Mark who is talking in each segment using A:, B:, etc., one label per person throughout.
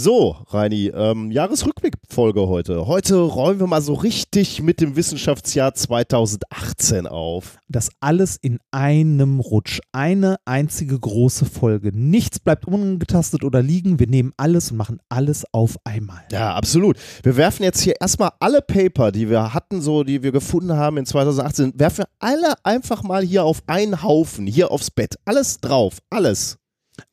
A: So, Reini, ähm, Jahresrückblickfolge heute. Heute räumen wir mal so richtig mit dem Wissenschaftsjahr 2018 auf.
B: Das alles in einem Rutsch. Eine einzige große Folge. Nichts bleibt ungetastet oder liegen. Wir nehmen alles und machen alles auf einmal.
A: Ja, absolut. Wir werfen jetzt hier erstmal alle Paper, die wir hatten, so, die wir gefunden haben in 2018, werfen wir alle einfach mal hier auf einen Haufen, hier aufs Bett. Alles drauf, alles.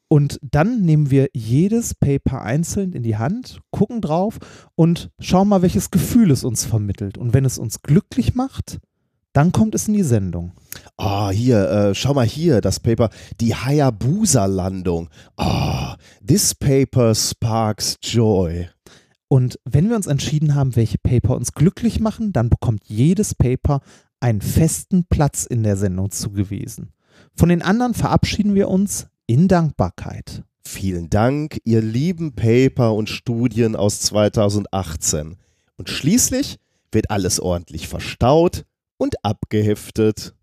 B: Und dann nehmen wir jedes Paper einzeln in die Hand, gucken drauf und schauen mal, welches Gefühl es uns vermittelt. Und wenn es uns glücklich macht, dann kommt es in die Sendung.
A: Ah, oh, hier, äh, schau mal hier, das Paper, die Hayabusa-Landung. Ah, oh, this paper sparks joy.
B: Und wenn wir uns entschieden haben, welche Paper uns glücklich machen, dann bekommt jedes Paper einen festen Platz in der Sendung zugewiesen. Von den anderen verabschieden wir uns in Dankbarkeit.
A: Vielen Dank, ihr lieben Paper und Studien aus 2018. Und schließlich wird alles ordentlich verstaut und abgeheftet.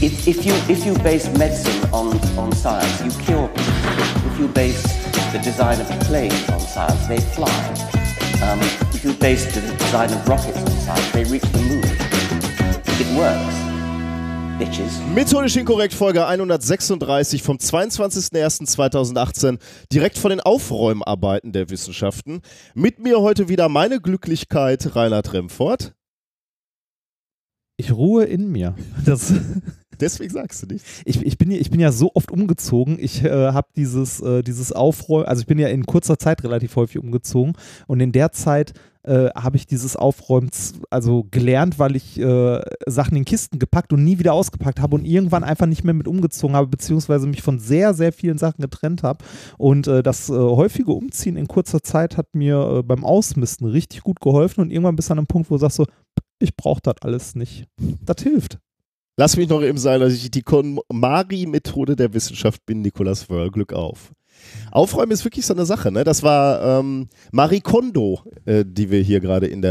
C: If, if, you, if you base medicine on, on science, you cure people. If you base the design of planes on science, they fly. Um, if you base the design of rockets on science, they reach the moon. It works.
A: Bitches. Methodisch inkorrekt Folge 136 vom 22.01.2018, direkt von den Aufräumarbeiten der Wissenschaften. Mit mir heute wieder meine Glücklichkeit, Reinhard Remfort.
B: Ich ruhe in mir. Das
A: Deswegen sagst du nicht.
B: Ich, ich, bin, ich bin ja so oft umgezogen. Ich äh, habe dieses, äh, dieses Aufräumen, also ich bin ja in kurzer Zeit relativ häufig umgezogen und in der Zeit äh, habe ich dieses Aufräumen also gelernt, weil ich äh, Sachen in Kisten gepackt und nie wieder ausgepackt habe und irgendwann einfach nicht mehr mit umgezogen habe, beziehungsweise mich von sehr, sehr vielen Sachen getrennt habe. Und äh, das äh, häufige Umziehen in kurzer Zeit hat mir äh, beim Ausmisten richtig gut geholfen und irgendwann bis an einem Punkt, wo du sagst so, ich brauche das alles nicht. Das hilft.
A: Lass mich noch eben sagen, dass ich die KonMari-Methode der Wissenschaft bin, Nikolas Wörl. Glück auf. Aufräumen ist wirklich so eine Sache. Ne? Das war ähm, Marie Kondo, äh, die wir hier gerade in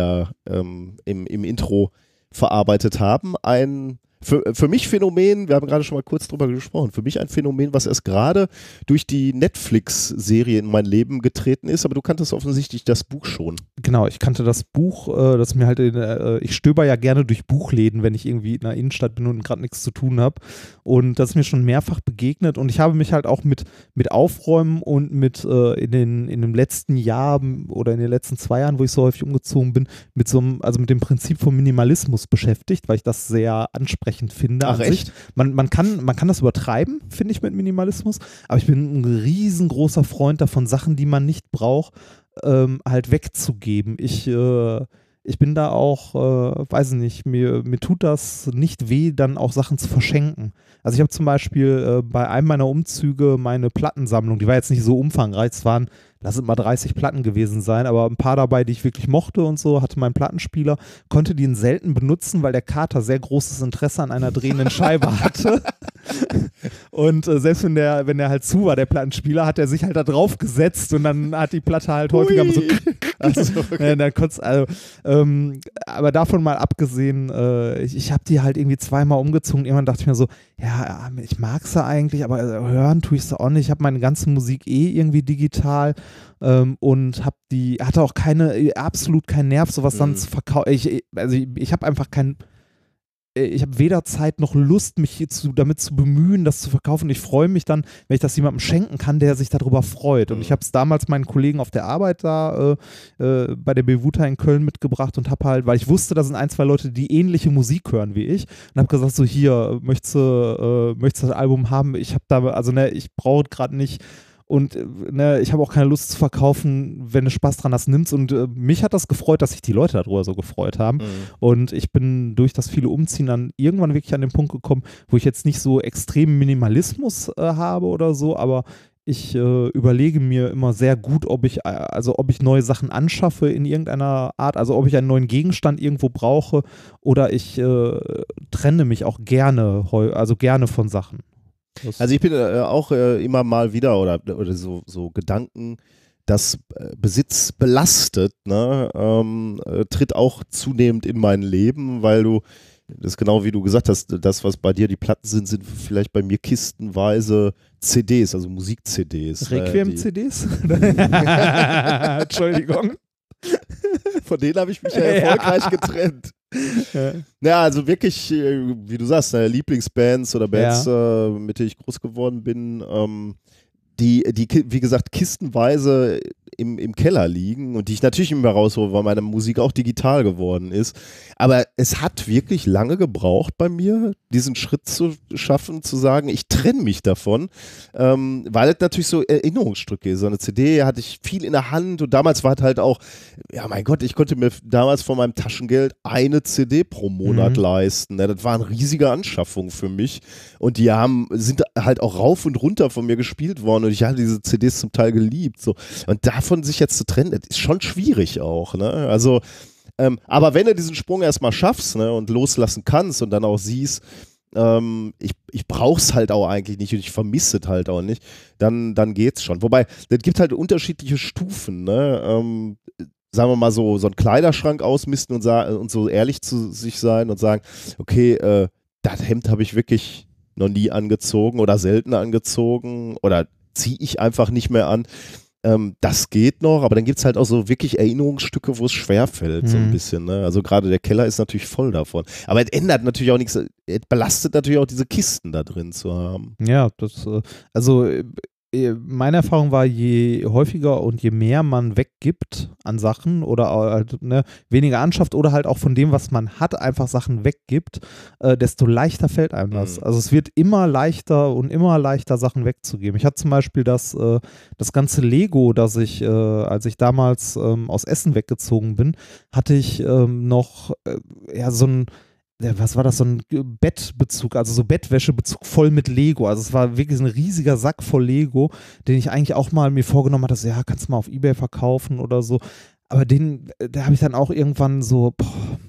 A: ähm, im, im Intro verarbeitet haben. Ein für, für mich Phänomen, wir haben gerade schon mal kurz drüber gesprochen, für mich ein Phänomen, was erst gerade durch die Netflix-Serie in mein Leben getreten ist, aber du kanntest offensichtlich das Buch schon.
B: Genau, ich kannte das Buch, äh, das mir halt, in, äh, ich stöber ja gerne durch Buchläden, wenn ich irgendwie in der Innenstadt bin und gerade nichts zu tun habe und das ist mir schon mehrfach begegnet und ich habe mich halt auch mit, mit Aufräumen und mit äh, in, den, in dem letzten Jahr oder in den letzten zwei Jahren, wo ich so häufig umgezogen bin, mit so einem, also mit dem Prinzip vom Minimalismus beschäftigt, weil ich das sehr ansprechend finde.
A: Ach, echt?
B: Man, man, kann, man kann das übertreiben, finde ich, mit Minimalismus, aber ich bin ein riesengroßer Freund davon, Sachen, die man nicht braucht, ähm, halt wegzugeben. Ich, äh, ich bin da auch, äh, weiß nicht, mir, mir tut das nicht weh, dann auch Sachen zu verschenken. Also ich habe zum Beispiel äh, bei einem meiner Umzüge meine Plattensammlung, die war jetzt nicht so umfangreich, es waren lass es mal 30 Platten gewesen sein, aber ein paar dabei, die ich wirklich mochte und so, hatte mein Plattenspieler, konnte die selten benutzen, weil der Kater sehr großes Interesse an einer drehenden Scheibe hatte. Und äh, selbst wenn der, wenn der halt zu war, der Plattenspieler, hat er sich halt da drauf gesetzt und dann hat die Platte halt häufiger so. Also, okay. äh, kurz, also, ähm, aber davon mal abgesehen, äh, ich, ich habe die halt irgendwie zweimal umgezogen. Irgendwann dachte ich mir so, ja, ich mag sie eigentlich, aber äh, hören tue ich sie auch nicht. Ich habe meine ganze Musik eh irgendwie digital ähm, und habe die, hatte auch keine, absolut keinen Nerv, sowas mhm. dann zu verkaufen. Ich, also ich, ich habe einfach kein, äh, ich habe weder Zeit noch Lust, mich zu, damit zu bemühen, das zu verkaufen. Ich freue mich dann, wenn ich das jemandem schenken kann, der sich darüber freut. Und ich mhm. habe es damals meinen Kollegen auf der Arbeit da äh, äh, bei der Bewuta in Köln mitgebracht und habe halt, weil ich wusste, da sind ein, zwei Leute, die ähnliche Musik hören wie ich, und habe gesagt, so hier, möchtest du, äh, möchtest das Album haben? Ich habe da, also ne, ich brauche gerade nicht und äh, ne, ich habe auch keine Lust zu verkaufen, wenn du Spaß dran hast, nimmst. Und äh, mich hat das gefreut, dass sich die Leute darüber so gefreut haben. Mhm. Und ich bin durch das viele Umziehen dann irgendwann wirklich an den Punkt gekommen, wo ich jetzt nicht so extremen Minimalismus äh, habe oder so, aber ich äh, überlege mir immer sehr gut, ob ich, äh, also ob ich neue Sachen anschaffe in irgendeiner Art, also ob ich einen neuen Gegenstand irgendwo brauche oder ich äh, trenne mich auch gerne, also gerne von Sachen.
A: Das also ich bin äh, auch äh, immer mal wieder oder, oder so, so Gedanken, dass äh, Besitz belastet, ne, ähm, äh, tritt auch zunehmend in mein Leben, weil du Das ist genau wie du gesagt hast, das, was bei dir die Platten sind, sind vielleicht bei mir kistenweise CDs, also Musik-CDs.
B: Äh, Requiem-CDs? Entschuldigung.
A: Von denen habe ich mich ja erfolgreich getrennt. Ja. ja. also wirklich, äh, wie du sagst, ne, Lieblingsbands oder Bands, ja. äh, mit denen ich groß geworden bin, ähm, die, die, wie gesagt, kistenweise im, im Keller liegen und die ich natürlich immer raushole, weil meine Musik auch digital geworden ist. Aber es hat wirklich lange gebraucht bei mir, diesen Schritt zu schaffen, zu sagen, ich trenne mich davon, ähm, weil es natürlich so Erinnerungsstücke ist. So eine CD hatte ich viel in der Hand und damals war es halt auch, ja mein Gott, ich konnte mir damals von meinem Taschengeld eine CD pro Monat mhm. leisten. Ja, das war eine riesige Anschaffung für mich und die haben, sind halt auch rauf und runter von mir gespielt worden und ich hatte diese CDs zum Teil geliebt. So. Und davon sich jetzt zu trennen, das ist schon schwierig auch. Ne? Also ähm, aber wenn du diesen Sprung erstmal schaffst ne, und loslassen kannst und dann auch siehst, ähm, ich, ich es halt auch eigentlich nicht und ich vermisse es halt auch nicht, dann, dann geht's schon. Wobei, das gibt halt unterschiedliche Stufen. Ne? Ähm, sagen wir mal so, so einen Kleiderschrank ausmisten und, und so ehrlich zu sich sein und sagen, okay, äh, das Hemd habe ich wirklich noch nie angezogen oder selten angezogen oder ziehe ich einfach nicht mehr an. Ähm, das geht noch, aber dann gibt es halt auch so wirklich Erinnerungsstücke, wo es schwerfällt, mhm. so ein mhm. bisschen. Ne? Also gerade der Keller ist natürlich voll davon. Aber es ändert natürlich auch nichts, es belastet natürlich auch diese Kisten da drin zu haben.
B: Ja, das, äh, also äh, meine Erfahrung war, je häufiger und je mehr man weggibt an Sachen oder halt, ne, weniger anschafft oder halt auch von dem, was man hat, einfach Sachen weggibt, äh, desto leichter fällt einem das. Mhm. Also es wird immer leichter und immer leichter, Sachen wegzugeben. Ich hatte zum Beispiel das, äh, das ganze Lego, das ich, äh, als ich damals ähm, aus Essen weggezogen bin, hatte ich ähm, noch äh, ja so ein was war das, so ein Bettbezug, also so Bettwäschebezug voll mit Lego. Also es war wirklich ein riesiger Sack voll Lego, den ich eigentlich auch mal mir vorgenommen hatte, so, ja, kannst du mal auf Ebay verkaufen oder so. Aber den, äh, da habe ich dann auch irgendwann so, boah,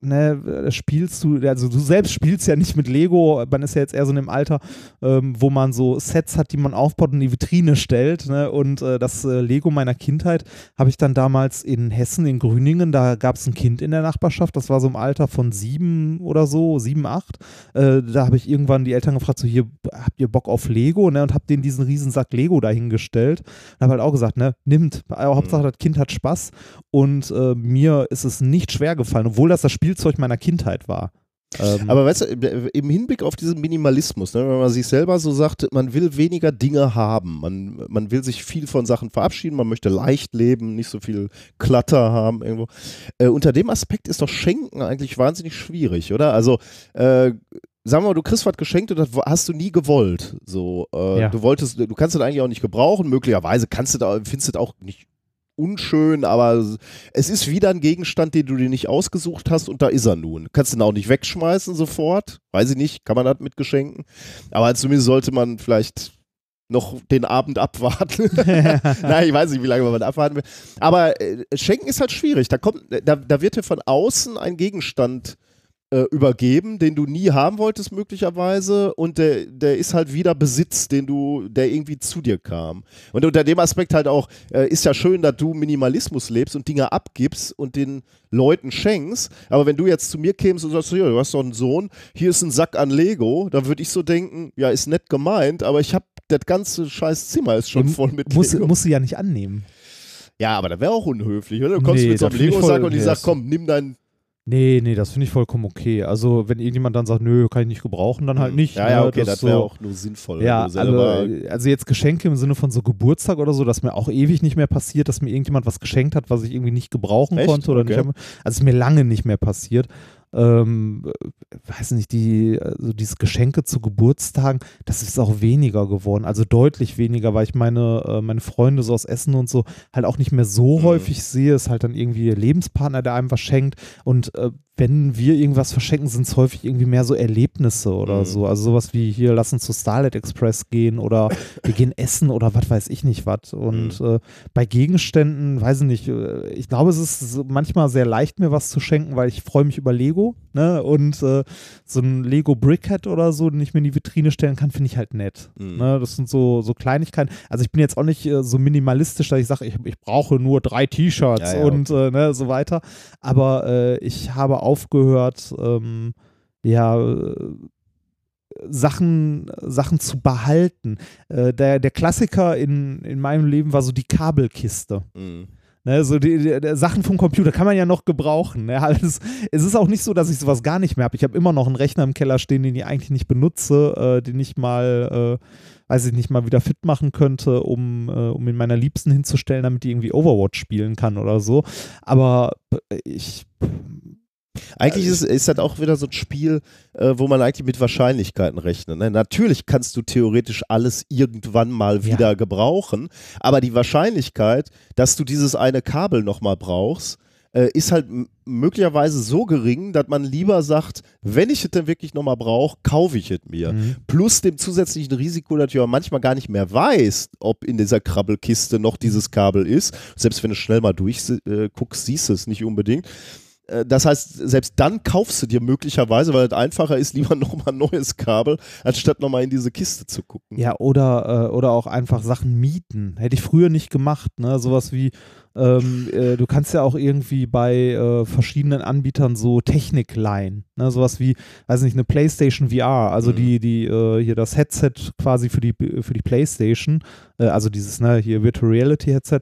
B: ne, spielst du, also du selbst spielst ja nicht mit Lego, man ist ja jetzt eher so in dem Alter, ähm, wo man so Sets hat, die man aufbaut und in die Vitrine stellt. Ne? Und äh, das äh, Lego meiner Kindheit habe ich dann damals in Hessen, in Grüningen, da gab es ein Kind in der Nachbarschaft, das war so im Alter von sieben oder so, sieben, acht. Äh, da habe ich irgendwann die Eltern gefragt, so hier, habt ihr Bock auf Lego? Ne? Und habe denen diesen riesen Sack Lego dahingestellt. Und habe halt auch gesagt, ne, nimmt, Hauptsache das Kind hat Spaß. Und äh, mir ist es nicht schwer gefallen, obwohl das das Spielzeug meiner Kindheit war.
A: Ähm Aber weißt du, im Hinblick auf diesen Minimalismus, ne, wenn man sich selber so sagt, man will weniger Dinge haben, man, man will sich viel von Sachen verabschieden, man möchte leicht leben, nicht so viel Klatter haben irgendwo. Äh, unter dem Aspekt ist doch Schenken eigentlich wahnsinnig schwierig, oder? Also, äh, sagen wir mal, du kriegst was geschenkt und das hast du nie gewollt. So, äh, ja. du wolltest, du kannst das eigentlich auch nicht gebrauchen. Möglicherweise kannst du da, findest du das auch nicht unschön, aber es ist wieder ein Gegenstand, den du dir nicht ausgesucht hast und da ist er nun. Kannst du ihn auch nicht wegschmeißen sofort. Weiß ich nicht, kann man das mit Geschenken. Aber zumindest sollte man vielleicht noch den Abend abwarten. Nein, ich weiß nicht, wie lange man abwarten will. Aber äh, Schenken ist halt schwierig. Da, kommt, da, da wird dir von außen ein Gegenstand äh, übergeben, den du nie haben wolltest möglicherweise und der, der ist halt wieder Besitz, den du, der irgendwie zu dir kam. Und unter dem Aspekt halt auch, äh, ist ja schön, dass du Minimalismus lebst und Dinge abgibst und den Leuten schenkst, aber wenn du jetzt zu mir kämst und sagst, ja, du hast doch einen Sohn, hier ist ein Sack an Lego, dann würde ich so denken, ja, ist nett gemeint, aber ich habe, das ganze scheiß Zimmer ist schon voll mit
B: muss, Lego. Musst du ja nicht annehmen.
A: Ja, aber das wäre auch unhöflich, oder? Du kommst nee, mit so einem Lego-Sack und ich sag, komm, nimm dein
B: Nee, nee, das finde ich vollkommen okay. Also, wenn irgendjemand dann sagt, nö, kann ich nicht gebrauchen, dann halt mhm. nicht.
A: Ja, ja, ne? okay, das, das wäre so, auch nur sinnvoll.
B: Ja, also, also, jetzt Geschenke im Sinne von so Geburtstag oder so, dass mir auch ewig nicht mehr passiert, dass mir irgendjemand was geschenkt hat, was ich irgendwie nicht gebrauchen Echt? konnte oder okay. nicht. Also, ist mir lange nicht mehr passiert ähm, weiß nicht, die, also dieses Geschenke zu Geburtstagen, das ist auch weniger geworden, also deutlich weniger, weil ich meine, äh, meine Freunde so aus Essen und so halt auch nicht mehr so mhm. häufig sehe, ist halt dann irgendwie ihr Lebenspartner, der einem was schenkt und äh, wenn wir irgendwas verschenken, sind es häufig irgendwie mehr so Erlebnisse oder mhm. so. Also sowas wie hier, lass uns zu Starlight Express gehen oder wir gehen essen oder was weiß ich nicht was. Und mhm. äh, bei Gegenständen, weiß ich nicht, äh, ich glaube, es ist manchmal sehr leicht, mir was zu schenken, weil ich freue mich über Lego. Ne? Und äh, so ein Lego Brickhead oder so, den ich mir in die Vitrine stellen kann, finde ich halt nett. Mhm. Ne? Das sind so, so Kleinigkeiten. Also ich bin jetzt auch nicht äh, so minimalistisch, dass ich sage, ich, ich brauche nur drei T-Shirts ja, ja, und okay. Äh, ne, so weiter. Aber äh, ich habe auch aufgehört, ähm, ja, äh, Sachen, Sachen zu behalten. Äh, der, der Klassiker in, in meinem Leben war so die Kabelkiste.
A: Mhm.
B: Ne, so die, die, die, Sachen vom Computer kann man ja noch gebrauchen. Ne? Also es ist auch nicht so, dass ich sowas gar nicht mehr habe. Ich habe immer noch einen Rechner im Keller stehen, den ich eigentlich nicht benutze, äh, den ich mal, äh, weiß ich nicht, mal wieder fit machen könnte, um, äh, um in meiner Liebsten hinzustellen, damit die irgendwie Overwatch spielen kann oder so. Aber ich
A: eigentlich ist, ist das auch wieder so ein Spiel, äh, wo man eigentlich mit Wahrscheinlichkeiten rechnet. Ne? Natürlich kannst du theoretisch alles irgendwann mal wieder ja. gebrauchen, aber die Wahrscheinlichkeit, dass du dieses eine Kabel nochmal brauchst, äh, ist halt möglicherweise so gering, dass man lieber sagt, wenn ich es denn wirklich nochmal brauche, kaufe ich es mir. Mhm. Plus dem zusätzlichen Risiko, dass du manchmal gar nicht mehr weißt, ob in dieser Krabbelkiste noch dieses Kabel ist. Selbst wenn du schnell mal durchguckst, äh, siehst du es nicht unbedingt. Äh, das heißt, selbst dann kaufst du dir möglicherweise, weil es einfacher ist, lieber nochmal ein neues Kabel, anstatt nochmal in diese Kiste zu gucken.
B: Ja, oder, äh, oder auch einfach Sachen mieten. Hätte ich früher nicht gemacht, ne? Sowas wie, ähm, äh, du kannst ja auch irgendwie bei äh, verschiedenen Anbietern so Technik leihen. Ne? Sowas wie, weiß nicht, eine PlayStation VR, also mhm. die, die, äh, hier das Headset quasi für die, für die PlayStation, äh, also dieses, ne, hier Virtual Reality Headset.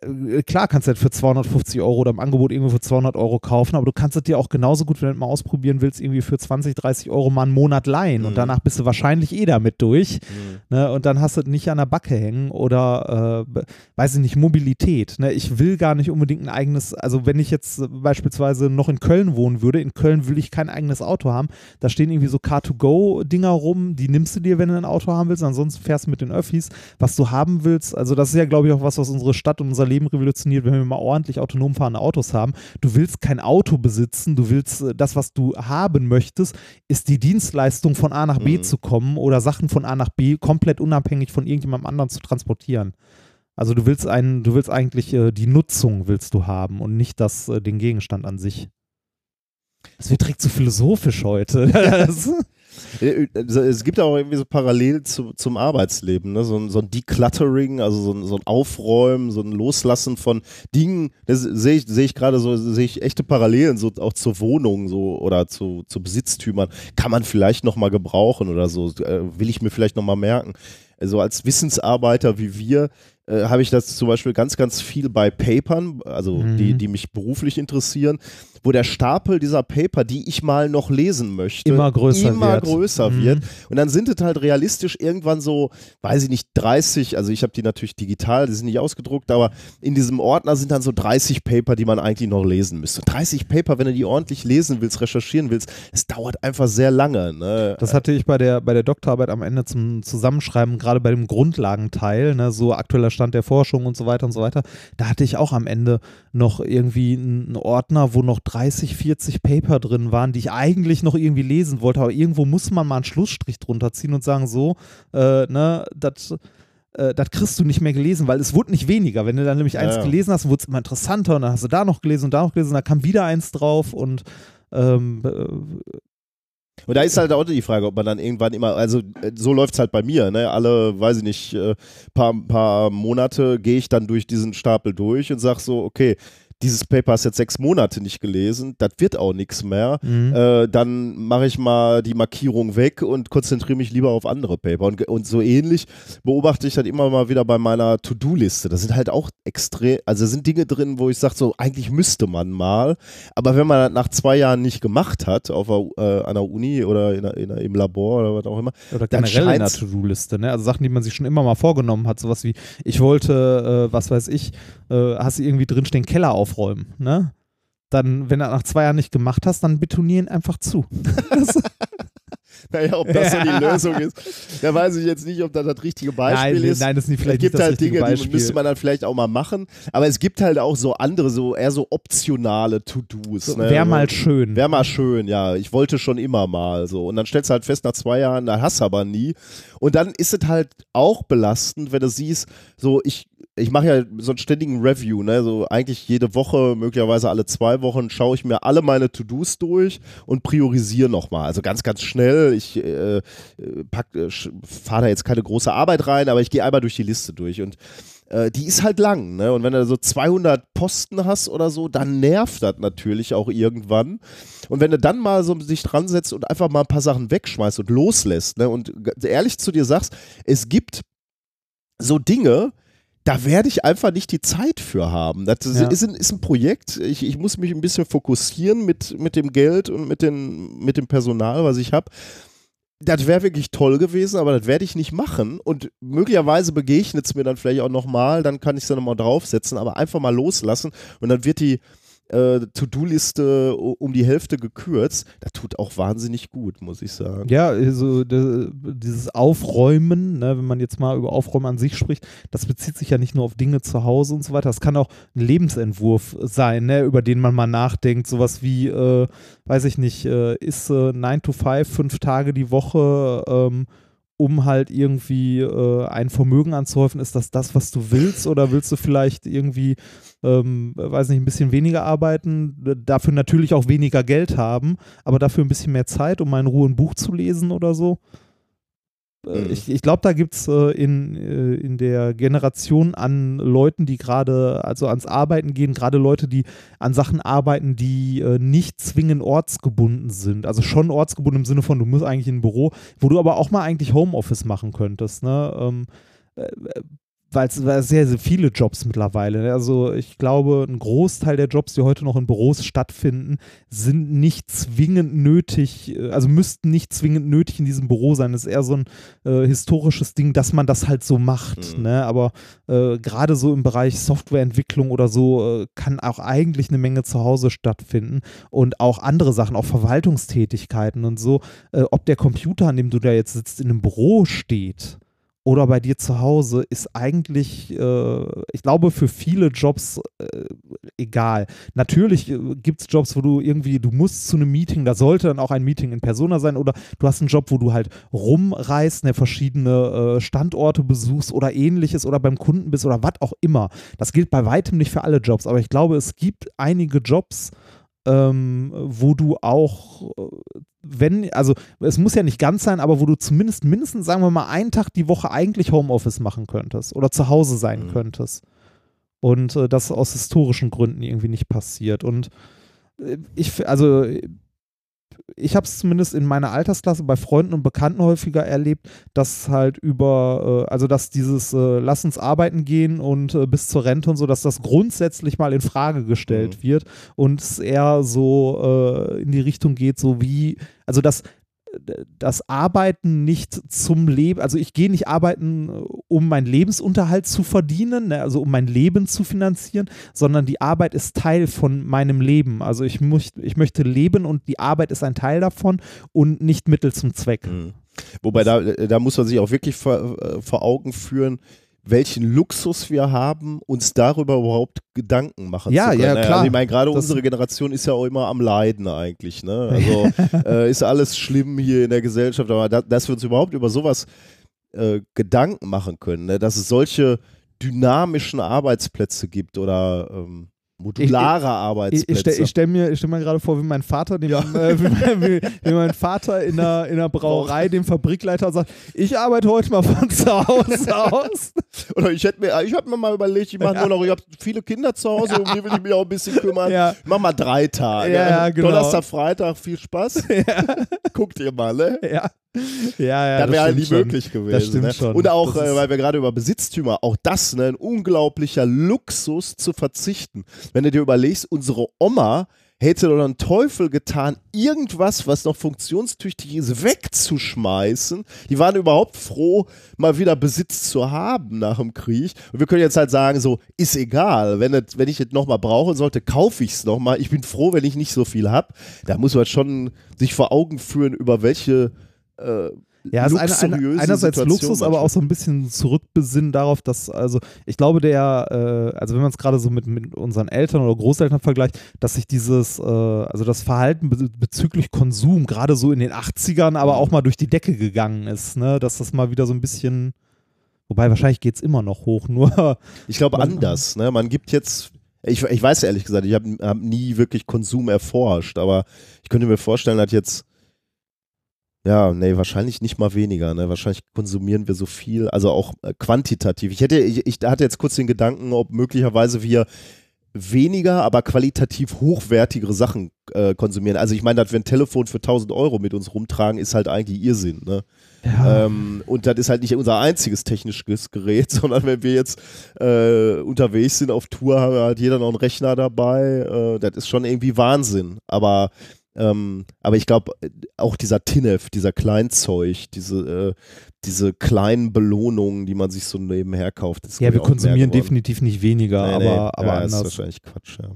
B: Äh, klar kannst du das für 250 Euro oder im Angebot irgendwo für 200 Euro kaufen, aber du kannst es dir auch genauso gut, wenn du mal ausprobieren willst, irgendwie für 20, 30 Euro mal einen Monat leihen mhm. und danach bist du wahrscheinlich eh damit durch. Mhm. Ne? Und dann hast du es nicht an der Backe hängen oder, äh, weiß ich nicht, Mobilität. Ne? Ich will gar nicht unbedingt ein eigenes, also wenn ich jetzt beispielsweise noch in Köln wohnen würde, in Köln will ich kein eigenes Auto haben. Da stehen irgendwie so Car2Go-Dinger rum, die nimmst du dir, wenn du ein Auto haben willst, ansonsten fährst du mit den Öffis, was du haben willst. Also das ist ja, glaube ich, auch was, was unsere Stadt und unser Leben revolutioniert, wenn wir mal ordentlich autonom fahrende Autos haben. Du willst kein Auto besitzen, du willst äh, das, was du haben möchtest, ist die Dienstleistung von A nach B mhm. zu kommen oder Sachen von A nach B komplett unabhängig von irgendjemandem anderen zu transportieren. Also du willst einen, du willst eigentlich äh, die Nutzung willst du haben und nicht das, äh, den Gegenstand an sich. Das wird direkt zu so philosophisch heute.
A: Äh, äh, es gibt auch irgendwie so parallel zu, zum Arbeitsleben, ne? so, ein, so ein Decluttering, also so ein, so ein Aufräumen, so ein Loslassen von Dingen. Das sehe ich, sehe ich gerade so, sehe ich echte Parallelen, so auch zur Wohnung so oder zu, zu Besitztümern. Kann man vielleicht nochmal gebrauchen oder so, äh, will ich mir vielleicht nochmal merken. Also als Wissensarbeiter wie wir äh, habe ich das zum Beispiel ganz, ganz viel bei Papern, also mhm. die, die mich beruflich interessieren, wo der Stapel dieser Paper, die ich mal noch lesen möchte,
B: immer größer,
A: immer
B: wird.
A: größer mhm. wird. Und dann sind es halt realistisch irgendwann so, weiß ich nicht, 30, also ich habe die natürlich digital, die sind nicht ausgedruckt, aber in diesem Ordner sind dann so 30 Paper, die man eigentlich noch lesen müsste. 30 Paper, wenn du die ordentlich lesen willst, recherchieren willst, es dauert einfach sehr lange. Ne?
B: Das hatte ich bei der, bei der Doktorarbeit am Ende zum Zusammenschreiben, gerade bei dem Grundlagenteil, ne, so aktueller Stand der Forschung und so weiter und so weiter. Da hatte ich auch am Ende noch irgendwie einen Ordner, wo noch 30, 40 Paper drin waren, die ich eigentlich noch irgendwie lesen wollte, aber irgendwo muss man mal einen Schlussstrich drunter ziehen und sagen, so, äh, ne, das äh, das kriegst du nicht mehr gelesen, weil es wurde nicht weniger. Wenn du dann nämlich eins ja, ja. gelesen hast, wurde es immer interessanter und dann hast du da noch gelesen und da noch gelesen und da kam wieder eins drauf und ähm, äh,
A: und da ist halt auch die Frage, ob man dann irgendwann immer, also äh, so läuft es halt bei mir, ne? Alle, weiß ich nicht, äh, paar, paar Monate gehe ich dann durch diesen Stapel durch und sage so, okay, dieses Paper hast jetzt sechs Monate nicht gelesen, das wird auch nichts mehr, mhm. äh, dann mache ich mal die Markierung weg und konzentriere mich lieber auf andere Paper. Und, und so ähnlich beobachte ich halt immer mal wieder bei meiner To-Do-Liste. Da sind halt auch extrem, also sind Dinge drin, wo ich sage, so eigentlich müsste man mal, aber wenn man das nach zwei Jahren nicht gemacht hat, auf der, äh, an der Uni oder in, in, im Labor oder was auch immer,
B: oder generell in der To-Do-Liste, ne? also Sachen, die man sich schon immer mal vorgenommen hat, sowas wie, ich wollte, äh, was weiß ich, äh, hast du irgendwie drinstehen, Keller aufräumen, ne? Dann, wenn du nach zwei Jahren nicht gemacht hast, dann betonieren einfach zu.
A: naja, ob das ja. so die Lösung ist, da weiß ich jetzt nicht, ob das das richtige Beispiel
B: nein,
A: ist.
B: Nein, das ist nicht vielleicht
A: Es gibt halt Dinge,
B: Beispiel.
A: die müsste man dann vielleicht auch mal machen, aber es gibt halt auch so andere, so eher so optionale To-Dos. So,
B: ne? Wäre mal schön.
A: Wäre mal schön, ja. Ich wollte schon immer mal so. Und dann stellst du halt fest, nach zwei Jahren, da hast du aber nie. Und dann ist es halt auch belastend, wenn du siehst, so ich ich mache ja so einen ständigen Review, ne? So eigentlich jede Woche, möglicherweise alle zwei Wochen, schaue ich mir alle meine To-Dos durch und priorisiere nochmal. Also ganz, ganz schnell. Ich äh, äh, äh fahre da jetzt keine große Arbeit rein, aber ich gehe einmal durch die Liste durch. Und äh, die ist halt lang, ne? Und wenn du so 200 Posten hast oder so, dann nervt das natürlich auch irgendwann. Und wenn du dann mal so sich dran setzt und einfach mal ein paar Sachen wegschmeißt und loslässt, ne? Und ehrlich zu dir sagst, es gibt so Dinge, da werde ich einfach nicht die Zeit für haben. Das ja. ist, ein, ist, ein, Projekt. Ich, ich, muss mich ein bisschen fokussieren mit, mit dem Geld und mit, den, mit dem Personal, was ich habe das wäre wirklich toll gewesen, aber das werde ich nicht machen. Und möglicherweise begegnet es mir dann vielleicht auch nochmal, dann kann ich es dann nochmal draufsetzen, aber einfach mal loslassen und dann wird die, äh, To-Do-Liste um die Hälfte gekürzt. Das tut auch wahnsinnig gut, muss ich sagen.
B: Ja, also dieses Aufräumen, ne, wenn man jetzt mal über Aufräumen an sich spricht, das bezieht sich ja nicht nur auf Dinge zu Hause und so weiter. Das kann auch ein Lebensentwurf sein, ne, über den man mal nachdenkt. Sowas wie, äh, weiß ich nicht, äh, ist äh, 9 to 5, fünf Tage die Woche, ähm, um halt irgendwie äh, ein Vermögen anzuhäufen, ist das das, was du willst? Oder willst du vielleicht irgendwie, ähm, weiß nicht, ein bisschen weniger arbeiten, dafür natürlich auch weniger Geld haben, aber dafür ein bisschen mehr Zeit, um mal in Ruhe ein Buch zu lesen oder so? Äh, mhm. Ich, ich glaube, da gibt es äh, in, äh, in der Generation an Leuten, die gerade, also ans Arbeiten gehen, gerade Leute, die an Sachen arbeiten, die äh, nicht zwingend ortsgebunden sind. Also schon ortsgebunden im Sinne von, du musst eigentlich in ein Büro, wo du aber auch mal eigentlich Homeoffice machen könntest. Ne? Ähm, äh, weil es sehr, sehr viele Jobs mittlerweile. Ne? Also ich glaube, ein Großteil der Jobs, die heute noch in Büros stattfinden, sind nicht zwingend nötig, äh, also müssten nicht zwingend nötig in diesem Büro sein. Das ist eher so ein äh, historisches Ding, dass man das halt so macht. Mhm. Ne? Aber äh, gerade so im Bereich Softwareentwicklung oder so äh, kann auch eigentlich eine Menge zu Hause stattfinden und auch andere Sachen, auch Verwaltungstätigkeiten und so. Äh, ob der Computer, an dem du da jetzt sitzt, in einem Büro steht oder bei dir zu Hause ist eigentlich, äh, ich glaube, für viele Jobs äh, egal. Natürlich äh, gibt es Jobs, wo du irgendwie, du musst zu einem Meeting, da sollte dann auch ein Meeting in Persona sein oder du hast einen Job, wo du halt rumreist, ne, verschiedene äh, Standorte besuchst oder ähnliches oder beim Kunden bist oder was auch immer. Das gilt bei weitem nicht für alle Jobs, aber ich glaube, es gibt einige Jobs, ähm, wo du auch, äh, wenn, also es muss ja nicht ganz sein, aber wo du zumindest mindestens, sagen wir mal, einen Tag die Woche eigentlich Homeoffice machen könntest oder zu Hause sein mhm. könntest. Und äh, das aus historischen Gründen irgendwie nicht passiert. Und äh, ich, also ich habe es zumindest in meiner Altersklasse bei Freunden und Bekannten häufiger erlebt, dass halt über, äh, also dass dieses äh, Lass uns arbeiten gehen und äh, bis zur Rente und so, dass das grundsätzlich mal in Frage gestellt mhm. wird und es eher so äh, in die Richtung geht, so wie, also dass das Arbeiten nicht zum Leben, also ich gehe nicht arbeiten, äh, um meinen Lebensunterhalt zu verdienen, ne, also um mein Leben zu finanzieren, sondern die Arbeit ist Teil von meinem Leben. Also ich, muss, ich möchte leben und die Arbeit ist ein Teil davon und nicht Mittel zum Zweck. Mhm.
A: Wobei da, da muss man sich auch wirklich vor, äh, vor Augen führen, welchen Luxus wir haben, uns darüber überhaupt Gedanken machen
B: ja,
A: zu können.
B: Ja, klar. Also
A: ich meine, gerade unsere Generation ist ja auch immer am Leiden eigentlich. Ne? Also äh, ist alles schlimm hier in der Gesellschaft, aber da, dass wir uns überhaupt über sowas äh, Gedanken machen können, ne? dass es solche dynamischen Arbeitsplätze gibt oder ähm, modulare Arbeitsplätze.
B: Ich, ich, ich stelle mir, stell mir gerade vor, wie mein Vater, dem, ja. äh, wie, wie, wie, mein Vater in einer, in einer Brauerei dem Fabrikleiter sagt, ich arbeite heute mal von zu Hause aus.
A: Oder ich hätte mir, ich habe mir mal überlegt, ich mache ja. nur noch, ich habe viele Kinder zu Hause, um die will ich mich auch ein bisschen kümmern. Ja. Ich mach mal drei Tage.
B: Ja, genau.
A: Donnerstag, Freitag, viel Spaß. Guckt ihr mal, ne?
B: Ja. Ja, ja,
A: das wäre halt nie schon. möglich gewesen.
B: Das stimmt
A: ne?
B: schon.
A: Und auch, äh, weil wir gerade über Besitztümer, auch das, ne, ein unglaublicher Luxus zu verzichten. Wenn du dir überlegst, unsere Oma hätte doch einen Teufel getan, irgendwas, was noch funktionstüchtig ist, wegzuschmeißen. Die waren überhaupt froh, mal wieder Besitz zu haben nach dem Krieg. Und wir können jetzt halt sagen, so, ist egal. Wenn, das, wenn ich es nochmal brauchen sollte, kaufe ich es nochmal. Ich bin froh, wenn ich nicht so viel habe. Da muss man schon sich vor Augen führen, über welche äh,
B: ja, ist eine, eine, einerseits Situation Luxus, aber auch so ein bisschen zurückbesinnen darauf, dass, also ich glaube, der, äh, also wenn man es gerade so mit, mit unseren Eltern oder Großeltern vergleicht, dass sich dieses, äh, also das Verhalten be bezüglich Konsum gerade so in den 80ern aber auch mal durch die Decke gegangen ist, ne? Dass das mal wieder so ein bisschen, wobei wahrscheinlich geht es immer noch hoch, nur.
A: Ich glaube anders, ne? Man gibt jetzt ich, ich weiß ehrlich gesagt, ich habe hab nie wirklich Konsum erforscht, aber ich könnte mir vorstellen, dass jetzt Ja, nee, wahrscheinlich nicht mal weniger. Ne? Wahrscheinlich konsumieren wir so viel, also auch äh, quantitativ. Ich hätte, ich, ich hatte jetzt kurz den Gedanken, ob möglicherweise wir weniger, aber qualitativ hochwertigere Sachen äh, konsumieren. Also ich meine, dass wir ein Telefon für 1000 Euro mit uns rumtragen, ist halt eigentlich Irrsinn. Ne?
B: Ja.
A: Ähm, und das ist halt nicht unser einziges technisches Gerät, sondern wenn wir jetzt äh, unterwegs sind auf Tour, haben wir halt jeder noch einen Rechner dabei. Äh, das ist schon irgendwie Wahnsinn. Aber ähm, aber ich glaube, auch dieser Tinef, dieser Kleinzeug, diese, äh, diese kleinen Belohnungen, die man sich so nebenher kauft. ist,
B: ja, wir konsumieren definitiv nicht weniger,
A: Nee,
B: aber,
A: nee.
B: aber
A: ja, ist
B: anders.
A: wahrscheinlich Quatsch, ja.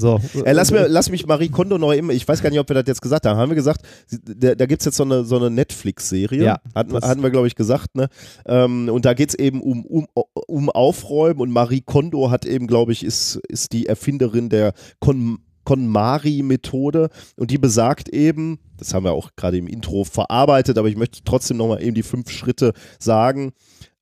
B: So.
A: Äh, lass, mir, lass mich Marie Kondo noch eben, ich weiß gar nicht, ob wir das jetzt gesagt haben. Haben wir gesagt, da, da gibt es jetzt so eine, so eine Netflix-Serie.
B: Ja,
A: hatten,
B: das-
A: hatten wir, glaube ich, gesagt. Ne? Ähm, und da geht es eben um, um, um Aufräumen und Marie Kondo hat eben, glaube ich, ist, ist die Erfinderin der Kon KonMari-Methode und die besagt eben, das haben wir auch gerade im Intro verarbeitet, aber ich möchte trotzdem nochmal eben die fünf Schritte sagen.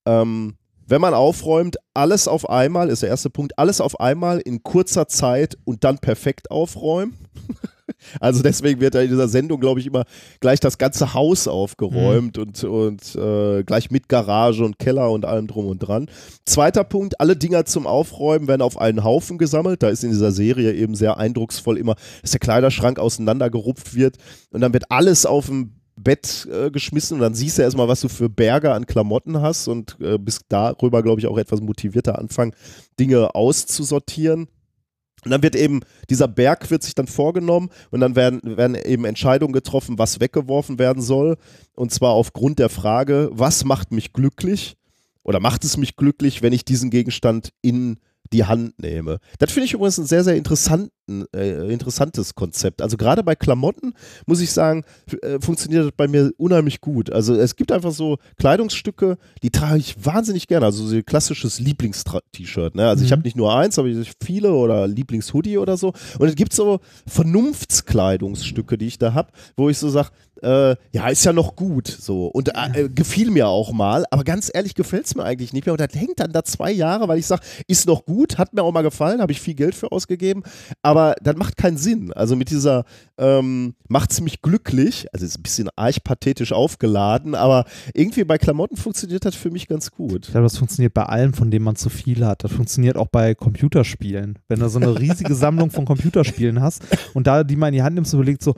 A: Ähm, wenn man aufräumt, alles auf einmal, ist der erste Punkt, alles auf einmal in kurzer Zeit und dann perfekt aufräumen. Also deswegen wird da in dieser Sendung, glaube ich, immer gleich das ganze Haus aufgeräumt und, und äh, gleich mit Garage und Keller und allem drum und dran. Zweiter Punkt, alle Dinger zum Aufräumen werden auf einen Haufen gesammelt. Da ist in dieser Serie eben sehr eindrucksvoll immer, dass der Kleiderschrank auseinandergerupft wird und dann wird alles auf dem Bett äh, geschmissen und dann siehst du erstmal, was du für Berge an Klamotten hast und äh, bist darüber, glaube ich, auch etwas motivierter anfangen, Dinge auszusortieren. Und dann wird eben, dieser Berg wird sich dann vorgenommen und dann werden, werden eben Entscheidungen getroffen, was weggeworfen werden soll. Und zwar aufgrund der Frage, was macht mich glücklich oder macht es mich glücklich, wenn ich diesen Gegenstand in die Hand nehme. Das finde ich übrigens ein sehr, sehr interessanten, äh, interessantes Konzept. Also gerade bei Klamotten, muss ich sagen, äh, funktioniert das bei mir unheimlich gut. Also es gibt einfach so Kleidungsstücke, die trage ich wahnsinnig gerne. Also so ein klassisches Lieblings-T-Shirt. Ne? Also ich
B: Mhm.
A: habe nicht nur eins, aber ich viele oder Lieblings-Hoodie oder so. Und es gibt so Vernunftskleidungsstücke, die ich da habe, wo ich so sage, äh, ja, ist ja noch gut so und äh, äh, gefiel mir auch mal, aber ganz ehrlich gefällt es mir eigentlich nicht mehr und das hängt dann da zwei Jahre, weil ich sage, ist noch gut, hat mir auch mal gefallen, habe ich viel Geld für ausgegeben, aber das macht keinen Sinn. Also mit dieser ähm, macht es mich glücklich, also ist ein bisschen arg pathetisch aufgeladen, aber irgendwie bei Klamotten funktioniert das für mich ganz gut.
B: Ich glaube, das funktioniert bei allem, von dem man zu viel hat. Das funktioniert auch bei Computerspielen. Wenn du so eine riesige Sammlung von Computerspielen hast und da die mal in die Hand nimmst und überlegst so,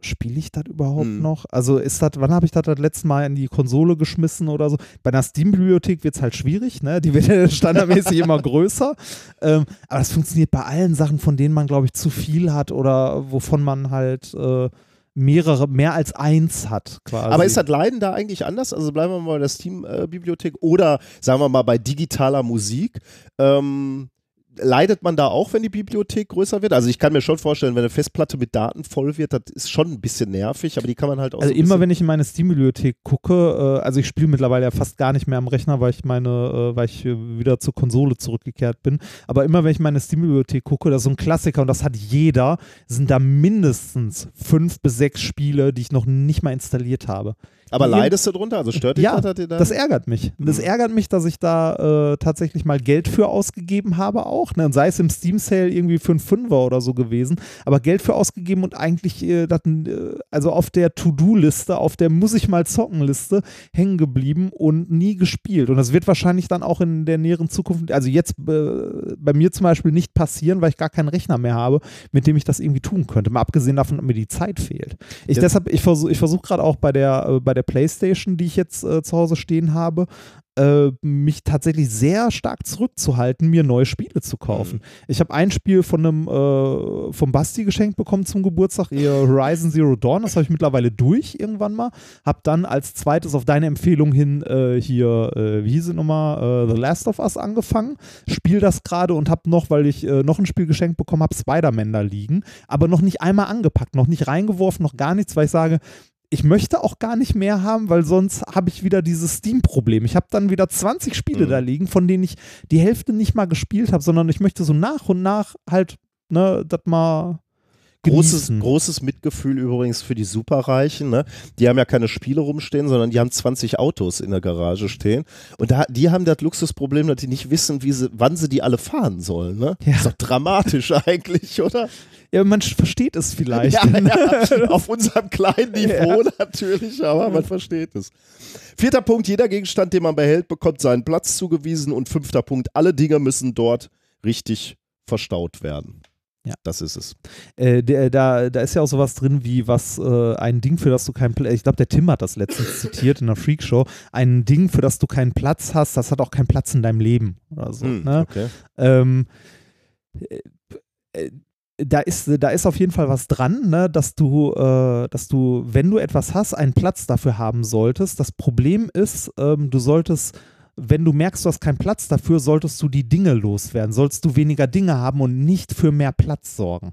B: spiele ich das überhaupt
A: Hm.
B: noch? Also ist das, wann habe ich das das letzte Mal in die Konsole geschmissen oder so? Bei einer Steam-Bibliothek wird es halt schwierig, ne? Die wird ja standardmäßig immer größer. Ähm, aber das funktioniert bei allen Sachen, von denen man, glaube ich, zu viel hat oder wovon man halt äh, mehrere, mehr als eins hat quasi.
A: Aber ist das Leiden da eigentlich anders? Also bleiben wir mal bei der Steam-Bibliothek oder sagen wir mal bei digitaler Musik. Ähm, leidet man da auch, wenn die Bibliothek größer wird? Also ich kann mir schon vorstellen, wenn eine Festplatte mit Daten voll wird, das ist schon ein bisschen nervig, aber die kann man halt auch
B: Also
A: so
B: immer wenn ich in meine Steam-Bibliothek gucke, äh, also ich spiele mittlerweile ja fast gar nicht mehr am Rechner, weil ich meine, äh, weil ich äh, wieder zur Konsole zurückgekehrt bin. Aber immer wenn ich in meine Steam-Bibliothek gucke, das ist so ein Klassiker und das hat jeder, sind da mindestens fünf bis sechs Spiele, die ich noch nicht mal installiert habe.
A: Aber leidest du drunter? Also stört dich
B: Ja,
A: das? dir da-
B: Das ärgert mich. Das
A: Mhm.
B: ärgert mich, dass ich da äh, tatsächlich mal Geld für ausgegeben habe auch. Ne? Sei es im Steam Sale irgendwie für einen Fünfer oder so gewesen. Aber Geld für ausgegeben und eigentlich, äh, das, äh, also auf der To-Do-Liste, auf der Muss ich mal zocken Liste hängen geblieben und nie gespielt. Und das wird wahrscheinlich dann auch in der näheren Zukunft, also jetzt äh, bei mir zum Beispiel nicht passieren, weil ich gar keinen Rechner mehr habe, mit dem ich das irgendwie tun könnte. Mal abgesehen davon, dass mir die Zeit fehlt. Ich
A: Ja.
B: deshalb, ich versuche ich versuch gerade auch bei der, äh, bei der Playstation, die ich jetzt äh, zu Hause stehen habe, äh, mich tatsächlich sehr stark zurückzuhalten, mir neue Spiele zu kaufen. Ich habe ein Spiel von einem äh, vom Basti geschenkt bekommen zum Geburtstag, ihr Horizon Zero Dawn, das habe ich mittlerweile durch irgendwann mal. Habe dann als zweites auf deine Empfehlung hin äh, hier, äh, wie hieß es nochmal, äh, The Last of Us angefangen. Spiel das gerade und habe noch, weil ich noch ein Spiel geschenkt bekommen habe, Spider-Man da liegen, aber noch nicht einmal angepackt, noch nicht reingeworfen, noch gar nichts, weil ich sage, ich möchte auch gar nicht mehr haben, weil sonst habe ich wieder dieses Steam-Problem. Ich habe dann wieder 20 Spiele
A: Mhm.
B: da liegen, von denen ich die Hälfte nicht mal gespielt habe, sondern ich möchte so nach und nach halt, ne, das mal
A: Großes, großes Mitgefühl übrigens für die Superreichen. Ne? Die haben ja keine Spiele rumstehen, sondern die haben 20 Autos in der Garage stehen. Und da, die haben das Luxusproblem, dass die nicht wissen, wie sie, wann sie die alle fahren sollen. Ne?
B: Ja.
A: Ist doch dramatisch eigentlich, oder?
B: Ja, man versteht es vielleicht.
A: Ja, ja, auf unserem kleinen Niveau natürlich, aber man versteht es. Vierter Punkt, jeder Gegenstand, den man behält, bekommt seinen Platz zugewiesen. Und fünfter Punkt, alle Dinge müssen dort richtig verstaut werden.
B: Ja.
A: Das ist es.
B: Äh, der, da, da ist ja auch sowas drin wie was, äh, ein Ding, für das du keinen Platz, ich glaube, der Tim hat das letztens zitiert in einer Freakshow, ein Ding, für das du keinen Platz hast, das hat auch keinen Platz in deinem Leben oder so.
A: Hm,
B: ne?
A: okay.
B: ähm, äh, äh, da ist, da ist auf jeden Fall was dran, ne, dass du, äh, dass du, wenn du etwas hast, einen Platz dafür haben solltest. Das Problem ist, ähm, du solltest, wenn du merkst, du hast keinen Platz dafür, solltest du die Dinge loswerden. Sollst du weniger Dinge haben und nicht für mehr Platz sorgen.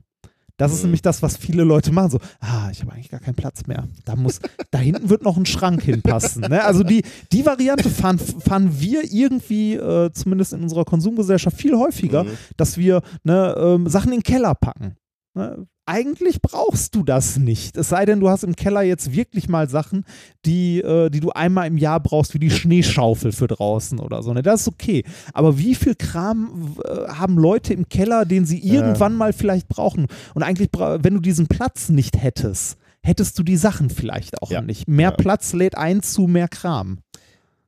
B: Das ist
A: Mhm.
B: nämlich das, was viele Leute machen. So, ah, ich habe eigentlich gar keinen Platz mehr. Da muss, da hinten wird noch ein Schrank hinpassen. Ne? Also die, die Variante fahren, fahren wir irgendwie, äh, zumindest in unserer Konsumgesellschaft, viel häufiger,
A: Mhm.
B: dass wir ne, ähm, Sachen in den Keller packen. Ne? Eigentlich brauchst du das nicht. Es sei denn, du hast im Keller jetzt wirklich mal Sachen, die, äh, die du einmal im Jahr brauchst, wie die Schneeschaufel für draußen oder so. Ne? Das ist okay. Aber wie viel Kram äh, haben Leute im Keller, den sie irgendwann mal vielleicht brauchen? Und eigentlich, wenn du diesen Platz nicht hättest, hättest du die Sachen vielleicht auch
A: Ja.
B: nicht. Mehr
A: Ja.
B: Platz lädt ein zu mehr Kram.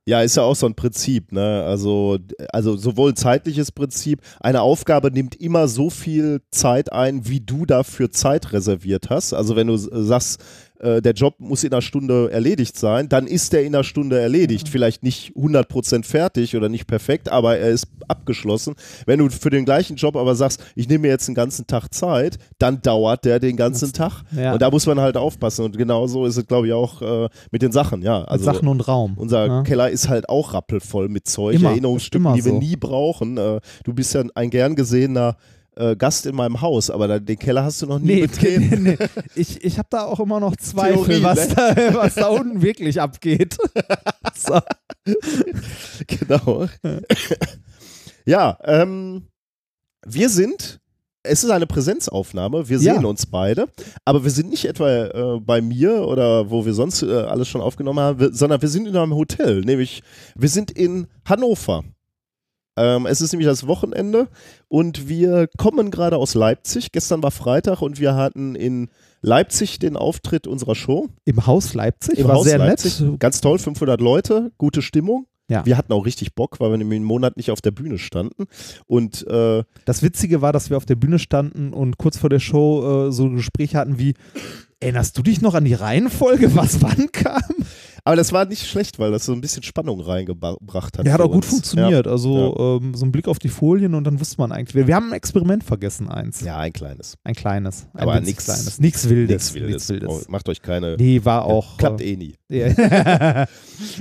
A: Ja, ist ja auch so ein Prinzip, ne? Also, also sowohl ein zeitliches Prinzip, eine Aufgabe nimmt immer so viel Zeit ein, wie du dafür Zeit reserviert hast. Also wenn du sagst, äh, der Job muss in einer Stunde erledigt sein, dann ist der in einer Stunde erledigt. Vielleicht nicht 100% fertig oder nicht perfekt, aber er ist abgeschlossen. Wenn du für den gleichen Job aber sagst, ich nehme mir jetzt den ganzen Tag Zeit, dann dauert der den ganzen Tag.
B: Ja.
A: Und da muss man halt aufpassen. Und genauso ist es, glaube ich, auch äh, mit den Sachen, ja. Also,
B: Sachen und Raum.
A: unser
B: ne?
A: Keller ist halt auch rappelvoll mit Zeug,
B: Immer,
A: Erinnerungsstücken,
B: immer
A: die wir
B: so.
A: nie brauchen. Äh, du bist ja ein gern gesehener äh, Gast in meinem Haus, aber da, den Keller hast du noch nie
B: Nee,
A: betreten.
B: nee, nee. Ich, ich habe da auch immer noch Zweifel,
A: Theorie,
B: was,
A: ne?
B: da, was da unten wirklich abgeht. so.
A: genau. ja, ähm, wir sind. Es ist eine Präsenzaufnahme, wir
B: Ja.
A: sehen uns beide, aber wir sind nicht etwa äh, bei mir oder wo wir sonst äh, alles schon aufgenommen haben, sondern wir sind in einem Hotel, nämlich wir sind in Hannover. Ähm, es ist nämlich das Wochenende und wir kommen gerade aus Leipzig. Gestern war Freitag und wir hatten in Leipzig den Auftritt unserer Show.
B: Im Haus Leipzig,
A: Im
B: war
A: Haus
B: sehr
A: Leipzig.
B: nett.
A: Ganz toll, 500 Leute, gute Stimmung.
B: Ja.
A: Wir hatten auch richtig Bock, weil wir nämlich einen Monat nicht auf der Bühne standen. Und äh,
B: Das Witzige war, dass wir auf der Bühne standen und kurz vor der Show äh, so Gespräche hatten wie, erinnerst du dich noch an die Reihenfolge, was wann kam?
A: Aber das war nicht schlecht, weil das so ein bisschen Spannung reingebracht hat.
B: Ja, hat auch gut
A: uns.
B: funktioniert. Also ähm, so ein Blick auf die Folien und dann wusste man eigentlich, wir, wir haben ein Experiment vergessen, eins.
A: Ja, ja ein kleines.
B: Ein kleines. Ein
A: Aber nix-
B: kleines. Nichts Wildes.
A: Nichts Wildes.
B: Nichts
A: Oh, macht euch keine.
B: Nee, war auch.
A: Klappt
B: äh,
A: eh nie.
B: ja.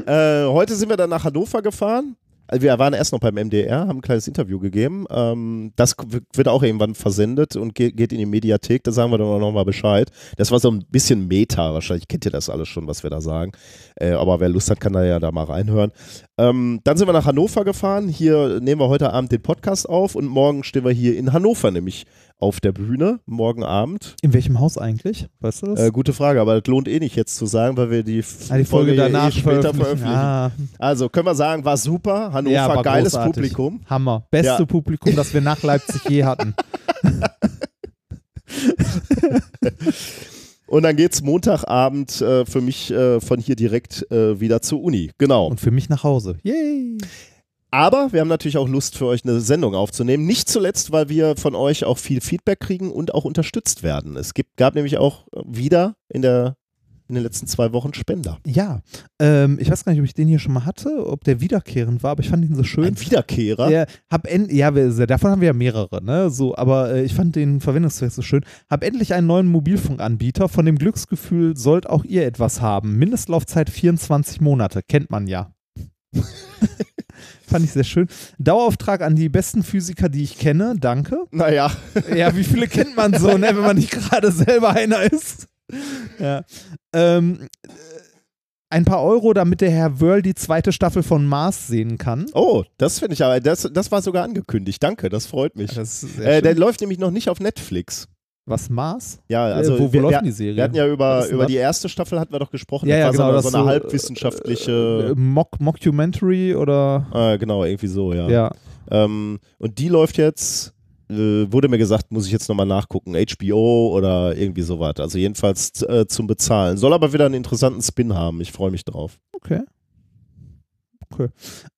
A: Äh, heute sind wir dann nach Hannover gefahren. Also wir waren erst noch beim MDR, haben ein kleines Interview gegeben. Ähm, das wird auch irgendwann versendet und ge geht in die Mediathek. Da sagen wir dann auch nochmal Bescheid. Das war so ein bisschen Meta. Wahrscheinlich kennt ihr das alles schon, was wir da sagen. Äh, aber wer Lust hat, kann da ja da mal reinhören. Ähm, dann sind wir nach Hannover gefahren. Hier nehmen wir heute Abend den Podcast auf und morgen stehen wir hier in Hannover, nämlich auf der Bühne. Morgen Abend.
B: In welchem Haus eigentlich? Weißt du das?
A: Äh, gute Frage, aber das lohnt eh nicht jetzt zu sagen, weil wir die,
B: ah, die Folge,
A: ja
B: danach
A: eh später
B: veröffentlichen.
A: veröffentlichen.
B: Ah,
A: Also können wir sagen, war super. Hannover,
B: Ja, war
A: geiles
B: großartig.
A: Publikum.
B: Hammer. Beste
A: Ja.
B: Publikum, das wir nach Leipzig je hatten.
A: Und dann geht's Montagabend äh, für mich äh, von hier direkt äh, wieder zur Uni. Genau.
B: Und für mich nach Hause. Yay!
A: Aber wir haben natürlich auch Lust für euch eine Sendung aufzunehmen. Nicht zuletzt, weil wir von euch auch viel Feedback kriegen und auch unterstützt werden. Es gibt, gab nämlich auch wieder in der in den letzten zwei Wochen Spender.
B: Ja, ähm, ich weiß gar nicht, ob ich den hier schon mal hatte, ob der wiederkehrend war, aber ich fand ihn so schön.
A: Ein Wiederkehrer.
B: Der, hab en ja, davon haben wir ja mehrere, ne? So, aber äh, ich fand den Verwendungszweck so schön. Hab endlich einen neuen Mobilfunkanbieter. Von dem Glücksgefühl sollt auch ihr etwas haben. Mindestlaufzeit 24 Monate, kennt man ja. fand ich sehr schön. Dauerauftrag an die besten Physiker, die ich kenne. Danke.
A: Naja,
B: Ja, wie viele kennt man so, ne, wenn man nicht gerade selber einer ist? Ja. Ähm, äh, ein paar Euro, damit der Herr Wörl die zweite Staffel von Mars sehen kann.
A: oh, das finde ich aber, das, das war sogar angekündigt. Danke, das freut mich.
B: Das ist sehr
A: Äh, der läuft nämlich noch nicht auf Netflix.
B: Was, Mars?
A: Ja, also
B: äh, wo, wo
A: wir,
B: läuft
A: wir,
B: die Serie?
A: wir hatten ja über, über die erste Staffel hatten wir doch gesprochen.
B: ja, ja, genau.
A: war
B: das
A: so eine, so eine
B: äh,
A: halbwissenschaftliche,
B: äh, Mock Mockumentary oder.
A: äh, genau, irgendwie so, ja.
B: Ja.
A: Ähm, und die läuft jetzt, äh, wurde mir gesagt, muss ich jetzt nochmal nachgucken, HBO oder irgendwie sowas. Also jedenfalls äh, zum Bezahlen. Soll aber wieder einen interessanten Spin haben. Ich freue mich drauf.
B: Okay. Okay.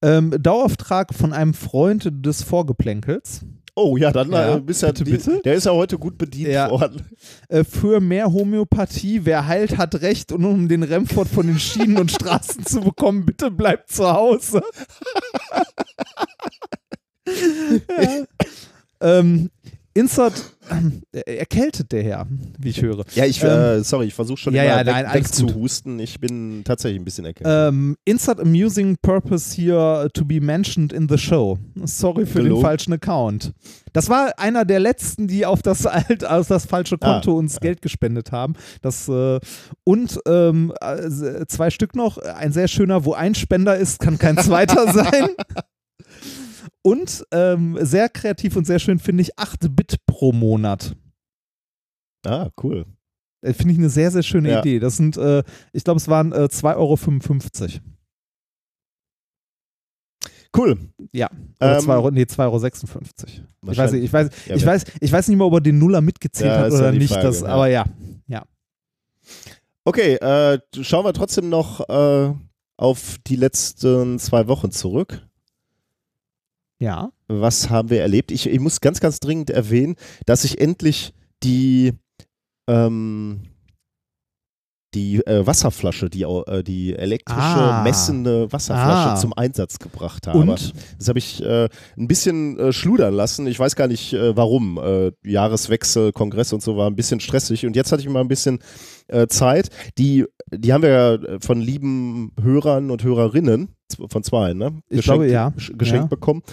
B: Ähm, Dauerauftrag von einem Freund des Vorgeplänkels.
A: Oh ja, dann
B: Ja,
A: äh, bist ja
B: bitte,
A: die,
B: bitte?
A: Der ist ja heute gut bedient
B: Ja.
A: worden.
B: Äh, für mehr Homöopathie, wer heilt, hat Recht. Und um den Remford von den Schienen und Straßen zu bekommen, bitte bleibt zu Hause. ja. ähm, Insert, erkältet der Herr, wie ich höre.
A: Ja, ich,
B: Ähm,
A: äh, sorry, ich versuche schon
B: ja,
A: immer
B: ja,
A: weg,
B: nein,
A: wegzuhusten. Ich bin tatsächlich ein bisschen erkältet.
B: Ähm, insert amusing purpose here to be mentioned in the show. Sorry für
A: Hallo?
B: den falschen Account. Das war einer der letzten, die auf das alt, auf das falsche Konto
A: Ah.
B: uns Geld gespendet haben. Das äh, und ähm, äh, zwei Stück noch. Ein sehr schöner, wo ein Spender ist, kann kein zweiter sein. Und ähm, sehr kreativ und sehr schön finde ich 8 Bit pro Monat.
A: ah, cool.
B: Äh, Finde ich eine sehr, sehr schöne
A: Ja.
B: Idee. Das sind, äh, ich glaube, es waren äh, 2,55 Euro.
A: Cool.
B: Ja. Oder
A: Ähm,
B: 2 Euro, nee, 2,56 Euro. Ich weiß, nicht, ich, weiß,
A: Ja,
B: ich, weiß, ich weiß nicht mal, ob er den Nuller mitgezählt
A: Ja,
B: hat
A: ja
B: oder nicht.
A: Frage,
B: das,
A: ja.
B: Aber ja.
A: Okay, äh, schauen wir trotzdem noch äh, auf die letzten zwei Wochen zurück.
B: Ja.
A: Was haben wir erlebt? Ich, ich muss ganz, ganz dringend erwähnen, dass ich endlich die, ähm, die äh, Wasserflasche, die, äh, die elektrische
B: Ah.
A: messende Wasserflasche
B: Ah.
A: zum Einsatz gebracht habe.
B: Und?
A: Das habe ich äh, ein bisschen äh, schludern lassen. Ich weiß gar nicht äh, warum. Äh, Jahreswechsel, Kongress und so war ein bisschen stressig. Und jetzt hatte ich mal ein bisschen Zeit. Die, die haben wir ja von lieben Hörern und Hörerinnen, von zwei, ne?
B: Ich glaube, ja.
A: gesch- Geschenkt
B: Ja.
A: bekommen.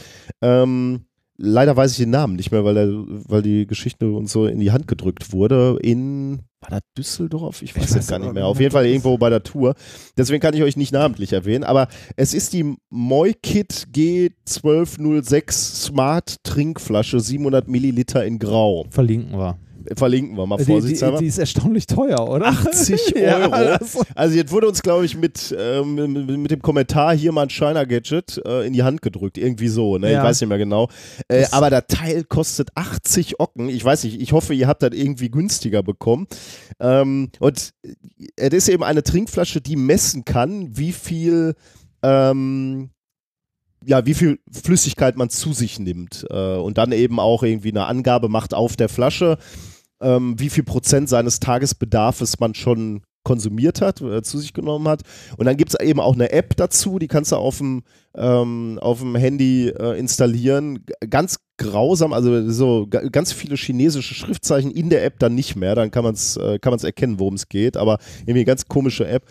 A: Ähm, leider weiß ich den Namen nicht mehr, weil, der, weil die Geschichte uns so in die Hand gedrückt wurde. In, war das Düsseldorf? Ich weiß
B: Ich weiß
A: gar nicht mehr. Auf jeden Fall irgendwo bei der Tour. Deswegen kann ich euch nicht namentlich erwähnen. Aber es ist die Moikit G1206 Smart Trinkflasche, 700 Milliliter in Grau.
B: Verlinken wir.
A: Verlinken wir mal
B: Die, die,
A: vorsichtshalber.
B: die ist erstaunlich teuer, oder?
A: 80
B: Ja,
A: Euro.
B: das-
A: Also jetzt wurde uns, glaube ich, mit, ähm, mit, dem Kommentar hier mal ein Shiner-Gadget äh, in die Hand gedrückt. Irgendwie so, ne?
B: Ja.
A: Ich weiß nicht mehr genau. Äh, aber der Teil kostet 80 Ocken. Ich weiß nicht, ich hoffe, ihr habt das irgendwie günstiger bekommen. Ähm, und es ist eben eine Trinkflasche, die messen kann, wie viel ähm, ja, wie viel Flüssigkeit man zu sich nimmt äh, und dann eben auch irgendwie eine Angabe macht auf der Flasche, ähm, wie viel Prozent seines Tagesbedarfs man schon konsumiert hat, äh, zu sich genommen hat. Und dann gibt es eben auch eine App dazu, die kannst du auf dem, ähm, Handy äh, installieren. Ganz grausam, also so ga- ganz viele chinesische Schriftzeichen in der App dann nicht mehr. Dann kann man es äh, erkennen, worum es geht. Aber irgendwie eine ganz komische App.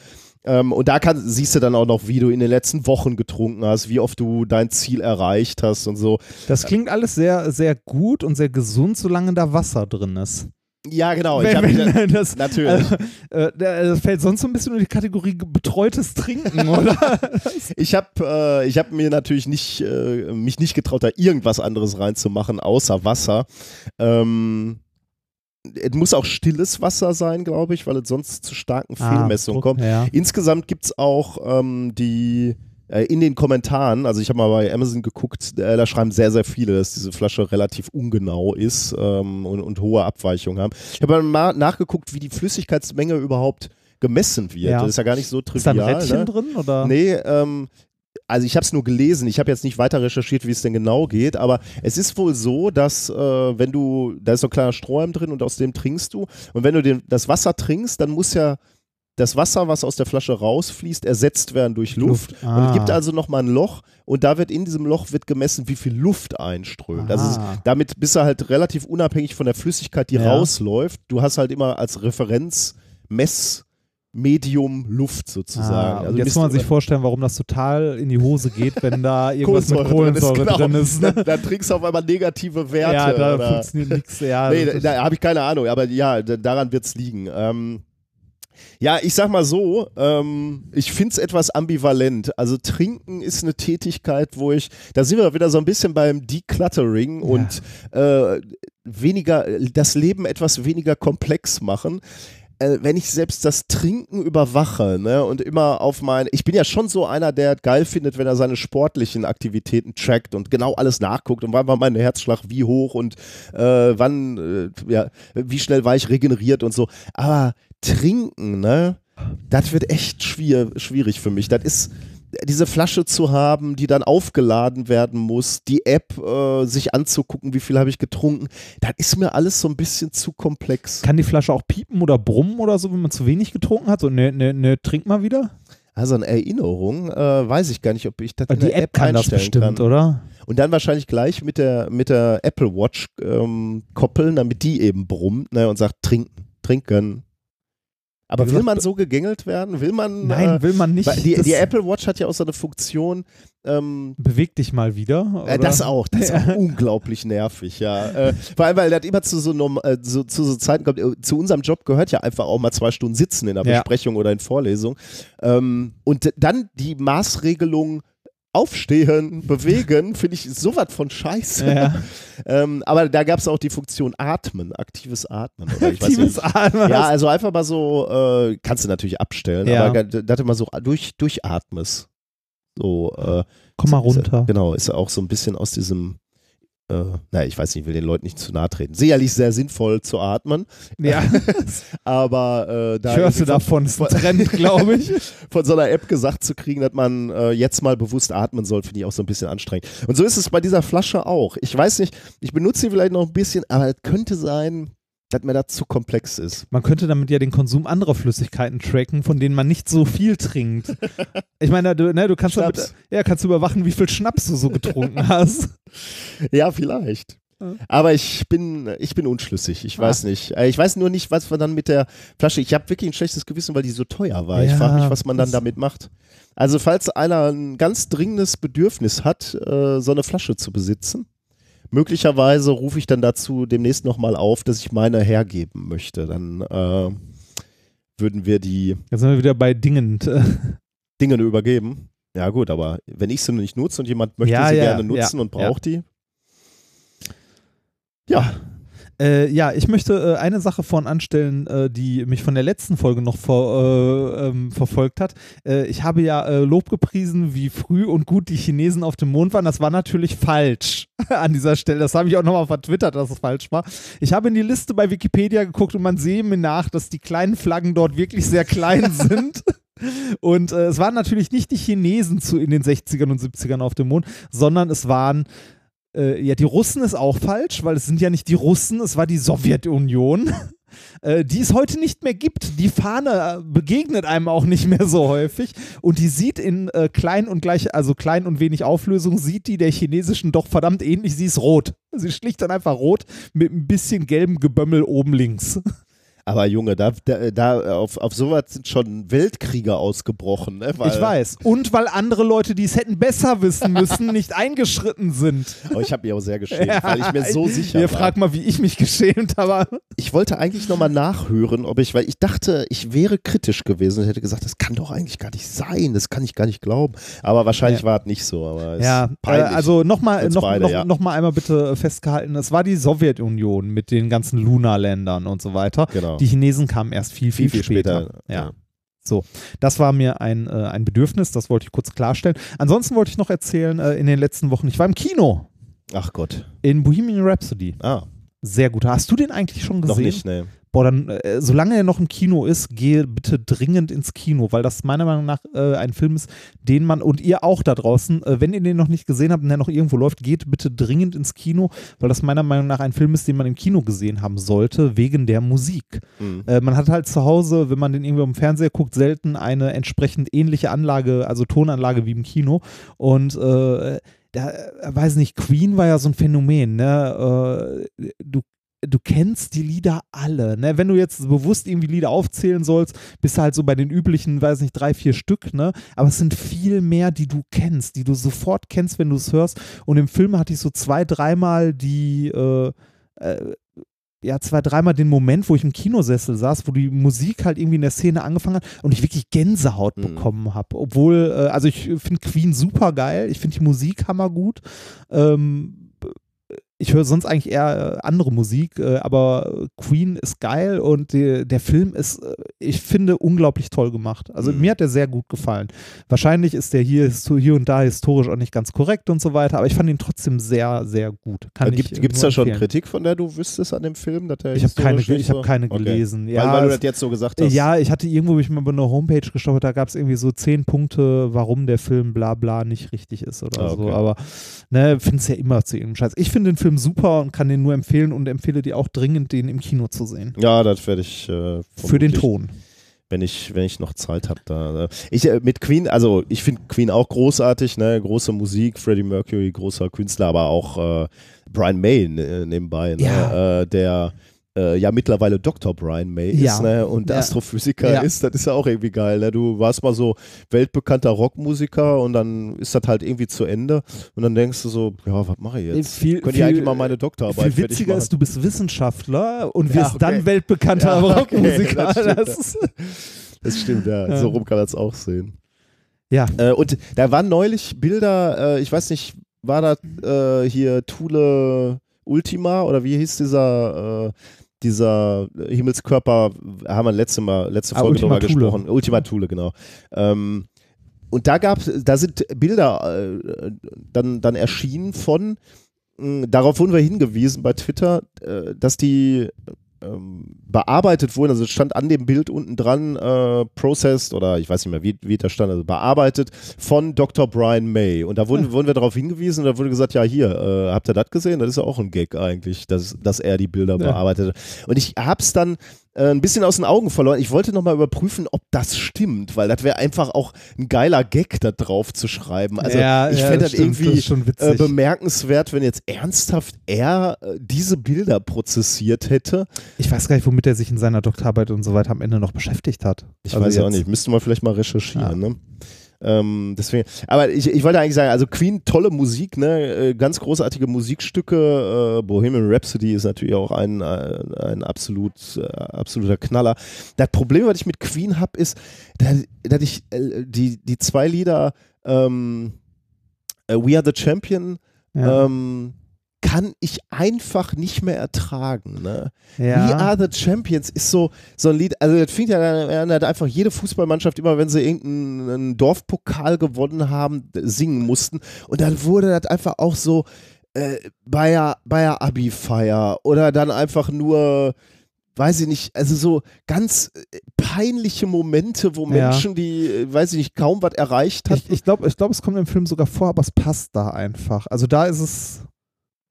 A: Ähm, und da kann, siehst du dann auch noch, wie du in den letzten Wochen getrunken hast, wie oft du dein Ziel erreicht hast und so.
B: Das klingt alles sehr, sehr gut und sehr gesund, solange da Wasser drin ist.
A: Ja, genau. Ich
B: Wenn- wenn
A: wieder,
B: das,
A: natürlich.
B: Äh, äh, das fällt sonst so ein bisschen in die Kategorie betreutes Trinken, oder?
A: Ich habe äh, ich hab mir natürlich nicht, äh, mich nicht getraut, da irgendwas anderes reinzumachen, außer Wasser. Ähm, es muss auch stilles Wasser sein, glaube ich, weil es sonst zu starken Fehlmessungen kommt.
B: Ah, Ja.
A: Insgesamt gibt es auch ähm, die in den Kommentaren, also ich habe mal bei Amazon geguckt, äh, da schreiben sehr, sehr viele, dass diese Flasche relativ ungenau ist ähm, und, und hohe Abweichungen haben. Ich habe mal nachgeguckt, wie die Flüssigkeitsmenge überhaupt gemessen wird.
B: Ja.
A: Das ist ja gar nicht so
B: Ist da
A: trivial.
B: ein Rädchen
A: ne?
B: drin? Oder?
A: Nee, ähm, also ich habe es nur gelesen. Ich habe jetzt nicht weiter recherchiert, wie es denn genau geht, aber es ist wohl so, dass äh, wenn du, da ist so ein kleiner Strohhalm drin und aus dem trinkst du und wenn du den, das Wasser trinkst, dann muss ja das Wasser, was aus der Flasche rausfließt, ersetzt werden durch Luft.
B: Luft.
A: Und
B: Ah.
A: es gibt also nochmal ein Loch und da wird in diesem Loch wird gemessen, wie viel Luft einströmt. Also
B: Ah.
A: damit bist du halt relativ unabhängig von der Flüssigkeit, die
B: Ja.
A: rausläuft. Du hast halt immer als Referenz Messmedium Luft sozusagen.
B: Ah,
A: Also
B: und jetzt muss man sich vorstellen, warum das total in die Hose geht, wenn da irgendwas mit Kohlensäure
A: genau.
B: drin ist. Ne?
A: Dann, dann trinkst du auf einmal negative Werte.
B: Ja, da funktioniert nichts. Ja,
A: nee, da, da habe ich keine Ahnung, aber ja, da, daran wird es liegen. Ähm, Ja, ich sag mal so, ähm, ich finde es etwas ambivalent. Also trinken ist eine Tätigkeit, wo ich, da sind wir wieder so ein bisschen beim Decluttering
B: Ja.
A: und äh, weniger, das Leben etwas weniger komplex machen. Äh, wenn ich selbst das Trinken überwache ne, und immer auf mein, ich bin ja schon so einer, der geil findet, wenn er seine sportlichen Aktivitäten trackt und genau alles nachguckt und wann war mein Herzschlag wie hoch und äh, wann, äh, ja, wie schnell war ich regeneriert und so. Aber trinken, ne, das wird echt schwier schwierig für mich. Das ist diese Flasche zu haben, die dann aufgeladen werden muss, die App äh, sich anzugucken, wie viel habe ich getrunken, das ist mir alles so ein bisschen zu komplex.
B: Kann die Flasche auch piepen oder brummen oder so, wenn man zu wenig getrunken hat? So, ne, ne, ne, trink mal wieder?
A: Also eine Erinnerung, äh, weiß ich gar nicht, ob ich das in
B: die
A: der
B: App, kann das bestimmt,
A: kann.
B: oder?
A: Und dann wahrscheinlich gleich mit der, mit der Apple Watch ähm, koppeln, damit die eben brummt ne, und sagt, trinken, trinken. Aber will man so gegängelt werden? Will man.
B: Nein,
A: äh,
B: will man nicht.
A: die, die Apple Watch hat ja auch so eine Funktion, ähm,
B: Beweg dich mal wieder.
A: Äh, das auch, das ist auch unglaublich nervig, ja. Äh, vor allem, weil das immer zu so, äh, so, zu so Zeiten kommt, äh, zu unserem Job gehört ja einfach auch mal zwei Stunden sitzen in der
B: Ja.
A: Besprechung oder in Vorlesung. Ähm, und dann die Maßregelung aufstehen, bewegen, finde ich sowas von scheiße.
B: Ja.
A: Ähm, aber da gab es auch die Funktion Atmen, aktives Atmen. Oder ich weiß
B: Aktives. Atmen.
A: Ja, also einfach mal so, äh, kannst du natürlich abstellen,
B: Ja.
A: aber da- du mal so durch, durchatmest. So, äh,
B: Komm mal
A: ist-
B: runter.
A: Genau, ist auch so ein bisschen aus diesem, äh, naja, ich weiß nicht, ich will den Leuten nicht zu nahe treten. Sicherlich sehr sinnvoll zu atmen,
B: Ja,
A: aber äh, da
B: ich hörte davon, ist ein Trend, glaube ich.
A: von so einer App gesagt zu kriegen, dass man äh, jetzt mal bewusst atmen soll, finde ich auch so ein bisschen anstrengend. Und so ist es bei dieser Flasche auch. Ich weiß nicht, ich benutze sie vielleicht noch ein bisschen, aber es könnte sein, dass mir das zu komplex ist.
B: Man könnte damit ja den Konsum anderer Flüssigkeiten tracken, von denen man nicht so viel trinkt. Ich meine, du, ne, du kannst damit, ja, kannst überwachen, wie viel Schnaps du so getrunken hast.
A: Ja, vielleicht. Aber ich bin, ich bin unschlüssig. Ich
B: Ah.
A: weiß nicht. Äh, Ich weiß nur nicht, was man dann mit der Flasche. Ich habe wirklich ein schlechtes Gewissen, weil die so teuer war. ich
B: Ja,
A: frage mich, was man dann damit macht. Also, falls einer ein ganz dringendes Bedürfnis hat, äh, so eine Flasche zu besitzen, möglicherweise rufe ich dann dazu demnächst nochmal auf, dass ich meine hergeben möchte. Dann äh, würden wir die
B: Jetzt sind wir wieder bei Dingen.
A: Dinge übergeben. Ja, gut, aber wenn ich sie nicht nutze und jemand möchte
B: Ja,
A: sie
B: ja,
A: gerne nutzen
B: ja,
A: und braucht die. Ja,
B: Äh, ja, ich möchte äh, eine Sache vorhin anstellen, äh, die mich von der letzten Folge noch ver, äh, ähm, verfolgt hat. Äh, ich habe ja äh, Lob gepriesen, wie früh und gut die Chinesen auf dem Mond waren. Das war natürlich falsch an dieser Stelle. Das habe ich auch nochmal vertwittert, dass es falsch war. Ich habe in die Liste bei Wikipedia geguckt und man sehe mir nach, dass die kleinen Flaggen dort wirklich sehr klein sind. Und äh, es waren natürlich nicht die Chinesen zu, in den 60ern und 70ern auf dem Mond, sondern es waren äh, ja, die Russen ist auch falsch, weil es sind ja nicht die Russen, es war die Sowjetunion, äh, die es heute nicht mehr gibt. Die Fahne äh, begegnet einem auch nicht mehr so häufig und die sieht in äh, klein und gleich, also klein und wenig Auflösung, sieht die der chinesischen doch verdammt ähnlich. Sie ist rot. Sie ist schlicht und einfach rot mit ein bisschen gelbem Gebömmel oben links.
A: Aber Junge, da, da, da auf, auf sowas sind schon Weltkriege ausgebrochen. Ne?
B: Ich weiß. Und weil andere Leute, die es hätten besser wissen müssen, nicht eingeschritten sind.
A: Aber ich habe mich auch sehr geschämt, weil ich mir so sicher
B: Ihr
A: war.
B: fragt mal, wie ich mich geschämt habe.
A: Ich wollte eigentlich nochmal nachhören, ob ich, weil ich dachte, ich wäre kritisch gewesen und hätte gesagt, das kann doch eigentlich gar nicht sein, das kann ich gar nicht glauben. Aber wahrscheinlich
B: Ja.
A: war es nicht so. Aber
B: Ja, äh,
A: peinlich.
B: also nochmal noch,
A: beide,
B: noch,
A: ja.
B: noch mal einmal bitte festgehalten, es war die Sowjetunion mit den ganzen Luna-Ländern und so weiter.
A: genau.
B: Die Chinesen kamen erst viel, viel,
A: viel, viel
B: später.
A: später.
B: Ja. So, das war mir ein, äh, ein Bedürfnis, das wollte ich kurz klarstellen. Ansonsten wollte ich noch erzählen, äh, in den letzten Wochen, ich war im Kino
A: Ach Gott.
B: in Bohemian Rhapsody.
A: Ah,
B: Sehr gut. Hast du den eigentlich schon gesehen?
A: noch nicht, ne.
B: Boah, dann, äh, solange er noch im Kino ist, gehe bitte dringend ins Kino, weil das meiner Meinung nach äh, ein Film ist, den man und ihr auch da draußen, äh, wenn ihr den noch nicht gesehen habt und der noch irgendwo läuft, geht bitte dringend ins Kino, weil das meiner Meinung nach ein Film ist, den man im Kino gesehen haben sollte, wegen der Musik.
A: Hm.
B: Äh, man hat halt zu Hause, wenn man den irgendwie im Fernseher guckt, selten eine entsprechend ähnliche Anlage, also Tonanlage wie im Kino. Und äh, da, äh, weiß nicht, Queen war ja so ein Phänomen, ne? Du du kennst die Lieder alle. Ne? Wenn du jetzt bewusst irgendwie Lieder aufzählen sollst, bist du halt so bei den üblichen, weiß nicht, drei, vier Stück, ne? Aber es sind viel mehr, die du kennst, die du sofort kennst, wenn du es hörst. Und im Film hatte ich so zwei, dreimal die, äh, äh, ja zwei, dreimal den Moment, wo ich im Kinosessel saß, wo die Musik halt irgendwie in der Szene angefangen hat und ich wirklich Gänsehaut
A: Mhm.
B: bekommen habe. Obwohl, äh, also ich finde Queen super geil, ich finde die Musik hammergut. Ähm, ich höre sonst eigentlich eher äh, andere Musik, äh, aber Queen ist geil und die, der Film ist, äh, ich finde, unglaublich toll gemacht. Also
A: Mhm.
B: mir hat der sehr gut gefallen. Wahrscheinlich ist der hier, hier und da historisch auch nicht ganz korrekt und so weiter, aber ich fand ihn trotzdem sehr, sehr gut. Kann
A: Gibt es da schon. Kritik, von der du wüsstest an dem Film? Dass der
B: Ich habe keine, ich hab keine
A: so- Okay.
B: gelesen.
A: Weil,
B: Ja,
A: weil du
B: es-
A: das jetzt so gesagt hast.
B: ja, ich hatte irgendwo mich mal über eine Homepage geschaut, da gab es irgendwie so zehn Punkte, warum der Film bla bla nicht richtig ist oder
A: Ah,
B: so.
A: okay.
B: Aber ne, finde es ja immer zu irgendeinem Scheiß. Ich finde den Film super und kann den nur empfehlen und empfehle dir auch dringend, den im Kino zu sehen.
A: Ja, das werde ich. Äh,
B: Für den Ton.
A: Wenn ich, wenn ich noch Zeit habe. Da, äh, ich äh, mit Queen, also ich finde Queen auch großartig, ne? Große Musik, Freddie Mercury, großer Künstler, aber auch äh, Brian May äh, nebenbei, ne?
B: Ja.
A: äh, der äh, ja mittlerweile Dr. Brian May
B: Ja.
A: ist ne? und
B: Ja.
A: Astrophysiker
B: Ja.
A: ist, das ist ja auch irgendwie geil. Ne? Du warst mal so weltbekannter Rockmusiker und dann ist das halt irgendwie zu Ende und dann denkst du so, ja, was mache ich jetzt?
B: Viel-
A: Könnte
B: viel-
A: ich eigentlich mal meine Doktorarbeit
B: Viel witziger ist, du bist Wissenschaftler und wirst
A: okay.
B: dann weltbekannter
A: Ja, okay,
B: Rockmusiker.
A: das stimmt,
B: Das
A: stimmt, ja.
B: Ja.
A: So rum kann man es auch sehen.
B: ja.
A: Äh, und da waren neulich Bilder, äh, ich weiß nicht, war da äh, hier Thule Ultima oder wie hieß dieser, äh, dieser Himmelskörper, haben wir letzte, Mal, letzte
B: Ah,
A: Folge
B: Ultima Thule.
A: gesprochen. Ultima Thule, genau. Ähm, und da gab da sind Bilder äh, dann, dann erschienen von, mh, darauf wurden wir hingewiesen bei Twitter, äh, dass die ähm, bearbeitet wurden, also es stand an dem Bild unten dran, äh, processed oder ich weiß nicht mehr, wie, wie da stand, also bearbeitet von Dr. Brian May. Und da wurden, wurden wir darauf hingewiesen und da wurde gesagt, ja hier, äh, habt ihr das gesehen? Das ist ja auch ein Gag eigentlich, dass, dass er die Bilder
B: Ja.
A: bearbeitet. Und ich hab's dann äh, ein bisschen aus den Augen verloren. Ich wollte nochmal überprüfen, ob das stimmt, weil das wäre einfach auch ein geiler Gag da drauf zu schreiben. Also
B: ja,
A: ich
B: ja,
A: fände das
B: stimmt,
A: irgendwie
B: schon
A: äh, bemerkenswert, wenn jetzt ernsthaft er äh, diese Bilder prozessiert hätte.
B: ich weiß gar nicht, womit er sich in seiner Doktorarbeit und so weiter am Ende noch beschäftigt hat.
A: Ich
B: Also
A: weiß auch
B: jetzt-
A: nicht, müsste man vielleicht mal recherchieren.
B: Ja.
A: Ne? Ähm, deswegen, aber ich, ich wollte eigentlich sagen, also Queen, tolle Musik, ne? äh, ganz großartige Musikstücke. Äh, Bohemian Rhapsody ist natürlich auch ein, ein, ein absolut, äh, absoluter Knaller. Das Problem, was ich mit Queen habe, ist, dass, dass ich äh, die, die zwei Lieder ähm, äh, We Are the Champion
B: Ja.
A: ähm, kann ich einfach nicht mehr ertragen. Ne?
B: ja.
A: We Are the Champions ist so, so ein Lied, also das fängt ja an, dass einfach jede Fußballmannschaft immer, wenn sie irgendeinen Dorfpokal gewonnen haben, singen mussten. Und dann wurde das einfach auch so äh, bei der, bei der Abi-Feier oder dann einfach nur, weiß ich nicht, also so ganz äh, peinliche Momente, wo
B: Ja.
A: Menschen, die, äh, weiß ich nicht, kaum was erreicht hatten.
B: Ich, ich glaube, ich glaub, es kommt im Film sogar vor, aber es passt da einfach. Also da ist es.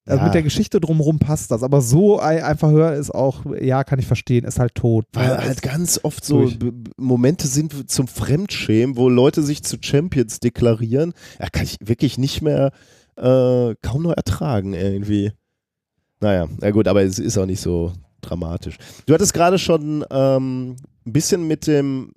B: Also
A: Ja.
B: mit der Geschichte drumherum passt das, aber so ei- einfach hören ist auch, ja, kann ich verstehen, ist halt tot.
A: Weil
B: Ja,
A: halt ganz oft so Momente sind zum Fremdschämen, wo Leute sich zu Champions deklarieren. Ja, kann ich wirklich nicht mehr äh, kaum noch ertragen irgendwie. Naja, na gut, aber es ist auch nicht so dramatisch. Du hattest gerade schon ähm, ein bisschen mit dem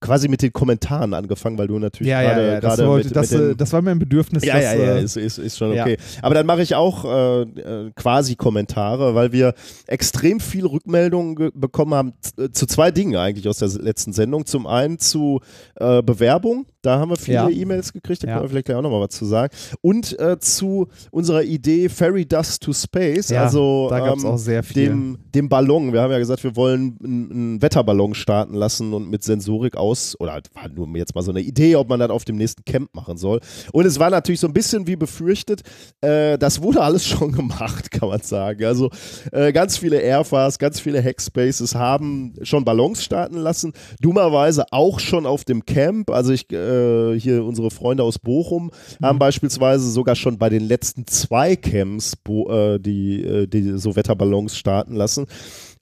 A: quasi mit den Kommentaren angefangen, weil du natürlich
B: ja, ja,
A: gerade
B: ja, das,
A: gerade
B: wollte,
A: mit,
B: das,
A: mit
B: äh, das war mir ein Bedürfnis.
A: ja,
B: dass,
A: ja, ja,
B: äh,
A: ist, ist, ist schon
B: ja.
A: okay. Aber dann mache ich auch äh, äh, quasi Kommentare, weil wir extrem viel Rückmeldungen ge- bekommen haben zu zwei Dingen eigentlich aus der letzten Sendung. Zum einen zu äh, Bewerbung, da haben wir viele
B: Ja.
A: E-Mails gekriegt, da
B: Ja.
A: können wir vielleicht gleich auch nochmal was zu sagen. Und äh, zu unserer Idee Fairy Dust to Space,
B: Ja,
A: also
B: da gab es
A: ähm,
B: auch sehr viel.
A: dem, dem Ballon. Wir haben ja gesagt, wir wollen einen, einen Wetterballon starten lassen und mit Sensorik aus, oder halt war nur jetzt mal so eine Idee, ob man das auf dem nächsten Camp machen soll. Und es war natürlich so ein bisschen wie befürchtet, äh, das wurde alles schon gemacht, kann man sagen. Also äh, ganz viele Airfars, ganz viele Hackspaces haben schon Ballons starten lassen, dummerweise auch schon auf dem Camp. Also ich, äh, hier unsere Freunde aus Bochum haben beispielsweise sogar schon bei den letzten zwei Camps bo äh, die, äh, die so Wetterballons starten lassen.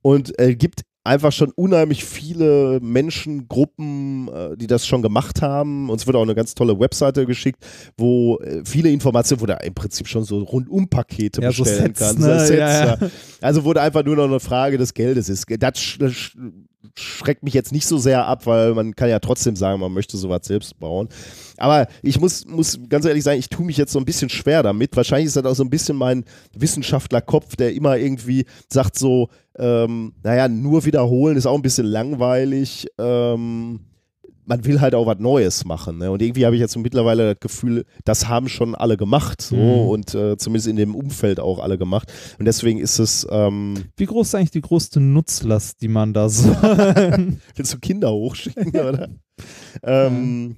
A: Und äh, gibt einfach schon unheimlich viele Menschen, Gruppen, äh, die das schon gemacht haben. Uns wird auch eine ganz tolle Webseite geschickt, wo äh, viele Informationen, wo du im Prinzip schon so Rundum-Pakete
B: Ja, so
A: bestellen
B: Sets,
A: kannst.
B: ne?
A: Sets,
B: Ja, ja.
A: Also wo da einfach nur noch eine Frage des Geldes ist. Das das schreckt mich jetzt nicht so sehr ab, weil man kann ja trotzdem sagen, man möchte sowas selbst bauen. Aber ich muss, muss ganz ehrlich sagen, ich tue mich jetzt so ein bisschen schwer damit. Wahrscheinlich ist das auch so ein bisschen mein Wissenschaftlerkopf, der immer irgendwie sagt so, ähm, naja, nur wiederholen ist auch ein bisschen langweilig. Ähm, man will halt auch was Neues machen. Ne? Und irgendwie habe ich jetzt so mittlerweile das Gefühl, das haben schon alle gemacht. So,
B: Mhm.
A: Und äh, zumindest in dem Umfeld auch alle gemacht. Und deswegen ist es, ähm,
B: Wie groß ist eigentlich die größte Nutzlast, die man da so.
A: willst du Kinder hochschicken, oder? ähm,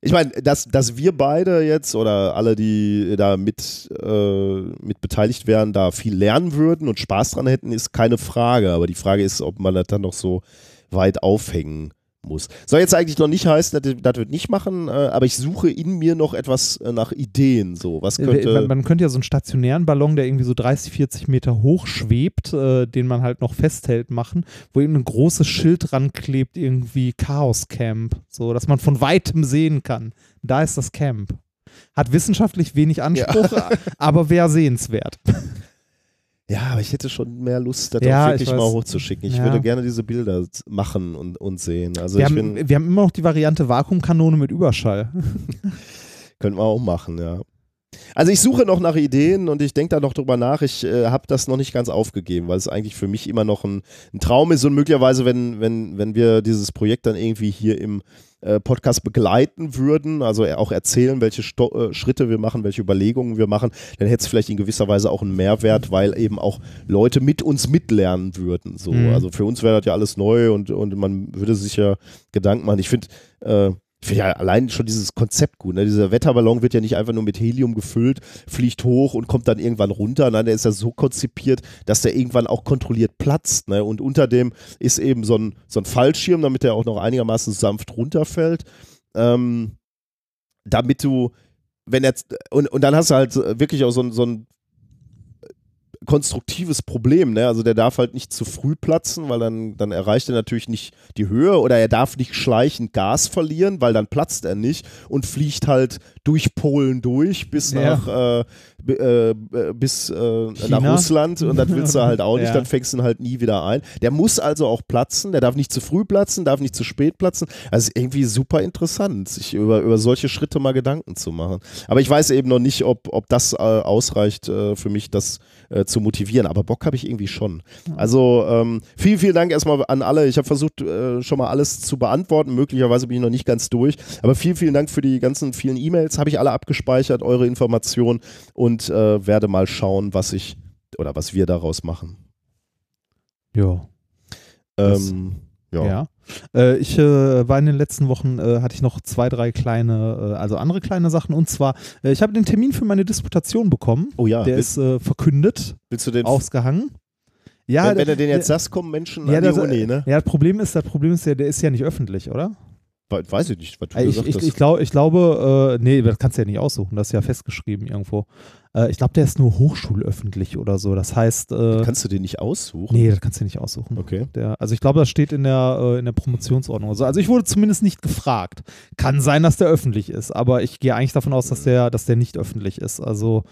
A: ich meine, dass, dass wir beide jetzt oder alle, die da mit, äh, mit beteiligt wären, da viel lernen würden und Spaß dran hätten, ist keine Frage. Aber die Frage ist, ob man das dann noch so weit aufhängen muss. Soll jetzt eigentlich noch nicht heißen, dass das wird nicht machen, äh, aber ich suche in mir noch etwas äh, nach Ideen. So, was könnte.
B: man, man könnte ja so einen stationären Ballon, der irgendwie so 30, 40 Meter hoch schwebt, äh, den man halt noch festhält, machen, wo eben ein großes Schild dran klebt, irgendwie Chaos Camp, so dass man von weitem sehen kann. Da ist das Camp. Hat wissenschaftlich wenig Anspruch, aber wäre sehenswert.
A: Ja, aber ich hätte schon mehr Lust, das
B: Ja,
A: wirklich mal hochzuschicken. Ich
B: Ja.
A: würde gerne diese Bilder machen und, und sehen. Also
B: Wir
A: ich
B: haben,
A: bin,
B: wir haben immer noch die Variante Vakuumkanone mit Überschall.
A: könnten wir auch machen, ja. Also ich suche noch nach Ideen und ich denke da noch drüber nach. Ich äh, habe das noch nicht ganz aufgegeben, weil es eigentlich für mich immer noch ein, ein Traum ist und möglicherweise, wenn, wenn, wenn wir dieses Projekt dann irgendwie hier im äh, Podcast begleiten würden, also auch erzählen, welche Sto äh, Schritte wir machen, welche Überlegungen wir machen, dann hätte es vielleicht in gewisser Weise auch einen Mehrwert, weil eben auch Leute mit uns mitlernen würden. So.
B: Mhm.
A: Also für uns wäre das ja alles neu und, und man würde sich ja Gedanken machen. Ich finde, äh, finde ja allein schon dieses Konzept gut. Ne? Dieser Wetterballon wird ja nicht einfach nur mit Helium gefüllt, fliegt hoch und kommt dann irgendwann runter. Nein, der ist ja so konzipiert, dass der irgendwann auch kontrolliert platzt. Ne? Und unter dem ist eben so ein, so ein Fallschirm, damit der auch noch einigermaßen sanft runterfällt. Ähm, damit du, wenn jetzt, und, und dann hast du halt wirklich auch so ein, so ein konstruktives Problem, ne? Also der darf halt nicht zu früh platzen, weil dann, dann erreicht er natürlich nicht die Höhe oder er darf nicht schleichend Gas verlieren, weil dann platzt er nicht und fliegt halt durch Polen durch bis
B: Ja.
A: nach äh, äh, b- bis äh, nach? Russland und das willst du halt auch nicht,
B: Ja.
A: dann fängst du ihn halt nie wieder ein. Der muss also auch platzen, der darf nicht zu früh platzen, darf nicht zu spät platzen. Also irgendwie super interessant, sich über, über solche Schritte mal Gedanken zu machen. Aber ich weiß eben noch nicht, ob, ob das äh, ausreicht äh, für mich, das äh, zu motivieren. Aber Bock habe ich irgendwie schon. Also ähm, vielen, vielen Dank erstmal an alle. Ich habe versucht, äh, schon mal alles zu beantworten. Möglicherweise bin ich noch nicht ganz durch. Aber vielen, vielen Dank für die ganzen vielen E-Mails. Habe ich alle abgespeichert, eure Informationen und äh, werde mal schauen, was ich oder was wir daraus machen.
B: Das-
A: Ähm, ja.
B: Ja. Äh, ich äh, war in den letzten Wochen, äh, hatte ich noch zwei, drei kleine, äh, also andere kleine Sachen. Und zwar, äh, ich habe den Termin für meine Disputation bekommen.
A: Oh ja,
B: Der
A: willst,
B: ist äh, verkündet,
A: willst du den,
B: ausgehangen. Ja,
A: wenn, wenn du den jetzt
B: der-
A: sagst, kommen Menschen
B: ja,
A: an die
B: das,
A: Uni, ne?
B: Ja, das Problem ist, das Problem ist ja, der ist ja nicht öffentlich, oder?
A: We- Weiß ich nicht, was du
B: Ich,
A: gesagt
B: ich,
A: hast.
B: ich, glaub, ich glaube, äh, nee, das kannst du ja nicht aussuchen, das ist ja festgeschrieben irgendwo. Äh, ich glaube, der ist nur hochschulöffentlich oder so. Das heißt, äh,
A: Kannst du den nicht aussuchen?
B: nee, das kannst du nicht aussuchen.
A: Okay.
B: Der, also ich glaube, das steht in der, äh, in der Promotionsordnung. Also, also ich wurde zumindest nicht gefragt. Kann sein, dass der öffentlich ist, aber ich gehe eigentlich davon aus, dass der, dass der nicht öffentlich ist. Also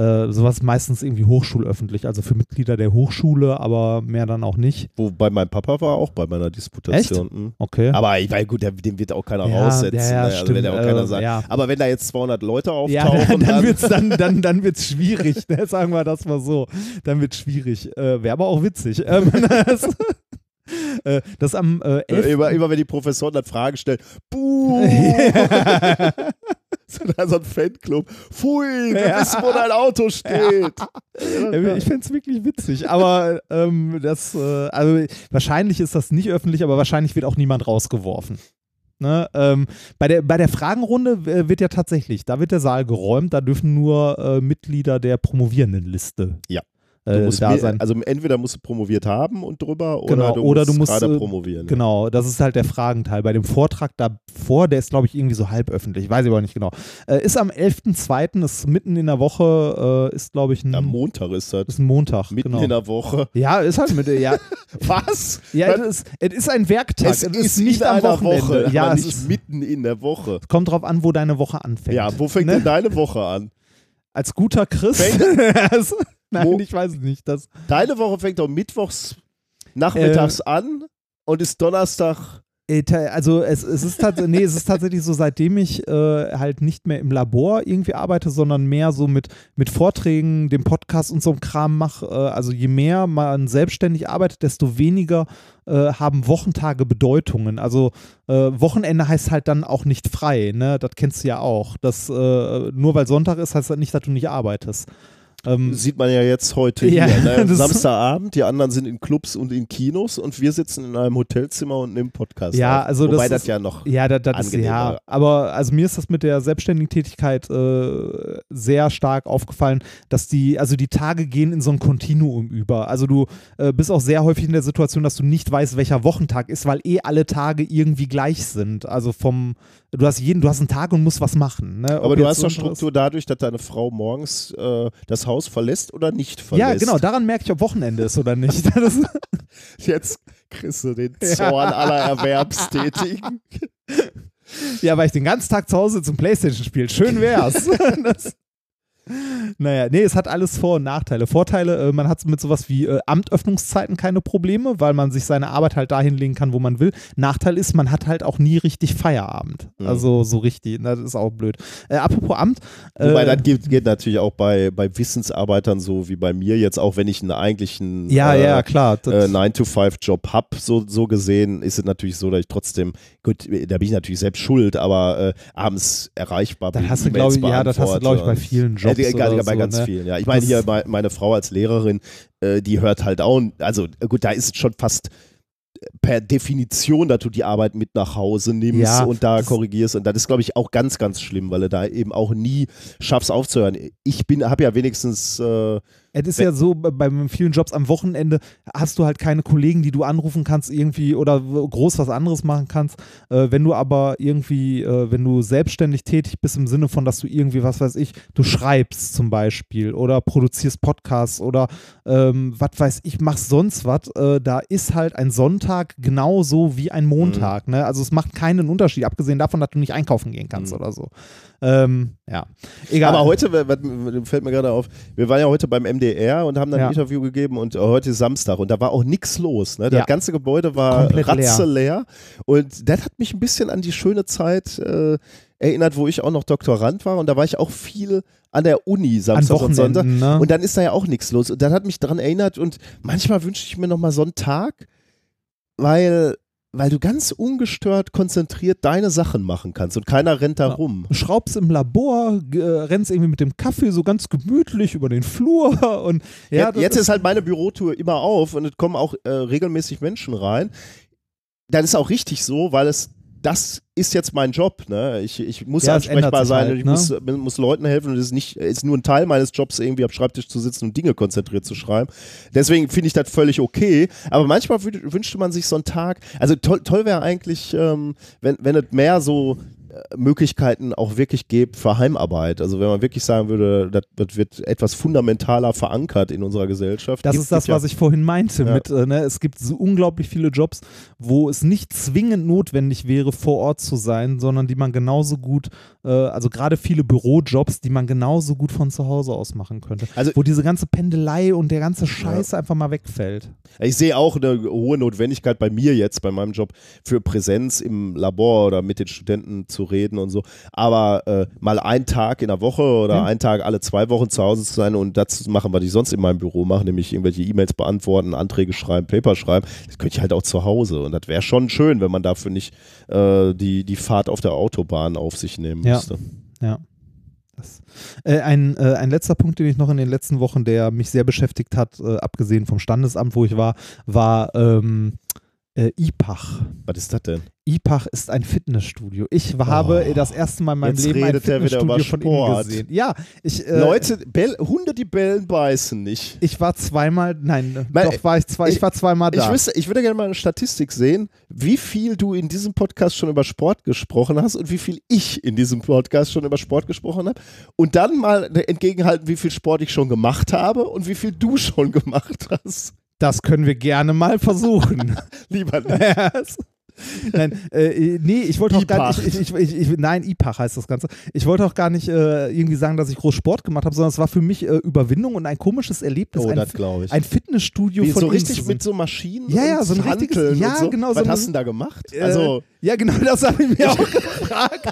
B: äh, sowas ist meistens irgendwie hochschulöffentlich, also für Mitglieder der Hochschule, aber mehr dann auch nicht.
A: Wobei mein Papa war auch bei meiner Disputation. Mhm.
B: Okay.
A: Aber ich meine, gut, den wird auch keiner
B: Ja,
A: raussetzen.
B: ja, ja,
A: ne? also wird ja auch
B: stimmt,
A: keiner
B: äh,
A: sagen.
B: ja.
A: Aber wenn da jetzt 200 Leute auftauchen,
B: Ja, dann, dann
A: dann,
B: wird es dann, dann, dann wird's schwierig, ne? sagen wir das mal so. Dann wird es schwierig. Äh, Wäre aber auch witzig. Ähm, das, äh, das am äh, 11.
A: äh, immer, immer wenn die Professoren dann Fragen stellen, buh, da so ein Fanclub, pfui, wir
B: Ja.
A: wissen, wo dein Auto steht.
B: Ja, Ich fände es wirklich witzig, aber ähm, das, äh, also wahrscheinlich ist das nicht öffentlich, aber wahrscheinlich wird auch niemand rausgeworfen. Ne? Ähm, bei, der, bei der Fragenrunde äh, wird ja tatsächlich, da wird der Saal geräumt, da dürfen nur äh, Mitglieder der Promovierendenliste
A: Ja. Du
B: äh,
A: musst
B: da sein.
A: also entweder musst du promoviert haben und drüber
B: Genau,
A: oder du
B: oder
A: musst,
B: du musst,
A: gerade
B: äh,
A: promovieren.
B: Genau, das ist halt der Fragenteil. Bei dem Vortrag davor, der ist, glaube ich, irgendwie so halb öffentlich, weiß ich aber nicht genau. Äh, ist am 11.02., ist mitten in der Woche, äh, ist, glaube ich, ein,
A: Am Montag ist das.
B: ist ein Montag.
A: Mitten
B: genau.
A: in der Woche.
B: ja, ist halt mit, ja,
A: Was?
B: ja
A: Was?
B: es, ist, es ist ein Werktag,
A: es
B: es,
A: ist
B: nicht
A: in
B: am Wochenende.
A: Woche,
B: ja, es
A: nicht
B: ist,
A: mitten in der Woche.
B: kommt drauf an, wo deine Woche anfängt.
A: Ja, wo fängt
B: Ne?
A: denn deine Woche an?
B: Als guter Christ. Nein,
A: Wo-
B: ich weiß es nicht. Das,
A: Deine Woche fängt doch mittwochs nachmittags
B: Äh,
A: an Und ist Donnerstag.
B: Äh, Also es, es, ist nee, es ist tatsächlich so, seitdem ich äh, halt nicht mehr im Labor irgendwie arbeite, sondern mehr so mit, mit Vorträgen, dem Podcast und so einem Kram mache. Äh, also je mehr man selbstständig arbeitet, desto weniger äh, haben Wochentage Bedeutungen. Also äh, Wochenende heißt halt dann auch nicht frei, ne? Das kennst du ja auch. Das, äh, nur weil Sonntag ist, heißt das nicht, dass du nicht arbeitest. Ähm,
A: Sieht man ja jetzt heute
B: Ja,
A: hier. Ne?
B: das-
A: Samstagabend, die anderen sind in Clubs und in Kinos und wir sitzen in einem Hotelzimmer und nehmen Podcast.
B: Ja,
A: auf.
B: also das
A: Wobei das,
B: ist-
A: ja noch.
B: Ja, das, das ist ja. Aber also mir ist das mit der selbstständigen Tätigkeit äh, sehr stark aufgefallen, dass die, also die Tage gehen in so ein Kontinuum über. Also du äh, bist auch sehr häufig in der Situation, dass du nicht weißt, welcher Wochentag ist, weil eh alle Tage irgendwie gleich sind. Also vom, du hast jeden, du hast einen Tag und musst was machen. Ne?
A: Aber du hast doch Struktur dadurch, dass deine Frau morgens äh, das Haus verlässt oder nicht verlässt.
B: Ja, genau, daran merke ich, ob Wochenende ist oder nicht.
A: Jetzt kriegst du den Zorn aller Erwerbstätigen.
B: Ja, weil ich den ganzen Tag zu Hause zum Playstation spiele. Schön wär's. das, naja, nee, es hat alles Vor- und Nachteile. Vorteile, äh, man hat mit sowas wie äh, Amtöffnungszeiten keine Probleme, weil man sich seine Arbeit halt dahin legen kann, wo man will. Nachteil ist, man hat halt auch nie richtig Feierabend.
A: Mhm.
B: Also so richtig, das ist auch blöd. Äh, apropos Amt.
A: Wobei,
B: äh,
A: das geht, geht natürlich auch bei, bei Wissensarbeitern so wie bei mir jetzt, auch wenn ich einen eigentlichen
B: ja,
A: äh,
B: ja, klar.
A: äh,
B: Das,
A: 9-to-5-Job habe, so, so gesehen, ist es natürlich so, dass ich trotzdem, gut, da bin ich natürlich selbst schuld, aber äh, abends erreichbar
B: das hast du, glaube ich, ja, das hast du, glaube ich, bei vielen Jobs.
A: Ja, egal,
B: oder
A: bei
B: so,
A: ganz
B: ne?
A: vielen, ja. Ich meine, hier bei, meine Frau als Lehrerin, äh, die hört halt auch, also äh, gut, da ist es schon fast per Definition, dass du die Arbeit mit nach Hause nimmst
B: Ja,
A: und da korrigierst. Und das ist, glaube ich, auch ganz, ganz schlimm, weil du da eben auch nie schaffst aufzuhören. Ich bin, habe ja wenigstens äh,
B: Es ist ja so, bei bei vielen Jobs am Wochenende hast du halt keine Kollegen, die du anrufen kannst irgendwie oder groß was anderes machen kannst. Äh, wenn du aber irgendwie, äh, wenn du selbstständig tätig bist im Sinne von, dass du irgendwie, was weiß ich, du schreibst zum Beispiel oder produzierst Podcasts oder ähm, was weiß ich, machst sonst was, äh, da ist halt ein Sonntag genauso wie ein Montag. Ne? Also es macht keinen Unterschied, abgesehen davon, dass du nicht einkaufen gehen kannst
A: Mhm.
B: oder so. Ähm, ja, egal.
A: Aber heute, fällt mir gerade auf, wir waren ja heute beim MDR und haben dann
B: Ja.
A: ein Interview gegeben und heute ist Samstag und da war auch nichts los. Ne? Das
B: Ja.
A: ganze Gebäude war
B: Komplett leer.
A: und das hat mich ein bisschen an die schöne Zeit äh, erinnert, wo ich auch noch Doktorand war und da war ich auch viel an der Uni Samstag und Sonntag.
B: Ne?
A: Und dann ist da ja auch nichts los. Und das hat mich daran erinnert und manchmal wünsche ich mir nochmal so einen Tag, weil, weil du ganz ungestört konzentriert deine Sachen machen kannst und keiner rennt da
B: Ja.
A: rum.
B: schraubst im Labor, äh, rennst irgendwie mit dem Kaffee so ganz gemütlich über den Flur und ja,
A: jetzt jetzt ist halt meine Bürotour immer auf und es kommen auch äh, regelmäßig Menschen rein. Das ist auch richtig so, weil es das ist jetzt mein Job. Ne? Ich, ich muss
B: Ja,
A: ansprechbar sein
B: halt,
A: und ich
B: ne?
A: muss, muss Leuten helfen und es ist nicht ist nur ein Teil meines Jobs, irgendwie am Schreibtisch zu sitzen und Dinge konzentriert zu schreiben. Deswegen finde ich das völlig okay. Aber manchmal wü- wünschte man sich so einen Tag. Also toll, toll wäre eigentlich, ähm, wenn, wenn es mehr so Möglichkeiten auch wirklich gibt für Heimarbeit. Also wenn man wirklich sagen würde, das, das wird etwas fundamentaler verankert in unserer Gesellschaft.
B: Das
A: Gibt-
B: ist das,
A: gibt ja-
B: was ich vorhin meinte.
A: Ja.
B: Mit, äh, ne, es gibt so unglaublich viele Jobs, wo es nicht zwingend notwendig wäre, vor Ort zu sein, sondern die man genauso gut, äh, also gerade viele Bürojobs, die man genauso gut von zu Hause aus machen könnte.
A: Also-
B: wo diese ganze Pendelei und der ganze Scheiß einfach mal wegfällt.
A: Ich sehe auch eine hohe Notwendigkeit bei mir jetzt, bei meinem Job, für Präsenz im Labor oder mit den Studenten zu reden und so. Aber äh, mal einen Tag in der Woche oder
B: Ja.
A: einen Tag alle zwei Wochen zu Hause zu sein und das zu machen, was ich sonst in meinem Büro mache, nämlich irgendwelche E-Mails beantworten, Anträge schreiben, Paper schreiben, das könnte ich halt auch zu Hause. Und das wäre schon schön, wenn man dafür nicht äh, die, die Fahrt auf der Autobahn auf sich nehmen
B: Ja.
A: müsste.
B: Ja. Äh, ein, äh, ein letzter Punkt, den ich noch in den letzten Wochen, der mich sehr beschäftigt hat, äh, abgesehen vom Standesamt, wo ich war, war ähm, äh, IPACH.
A: Was ist das denn?
B: IPACH ist ein Fitnessstudio. Ich habe
A: Oh,
B: das erste Mal in meinem Leben ein Fitnessstudio von innen gesehen. Ja, ich, äh,
A: Leute, Bell, Hunde, die bellen, beißen nicht.
B: ich war zweimal, nein,
A: Weil,
B: doch war ich zwei, ich,
A: ich-
B: war zweimal da.
A: Ich, wüsste, ich würde gerne mal eine Statistik sehen, wie viel du in diesem Podcast schon über Sport gesprochen hast und wie viel ich in diesem Podcast schon über Sport gesprochen habe. Und dann mal entgegenhalten, wie viel Sport ich schon gemacht habe und wie viel du schon gemacht hast.
B: Das können wir gerne mal versuchen.
A: Lieber nicht.
B: Nein, äh, nee, ich wollte auch gar nicht, ich, ich, ich, nein, IPACH heißt das Ganze. Ich wollte auch gar nicht äh, irgendwie sagen, dass ich groß Sport gemacht habe, sondern es war für mich äh, Überwindung und ein komisches Erlebnis.
A: Oh,
B: ein,
A: das glaube ich.
B: ein Fitnessstudio
A: Wie,
B: von
A: so richtig
B: zu
A: mit so Maschinen
B: Ja, ja,
A: und
B: so ein richtiges-
A: Hanteln
B: ja,
A: und so.
B: genau, so
A: Was
B: ein-
A: hast du denn da gemacht?
B: Äh,
A: Also,
B: ja, genau, das habe ich mir auch gefragt.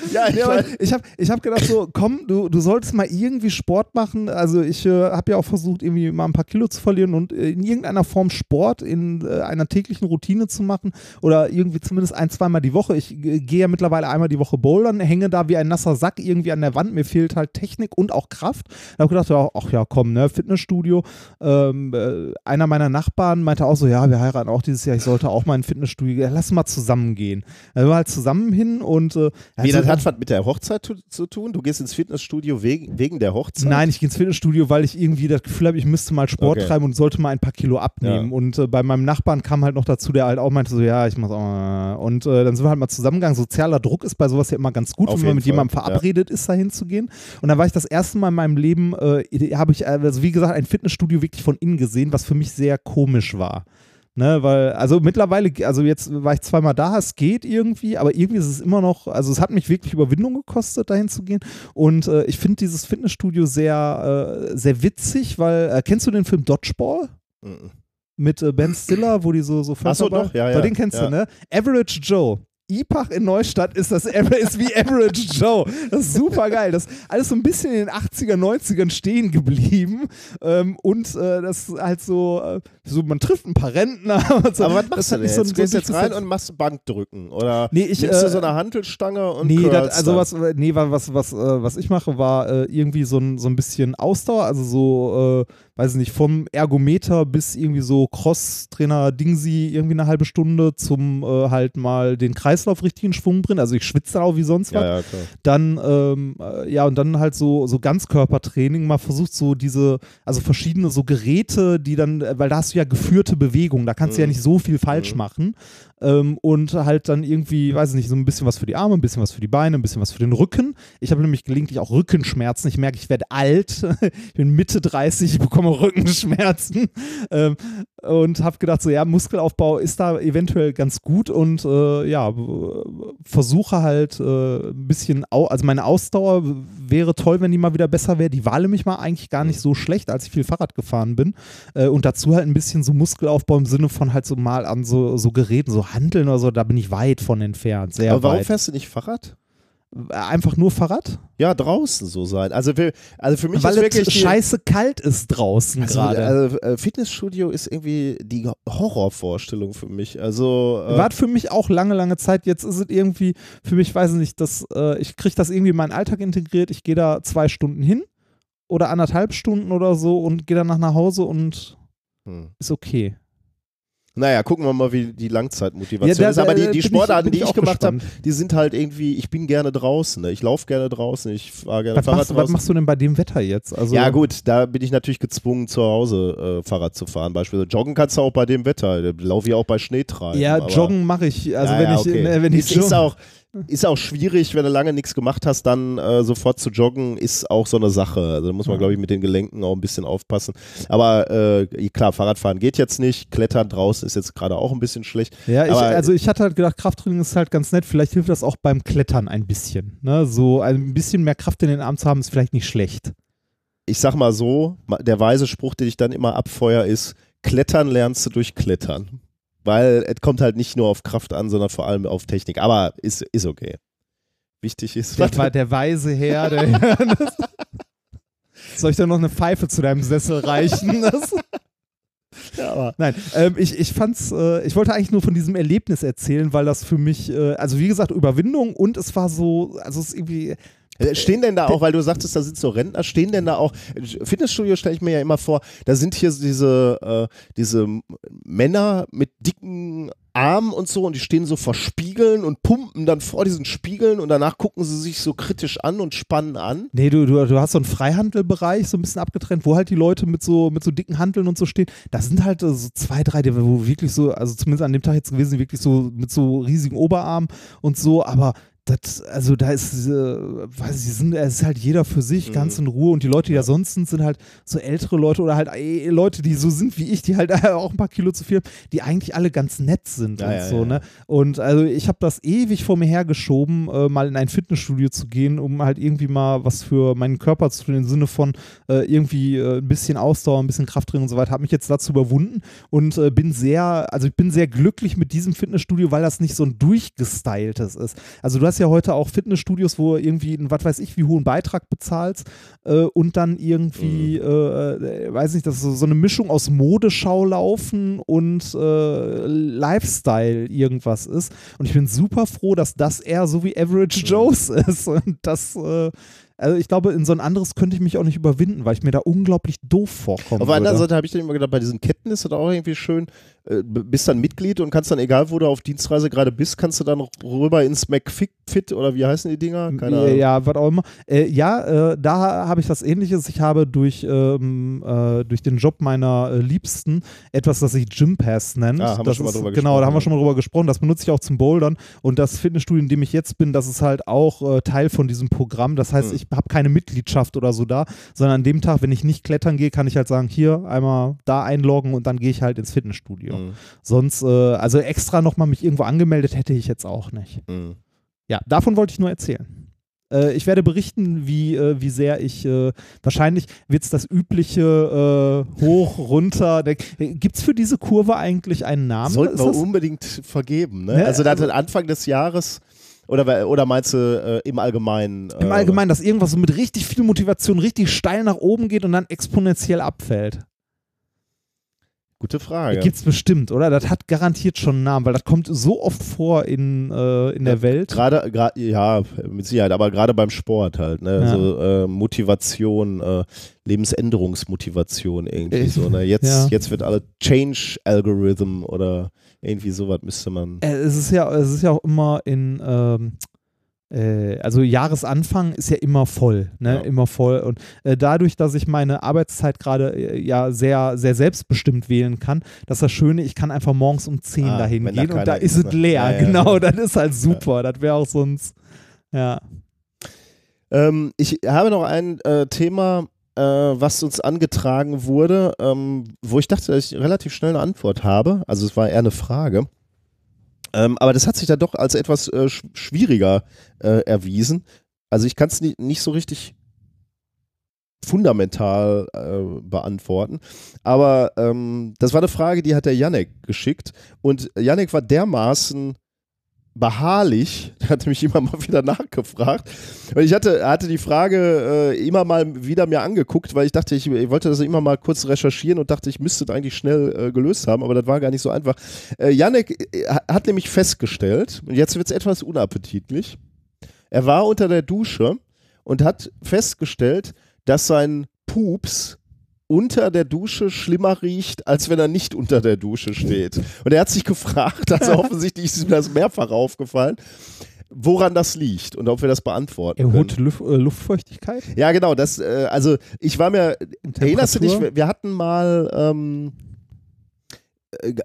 A: ja, ich
B: Ja, ich habe ich hab gedacht so, komm, du, du solltest mal irgendwie Sport machen. Also ich äh, habe ja auch versucht, irgendwie mal ein paar Kilo zu verlieren und äh, in irgendeiner Form Sport in äh, einer täglichen Routine zu machen oder irgendwie zumindest ein, zweimal die Woche. Ich äh, gehe ja mittlerweile einmal die Woche bouldern, hänge da wie ein nasser Sack irgendwie an der Wand. Mir fehlt halt Technik und auch Kraft. Da habe ich gedacht, ja, ach ja, komm, ne, Fitnessstudio. Ähm, äh, einer meiner Nachbarn meinte auch so, ja, wir heiraten auch dieses Jahr, ich sollte auch mal in ein Fitnessstudio gehen. Lass mal zusammen gehen. Da sind wir halt zusammen hin und äh,
A: Wie,
B: also-
A: das hat was mit der Hochzeit zu, zu tun? Du gehst ins Fitnessstudio wegen, wegen der Hochzeit?
B: Nein, ich gehe ins Fitnessstudio, weil ich irgendwie das Gefühl habe, ich müsste mal Sport
A: Okay.
B: treiben und sollte mal ein paar Kilo abnehmen.
A: Ja.
B: Und äh, bei meinem Nachbarn kam halt noch dazu, der halt auch meinte so, ja, ich muss auch. mal. Und äh, dann sind wir halt mal zusammengegangen. Sozialer Druck ist bei sowas ja immer ganz gut,
A: Auf
B: wenn man mit
A: Fall,
B: jemandem
A: ja.
B: verabredet ist, da hinzugehen. Und dann war ich das erste Mal in meinem Leben, äh, habe ich, äh, also wie gesagt, ein Fitnessstudio wirklich von innen gesehen, was für mich sehr komisch war. Ne, weil, also mittlerweile, also jetzt war ich zweimal da, es geht irgendwie, aber irgendwie ist es immer noch, also es hat mich wirklich Überwindung gekostet, dahin zu gehen. Und äh, ich finde dieses Fitnessstudio sehr, äh, sehr witzig, weil, äh, kennst du den Film Dodgeball?
A: Mhm.
B: Mit äh, Ben Stiller, wo die so, so
A: Ach so, doch, ja, ja,
B: Den kennst
A: ja.
B: du, ne? Average Joe. IPACH in Neustadt ist das ist wie Average Joe. Das ist super geil. Das ist alles so ein bisschen in den 80er, 90ern stehen geblieben. Ähm, und äh, das ist halt so, äh, so, man trifft ein paar Rentner. Und so.
A: Aber was machst du denn jetzt?
B: so-
A: du gehst jetzt rein und machst Bankdrücken oder
B: Nee, ich,
A: nimmst du
B: äh,
A: so eine Hantelstange und
B: Nee, das, also was, nee, wa- was, was, äh, was ich mache, war irgendwie so ein, so ein bisschen Ausdauer, also so, weiß ich nicht, vom Ergometer bis irgendwie so Cross-Trainer Dingsi irgendwie eine halbe Stunde zum äh, halt mal den Kreislauf richtig in Schwung bringen. Also ich schwitze auch wie sonst was.
A: Ja, ja.
B: Dann, ähm, äh, ja, und dann halt so, so Ganzkörpertraining, mal versucht so diese, also verschiedene so Geräte, die dann, äh, weil da hast du ja geführte Bewegung, da kannst du ja
A: Mhm.
B: nicht so viel falsch
A: Mhm.
B: machen. Ähm, und halt dann irgendwie, weiß ich nicht, so ein bisschen was für die Arme, ein bisschen was für die Beine, ein bisschen was für den Rücken. Ich habe nämlich gelegentlich auch Rückenschmerzen. Ich merke, ich werde alt. ich bin Mitte 30, ich bekomme Rückenschmerzen. Ähm, und habe gedacht, so ja, Muskelaufbau ist da eventuell ganz gut und äh, ja, versuche halt äh, ein bisschen, also meine Ausdauer wäre toll, wenn die mal wieder besser wäre. Die war nämlich mal eigentlich gar nicht so schlecht, als ich viel Fahrrad gefahren bin. Äh, und dazu halt ein bisschen so Muskelaufbau im Sinne von halt so mal an so, so Geräten, so Handeln oder so, da bin ich weit von entfernt, sehr
A: Aber warum
B: weit.
A: fährst du nicht Fahrrad?
B: Einfach nur Fahrrad?
A: Ja, draußen so sein. Also für, also für mich
B: Weil
A: ist
B: es
A: wirklich
B: scheiße kalt ist draußen
A: Also,
B: gerade.
A: also äh, Fitnessstudio ist irgendwie die Horrorvorstellung für mich. Also äh,
B: War für mich auch lange, lange Zeit. Jetzt ist es irgendwie, für mich weiß ich nicht, dass, äh, ich kriege das irgendwie in meinen Alltag integriert. Ich gehe da zwei Stunden hin oder anderthalb Stunden oder so und gehe danach nach Hause und
A: hm.
B: ist okay.
A: Naja, gucken wir mal, wie die Langzeitmotivation
B: Ja, da-
A: ist. Aber die, die
B: ich-
A: Sportarten,
B: bin
A: die
B: ich
A: ich gemacht habe, die sind halt irgendwie, ich bin gerne draußen. Ne? Ich laufe gerne draußen, ich fahre gerne
B: Was
A: Fahrrad
B: machst, was
A: draußen.
B: machst du denn bei dem Wetter jetzt? Also,
A: ja gut, da bin ich natürlich gezwungen, zu Hause äh, Fahrrad zu fahren. Beispielsweise joggen kannst du auch bei dem Wetter. Laufe ich auch bei Schneetreiben.
B: Ja, joggen mache ich. Also
A: ja,
B: wenn
A: ja,
B: ich,
A: okay.
B: ne, wenn ich
A: ist, auch ist auch schwierig, wenn du lange nichts gemacht hast, dann äh, sofort zu joggen, ist auch so eine Sache. Also da muss man, glaube ich, mit den Gelenken auch ein bisschen aufpassen. Aber äh, klar, Fahrradfahren geht jetzt nicht. Klettern draußen ist jetzt gerade auch ein bisschen schlecht.
B: Ja, ich, also ich hatte halt gedacht, Krafttraining ist halt ganz nett. Vielleicht hilft das auch beim Klettern ein bisschen. Ne? So ein bisschen mehr Kraft in den Arm zu haben, ist vielleicht nicht schlecht.
A: Ich sag mal so, der weise Spruch, den ich dann immer abfeuer, ist, Klettern lernst du durch Klettern. Weil es kommt halt nicht nur auf Kraft an, sondern vor allem auf Technik. Aber ist, ist okay. Wichtig ist,
B: Der, war der weise Herr, der. Soll ich da noch eine Pfeife zu deinem Sessel reichen? Das,
A: Ja, aber
B: nein, ähm, ich, ich fand's, äh, ich wollte eigentlich nur von diesem Erlebnis erzählen, weil das für mich, äh, also wie gesagt, Überwindung und es war so, also es ist irgendwie,
A: Stehen denn da auch, weil du sagtest, da sind so Rentner, stehen denn da auch, Fitnessstudio stelle ich mir ja immer vor, da sind hier diese, äh, diese Männer mit dicken Armen und so und die stehen so vor Spiegeln und pumpen dann vor diesen Spiegeln und danach gucken sie sich so kritisch an und spannen an.
B: nee, du, du, du hast so einen Freihandelbereich so ein bisschen abgetrennt, wo halt die Leute mit so, mit so dicken Handeln und so stehen. Da sind halt äh, so zwei, drei, die wo wirklich so, also zumindest an dem Tag jetzt gewesen, wirklich so mit so riesigen Oberarmen und so, aber das, also da ist, äh, weiß ich, sind, es ist halt jeder für sich,
A: Mhm.
B: ganz in Ruhe und die Leute, die da sonst sind, sind halt so ältere Leute oder halt äh, Leute, die so sind wie ich, die halt auch ein paar Kilo zu viel haben, die eigentlich alle ganz nett sind
A: Ja,
B: und
A: ja,
B: so,
A: ja.
B: ne? Und also ich habe das ewig vor mir hergeschoben, äh, mal in ein Fitnessstudio zu gehen, um halt irgendwie mal was für meinen Körper zu tun, im Sinne von äh, irgendwie äh, ein bisschen Ausdauer, ein bisschen Krafttraining und so weiter, habe mich jetzt dazu überwunden und äh, bin sehr, also ich bin sehr glücklich mit diesem Fitnessstudio, weil das nicht so ein durchgestyltes ist. Also du hast ja heute auch Fitnessstudios, wo irgendwie einen, was weiß ich, wie hohen Beitrag bezahlst äh, und dann irgendwie, äh, äh, weiß nicht, das ist so, so eine Mischung aus Modeschau laufen und äh, Lifestyle irgendwas ist. Und ich bin super froh, dass das eher so wie Average Joe's ist. Und das, äh, also ich glaube, in so ein anderes könnte ich mich auch nicht überwinden, weil ich mir da unglaublich doof vorkomme.
A: Auf der anderen Seite habe ich dann immer gedacht, bei diesen Ketten ist das auch irgendwie schön. Äh, bist dann Mitglied und kannst dann, egal wo du auf Dienstreise gerade bist, kannst du dann rüber ins McFit oder wie heißen die Dinger? Keine Ahnung.
B: Ja, was auch immer. Äh, ja, äh, da habe ich das ähnliches. Ich habe durch, ähm, äh, durch den Job meiner äh, Liebsten etwas, das sich Gym Pass nennt.
A: Ah, haben wir
B: das
A: schon mal
B: ist,
A: drüber
B: Genau, da haben wir schon mal drüber gesprochen. Das benutze ich auch zum Bouldern. Und das Fitnessstudio, in dem ich jetzt bin, das ist halt auch äh, Teil von diesem Programm. Das heißt,
A: Hm.
B: ich habe keine Mitgliedschaft oder so da, sondern an dem Tag, wenn ich nicht klettern gehe, kann ich halt sagen, hier einmal da einloggen und dann gehe ich halt ins Fitnessstudio.
A: Mhm.
B: Sonst, äh, also extra nochmal mich irgendwo angemeldet hätte ich jetzt auch nicht.
A: Mhm.
B: Ja, davon wollte ich nur erzählen. Äh, ich werde berichten, wie, äh, wie sehr ich, äh, wahrscheinlich wird es das übliche äh, hoch, runter. Gibt es für diese Kurve eigentlich einen Namen?
A: Sollten wir unbedingt vergeben. Ne?
B: Ne,
A: Also, da
B: also-
A: hat Anfang des Jahres, oder, oder meinst du äh, im Allgemeinen?
B: Im
A: äh,
B: Allgemeinen, dass irgendwas so mit richtig viel Motivation richtig steil nach oben geht und dann exponentiell abfällt.
A: Gute Frage.
B: Gibt es bestimmt, oder? Das hat garantiert schon einen Namen, weil das kommt so oft vor in, äh, in der Welt.
A: Gerade, ja, mit Sicherheit, aber gerade beim Sport halt, ne?
B: Ja.
A: So äh, Motivation, äh, Lebensänderungsmotivation irgendwie
B: Ich-
A: so, ne? Jetzt,
B: ja.
A: jetzt wird alle Change Algorithm oder irgendwie sowas müsste man.
B: Äh, es ist ja, es ist ja auch immer in, ähm, äh, also Jahresanfang ist ja immer voll, ne?
A: Ja.
B: Immer voll. Und äh, dadurch, dass ich meine Arbeitszeit gerade äh, ja sehr, sehr selbstbestimmt wählen kann, das ist das Schöne, ich kann einfach morgens um 10
A: Ah,
B: dahin
A: wenn da
B: gehen und da ist
A: ist,
B: es
A: ne?
B: leer.
A: Ja, ja,
B: genau, das ist halt super. Das wäre auch sonst. Ja.
A: Ähm, ich habe noch ein äh, Thema, äh, was uns angetragen wurde, ähm, wo ich dachte, dass ich relativ schnell eine Antwort habe. Also es war eher eine Frage. Ähm, aber das hat sich dann doch als etwas äh, sch schwieriger äh, erwiesen. Also ich kann es ni nicht so richtig fundamental äh, beantworten. Aber ähm, das war eine Frage, die hat der Janek geschickt. Und Janek war dermaßen beharrlich, hat mich immer mal wieder nachgefragt. Und ich hatte, hatte die Frage äh, immer mal wieder mir angeguckt, weil ich dachte, ich, ich wollte das immer mal kurz recherchieren und dachte, ich müsste das eigentlich schnell äh, gelöst haben, aber das war gar nicht so einfach. Äh, Janek äh, hat nämlich festgestellt, und jetzt wird es etwas unappetitlich, er war unter der Dusche und hat festgestellt, dass sein Pups unter der Dusche schlimmer riecht, als wenn er nicht unter der Dusche steht. Und er hat sich gefragt, also offensichtlich ist ihm das mehrfach aufgefallen, woran das liegt und ob wir das beantworten können.
B: Erhöhte Luf äh, Luftfeuchtigkeit?
A: Ja, genau, das, äh, also ich war mir, erinnerst du dich, wir, hatten mal ähm, äh,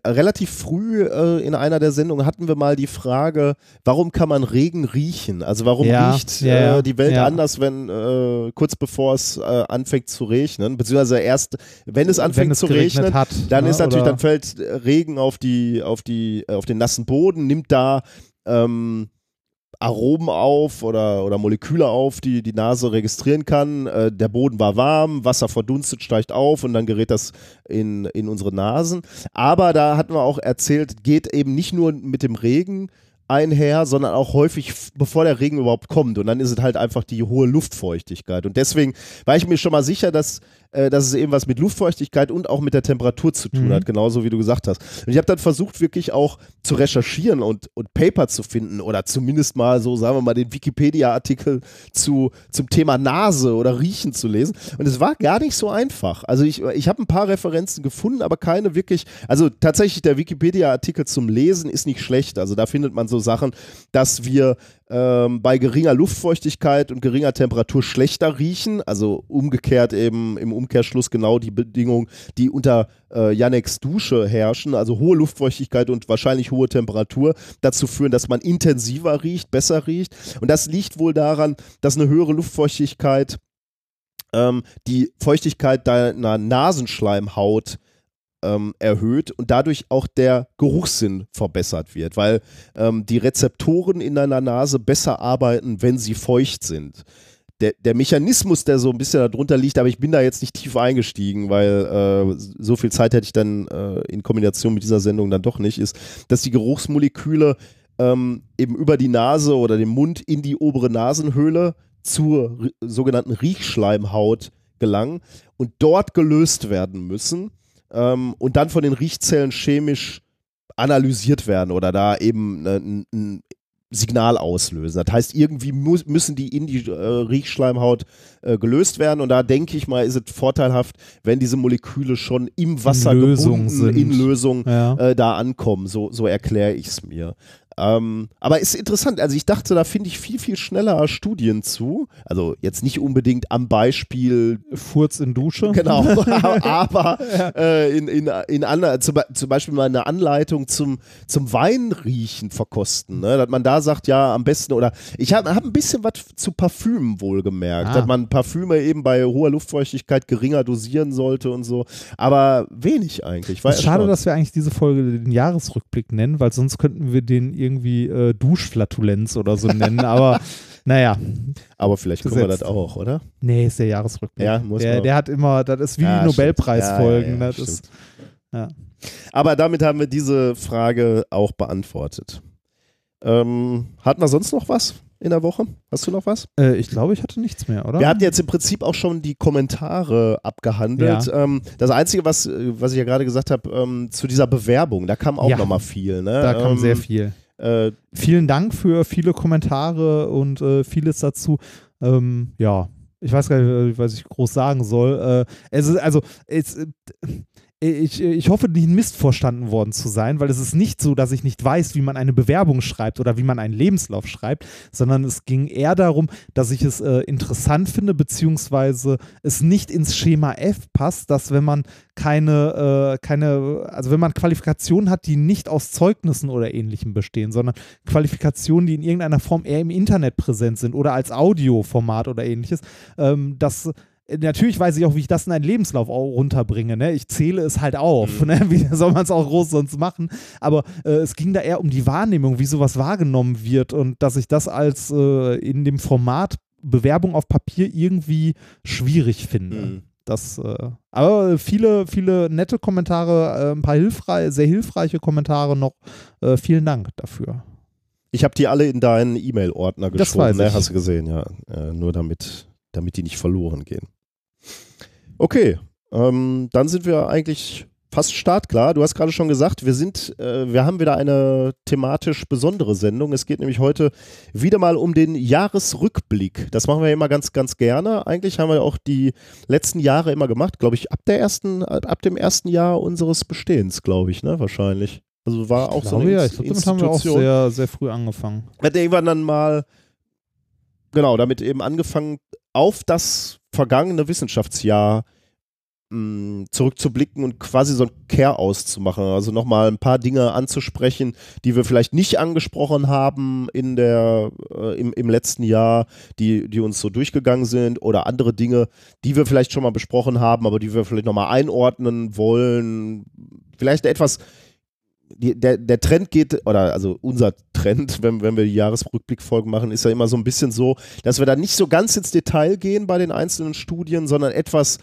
A: relativ früh äh, in einer der Sendungen hatten wir mal die Frage, warum kann man Regen riechen? Also warum
B: Ja,
A: riecht
B: ja,
A: äh, die Welt
B: ja.
A: anders, wenn äh, kurz bevor es äh, anfängt zu regnen, beziehungsweise erst, wenn es anfängt
B: Wenn es
A: zu regnen,
B: hat.
A: dann
B: ne,
A: ist natürlich,
B: oder-
A: dann fällt äh, Regen auf die, auf die, äh, auf den nassen Boden, nimmt da ähm, Aromen auf oder, oder Moleküle auf, die die Nase registrieren kann. Äh, der Boden war warm, Wasser verdunstet, steigt auf und dann gerät das in, in unsere Nasen. Aber da hatten wir auch erzählt, geht eben nicht nur mit dem Regen einher, sondern auch häufig bevor der Regen überhaupt kommt. Und dann ist es halt einfach die hohe Luftfeuchtigkeit. Und deswegen war ich mir schon mal sicher, dass, äh, dass es eben was mit Luftfeuchtigkeit und auch mit der Temperatur zu tun
B: Mhm.
A: hat, genauso wie du gesagt hast. Und ich habe dann versucht, wirklich auch zu recherchieren und, und Paper zu finden oder zumindest mal so, sagen wir mal, den Wikipedia-Artikel zu, zum Thema Nase oder Riechen zu lesen. Und es war gar nicht so einfach. Also ich, ich habe ein paar Referenzen gefunden, aber keine wirklich, also tatsächlich der Wikipedia-Artikel zum Lesen ist nicht schlecht. Also da findet man so so Sachen, dass wir ähm, bei geringer Luftfeuchtigkeit und geringer Temperatur schlechter riechen. Also umgekehrt eben im Umkehrschluss genau die Bedingungen, die unter äh, Janeks Dusche herrschen. Also hohe Luftfeuchtigkeit und wahrscheinlich hohe Temperatur dazu führen, dass man intensiver riecht, besser riecht. Und das liegt wohl daran, dass eine höhere Luftfeuchtigkeit ähm, die Feuchtigkeit deiner Nasenschleimhaut ähm, erhöht und dadurch auch der Geruchssinn verbessert wird, weil ähm, die Rezeptoren in deiner Nase besser arbeiten, wenn sie feucht sind. Der, der, Mechanismus, der so ein bisschen darunter liegt, aber ich bin da jetzt nicht tief eingestiegen, weil äh, so viel Zeit hätte ich dann äh, in Kombination mit dieser Sendung dann doch nicht, ist, dass die Geruchsmoleküle ähm, eben über die Nase oder den Mund in die obere Nasenhöhle zur sogenannten Riechschleimhaut gelangen und dort gelöst werden müssen ähm, und dann von den Riechzellen chemisch analysiert werden oder da eben ein, ein Signal auslösen. Das heißt, irgendwie muss, müssen die in die äh, Riechschleimhaut äh, gelöst werden und da denke ich mal, ist es vorteilhaft, wenn diese Moleküle schon im Wasser in Lösung gebunden, sind. in Lösung ja. äh, da ankommen. So, so erkläre ich es mir. Ähm, aber ist interessant. Also ich dachte, da finde ich viel, viel schneller Studien zu. Also jetzt nicht unbedingt am Beispiel
B: Furz in Dusche.
A: Genau, aber äh, in, in, in an, zum, zum, Beispiel mal eine Anleitung zum, zum Weinriechen verkosten. Ne? Dass man da sagt, ja, am besten oder ich habe hab ein bisschen was zu Parfümen wohl gemerkt, ah. dass man Parfüme eben bei hoher Luftfeuchtigkeit geringer dosieren sollte und so. Aber wenig eigentlich.
B: Schade, dass wir eigentlich diese Folge den Jahresrückblick nennen, weil sonst könnten wir den irgendwie äh, Duschflatulenz oder so nennen, aber naja.
A: Aber vielleicht können wir das auch, oder?
B: Nee, ist der Jahresrückblick.
A: Ja, muss
B: der,
A: man.
B: der hat immer, das ist wie ja, die Nobelpreisfolgen. Ja, ja, das ist.
A: Aber damit haben wir diese Frage auch beantwortet. Ähm, hatten wir sonst noch was in der Woche? Hast du noch was?
B: Äh, ich glaube, ich hatte nichts mehr, oder?
A: Wir hatten jetzt im Prinzip auch schon die Kommentare abgehandelt. Ja. Ähm, das Einzige, was, äh, was ich ja gerade gesagt habe, ähm, zu dieser Bewerbung, da kam auch ja. nochmal viel. Ne?
B: Da kam sehr ähm, viel. Äh, Vielen Dank für viele Kommentare und äh, vieles dazu. Ähm, ja, ich weiß gar nicht, was ich groß sagen soll. Äh, es ist, also, es, äh, ich, ich hoffe, nicht missverstanden worden zu sein, weil es ist nicht so, dass ich nicht weiß, wie man eine Bewerbung schreibt oder wie man einen Lebenslauf schreibt, sondern es ging eher darum, dass ich es äh, interessant finde, beziehungsweise es nicht ins Schema F passt, dass wenn man keine, äh, keine, also wenn man Qualifikationen hat, die nicht aus Zeugnissen oder ähnlichem bestehen, sondern Qualifikationen, die in irgendeiner Form eher im Internet präsent sind oder als Audioformat oder ähnliches, ähm, dass natürlich weiß ich auch, wie ich das in einen Lebenslauf runterbringe. Ne? Ich zähle es halt auf. Mhm. Ne? Wie soll man es auch groß sonst machen? Aber äh, es ging da eher um die Wahrnehmung, wie sowas wahrgenommen wird und dass ich das als äh, in dem Format Bewerbung auf Papier irgendwie schwierig finde. Mhm. Das, äh, aber viele, viele nette Kommentare, äh, ein paar hilfreich, sehr hilfreiche Kommentare noch. Äh, vielen Dank dafür.
A: Ich habe die alle in deinen E-Mail-Ordner geschoben,
B: ne?
A: hast du gesehen, ja. Äh, nur damit, damit die nicht verloren gehen. Okay, ähm, dann sind wir eigentlich fast startklar. Du hast gerade schon gesagt, wir sind, äh, wir haben wieder eine thematisch besondere Sendung. Es geht nämlich heute wieder mal um den Jahresrückblick. Das machen wir immer ganz, ganz gerne. Eigentlich haben wir auch die letzten Jahre immer gemacht, glaube ich, ab der ersten, ab dem ersten Jahr unseres Bestehens, glaube ich, ne, wahrscheinlich. Also war auch
B: ich
A: so eine
B: ja, ich glaube, damit haben wir auch sehr, sehr früh angefangen.
A: Hat irgendwann dann mal, genau, damit eben angefangen, auf das vergangene Wissenschaftsjahr mm, zurückzublicken und quasi so ein Care auszumachen. Also nochmal ein paar Dinge anzusprechen, die wir vielleicht nicht angesprochen haben in der, äh, im, im letzten Jahr, die, die uns so durchgegangen sind oder andere Dinge, die wir vielleicht schon mal besprochen haben, aber die wir vielleicht nochmal einordnen wollen. Vielleicht etwas die, der, der Trend geht, oder also unser Trend, wenn, wenn wir die Jahresrückblickfolgen machen, ist ja immer so ein bisschen so, dass wir da nicht so ganz ins Detail gehen bei den einzelnen Studien, sondern etwas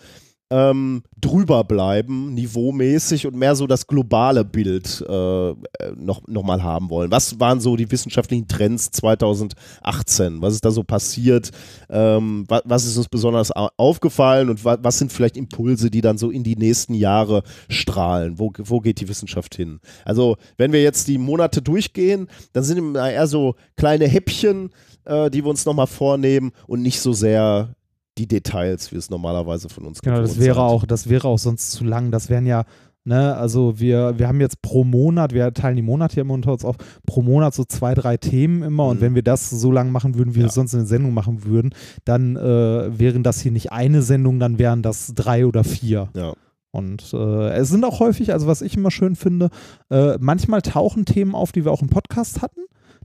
A: ähm, drüber bleiben, niveaumäßig und mehr so das globale Bild äh, noch, noch mal haben wollen. Was waren so die wissenschaftlichen Trends 2018? Was ist da so passiert? Ähm, was, was, ist uns besonders aufgefallen und wa was sind vielleicht Impulse, die dann so in die nächsten Jahre strahlen? Wo, wo geht die Wissenschaft hin? Also, wenn wir jetzt die Monate durchgehen, dann sind eher so kleine Häppchen, äh, die wir uns nochmal vornehmen und nicht so sehr die Details, wie es normalerweise von uns
B: Genau, das wäre sind. auch, das wäre auch sonst zu lang. Das wären ja Ne, also wir, wir haben jetzt pro Monat, wir teilen die Monate hier immer unter uns auf, pro Monat so zwei, drei Themen immer. Und
A: Mhm.
B: wenn wir das so lang machen würden, wie wir
A: Ja.
B: es sonst eine Sendung machen würden, dann äh, wären das hier nicht eine Sendung, dann wären das drei oder vier.
A: Ja.
B: Und äh, es sind auch häufig, also was ich immer schön finde, äh, manchmal tauchen Themen auf, die wir auch im Podcast hatten,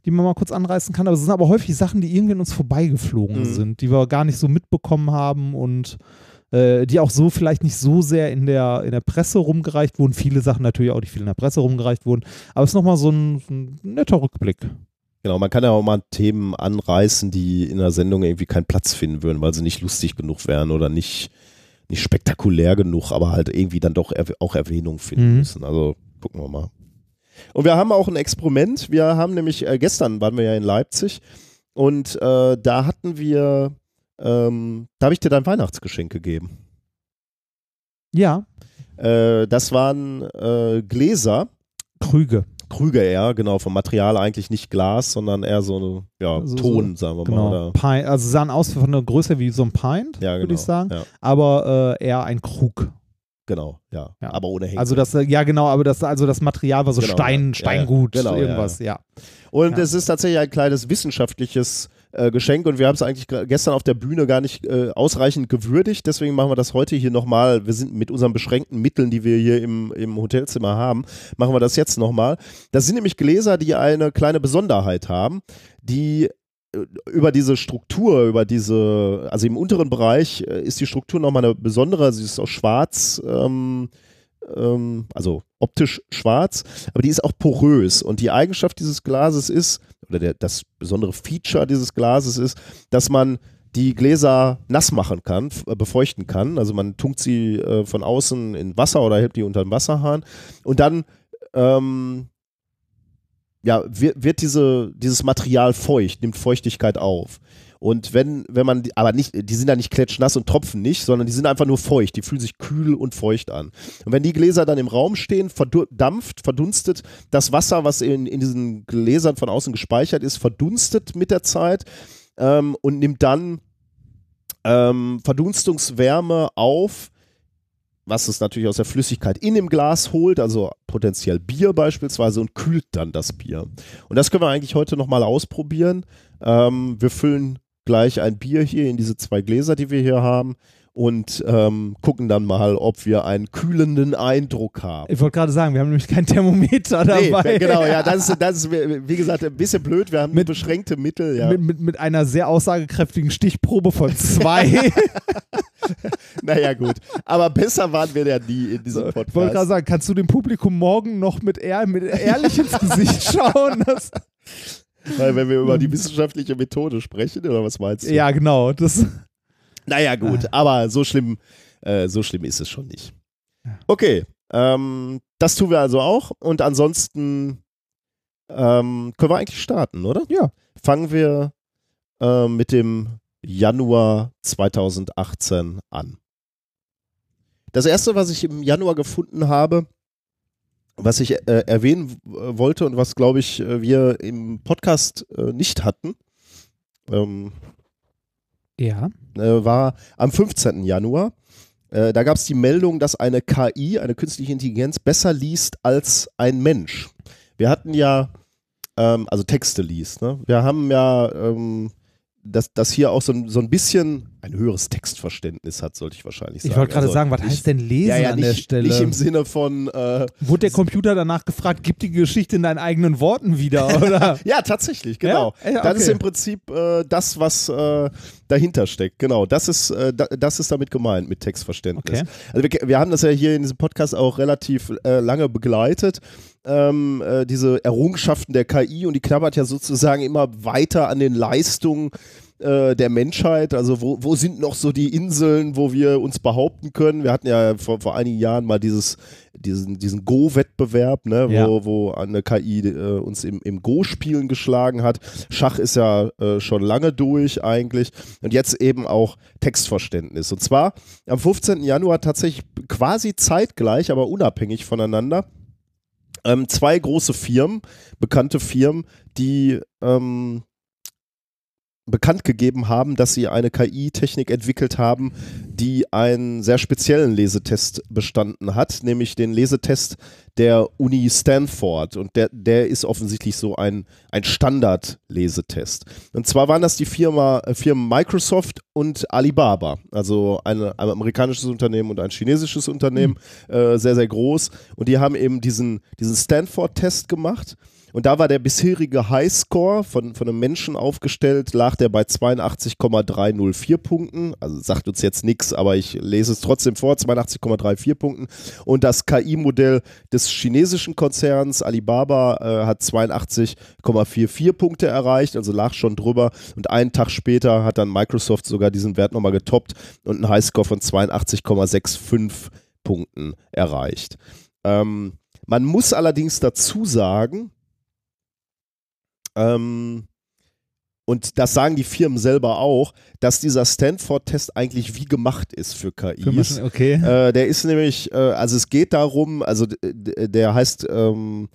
B: die man mal kurz anreißen kann, aber es sind aber häufig Sachen, die irgendwie an uns vorbeigeflogen
A: Mhm.
B: sind, die wir gar nicht so mitbekommen haben und äh, die auch so vielleicht nicht so sehr in der, in der Presse rumgereicht wurden. Viele Sachen natürlich auch nicht viel in der Presse rumgereicht wurden, aber es ist nochmal so ein, ein netter Rückblick.
A: Genau, man kann ja auch mal Themen anreißen, die in der Sendung irgendwie keinen Platz finden würden, weil sie nicht lustig genug wären oder nicht, nicht spektakulär genug, aber halt irgendwie dann doch auch Erwähnung finden
B: Mhm.
A: müssen. Also gucken wir mal. Und wir haben auch ein Experiment. Wir haben nämlich, äh, gestern waren wir ja in Leipzig und äh, da hatten wir, ähm, da habe ich dir dein Weihnachtsgeschenk gegeben.
B: Ja,
A: Äh, das waren äh, Gläser,
B: Krüge.
A: Krüge eher, genau, vom Material eigentlich nicht Glas, sondern eher so eine, ja,
B: So-
A: Ton, sagen wir mal.
B: Genau.
A: Oder,
B: Pint, also sahen aus von der Größe wie so ein Pint,
A: ja,
B: würde
A: genau.
B: ich sagen,
A: Ja,
B: aber äh, eher ein Krug.
A: Genau, ja.
B: Ja.
A: Aber ohne Henkel.
B: Also das, äh, ja genau, aber das, also das Material war so
A: Genau,
B: Stein,
A: ja.
B: Steingut,
A: ja. Genau, ja,
B: irgendwas, ja.
A: Und es ist tatsächlich ein kleines wissenschaftliches äh, Geschenk und wir haben es eigentlich gestern auf der Bühne gar nicht äh, ausreichend gewürdigt. Deswegen machen wir das heute hier nochmal. Wir sind mit unseren beschränkten Mitteln, die wir hier im, im Hotelzimmer haben, machen wir das jetzt nochmal. Das sind nämlich Gläser, die eine kleine Besonderheit haben, die über diese Struktur, über diese, also im unteren Bereich äh, ist die Struktur nochmal eine besondere, sie ist auch schwarz, ähm, ähm, also optisch schwarz, aber die ist auch porös. Und die Eigenschaft dieses Glases ist, oder der, das besondere Feature dieses Glases ist, dass man die Gläser nass machen kann, äh, befeuchten kann. Also man tunkt sie äh, von außen in Wasser oder hält die unter den Wasserhahn und dann ähm, ja, wird, wird diese, dieses Material feucht, nimmt Feuchtigkeit auf. Und wenn, wenn man, die- aber nicht, die sind ja nicht klatschnass und tropfen nicht, sondern die sind einfach nur feucht, die fühlen sich kühl und feucht an. Und wenn die Gläser dann im Raum stehen, verdampft, verdunstet das Wasser, was in, in diesen Gläsern von außen gespeichert ist, verdunstet mit der Zeit ähm, und nimmt dann ähm, Verdunstungswärme auf, was es natürlich aus der Flüssigkeit in dem Glas holt, also potenziell Bier beispielsweise, und kühlt dann das Bier. Und das können wir eigentlich heute nochmal ausprobieren. Ähm, wir füllen gleich ein Bier hier in diese zwei Gläser, die wir hier haben, und ähm, gucken dann mal, ob wir einen kühlenden Eindruck haben.
B: Ich wollte gerade sagen, wir haben nämlich kein Thermometer dabei.
A: Nee, genau, ja, das ist, das ist, wie gesagt, ein bisschen blöd. Wir haben
B: Mit-
A: beschränkte Mittel, ja.
B: mit, mit, mit einer sehr aussagekräftigen Stichprobe von zwei.
A: Naja, gut. Aber besser waren wir ja nie in diesem
B: ich wollte
A: Podcast.
B: gerade sagen, kannst du dem Publikum morgen noch mit, ehr, mit ehrlich ins Gesicht schauen?
A: Weil wenn wir über die wissenschaftliche Methode sprechen, oder was meinst du?
B: ja, genau. Das,
A: Naja, gut, aber so schlimm, äh, so schlimm ist es schon nicht. Okay, ähm, das tun wir also auch. Und ansonsten ähm, können wir eigentlich starten, oder?
B: Ja.
A: Fangen wir äh, mit dem Januar 2018 an. Das erste, was ich im Januar gefunden habe, was ich äh, erwähnen w- wollte und was, glaube ich, äh, wir im Podcast äh, nicht hatten, ähm,
B: ja.
A: äh, war am 15. Januar. Äh, da gab es die Meldung, dass eine KI, eine künstliche Intelligenz, besser liest als ein Mensch. Wir hatten ja, ähm, also Texte liest, ne? wir haben ja, ähm, dass das hier auch so so ein bisschen ein höheres Textverständnis hat, sollte ich wahrscheinlich sagen.
B: Ich wollte gerade
A: Also
B: sagen, was
A: nicht-
B: heißt denn lesen
A: ja, ja,
B: an
A: nicht,
B: der Stelle?
A: Nicht im Sinne von, äh,
B: Wurde der Computer danach gefragt, gib die Geschichte in deinen eigenen Worten wieder, oder?
A: ja, tatsächlich, genau.
B: Ja? Ja,
A: Das ist
B: okay.
A: im Prinzip äh, das, was äh, dahinter steckt. Genau, das ist, äh, da, das ist damit gemeint mit Textverständnis.
B: Okay.
A: Also wir, wir haben das ja hier in diesem Podcast auch relativ äh, lange begleitet. Ähm, äh, diese Errungenschaften der KI und die knabbert ja sozusagen immer weiter an den Leistungen äh, der Menschheit. Also wo, wo sind noch so die Inseln, wo wir uns behaupten können? Wir hatten ja vor, vor einigen Jahren mal dieses, diesen, diesen Go-Wettbewerb, ne, wo,
B: Ja.
A: wo eine KI äh, uns im, im Go-Spielen geschlagen hat. Schach ist ja äh, schon lange durch eigentlich. Und jetzt eben auch Textverständnis. Und zwar am 15. Januar tatsächlich quasi zeitgleich, aber unabhängig voneinander. Ähm, zwei große Firmen, bekannte Firmen, die ähm, bekannt gegeben haben, dass sie eine KI-Technik entwickelt haben, die einen sehr speziellen Lesetest bestanden hat, nämlich den Lesetest der Uni Stanford. Und der, der ist offensichtlich so ein, ein Standard-Lesetest. Und zwar waren das die Firma, äh, Firmen Microsoft und Alibaba, also eine, ein amerikanisches Unternehmen und ein chinesisches Unternehmen, mhm. äh, sehr, sehr groß. Und die haben eben diesen, diesen Stanford-Test gemacht. Und da war der bisherige Highscore von, von einem Menschen aufgestellt, lag der bei 82,304 Punkten. Also sagt uns jetzt nichts, aber ich lese es trotzdem vor, 82,34 Punkten. Und das KI-Modell des chinesischen Konzerns Alibaba äh, hat 82,44 Punkte erreicht, also lag schon drüber. Und einen Tag später hat dann Microsoft sogar diesen Wert nochmal getoppt und einen Highscore von 82,65 Punkten erreicht. Ähm, man muss allerdings dazu sagen, ähm, und das sagen die Firmen selber auch, dass dieser Stanford-Test eigentlich wie gemacht ist für KIs.
B: Okay.
A: Äh, der ist nämlich, äh, also es geht darum, also der heißt, ähm,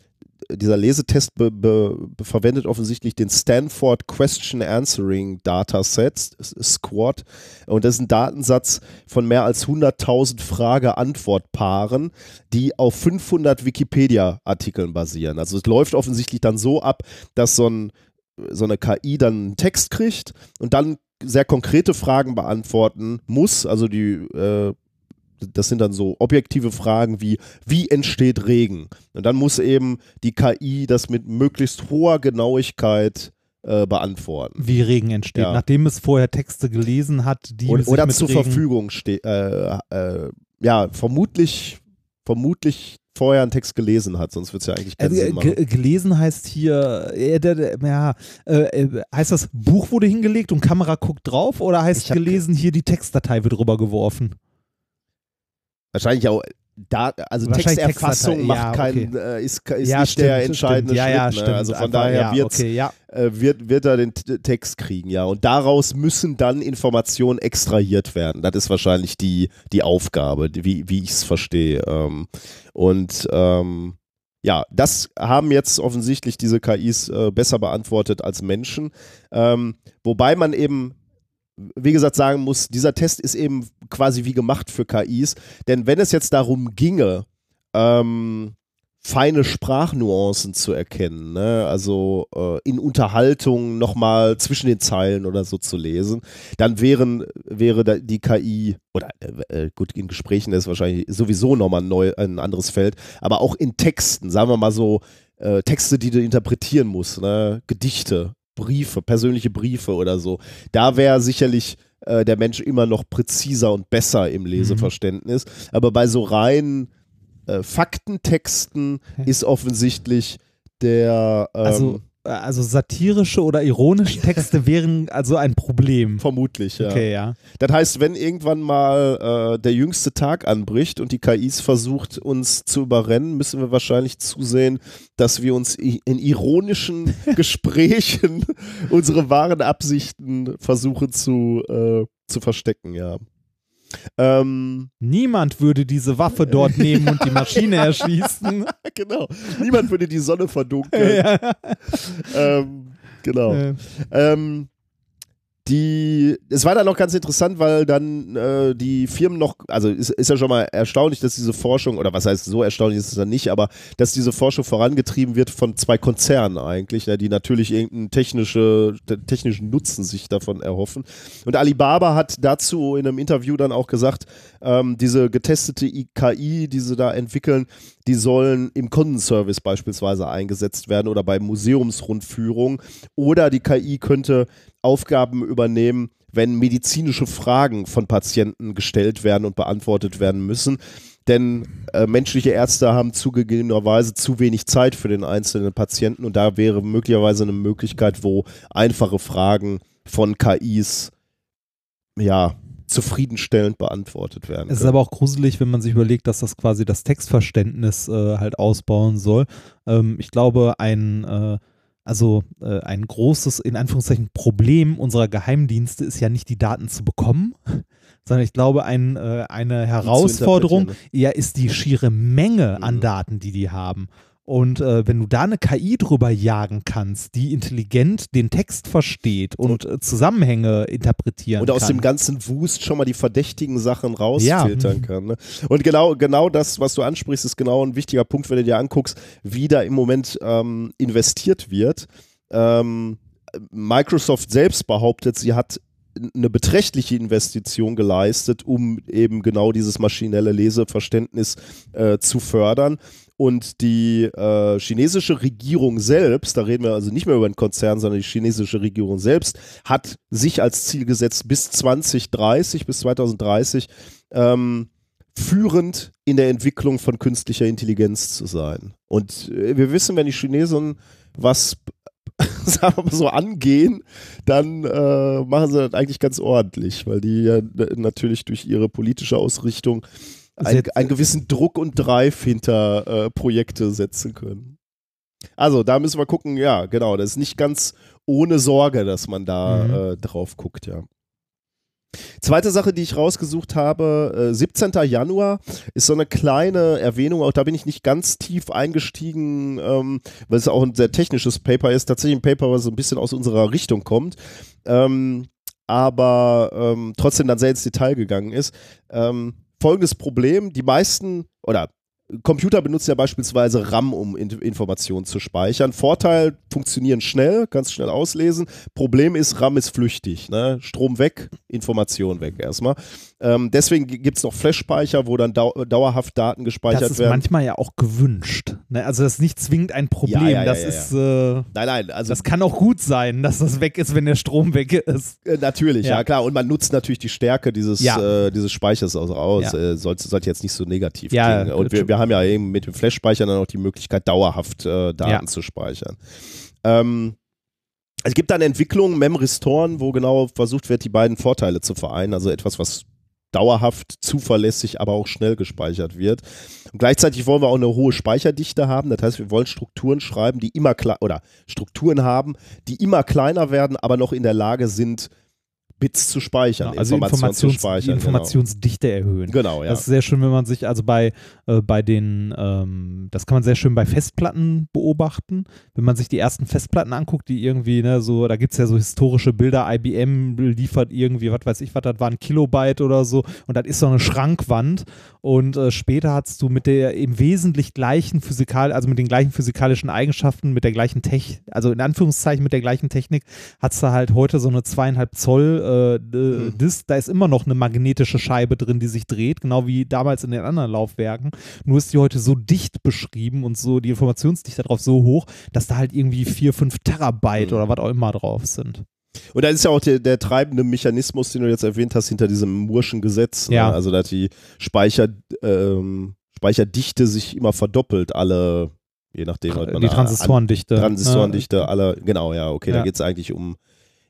A: dieser Lesetest be, be, verwendet offensichtlich den Stanford Question Answering Dataset, Squad. Und das ist ein Datensatz von mehr als 100.000 Frage-Antwort-Paaren, die auf 500 Wikipedia-Artikeln basieren. Also es läuft offensichtlich dann so ab, dass so, ein, so eine KI dann einen Text kriegt und dann sehr konkrete Fragen beantworten muss, also die äh, das sind dann so objektive Fragen wie, wie entsteht Regen? Und dann muss eben die KI das mit möglichst hoher Genauigkeit äh, beantworten.
B: Wie Regen entsteht, ja. nachdem es vorher Texte gelesen hat, die
A: oder, oder zur Regen Verfügung stehen. Äh, äh, ja, vermutlich, vermutlich vorher einen Text gelesen hat, sonst wird es ja eigentlich keinen
B: äh,
A: Sinn machen.
B: Gelesen heißt hier, äh, ja, äh, äh, heißt das Buch wurde hingelegt und Kamera guckt drauf oder heißt gelesen hier die Textdatei wird rübergeworfen?
A: Wahrscheinlich auch da, also Texterfassung macht ja, keinen, okay. äh, ist, ist ja, nicht stimmt, der entscheidende
B: stimmt. Ja,
A: Schritt. Ne? Also von Einfach, daher
B: okay,
A: äh, wird, wird er den Text kriegen, ja. Und daraus müssen dann Informationen extrahiert werden. Das ist wahrscheinlich die, die Aufgabe, wie, wie ich es verstehe. Ähm, und ähm, ja, das haben jetzt offensichtlich diese KIs äh, besser beantwortet als Menschen. Ähm, wobei man eben wie gesagt, sagen muss, dieser Test ist eben quasi wie gemacht für KIs. Denn wenn es jetzt darum ginge, ähm, feine Sprachnuancen zu erkennen, ne? also äh, in Unterhaltung nochmal zwischen den Zeilen oder so zu lesen, dann wären, wäre die KI, oder äh, äh, gut, in Gesprächen ist wahrscheinlich sowieso nochmal neu, ein anderes Feld, aber auch in Texten, sagen wir mal so, äh, Texte, die du interpretieren musst, ne? Gedichte, Briefe, persönliche Briefe oder so. Da wäre sicherlich äh, der Mensch immer noch präziser und besser im Leseverständnis. Mhm. Aber bei so reinen äh, Faktentexten ist offensichtlich der.
B: Ähm, also also satirische oder ironische Texte wären also ein Problem.
A: Vermutlich, ja.
B: Okay, ja.
A: Das heißt, wenn irgendwann mal äh, der jüngste Tag anbricht und die KIs versucht, uns zu überrennen, müssen wir wahrscheinlich zusehen, dass wir uns in ironischen Gesprächen unsere wahren Absichten versuchen zu, äh, zu verstecken, ja.
B: Ähm, Niemand würde diese Waffe dort nehmen und die Maschine erschießen.
A: genau. Niemand würde die Sonne verdunkeln. Ja. Ähm, genau. Ähm, die, es war dann noch ganz interessant, weil dann äh, die Firmen noch, also ist, ist ja schon mal erstaunlich, dass diese Forschung, oder was heißt so erstaunlich ist es dann nicht, aber dass diese Forschung vorangetrieben wird von zwei Konzernen eigentlich, ne, die natürlich irgendeinen technische, technischen Nutzen sich davon erhoffen. Und Alibaba hat dazu in einem Interview dann auch gesagt, ähm, diese getestete KI, die sie da entwickeln, die sollen im Kundenservice beispielsweise eingesetzt werden oder bei Museumsrundführungen oder die KI könnte Aufgaben übernehmen, wenn medizinische Fragen von Patienten gestellt werden und beantwortet werden müssen. Denn äh, menschliche Ärzte haben zugegebenerweise zu wenig Zeit für den einzelnen Patienten und da wäre möglicherweise eine Möglichkeit, wo einfache Fragen von KIs ja zufriedenstellend beantwortet werden.
B: Es ist aber auch gruselig, wenn man sich überlegt, dass das quasi das Textverständnis äh, halt ausbauen soll. Ähm, ich glaube, ein äh, also äh, ein großes, in Anführungszeichen, Problem unserer Geheimdienste ist ja nicht die Daten zu bekommen, sondern ich glaube, ein, äh, eine Herausforderung eher ist die schiere Menge an mhm. Daten, die die haben. Und äh, wenn du da eine KI drüber jagen kannst, die intelligent den Text versteht und äh, Zusammenhänge interpretieren
A: Und aus
B: kann.
A: dem ganzen Wust schon mal die verdächtigen Sachen rausfiltern
B: Ja.
A: kann. Ne? Und genau, genau das, was du ansprichst, ist genau ein wichtiger Punkt, wenn du dir anguckst, wie da im Moment ähm, investiert wird. Ähm, Microsoft selbst behauptet, sie hat eine beträchtliche Investition geleistet, um eben genau dieses maschinelle Leseverständnis äh, zu fördern. Und die äh, chinesische Regierung selbst, da reden wir also nicht mehr über einen Konzern, sondern die chinesische Regierung selbst, hat sich als Ziel gesetzt, bis 2030, bis 2030 ähm, führend in der Entwicklung von künstlicher Intelligenz zu sein. Und äh, wir wissen, wenn die Chinesen was sagen wir mal so angehen, dann äh, machen sie das eigentlich ganz ordentlich, weil die ja natürlich durch ihre politische Ausrichtung ein, einen gewissen Druck und Drive hinter äh, Projekte setzen können. Also da müssen wir gucken, ja, genau, das ist nicht ganz ohne Sorge, dass man da
B: Mhm.
A: äh, drauf guckt, ja. Zweite Sache, die ich rausgesucht habe, äh, 17. Januar ist so eine kleine Erwähnung, auch da bin ich nicht ganz tief eingestiegen, ähm, weil es auch ein sehr technisches Paper ist, tatsächlich ein Paper, was so ein bisschen aus unserer Richtung kommt, ähm, aber ähm, trotzdem dann sehr ins Detail gegangen ist. Ähm, folgendes Problem, die meisten, oder Computer benutzen ja beispielsweise RAM, um in Informationen zu speichern. Vorteil, funktionieren schnell, kannst schnell auslesen. Problem ist, RAM ist flüchtig. Ne? Strom weg, Information weg erstmal. Ähm, deswegen gibt es noch Flash-Speicher, wo dann dau dauerhaft Daten gespeichert
B: das ist
A: werden.
B: manchmal ja auch gewünscht. Ne? Also das ist nicht zwingend ein Problem.
A: Ja, ja,
B: das
A: ja,
B: ist, äh,
A: Nein, nein, also
B: das kann auch gut sein, dass das weg ist, wenn der Strom weg ist.
A: Äh, Natürlich, ja. Klar. Und man nutzt natürlich die Stärke dieses, äh, dieses Speichers aus. aus.
B: Ja.
A: Äh, sollte, sollte jetzt nicht so negativ
B: Ja,
A: klingen. Und wir, wir haben ja eben mit dem Flash-Speicher dann auch die Möglichkeit, dauerhaft äh, Daten zu speichern. Ähm, es gibt dann Entwicklungen, Memristoren, wo genau versucht wird, die beiden Vorteile zu vereinen. Also etwas, was dauerhaft, zuverlässig, aber auch schnell gespeichert wird. Und gleichzeitig wollen wir auch eine hohe Speicherdichte haben. Das heißt, wir wollen Strukturen schreiben, die immer oder Strukturen haben, die immer kleiner werden, aber noch in der Lage sind, Bits zu speichern,
B: also
A: Informationen zu
B: Informations
A: speichern.
B: Informationsdichte erhöhen.
A: Genau, genau ja.
B: Das ist sehr schön, wenn man sich also bei, äh, bei den, ähm, das kann man sehr schön bei Festplatten beobachten. Wenn man sich die ersten Festplatten anguckt, die irgendwie, ne, so, da gibt es ja so historische Bilder, IBM liefert irgendwie, was weiß ich, was das war, ein Kilobyte oder so und das ist so eine Schrankwand und äh, später hast du mit der im Wesentlich gleichen Physikal, also mit den gleichen physikalischen Eigenschaften, mit der gleichen Tech, also in Anführungszeichen mit der gleichen Technik, hast du halt heute so eine zweieinhalb Zoll äh, äh,
A: Mhm.
B: Disk, da ist immer noch eine magnetische Scheibe drin, die sich dreht, genau wie damals in den anderen Laufwerken. Nur ist die heute so dicht beschrieben und so die Informationsdichte drauf so hoch, dass da halt irgendwie vier, fünf Terabyte
A: Mhm.
B: oder was auch immer drauf sind.
A: Und da ist ja auch der, der treibende Mechanismus, den du jetzt erwähnt hast, hinter diesem Murschen Gesetz. Ne?
B: Ja.
A: Also, dass die Speicher, ähm, Speicherdichte sich immer verdoppelt, alle, je nachdem, was man
B: die
A: da
B: Transistorendichte.
A: An, Transistorendichte, alle, genau, ja, okay, da
B: Ja.
A: geht es eigentlich um.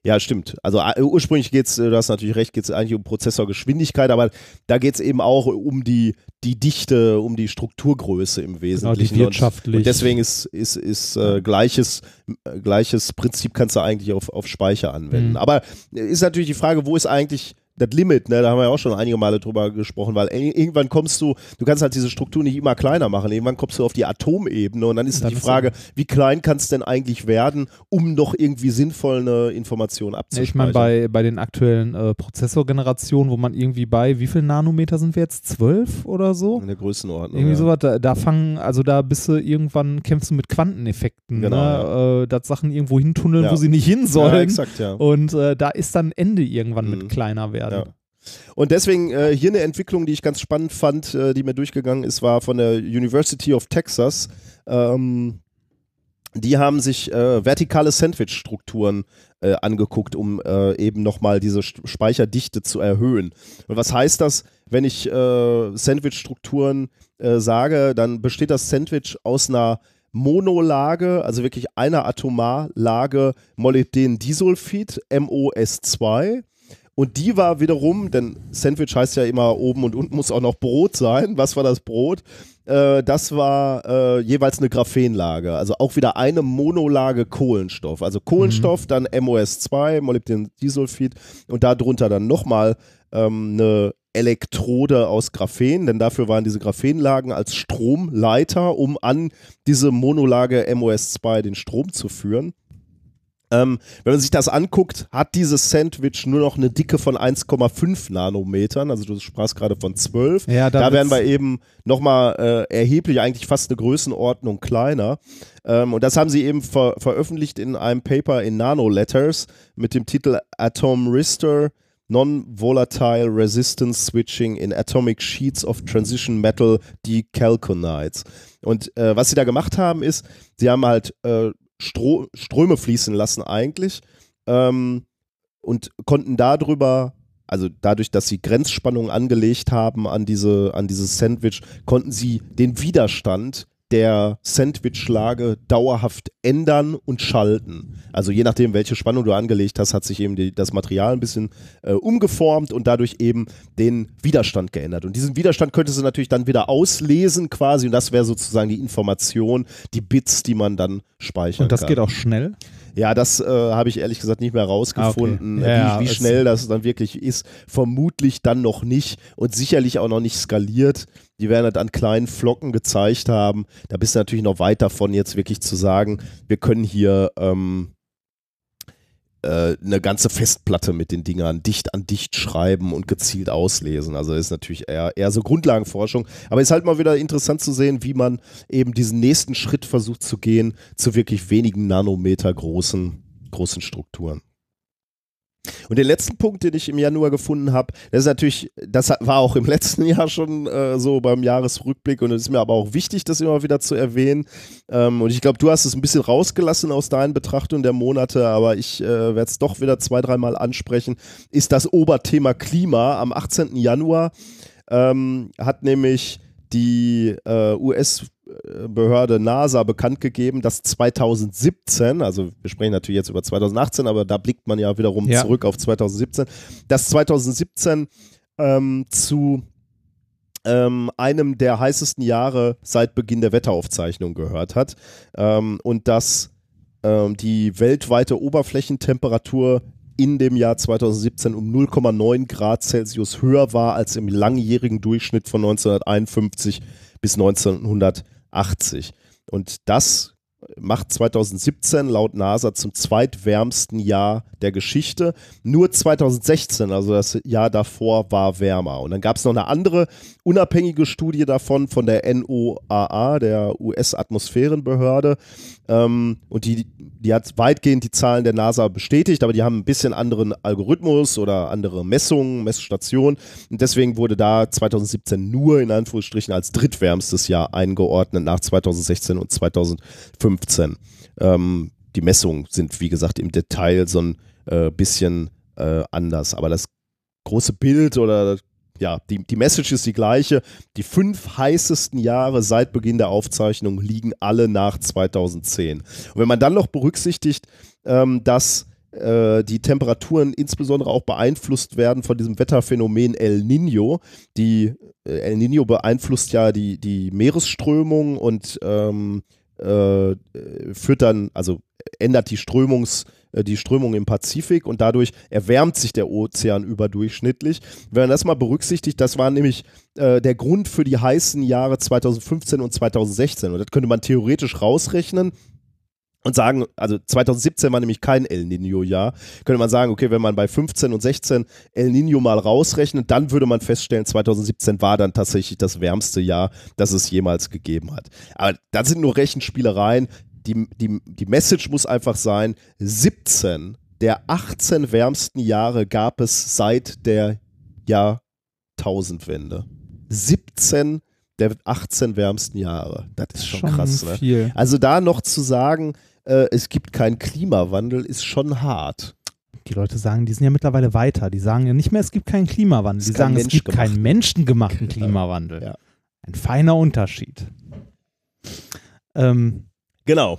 A: Ja, stimmt. Also äh, ursprünglich geht es, du hast natürlich recht, geht es eigentlich um Prozessorgeschwindigkeit, aber da geht es eben auch um die, die Dichte, um die Strukturgröße im
B: Genau, die
A: Wesentlichen. und,
B: wirtschaftlich.
A: und deswegen ist, ist, ist äh, gleiches, äh, gleiches Prinzip kannst du eigentlich auf, auf Speicher anwenden.
B: Mhm.
A: Aber ist natürlich die Frage, wo ist eigentlich das Limit, ne? da haben wir ja auch schon einige Male drüber gesprochen, weil ir- irgendwann kommst du, du kannst halt diese Struktur nicht immer kleiner machen, irgendwann kommst du auf die Atomebene und dann ist
B: Dann
A: die Frage, wie klein kann es denn eigentlich werden, um noch irgendwie sinnvoll eine Information
B: Ja,
A: abzuspeichern.
B: ich meine, bei, bei den aktuellen äh, Prozessorgenerationen, wo man irgendwie bei, wie viel Nanometer sind wir jetzt? Zwölf oder so?
A: in der Größenordnung.
B: Irgendwie
A: ja.
B: sowas, da, da fangen, also da bist du irgendwann, kämpfst du mit Quanteneffekten,
A: Genau,
B: ne? äh, dass Sachen irgendwo hintunneln,
A: Ja.
B: wo sie nicht hin
A: Ja,
B: sollen.
A: exakt, ja.
B: Und äh, da ist dann Ende irgendwann
A: Mhm.
B: mit kleiner werden.
A: Ja. Und deswegen äh, hier eine Entwicklung, die ich ganz spannend fand, äh, die mir durchgegangen ist, war von der University of Texas. Ähm, die haben sich äh, vertikale Sandwich-Strukturen äh, angeguckt, um äh, eben nochmal diese Speicherdichte zu erhöhen. Und was heißt das, wenn ich äh, Sandwich-Strukturen sage, dann besteht das Sandwich aus einer Monolage, also wirklich einer Atomarlage Molybdendisulfid, MOS2. Und die war wiederum, denn Sandwich heißt ja immer oben und unten muss auch noch Brot sein. Was war das Brot? Äh, das war äh, jeweils eine Graphenlage, also auch wieder eine Monolage Kohlenstoff. Also Kohlenstoff, dann MOS2, Molybdendisulfid und darunter dann nochmal ähm, eine Elektrode aus Graphen, denn dafür waren diese Graphenlagen als Stromleiter, um an diese Monolage MOS2 den Strom zu führen. Ähm, wenn man sich das anguckt, hat dieses Sandwich nur noch eine Dicke von 1,5 Nanometern. Also du sprachst gerade von 12.
B: Ja, da
A: werden wir eben nochmal äh, erheblich, eigentlich fast eine Größenordnung kleiner. Ähm, und das haben sie eben ver veröffentlicht in einem Paper in Nanoletters mit dem Titel Atom Rister Non-Volatile Resistance Switching in Atomic Sheets of Transition Metal Decalconides. Und äh, was sie da gemacht haben, ist, sie haben halt äh, Stro Ströme fließen lassen eigentlich ähm, und konnten darüber, also dadurch, dass sie Grenzspannungen angelegt haben an, diese, an dieses Sandwich, konnten sie den Widerstand der Sandwichlage dauerhaft ändern und schalten. Also je nachdem, welche Spannung du angelegt hast, hat sich eben die, das Material ein bisschen äh, umgeformt und dadurch eben den Widerstand geändert. Und diesen Widerstand könnte sie natürlich dann wieder auslesen quasi und das wäre sozusagen die Information, die Bits, die man dann speichern
B: Und das
A: kann.
B: geht auch schnell.
A: Ja, das äh, habe ich ehrlich gesagt nicht mehr rausgefunden,
B: Ah, okay. Ja,
A: wie, wie schnell das dann wirklich ist. Vermutlich dann noch nicht und sicherlich auch noch nicht skaliert. Die werden halt an kleinen Flocken gezeigt haben. Da bist du natürlich noch weit davon, jetzt wirklich zu sagen, wir können hier ähm, äh, eine ganze Festplatte mit den Dingern dicht an dicht schreiben und gezielt auslesen. Also ist natürlich eher, eher so Grundlagenforschung. Aber ist halt mal wieder interessant zu sehen, wie man eben diesen nächsten Schritt versucht zu gehen zu wirklich wenigen Nanometer großen, großen Strukturen. Und den letzten Punkt, den ich im Januar gefunden habe, das ist natürlich, das war auch im letzten Jahr schon äh, so beim Jahresrückblick und es ist mir aber auch wichtig, das immer wieder zu erwähnen. Ähm, und ich glaube, du hast es ein bisschen rausgelassen aus deinen Betrachtungen der Monate, aber ich äh, werde es doch wieder zwei, dreimal ansprechen, ist das Oberthema Klima. Am 18. Januar ähm, hat nämlich die äh, US-Behörde NASA bekannt gegeben, dass 2017, also wir sprechen natürlich jetzt über 2018, aber da blickt man ja wiederum
B: Ja.
A: zurück auf 2017, dass 2017 ähm, zu ähm, einem der heißesten Jahre seit Beginn der Wetteraufzeichnung gehört hat ähm, und dass ähm, die weltweite Oberflächentemperatur in dem Jahr 2017 um 0,9 Grad Celsius höher war als im langjährigen Durchschnitt von 1951 bis 1980. Und das macht 2017 laut NASA zum zweitwärmsten Jahr der Geschichte. Nur 2016, also das Jahr davor, war wärmer. Und dann gab es noch eine andere unabhängige Studie davon von der NOAA, der US-Atmosphärenbehörde. Ähm, und die, die hat weitgehend die Zahlen der NASA bestätigt, aber die haben ein bisschen anderen Algorithmus oder andere Messungen, Messstationen. Und deswegen wurde da 2017 nur in Anführungsstrichen als drittwärmstes Jahr eingeordnet nach 2016 und 2015. Ähm, die Messungen sind, wie gesagt, im Detail so ein äh, bisschen äh, anders. Aber das große Bild oder ja, die, die Message ist die gleiche. Die fünf heißesten Jahre seit Beginn der Aufzeichnung liegen alle nach 2010. Und wenn man dann noch berücksichtigt, ähm, dass äh, die Temperaturen insbesondere auch beeinflusst werden von diesem Wetterphänomen El Nino. Die äh, El Nino beeinflusst ja die, die Meeresströmung und ähm, äh, führt dann, also ändert die Strömungs, äh, die Strömung im Pazifik und dadurch erwärmt sich der Ozean überdurchschnittlich. Wenn man das mal berücksichtigt, das war nämlich äh, der Grund für die heißen Jahre 2015 und 2016 und das könnte man theoretisch rausrechnen und sagen, also 2017 war nämlich kein El Nino-Jahr, könnte man sagen, okay, wenn man bei 15 und 16 El Nino mal rausrechnet, dann würde man feststellen, 2017 war dann tatsächlich das wärmste Jahr, das es jemals gegeben hat. Aber das sind nur Rechenspielereien. Die, die, die Message muss einfach sein, 17 der 18 wärmsten Jahre gab es seit der Jahrtausendwende. 17 der 18 wärmsten Jahre. Das ist schon, krass, ne? Also da noch zu sagen, äh, es gibt keinen Klimawandel, ist schon hart.
B: Die Leute sagen, die sind ja mittlerweile weiter. Die sagen ja nicht mehr, es gibt keinen Klimawandel. Die sagen, es gibt
A: menschgemachten.
B: keinen menschengemachten
A: Genau.
B: Klimawandel.
A: Ja.
B: Ein feiner Unterschied. Ähm,
A: Genau.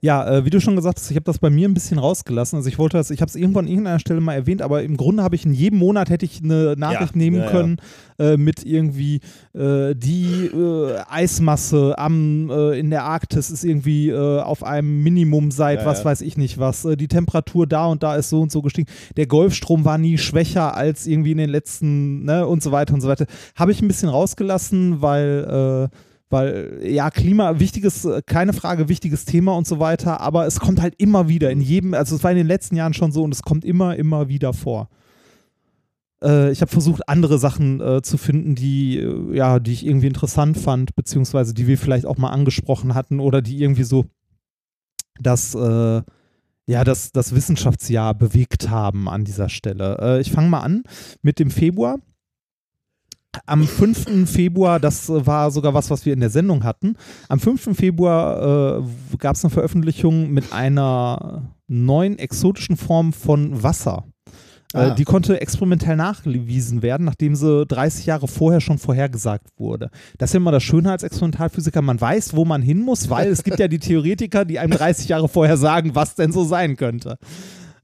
B: Ja, äh, wie du schon gesagt hast, ich habe das bei mir ein bisschen rausgelassen. Also ich wollte das, ich habe es irgendwo an irgendeiner Stelle mal erwähnt, aber im Grunde habe ich in jedem Monat hätte ich eine Nachricht
A: Ja,
B: nehmen
A: ja, ja.
B: können Äh, mit irgendwie äh, die äh, Eismasse am äh, in der Arktis ist irgendwie äh, auf einem Minimum seit
A: Ja,
B: was
A: ja.
B: weiß ich nicht was. Die Temperatur da und da ist so und so gestiegen. Der Golfstrom war nie schwächer als irgendwie in den letzten ne und so weiter und so weiter. Habe ich ein bisschen rausgelassen, weil weil ja, Klima, wichtiges, äh, keine Frage, wichtiges Thema und so weiter, aber es kommt halt immer wieder in jedem, also es war in den letzten Jahren schon so und es kommt immer, immer wieder vor. Äh, ich habe versucht, andere Sachen äh, zu finden, die, äh, ja, die ich irgendwie interessant fand, beziehungsweise die wir vielleicht auch mal angesprochen hatten oder die irgendwie so das, äh, ja, das, das Wissenschaftsjahr bewegt haben an dieser Stelle. Ich fange mal an mit dem Februar am 5. Februar, das äh, war sogar was, was wir in der Sendung hatten. Am 5. Februar äh, gab es eine Veröffentlichung mit einer neuen exotischen Form von Wasser.
A: Ah.
B: Äh, die konnte experimentell nachgewiesen werden, nachdem sie 30 Jahre vorher schon vorhergesagt wurde. Das ist ja immer das Schöne als Experimentalphysiker, man weiß, wo man hin muss, weil es gibt ja die Theoretiker, die einem 30 Jahre vorher sagen, was denn so sein könnte.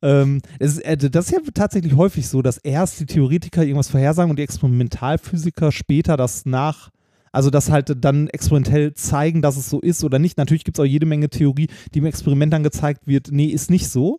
B: Ähm, es ist, äh, das ist ja tatsächlich häufig so, dass erst die Theoretiker irgendwas vorhersagen und die Experimentalphysiker später das nach, also das halt dann experimentell zeigen, dass es so ist oder nicht. Natürlich gibt es auch jede Menge Theorie, die im Experiment dann gezeigt wird, nee, ist nicht so.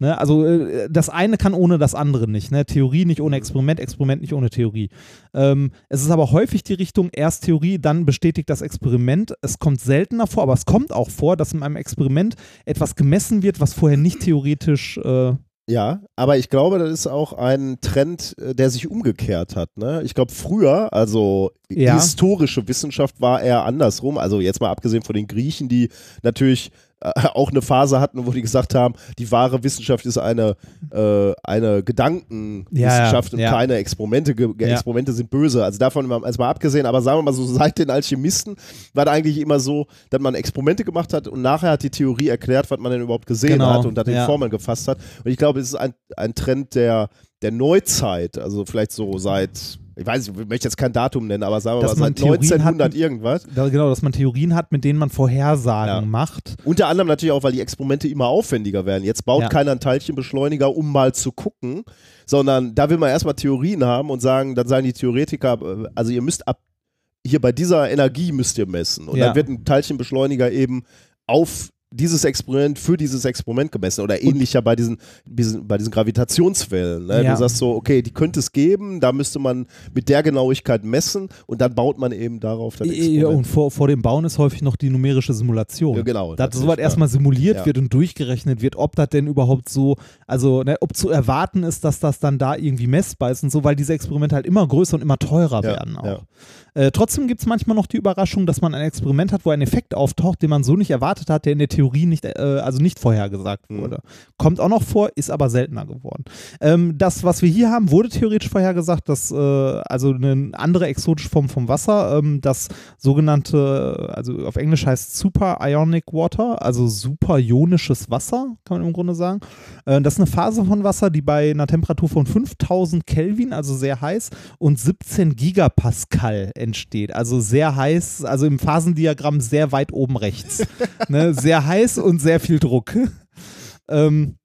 B: Ne? Also äh, das eine kann ohne das andere nicht. Ne? Theorie nicht ohne Experiment, Experiment nicht ohne Theorie. Ähm, es ist aber häufig die Richtung, erst Theorie, dann bestätigt das Experiment. Es kommt seltener vor, aber es kommt auch vor, dass in einem Experiment etwas gemessen wird, was vorher nicht theoretisch äh,
A: Ja, aber ich glaube, das ist auch ein Trend, äh, der sich umgekehrt hat. Ne? Ich glaube, früher, also
B: Ja.
A: historische Wissenschaft war eher andersrum. Also jetzt mal abgesehen von den Griechen, die natürlich auch eine Phase hatten, wo die gesagt haben, die wahre Wissenschaft ist eine, äh, eine Gedankenwissenschaft
B: Ja,
A: und
B: ja.
A: keine Experimente. Ge. Experimente sind böse. Also davon mal- erstmal abgesehen, aber sagen wir mal so, seit den Alchemisten war da eigentlich immer so, dass man Experimente gemacht hat und nachher hat die Theorie erklärt, was man denn überhaupt gesehen
B: Genau,
A: hat und hat den
B: ja.
A: Formeln gefasst hat. Und ich glaube, es ist ein, ein Trend der, der Neuzeit, also vielleicht so seit, ich weiß nicht, ich möchte jetzt kein Datum nennen, aber sagen wir
B: Dass
A: mal
B: man
A: seit
B: Theorien
A: 1900
B: hat-
A: irgendwas.
B: da, genau, dass man Theorien hat, mit denen man Vorhersagen
A: Ja.
B: macht.
A: Unter anderem natürlich auch, weil die Experimente immer aufwendiger werden. Jetzt baut
B: Ja.
A: keiner einen Teilchenbeschleuniger, um mal zu gucken, sondern da will man erstmal Theorien haben und sagen, dann sagen die Theoretiker, äh, also ihr müsst ab hier bei dieser Energie müsst ihr messen. Und
B: Ja.
A: dann wird ein Teilchenbeschleuniger eben auf dieses Experiment für dieses Experiment gemessen oder ähnlicher bei diesen, diesen bei diesen Gravitationswellen. Ne?
B: Ja.
A: Du sagst so, okay, die könnte es geben, da müsste man mit der Genauigkeit messen und dann baut man eben darauf das
B: Ja,
A: Experiment.
B: und vor, vor dem Bauen ist häufig noch die numerische Simulation.
A: Ja, genau,
B: Dass sowas
A: ja.
B: erstmal simuliert
A: Ja.
B: wird und durchgerechnet wird, ob das denn überhaupt so, also ne, ob zu erwarten ist, dass das dann da irgendwie messbar ist und so, weil diese Experimente halt immer größer und immer teurer
A: Ja,
B: werden auch.
A: ja.
B: Äh, trotzdem gibt es manchmal noch die Überraschung, dass man ein Experiment hat, wo ein Effekt auftaucht, den man so nicht erwartet hat, der in der Theorie nicht, äh, also nicht vorhergesagt
A: Mhm.
B: wurde. Kommt auch noch vor, ist aber seltener geworden. Ähm, das, was wir hier haben, wurde theoretisch vorhergesagt, dass äh, also eine andere exotische Form vom Wasser, ähm, das sogenannte, also auf Englisch heißt Super Ionic Water, also super ionisches Wasser, kann man im Grunde sagen. Äh, das ist eine Phase von Wasser, die bei einer Temperatur von 5000 Kelvin, also sehr heiß, und 17 Gigapascal entsteht. Also sehr heiß, also im Phasendiagramm sehr weit oben rechts. ne? Sehr heiß und sehr viel Druck. ähm,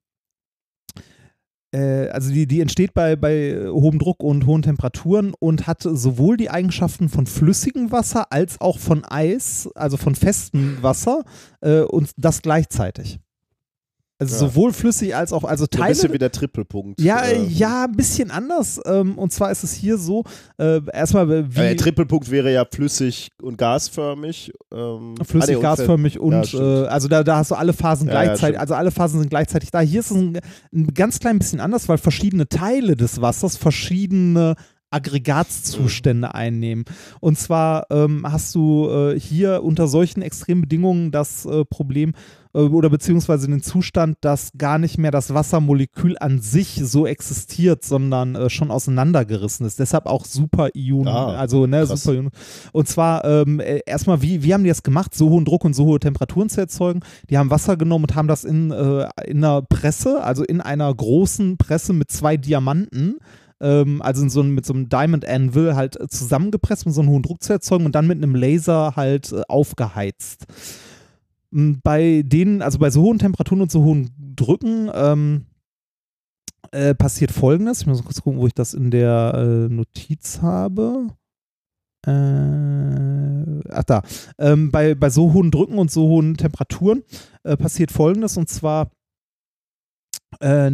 B: äh, also die, die entsteht bei, bei hohem Druck und hohen Temperaturen und hat sowohl die Eigenschaften von flüssigem Wasser als auch von Eis, also von festem Wasser äh, und das gleichzeitig. Also
A: Ja.
B: sowohl flüssig als auch, also
A: So ein
B: Teile.
A: bisschen wie der Trippelpunkt.
B: ja,
A: äh,
B: ja, ein bisschen anders. Ähm, und zwar ist es hier so, äh, erstmal äh, wie
A: Ja, der Trippelpunkt wäre ja flüssig und gasförmig. Ähm,
B: flüssig,
A: ah, nee,
B: gasförmig
A: Ja,
B: und
A: stimmt.
B: äh, also da, da hast du alle Phasen
A: Ja, ja,
B: gleichzeitig, also alle Phasen sind gleichzeitig da. Hier ist es ein, ein ganz klein bisschen anders, weil verschiedene Teile des Wassers verschiedene Aggregatzustände einnehmen. Und zwar ähm, hast du äh, hier unter solchen extremen Bedingungen das äh, Problem oder beziehungsweise den Zustand, dass gar nicht mehr das Wassermolekül an sich so existiert, sondern äh, schon auseinandergerissen ist. Deshalb auch Superionen,
A: Ah,
B: also ne,
A: krass.
B: Und zwar ähm, äh, erstmal, wie, wie haben die das gemacht, so hohen Druck und so hohe Temperaturen zu erzeugen? Die haben Wasser genommen und haben das in, äh, in einer Presse, also in einer großen Presse mit zwei Diamanten, ähm, also so mit so einem Diamond Anvil halt äh, zusammengepresst, um so einen hohen Druck zu erzeugen und dann mit einem Laser halt äh, aufgeheizt. Bei denen, also bei so hohen Temperaturen und so hohen Drücken, ähm, äh, passiert folgendes. Ich muss kurz gucken, wo ich das in der äh, Notiz habe. Äh, ach da. Ähm, bei, bei so hohen Drücken und so hohen Temperaturen äh, passiert folgendes und zwar äh,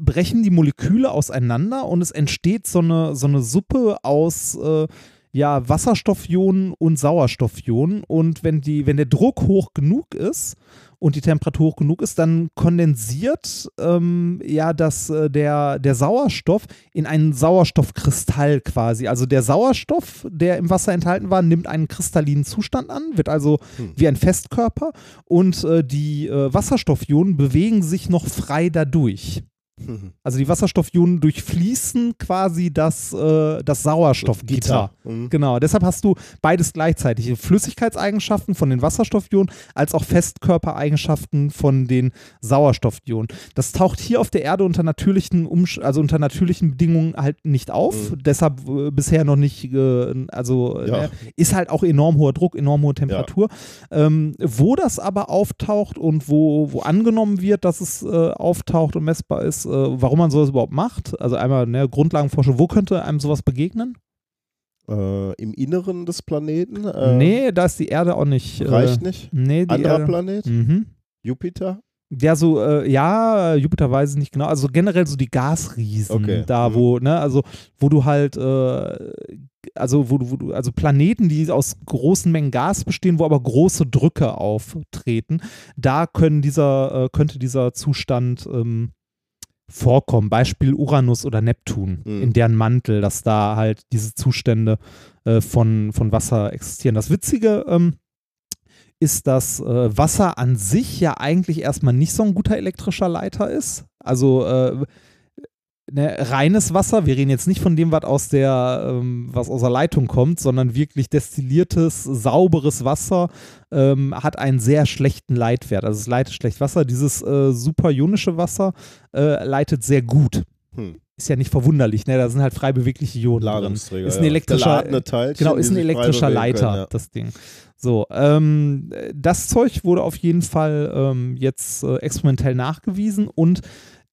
B: brechen die Moleküle auseinander und es entsteht so eine, so eine Suppe aus äh, ja, Wasserstoffionen und Sauerstoffionen. Und wenn, die, wenn der Druck hoch genug ist und die Temperatur hoch genug ist, dann kondensiert ähm, ja das, äh, der, der Sauerstoff in einen Sauerstoffkristall quasi. Also der Sauerstoff, der im Wasser enthalten war, nimmt einen kristallinen Zustand an, wird also
A: Hm.
B: wie ein Festkörper und äh, die äh, Wasserstoffionen bewegen sich noch frei dadurch. Also die Wasserstoffionen durchfließen quasi das, äh, das Sauerstoffgitter.
A: Mhm.
B: Genau, deshalb hast du beides gleichzeitig. Flüssigkeitseigenschaften von den Wasserstoffionen als auch Festkörpereigenschaften von den Sauerstoffionen. Das taucht hier auf der Erde unter natürlichen, Umsch also unter natürlichen Bedingungen halt nicht auf.
A: Mhm.
B: Deshalb äh, bisher noch nicht, äh, also
A: Ja.
B: äh, ist halt auch enorm hoher Druck, enorm hohe Temperatur. Ähm, wo das aber auftaucht und wo, wo angenommen wird, dass es äh, auftaucht und messbar ist, äh, warum man sowas überhaupt macht. Also einmal ne, Grundlagenforschung, wo könnte einem sowas begegnen?
A: Äh, Im Inneren des Planeten? Äh,
B: nee, da ist die Erde auch nicht.
A: Reicht
B: äh,
A: nicht.
B: Nee, die
A: Anderer
B: Erde.
A: Planet?
B: Mhm.
A: Jupiter?
B: Ja, so, äh, ja, Jupiter weiß ich nicht genau. Also generell so die Gasriesen,
A: Okay.
B: da
A: Mhm.
B: wo, ne, also wo du halt, äh, also wo du, wo du, also Planeten, die aus großen Mengen Gas bestehen, wo aber große Drücke auftreten, da können dieser, äh, könnte dieser Zustand ähm, vorkommen. Beispiel Uranus oder Neptun,
A: Mhm.
B: in deren Mantel, dass da halt diese Zustände äh, von, von Wasser existieren. Das Witzige ähm, ist, dass äh, Wasser an sich ja eigentlich erstmal nicht so ein guter elektrischer Leiter ist. Also äh, ne, reines Wasser, wir reden jetzt nicht von dem, was aus der, ähm, was aus der Leitung kommt, sondern wirklich destilliertes, sauberes Wasser ähm, hat einen sehr schlechten Leitwert. Also es leitet schlecht Wasser. Dieses äh, superionische Wasser äh, leitet sehr gut.
A: Hm.
B: Ist ja nicht verwunderlich, ne? Da sind halt frei bewegliche Ionen drin.
A: Ladungsträger.
B: Ist ein
A: ja.
B: elektrischer-
A: Geladene Teilchen,
B: Genau, ist ein elektrischer Leiter,
A: können, ja.
B: das Ding. So, ähm, das Zeug wurde auf jeden Fall ähm, jetzt äh, experimentell nachgewiesen und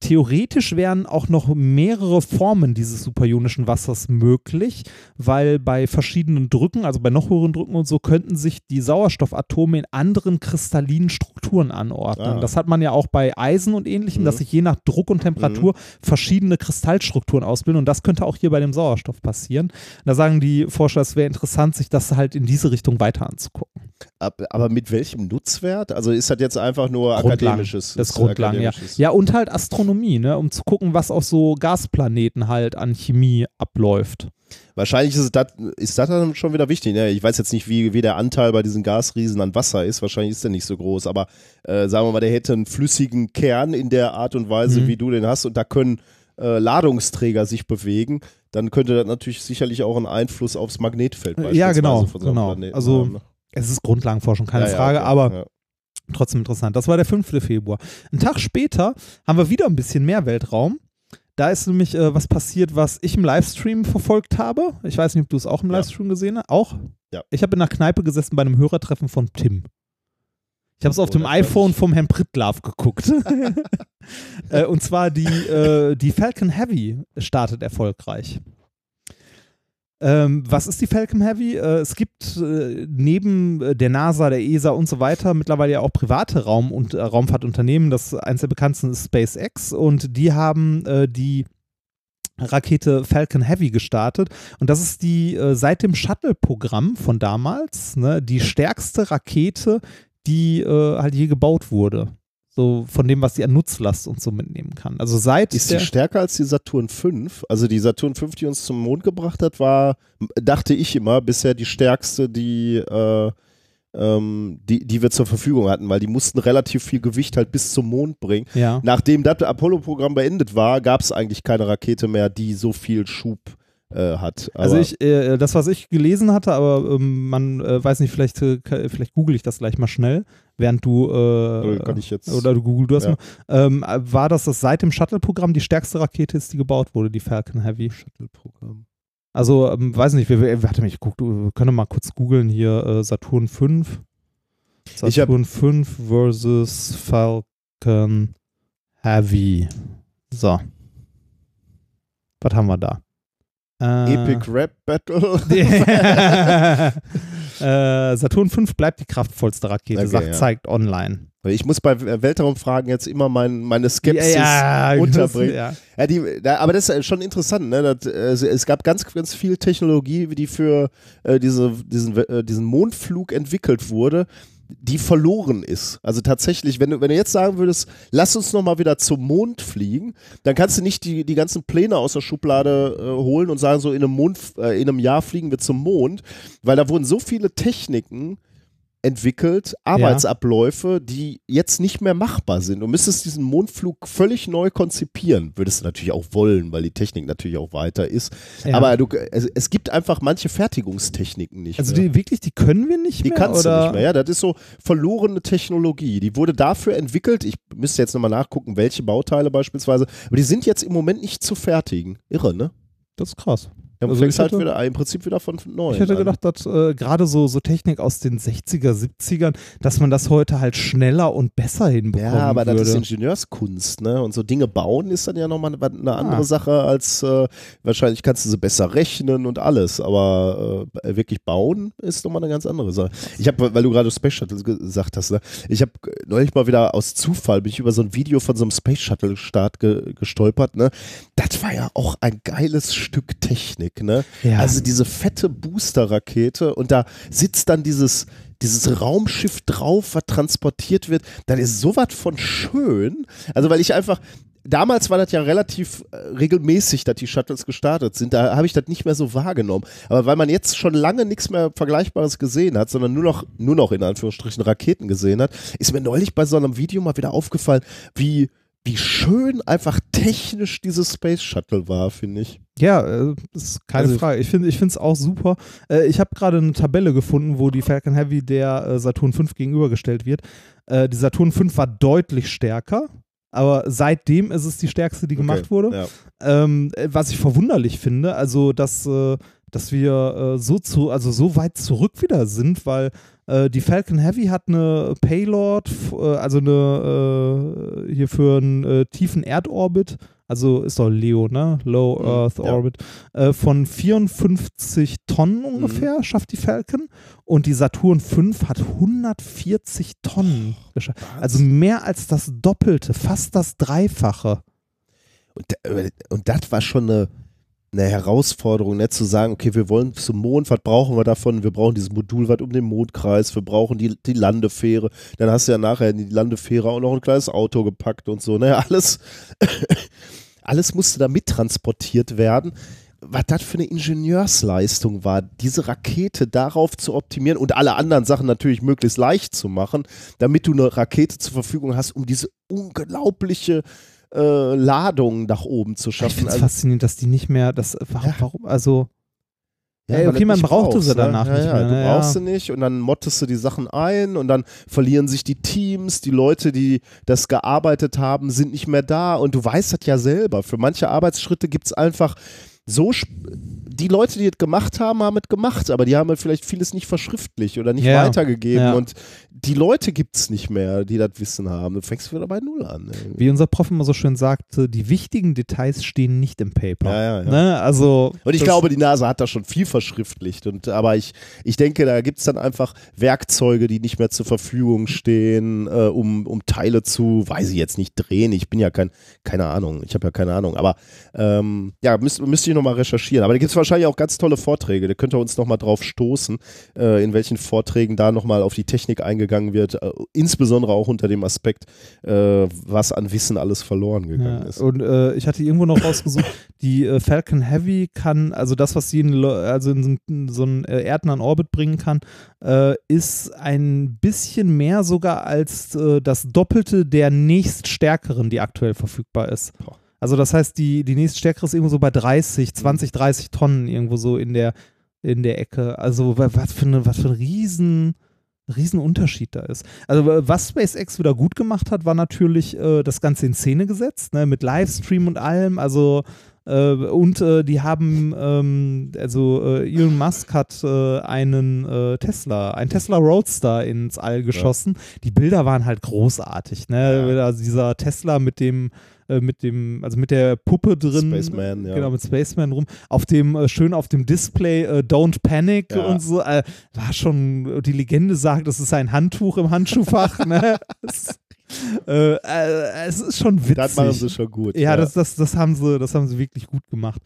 B: theoretisch wären auch noch mehrere Formen dieses superionischen Wassers möglich, weil bei verschiedenen Drücken, also bei noch höheren Drücken und so, könnten sich die Sauerstoffatome in anderen kristallinen Strukturen anordnen.
A: Ah.
B: Das hat man ja auch bei Eisen und ähnlichem,
A: Mhm.
B: dass sich je nach Druck und Temperatur verschiedene Kristallstrukturen ausbilden und das könnte auch hier bei dem Sauerstoff passieren. Da sagen die Forscher, es wäre interessant, sich das halt in diese Richtung weiter anzugucken.
A: Ab- Aber mit welchem Nutzwert? Also ist das jetzt einfach nur
B: Grundlagen.
A: akademisches?
B: Das Grundlagen, ja.
A: akademisches-
B: Ja, und halt Astronomie, ne, um zu gucken, was auf so Gasplaneten halt an Chemie abläuft.
A: Wahrscheinlich ist das, ist das dann schon wieder wichtig. Ne? Ich weiß jetzt nicht, wie, wie der Anteil bei diesen Gasriesen an Wasser ist. Wahrscheinlich ist der nicht so groß. Aber äh, sagen wir mal, der hätte einen flüssigen Kern in der Art und Weise,
B: Mhm.
A: wie du den hast. Und da können äh, Ladungsträger sich bewegen. Dann könnte das natürlich sicherlich auch einen Einfluss aufs Magnetfeld beispielsweise
B: ja, genau,
A: von so einem
B: genau.
A: Planeten
B: Also,
A: haben, ne?
B: Es ist Grundlagenforschung, keine
A: Ja, ja,
B: Frage,
A: okay.
B: aber
A: Ja.
B: Trotzdem interessant. Das war der 5. Februar. Einen Tag später haben wir wieder ein bisschen mehr Weltraum. Da ist nämlich äh, was passiert, was ich im Livestream verfolgt habe. Ich weiß nicht, ob du es auch im
A: Ja.
B: Livestream gesehen hast. Auch?
A: Ja.
B: Ich habe in der Kneipe gesessen bei einem Hörertreffen von Tim. Ich habe es auf
A: Oh,
B: dem iPhone vom Herrn Prittlaff geguckt. äh, und zwar die, äh, die Falcon Heavy startet erfolgreich. Ähm, was ist die Falcon Heavy? Äh, es gibt äh, neben äh, der NASA, der ESA und so weiter mittlerweile ja auch private Raum- und äh, Raumfahrtunternehmen. Das eines der bekanntesten ist SpaceX und die haben äh, die Rakete Falcon Heavy gestartet und das ist die äh, seit dem Shuttle-Programm von damals ne, die stärkste Rakete, die halt je gebaut wurde. So von dem, was sie an Nutzlast und so mitnehmen kann. Also seit
A: Ist die stärker als die Saturn V? Also die Saturn V, die uns zum Mond gebracht hat, war, dachte ich immer, bisher die stärkste, die, äh, ähm, die, die wir zur Verfügung hatten, weil die mussten relativ viel Gewicht halt bis zum Mond bringen.
B: ja.
A: Nachdem das Apollo-Programm beendet war, gab es eigentlich keine Rakete mehr, die so viel Schub äh, hat. Aber,
B: Also ich, äh, das, was ich gelesen hatte, aber ähm, man äh, weiß nicht, vielleicht, äh, vielleicht google ich das gleich mal schnell, während du äh,
A: Oder kann ich jetzt-
B: oder du google du hast
A: Ja.
B: mal, ähm, äh, war das, das seit dem Shuttle-Programm die stärkste Rakete ist, die gebaut wurde, die Falcon Heavy.
A: Shuttle-Programm.
B: Also, ähm, weiß nicht, wir, wir, warte mal, ich guck, du, wir können mal kurz googeln hier äh, Saturn 5.
A: Ich hab-
B: Saturn 5 versus Falcon Heavy. So. Was haben wir da? Äh,
A: Epic Rap Battle.
B: äh, Saturn 5 bleibt die kraftvollste Rakete,
A: Okay,
B: sagt
A: ja.
B: zeigt online.
A: Ich muss bei Weltraumfragen jetzt immer mein, meine Skepsis
B: ja,
A: unterbringen.
B: Ja.
A: Ja, die, da, aber das ist schon interessant, ne? Das, äh, es gab ganz, ganz viel Technologie, die für äh, diese, diesen, äh, diesen Mondflug entwickelt wurde, die verloren ist. Also tatsächlich, wenn du, wenn du jetzt sagen würdest, lass uns nochmal wieder zum Mond fliegen, dann kannst du nicht die, die ganzen Pläne aus der Schublade äh, holen und sagen, so in einem, Mond, äh, in einem Jahr fliegen wir zum Mond, weil da wurden so viele Techniken entwickelt, Arbeitsabläufe, die jetzt nicht mehr machbar sind. Du müsstest diesen Mondflug völlig neu konzipieren. Würdest du natürlich auch wollen, weil die Technik natürlich auch weiter ist.
B: Ja.
A: Aber du, es, es gibt einfach manche Fertigungstechniken nicht
B: Also die wirklich, die können wir nicht
A: Die
B: mehr?
A: kannst
B: oder?
A: du nicht mehr. Ja, das ist so verlorene Technologie. Die wurde dafür entwickelt. Ich müsste jetzt nochmal nachgucken, welche Bauteile beispielsweise. Aber die sind jetzt im Moment nicht zu fertigen. Irre, ne?
B: Das ist krass.
A: Ja,
B: Also
A: fängst
B: ich
A: halt
B: hätte-
A: wieder, im Prinzip wieder von neu.
B: Ich hätte
A: an.
B: gedacht, dass äh, gerade so, so Technik aus den 60er, 70ern, dass man das heute halt schneller und besser hinbekommen
A: Ja, aber
B: würde.
A: das ist Ingenieurskunst, ne? Und so Dinge bauen ist dann ja nochmal eine, eine andere
B: Ah.
A: Sache als äh, wahrscheinlich kannst du sie besser rechnen und alles, aber äh, wirklich bauen ist nochmal eine ganz andere Sache. Ich habe, weil du gerade Space Shuttle gesagt hast, ne? ich habe neulich mal wieder aus Zufall bin ich über so ein Video von so einem Space Shuttle Start ge gestolpert, ne? Das war ja auch ein geiles Stück Technik, ne?
B: Ja.
A: Also diese fette Booster-Rakete und da sitzt dann dieses, dieses Raumschiff drauf, was transportiert wird. Dann ist sowas von schön. Also weil ich einfach, damals war das ja relativ äh, regelmäßig, dass die Shuttles gestartet sind. Da habe ich das nicht mehr so wahrgenommen. Aber weil man jetzt schon lange nichts mehr Vergleichbares gesehen hat, sondern nur noch, nur noch in Anführungsstrichen Raketen gesehen hat, ist mir neulich bei so einem Video mal wieder aufgefallen, wie wie schön einfach technisch dieses Space Shuttle war, finde ich.
B: Ja, äh, ist keine
A: Also-
B: Frage. Ich finde es auch super. Äh, ich habe gerade eine Tabelle gefunden, wo die Falcon Heavy der äh, Saturn 5 gegenübergestellt wird. Die Saturn 5 war deutlich stärker, aber seitdem ist es die stärkste, die gemacht
A: Okay,
B: wurde.
A: Ja.
B: Ähm, äh, was ich verwunderlich finde, also dass, dass wir so zu, also so weit zurück wieder sind, weil äh, die Falcon Heavy hat eine Payload, äh, also eine äh, hier für einen äh, tiefen Erdorbit, also ist doch Leo, ne? Low
A: Mhm,
B: Earth
A: ja.
B: Orbit, äh, von 54 Tonnen ungefähr schafft die Falcon und die Saturn 5 hat 140 Tonnen geschafft. Also mehr als das Doppelte, fast das Dreifache.
A: Und, und das war schon eine, eine Herausforderung, nicht zu sagen, okay, wir wollen zum Mond, was brauchen wir davon? Wir brauchen dieses Modul, was um den Mond kreist, wir brauchen die, die Landefähre. Dann hast du ja nachher in die Landefähre auch noch ein kleines Auto gepackt und so. Ne? Alles, alles musste da mittransportiert werden. Was das für eine Ingenieursleistung war, diese Rakete darauf zu optimieren und alle anderen Sachen natürlich möglichst leicht zu machen, damit du eine Rakete zur Verfügung hast, um diese unglaubliche äh, Ladung nach oben zu
B: Ich
A: schaffen.
B: finde es
A: Also,
B: faszinierend, dass die nicht mehr, das, warum,
A: Ja.
B: warum also,
A: ja, weil
B: okay, man brauchte sie
A: ne?
B: danach
A: ja,
B: nicht
A: ja,
B: mehr,
A: Du
B: ne?
A: brauchst
B: Ja.
A: sie nicht und dann mottest du die Sachen ein und dann verlieren sich die Teams, die Leute, die das gearbeitet haben, sind nicht mehr da und du weißt das ja selber. Für manche Arbeitsschritte gibt es einfach so, die Leute, die das gemacht haben, haben es gemacht, aber die haben halt vielleicht vieles nicht verschriftlich oder nicht
B: Ja,
A: weitergegeben
B: ja.
A: und die Leute gibt es nicht mehr, die das Wissen haben. Du fängst wieder bei Null an. irgendwie.
B: wie unser Prof immer so schön sagte, die wichtigen Details stehen nicht im Paper.
A: Ja, ja, ja.
B: Ne? Also,
A: Und ich glaube, die NASA hat da schon viel verschriftlicht. Und, aber ich, ich denke, da gibt es dann einfach Werkzeuge, die nicht mehr zur Verfügung stehen, äh, um, um Teile zu, weiß ich jetzt nicht, drehen. Ich bin ja kein, keine Ahnung, ich habe ja keine Ahnung. Aber ähm, ja, müsst, müsste ich nochmal recherchieren. Aber da gibt es wahrscheinlich auch ganz tolle Vorträge. Da könnt ihr uns nochmal drauf stoßen, äh, in welchen Vorträgen da nochmal auf die Technik eingegangen wird. Äh, insbesondere auch unter dem Aspekt, äh, was an Wissen alles verloren gegangen
B: Ja,
A: ist.
B: und äh, ich hatte irgendwo noch rausgesucht, die Falcon Heavy kann, also das, was sie in, also in so, einen- erdnahen Orbit bringen kann, ist ein bisschen mehr sogar als das Doppelte der nächststärkeren, die aktuell verfügbar ist. Also das heißt, die, die nächststärkere ist irgendwo so bei 30, 20, 30 Tonnen irgendwo so in der, in der Ecke. Also wa- was für, eine, was für ein riesen, riesen Unterschied da ist. Also wa- was SpaceX wieder gut gemacht hat, war natürlich äh, das Ganze in Szene gesetzt, ne, mit Livestream und allem. Also Äh, und äh, die haben, ähm, also äh, Elon Musk hat äh, einen äh, Tesla, einen Tesla Roadster ins All geschossen. Die Bilder waren halt großartig, ne? Also dieser Tesla mit dem äh, mit dem, also mit der Puppe drin,
A: Spaceman, ja.
B: genau, mit Spaceman rum, auf dem, äh, schön auf dem Display äh, Don't Panic
A: Ja.
B: und so, äh, war schon, die Legende sagt, es ist ein Handtuch im Handschuhfach, ne? Es, äh, äh, es ist schon witzig.
A: Das machen sie schon gut.
B: Ja, Das, das, das, haben sie, das haben sie wirklich gut gemacht.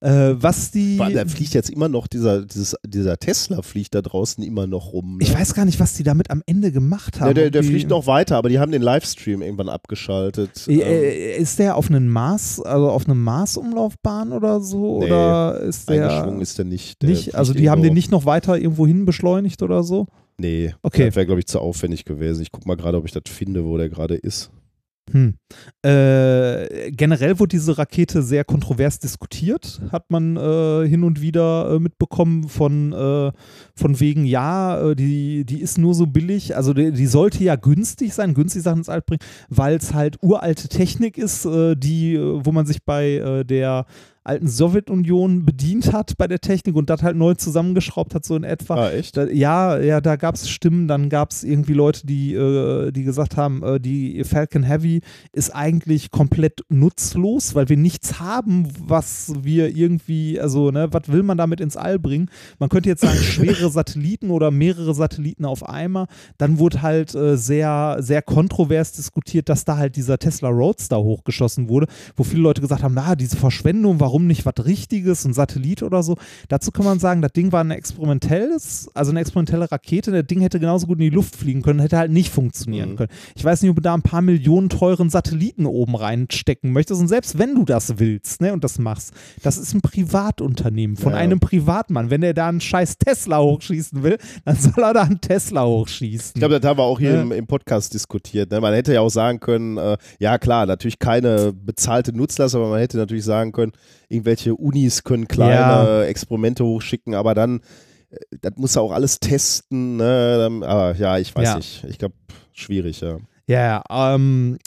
B: Äh, was die.
A: Allem, da fliegt jetzt immer noch, dieser, dieses, dieser Tesla fliegt da draußen immer noch rum. Ne?
B: ich weiß gar nicht, was die damit am Ende gemacht haben.
A: Ja, der, der fliegt noch weiter, aber die haben den Livestream irgendwann abgeschaltet.
B: Äh,
A: Ähm,
B: äh, Ist der auf einen Mars, also auf eine Mars-Umlaufbahn oder so?
A: Nee,
B: oder ist der
A: eingeschwungen ist der nicht. Der
B: nicht? Also die haben den nicht noch weiter irgendwo hin beschleunigt oder so?
A: Nee,
B: Okay.
A: das wäre, glaube ich, zu aufwendig gewesen. Ich gucke mal gerade, ob ich das finde, wo der gerade ist.
B: Hm. Äh, generell wurde diese Rakete sehr kontrovers diskutiert, hat man äh, hin und wieder äh, mitbekommen von, äh, von wegen, ja, äh, die, die ist nur so billig, also die, die sollte ja günstig sein, günstig Sachen ins Alt bringen, weil es halt uralte Technik ist, äh, die, äh, wo man sich bei der alten Sowjetunion bedient hat bei der Technik und das halt neu zusammengeschraubt hat, so in etwa.
A: Ah, echt?
B: Da, ja, ja, da gab es Stimmen, dann gab es irgendwie Leute, die, äh, die gesagt haben, äh, die Falcon Heavy ist eigentlich komplett nutzlos, weil wir nichts haben, was wir irgendwie, also, ne, was will man damit ins All bringen? Man könnte jetzt sagen, schwere Satelliten oder mehrere Satelliten auf einmal. Dann wurde halt äh, sehr, sehr kontrovers diskutiert, dass da halt dieser Tesla Roadster hochgeschossen wurde, wo viele Leute gesagt haben, na, diese Verschwendung, warum nicht was Richtiges, ein Satellit oder so. Dazu kann man sagen, das Ding war ein experimentelles, also eine experimentelle Rakete. Das Ding hätte genauso gut in die Luft fliegen können, hätte halt nicht funktionieren
A: Mhm.
B: können. Ich weiß nicht, ob du da ein paar Millionen teuren Satelliten oben reinstecken möchtest. Und selbst wenn du das willst ne, und das machst, das ist ein Privatunternehmen von
A: Ja.
B: einem Privatmann. Wenn der da einen scheiß Tesla hochschießen will, dann soll er da einen Tesla hochschießen.
A: Ich glaube, das haben wir auch hier
B: Ja.
A: im, im Podcast diskutiert. Ne? Man hätte ja auch sagen können, äh, ja klar, natürlich keine bezahlte Nutzlast, aber man hätte natürlich sagen können, irgendwelche Unis können kleine
B: Ja.
A: Experimente hochschicken, aber dann, äh, das muss er auch alles testen. Ne? Aber ja, ich weiß
B: Ja.
A: nicht. Ich glaube, schwierig, ja.
B: Ja, ja, ähm,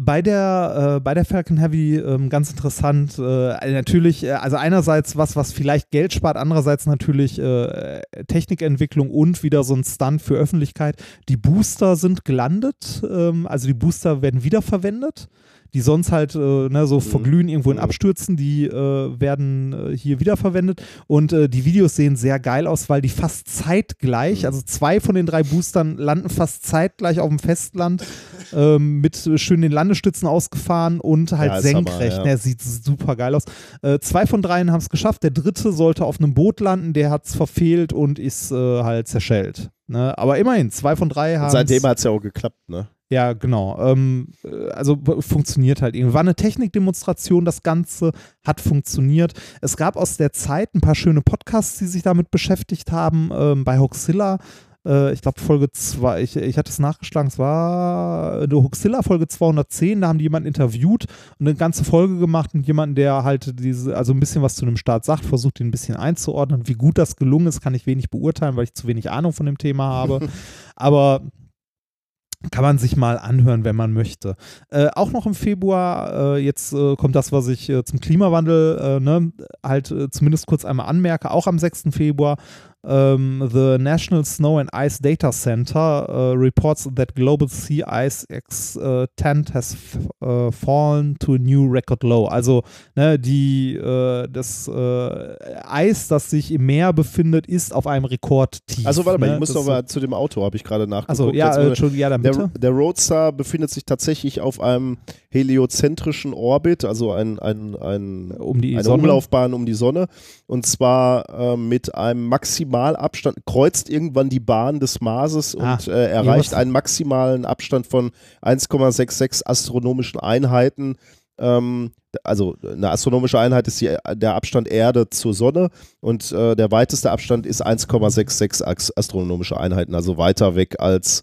B: bei der, äh, bei der Falcon Heavy ähm, ganz interessant, äh, natürlich, äh, also einerseits was, was vielleicht Geld spart, andererseits natürlich äh, Technikentwicklung und wieder so ein Stunt für Öffentlichkeit. Die Booster sind gelandet, ähm, also die Booster werden wiederverwendet. Die sonst halt äh, ne, so verglühen irgendwo in
A: Mhm.
B: Abstürzen, die äh, werden äh, hier wiederverwendet. Und äh, die Videos sehen sehr geil aus, weil die fast zeitgleich,
A: Mhm.
B: also zwei von den drei Boostern landen fast zeitgleich auf dem Festland ähm, mit schön den Landestützen ausgefahren und halt
A: Ja,
B: senkrecht.
A: ja.
B: Ne, sieht super geil aus. Äh, zwei von dreien haben es geschafft. Der dritte sollte auf einem Boot landen, der hat es verfehlt und ist äh, halt zerschellt. Ne? Aber immerhin, zwei von drei haben
A: seitdem hat es ja auch geklappt, ne?
B: Ja, genau. Ähm, äh, also funktioniert halt irgendwie. War eine Technikdemonstration, das Ganze hat funktioniert. Es gab aus der Zeit ein paar schöne Podcasts, die sich damit beschäftigt haben. Ähm, bei Hoxilla, äh, ich glaube Folge 2, ich, ich hatte es nachgeschlagen, es war eine Hoxilla Folge 210, da haben die jemanden interviewt und eine ganze Folge gemacht und jemanden, der halt diese, also ein bisschen was zu einem Staat sagt, versucht ihn ein bisschen einzuordnen. Wie gut das gelungen ist, kann ich wenig beurteilen, weil ich zu wenig Ahnung von dem Thema habe. Aber kann man sich mal anhören, wenn man möchte. Äh, auch noch im Februar, äh, jetzt äh, kommt das, was ich äh, zum Klimawandel äh, ne, halt äh, zumindest kurz einmal anmerke, auch am 6. Februar. Ähm, the National Snow and Ice Data Center äh, reports that global sea ice extent has äh, fallen to a new record low. Also ne, die, äh, das Eis, das sich im Meer befindet, ist auf einem Rekordtief.
A: Also warte mal,
B: ne?
A: ich muss
B: Das
A: noch mal zu dem Auto, habe ich gerade nachgeguckt.
B: Achso, ja,
A: Jetzt
B: äh, ja, dann bitte.
A: der, der Roadster befindet sich tatsächlich auf einem heliozentrischen Orbit, also ein, ein, ein,
B: um
A: eine
B: Sonne.
A: Umlaufbahn um die Sonne. Und zwar äh, mit einem Maximalabstand, kreuzt irgendwann die Bahn des Marses und
B: Ah,
A: äh, erreicht einen maximalen Abstand von 1,66 astronomischen Einheiten. Ähm, also eine astronomische Einheit ist die, der Abstand Erde zur Sonne und äh, der weiteste Abstand ist 1,66 as- astronomische Einheiten, also weiter weg als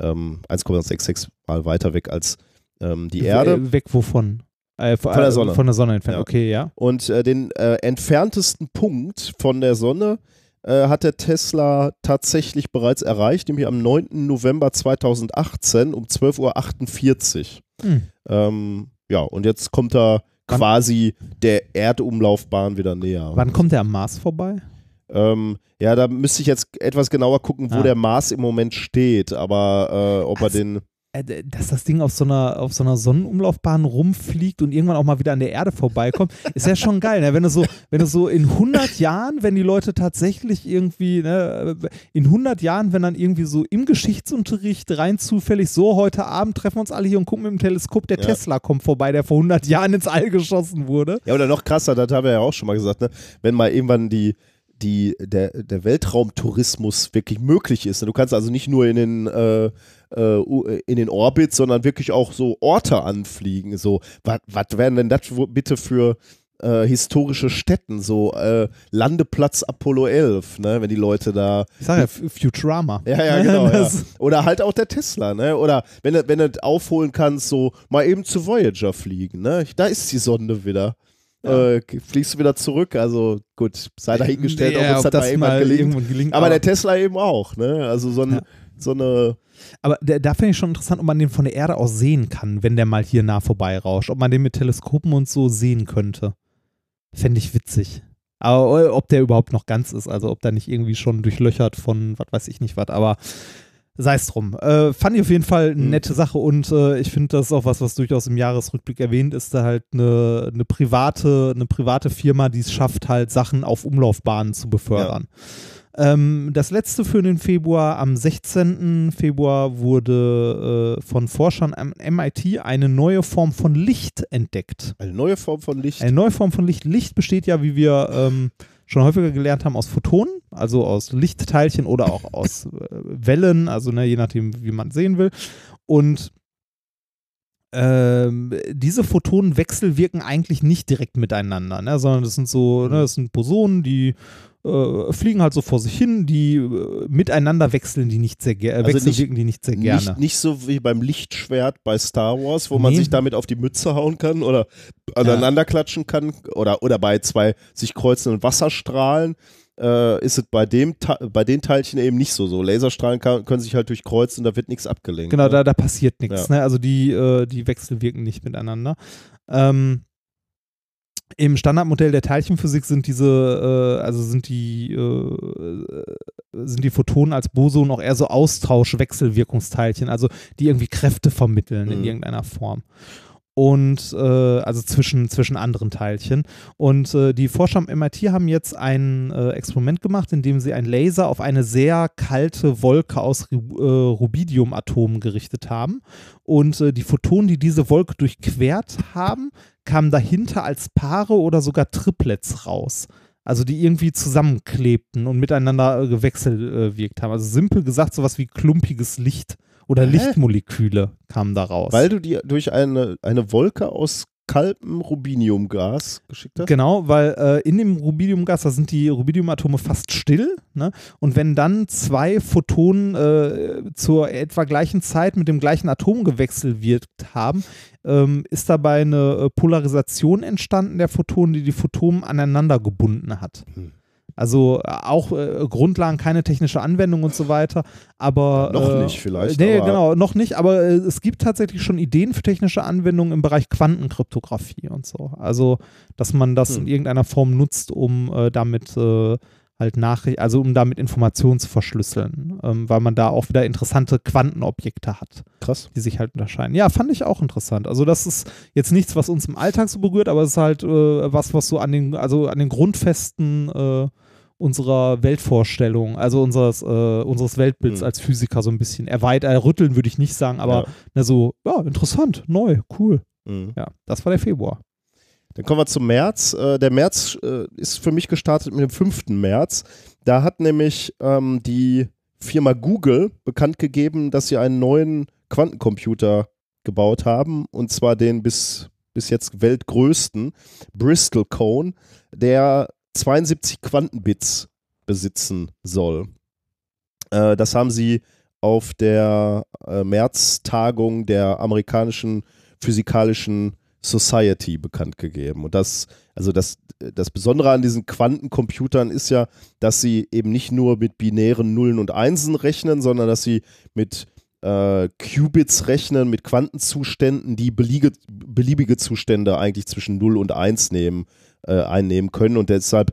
A: ähm, 1,66 mal weiter weg als ähm, die Erde.
B: We- Weg wovon? Äh, von,
A: Von der Sonne.
B: Von der Sonne entfernt.
A: Ja.
B: Okay, ja.
A: Und äh, den äh, entferntesten Punkt von der Sonne äh, hat der Tesla tatsächlich bereits erreicht, nämlich am 9. November 2018 um 12.48 Uhr.
B: Hm.
A: Ähm, ja, und jetzt kommt er
B: Wann-
A: quasi der Erdumlaufbahn wieder näher.
B: Wann kommt der am Mars vorbei?
A: Ähm, ja, da müsste ich jetzt etwas genauer gucken, wo
B: Ah.
A: der Mars im Moment steht, aber äh, ob er
B: Also-
A: den.
B: Äh, dass das Ding auf so einer auf so einer Sonnenumlaufbahn rumfliegt und irgendwann auch mal wieder an der Erde vorbeikommt, ist ja schon geil. Ne? Wenn du so, wenn du so in 100 Jahren, wenn die Leute tatsächlich irgendwie, ne, in 100 Jahren, wenn dann irgendwie so im Geschichtsunterricht rein zufällig so heute Abend treffen wir uns alle hier und gucken mit dem Teleskop, der
A: Ja.
B: Tesla kommt vorbei, der vor 100 Jahren ins All geschossen wurde.
A: Ja, oder noch krasser, das haben wir ja auch schon mal gesagt, ne? wenn mal irgendwann die, die, der, der Weltraumtourismus wirklich möglich ist. Du kannst also nicht nur in den, äh, äh, U- in den Orbit, sondern wirklich auch so Orte anfliegen. So, was wären denn das bitte für äh, historische Stätten? So äh, Landeplatz Apollo 11, ne? wenn die Leute da
B: Ich sag ja, Futurama.
A: Ja, ja, genau. ja. Oder halt auch der Tesla, ne? Oder wenn du, wenn du aufholen kannst, so mal eben zu Voyager fliegen, ne? Da ist die Sonne wieder. Äh, fliegst du wieder zurück, also gut, sei dahingestellt,
B: Ja,
A: ob uns das, mal irgendwann gelingt.
B: gelingt.
A: Aber der Tesla eben auch, ne? Also so, ein,
B: Ja.
A: so eine,
B: Aber der, da finde ich schon interessant, ob man den von der Erde aus sehen kann, wenn der mal hier nah vorbeirauscht. Ob man den mit Teleskopen und so sehen könnte. Fände ich witzig. Aber ob der überhaupt noch ganz ist, also ob der nicht irgendwie schon durchlöchert von was weiß ich nicht was, aber sei es drum. Äh, fand ich auf jeden Fall eine
A: Mhm.
B: nette Sache und äh, ich finde, das ist auch was, was durchaus im Jahresrückblick erwähnt ist, da halt eine, eine private, eine private Firma, die es schafft, halt Sachen auf Umlaufbahnen zu befördern. Ähm, das letzte für den Februar, am 16. Februar wurde äh, von Forschern am MIT eine neue Form von Licht entdeckt.
A: eine neue Form von Licht.
B: Eine neue Form von Licht. Licht besteht ja, wie wir ähm, schon häufiger gelernt haben, aus Photonen, also aus Lichtteilchen oder auch aus äh, Wellen, also ne, je nachdem, wie man sehen will. Und ähm, diese Photonen wechselwirken eigentlich nicht direkt miteinander, ne, sondern das sind so, ne, das sind Bosonen, die äh, fliegen halt so vor sich hin, die äh, miteinander wechseln die nicht sehr gerne,
A: Also nicht-
B: wechselwirken die nicht sehr gerne.
A: Nicht, nicht so wie beim Lichtschwert bei Star Wars, wo man
B: Nee.
A: sich damit auf die Mütze hauen kann oder aneinander klatschen kann oder, oder bei zwei sich kreuzenden Wasserstrahlen. Äh, ist es bei, dem, bei den Teilchen eben nicht so. So Laserstrahlen kann, können sich halt durchkreuzen, da wird nichts abgelenkt.
B: Genau,
A: ne?
B: da, da passiert nichts.
A: Ja.
B: Ne? Also die, äh, die wechselwirken nicht miteinander. Ähm, Im Standardmodell der Teilchenphysik sind diese, äh, also sind die, äh, sind die Photonen als Boson auch eher so Austausch-Wechselwirkungsteilchen, also die irgendwie Kräfte vermitteln in
A: Mhm.
B: irgendeiner Form. Und äh, also zwischen, zwischen anderen Teilchen. Und äh, die Forscher am MIT haben jetzt ein äh, Experiment gemacht, in dem sie einen Laser auf eine sehr kalte Wolke aus äh, Rubidiumatomen gerichtet haben. Und äh, die Photonen, die diese Wolke durchquert haben, kamen dahinter als Paare oder sogar Triplets raus. Also die irgendwie zusammenklebten und miteinander äh, gewechselwirkt haben. Also simpel gesagt, sowas wie klumpiges Licht oder
A: Hä?
B: Lichtmoleküle kamen da raus.
A: Weil du die durch eine, eine Wolke aus kaltem Rubiniumgas geschickt hast?
B: Genau, weil äh, in dem Rubidiumgas, da sind die Rubidiumatome fast still. Ne? Und wenn dann zwei Photonen äh, zur etwa gleichen Zeit mit dem gleichen Atom gewechselt haben, ähm, ist dabei eine äh, Polarisation entstanden der Photonen, die die Photonen aneinander gebunden hat.
A: Hm.
B: Also äh, auch äh, Grundlagen, keine technische Anwendung und so weiter, aber
A: noch
B: äh,
A: nicht vielleicht,
B: Nee, genau, noch nicht, aber äh, es gibt tatsächlich schon Ideen für technische Anwendungen im Bereich Quantenkryptographie und so. Also, dass man das
A: Hm.
B: in irgendeiner Form nutzt, um äh, damit äh, halt Nachricht, also um damit Informationen zu verschlüsseln, ähm, weil man da auch wieder interessante Quantenobjekte hat
A: Krass.
B: die sich halt unterscheiden. Ja, fand ich auch interessant. Also das ist jetzt nichts, was uns im Alltag so berührt, aber es ist halt was, was so an den, also an den Grundfesten unserer Weltvorstellung, also unseres, äh, unseres Weltbilds
A: Mhm.
B: als Physiker so ein bisschen erweitert, äh, rütteln würde ich nicht sagen, aber
A: Ja.
B: ne, so, ja, interessant, neu, cool.
A: Mhm.
B: Ja, das war der Februar.
A: Dann kommen wir zum März. Äh, der März äh, ist für mich gestartet mit dem 5. März. Da hat nämlich ähm, die Firma Google bekannt gegeben, dass sie einen neuen Quantencomputer gebaut haben, und zwar den bis, bis jetzt weltgrößten Bristol Cone, der 72 Quantenbits besitzen soll. Äh, das haben sie auf der äh, Märztagung der amerikanischen physikalischen Society bekannt gegeben. Und das, also das, das Besondere an diesen Quantencomputern ist ja, dass sie eben nicht nur mit binären Nullen und Einsen rechnen, sondern dass sie mit äh, Qubits rechnen mit Quantenzuständen, die beliebige, beliebige Zustände eigentlich zwischen 0 und 1 nehmen äh, einnehmen können und deshalb,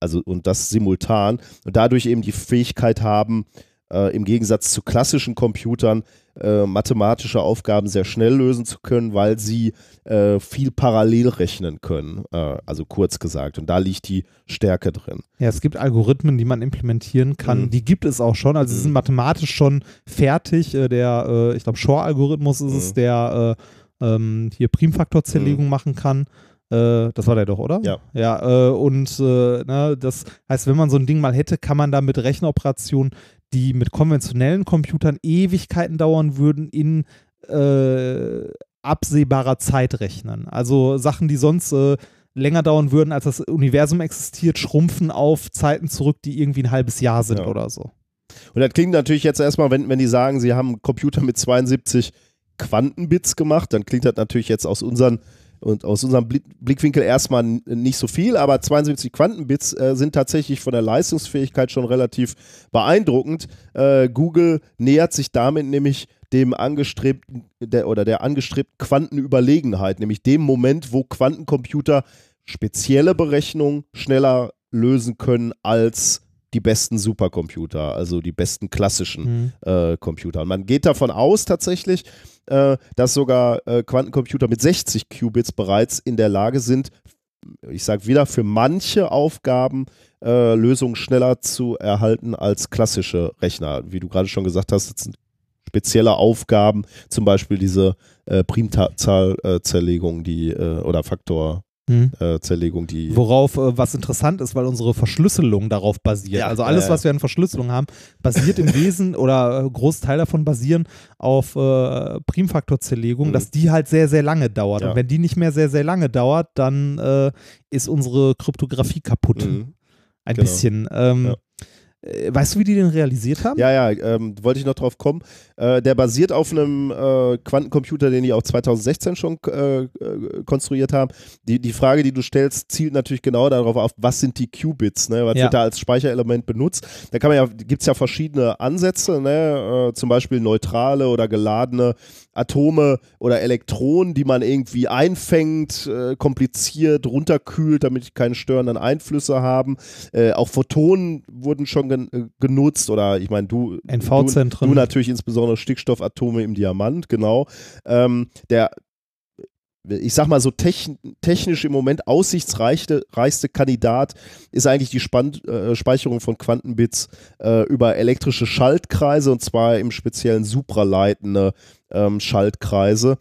A: also und das simultan und dadurch eben die Fähigkeit haben, äh, im Gegensatz zu klassischen Computern äh, mathematische Aufgaben sehr schnell lösen zu können, weil sie äh, viel parallel rechnen können, äh, also kurz gesagt. Und da liegt die Stärke drin.
B: Ja, es gibt Algorithmen, die man implementieren kann. Mhm. Die gibt es auch schon. Also sie sind mhm. mathematisch schon fertig. Äh, der, äh, ich glaube, Shor-Algorithmus ist mhm. es, der ähm, hier Primfaktorzerlegung mhm. machen kann. Das war der doch, oder?
A: Ja.
B: Ja, und ne, das heißt, wenn man so ein Ding mal hätte, kann man da mit Rechenoperationen die mit konventionellen Computern Ewigkeiten dauern würden, in äh, absehbarer Zeit rechnen. Also Sachen, die sonst äh, länger dauern würden, als das Universum existiert, schrumpfen auf Zeiten zurück, die irgendwie ein halbes Jahr sind ja. oder so.
A: Und das klingt natürlich jetzt erstmal, wenn, wenn die sagen, sie haben einen Computer mit 72 Quantenbits gemacht, dann klingt das natürlich jetzt aus unseren und aus unserem Blickwinkel erstmal nicht so viel, aber 72 Quantenbits äh, sind tatsächlich von der Leistungsfähigkeit schon relativ beeindruckend. Äh, Google nähert sich damit nämlich dem angestrebten der, oder der angestrebten Quantenüberlegenheit, nämlich dem Moment, wo Quantencomputer spezielle Berechnungen schneller lösen können als die besten Supercomputer, also die besten klassischen mhm. äh, Computer. Und man geht davon aus tatsächlich, äh, dass sogar äh, Quantencomputer mit 60 Qubits bereits in der Lage sind, ich sage wieder, für manche Aufgaben äh, Lösungen schneller zu erhalten als klassische Rechner. Wie du gerade schon gesagt hast, das sind spezielle Aufgaben, zum Beispiel diese äh, Primzahlzerlegung, die äh, oder Faktor hm. äh, Zerlegung, die.
B: Worauf äh, was interessant ist, weil unsere Verschlüsselung darauf basiert. Ja, also alles, äh, was wir an Verschlüsselung haben, basiert im Wesen oder äh, Großteil davon basieren auf äh, Primfaktorzerlegung, mhm. dass die halt sehr, sehr lange dauert. Ja. Und wenn die nicht mehr sehr, sehr lange dauert, dann äh, ist unsere Kryptographie kaputt. Mhm. Ein genau. bisschen. Ähm, ja. Äh, weißt du, wie die den realisiert haben?
A: Ja, ja, ähm, wollte ich noch drauf kommen. Äh, der basiert auf einem äh, Quantencomputer, den die auch 2016 schon äh, äh, konstruiert haben. Die, die Frage, die du stellst, zielt natürlich genau darauf auf, was sind die Qubits, ne? was ja. wird da als Speicherelement benutzt. Da kann man ja, gibt es ja verschiedene Ansätze, ne? Äh, zum Beispiel neutrale oder geladene Atome oder Elektronen, die man irgendwie einfängt, äh, kompliziert runterkühlt, damit die keine störenden Einflüsse haben. Äh, auch Photonen wurden schon gen äh, genutzt oder ich meine, du,
B: du,
A: du natürlich insbesondere Stickstoffatome im Diamant, genau. Ähm, der ich sag mal so technisch im Moment aussichtsreichste reichste Kandidat ist eigentlich die Span äh, Speicherung von Quantenbits äh, über elektrische Schaltkreise und zwar im speziellen supraleitende ähm, Schaltkreise.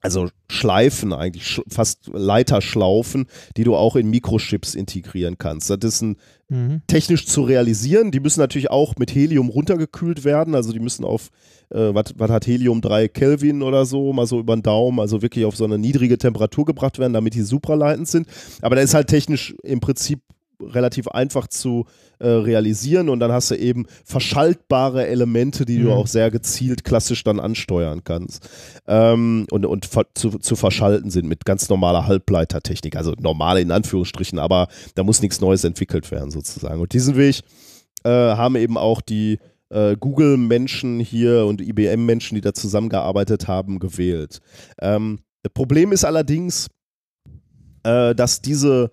A: Also Schleifen eigentlich, sch fast Leiterschlaufen, die du auch in Mikrochips integrieren kannst. Das ist ein, mhm. technisch zu realisieren. Die müssen natürlich auch mit Helium runtergekühlt werden. Also die müssen auf, äh, was hat Helium, 3 Kelvin oder so, mal so über den Daumen, also wirklich auf so eine niedrige Temperatur gebracht werden, damit die supraleitend sind. Aber da ist halt technisch im Prinzip relativ einfach zu äh, realisieren und dann hast du eben verschaltbare Elemente, die mhm. du auch sehr gezielt klassisch dann ansteuern kannst ähm, und, und zu, zu verschalten sind mit ganz normaler Halbleitertechnik, also normal in Anführungsstrichen, aber da muss nichts Neues entwickelt werden sozusagen. Und diesen Weg äh, haben eben auch die äh, Google-Menschen hier und IBM-Menschen, die da zusammengearbeitet haben, gewählt. Ähm, das Problem ist allerdings, äh, dass diese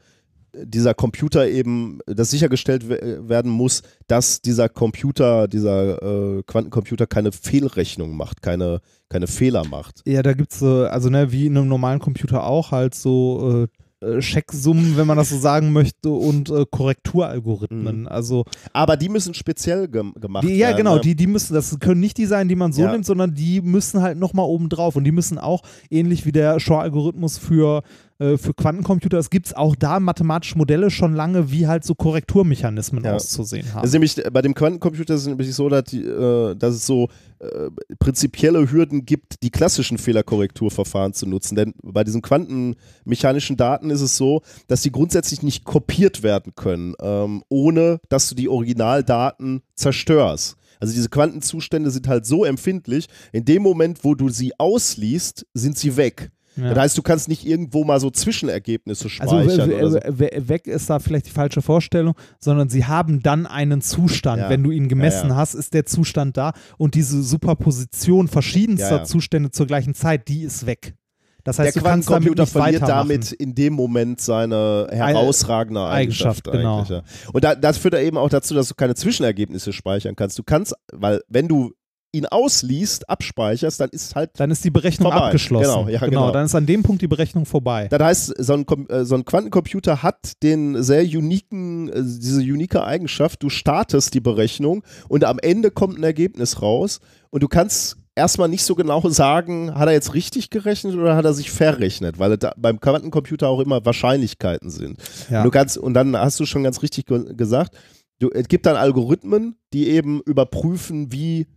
A: dieser Computer eben, dass sichergestellt werden muss, dass dieser Computer, dieser äh, Quantencomputer keine Fehlrechnung macht, keine, keine Fehler macht.
B: Ja, da gibt es, äh, also ne, wie in einem normalen Computer auch, halt so äh, äh, Checksummen, wenn man das so sagen möchte, und äh, Korrekturalgorithmen. Mhm. Also,
A: Aber die müssen speziell ge gemacht
B: die,
A: ja,
B: werden. Ja, genau, ne? die, die müssen, das können nicht die sein, die man so ja. nimmt, sondern die müssen halt nochmal oben drauf. Und die müssen auch, ähnlich wie der Shor-Algorithmus für äh, für Quantencomputer, es gibt auch da mathematische Modelle schon lange, wie halt so Korrekturmechanismen ja. auszusehen haben.
A: Das ist nämlich, bei dem Quantencomputer ist es nämlich so, dass, die, äh, dass es so äh, prinzipielle Hürden gibt, die klassischen Fehlerkorrekturverfahren zu nutzen. Denn bei diesen quantenmechanischen Daten ist es so, dass sie grundsätzlich nicht kopiert werden können, ähm, ohne dass du die Originaldaten zerstörst. Also diese Quantenzustände sind halt so empfindlich, in dem Moment, wo du sie ausliest, sind sie weg.
B: Ja.
A: Das heißt, du kannst nicht irgendwo mal so Zwischenergebnisse
B: Also
A: speichern
B: we-
A: oder so.
B: we- we- weg ist da vielleicht die falsche Vorstellung, sondern sie haben dann einen Zustand.
A: Ja.
B: Wenn du ihn gemessen
A: Ja,
B: hast, ist der Zustand da und diese Superposition verschiedenster. Zustände zur gleichen Zeit, die ist weg. Das heißt,
A: der
B: du kannst damit
A: Quantencomputer verliert damit in dem Moment seine herausragende
B: Eigenschaft,
A: Eigenschaft,
B: genau.
A: Und da, das führt eben auch dazu, dass du keine Zwischenergebnisse speichern kannst. Du kannst, weil wenn du ihn ausliest, abspeicherst, dann ist halt
B: Dann ist die Berechnung
A: Vorbei.
B: abgeschlossen.
A: Genau, ja, genau.
B: Dann ist an dem Punkt die Berechnung vorbei.
A: Das heißt, so ein, äh, so ein Quantencomputer hat den sehr uniken, äh, diese unique Eigenschaft, du startest die Berechnung und am Ende kommt ein Ergebnis raus und du kannst erstmal nicht so genau sagen, hat er jetzt richtig gerechnet oder hat er sich verrechnet, weil beim Quantencomputer auch immer Wahrscheinlichkeiten sind.
B: Ja.
A: Und, du kannst, und dann hast du schon ganz richtig ge gesagt, du, es gibt dann Algorithmen, die eben überprüfen, wie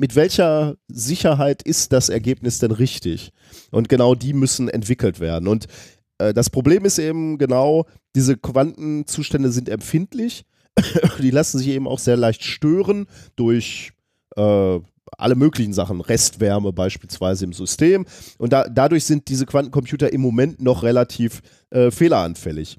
A: mit welcher Sicherheit ist das Ergebnis denn richtig? Und genau die müssen entwickelt werden. Und äh, das Problem ist eben genau, diese Quantenzustände sind empfindlich. die lassen sich eben auch sehr leicht stören durch äh, alle möglichen Sachen, Restwärme beispielsweise im System. Und da, dadurch sind diese Quantencomputer im Moment noch relativ äh, fehleranfällig.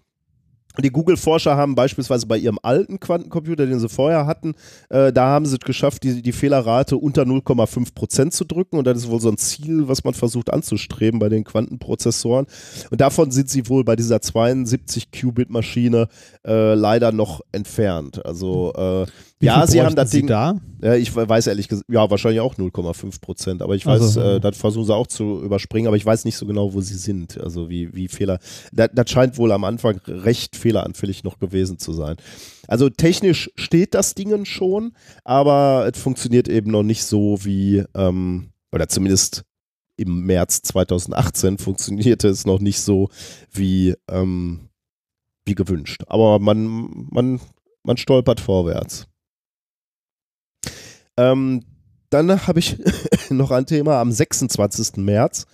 A: Die Google-Forscher haben beispielsweise bei ihrem alten Quantencomputer, den sie vorher hatten, äh, da haben sie es geschafft, die, die Fehlerrate unter 0,5 Prozent zu drücken. Und das ist wohl so ein Ziel, was man versucht anzustreben bei den Quantenprozessoren. Und davon sind sie wohl bei dieser 72-Qubit-Maschine äh, leider noch entfernt. Also äh,
B: Wie
A: ja, sie haben das Ding.
B: da.
A: Ja, ich weiß ehrlich gesagt, ja, wahrscheinlich auch 0,5 Prozent, aber ich weiß,
B: Also,
A: äh, das versuchen sie auch zu überspringen, aber ich weiß nicht so genau, wo sie sind. Also wie, wie Fehler. Das, das scheint wohl am Anfang recht fehleranfällig noch gewesen zu sein. Also technisch steht das Ding schon, aber es funktioniert eben noch nicht so wie, ähm, oder zumindest im März 2018 funktionierte es noch nicht so wie, ähm, wie gewünscht. Aber man, man, man stolpert vorwärts. Ähm, dann habe ich noch ein Thema am 26. März.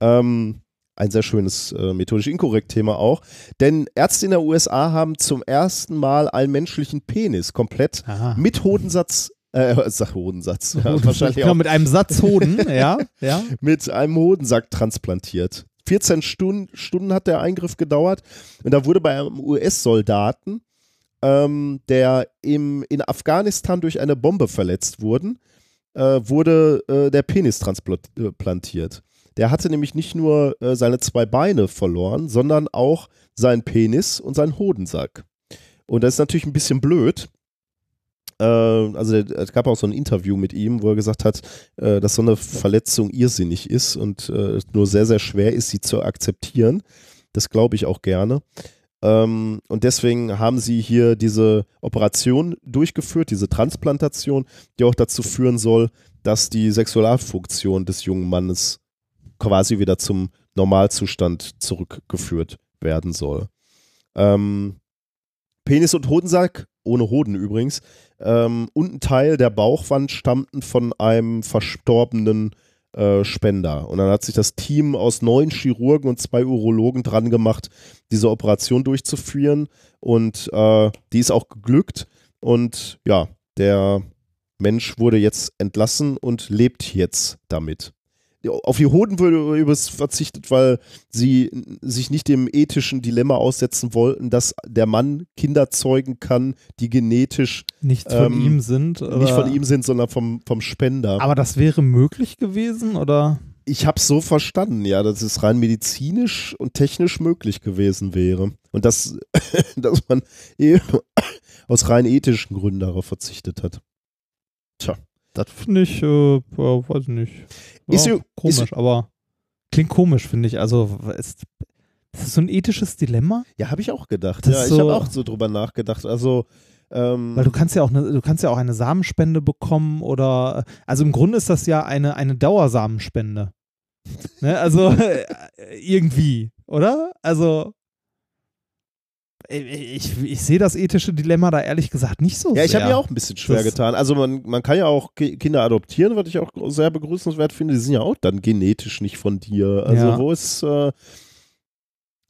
A: Ähm, ein sehr schönes äh, methodisch inkorrekt Thema auch. Denn Ärzte in der USA haben zum ersten Mal einen menschlichen Penis komplett
B: Aha.
A: mit Hodensatz, äh, sag Hodensatz, ja, wahrscheinlich
B: genau,
A: auch
B: mit einem Satz Hoden, ja, ja.
A: mit einem Hodensack transplantiert. 14 Stunden, Stunden hat der Eingriff gedauert und da wurde bei einem US-Soldaten, ähm, der im, in Afghanistan durch eine Bombe verletzt wurden, äh, wurde äh, der Penis transplantiert. Der hatte nämlich nicht nur äh, seine zwei Beine verloren, sondern auch seinen Penis und seinen Hodensack. Und das ist natürlich ein bisschen blöd. Äh, also es gab auch so ein Interview mit ihm, wo er gesagt hat, äh, dass so eine Verletzung irrsinnig ist und äh, nur sehr, sehr schwer ist, sie zu akzeptieren. Das glaube ich auch gerne. Ähm, und deswegen haben sie hier diese Operation durchgeführt, diese Transplantation, die auch dazu führen soll, dass die Sexualfunktion des jungen Mannes quasi wieder zum Normalzustand zurückgeführt werden soll. Ähm, Penis und Hodensack, ohne Hoden übrigens, ähm, und ein Teil der Bauchwand stammten von einem verstorbenen äh, Spender. Und dann hat sich das Team aus neun Chirurgen und zwei Urologen dran gemacht, diese Operation durchzuführen. Und äh, die ist auch geglückt. Und ja, der Mensch wurde jetzt entlassen und lebt jetzt damit. Auf die Hoden wurde übrigens verzichtet, weil sie sich nicht dem ethischen Dilemma aussetzen wollten, dass der Mann Kinder zeugen kann, die genetisch
B: Nicht von
A: Ähm,
B: ihm sind.
A: Nicht von ihm sind, sondern vom, vom Spender.
B: Aber das wäre möglich gewesen, oder?
A: ich habe es so verstanden, ja, dass es rein medizinisch und technisch möglich gewesen wäre. Und dass, dass man aus rein ethischen Gründen darauf verzichtet hat. Tja.
B: Das finde ich, äh, weiß ich nicht. Ja,
A: Ist
B: komisch,
A: ist-
B: aber klingt komisch, finde ich. Also, ist, ist das so ein ethisches Dilemma?
A: Ja, habe ich auch gedacht.
B: Das
A: ja, ich habe
B: so-
A: auch so drüber nachgedacht. Also, ähm,
B: Weil du kannst ja auch eine, du kannst ja auch eine Samenspende bekommen oder also im Grunde ist das ja eine, eine Dauersamenspende. ne? Also äh, irgendwie, oder? Also ich, ich sehe das ethische Dilemma da ehrlich gesagt nicht so
A: ja, ich habe mir auch ein bisschen schwer
B: Das-
A: getan. Also man, man kann ja auch Ki- Kinder adoptieren, was ich auch sehr begrüßenswert finde. Die sind ja auch dann genetisch nicht von dir. Also
B: Ja.
A: wo ist, äh,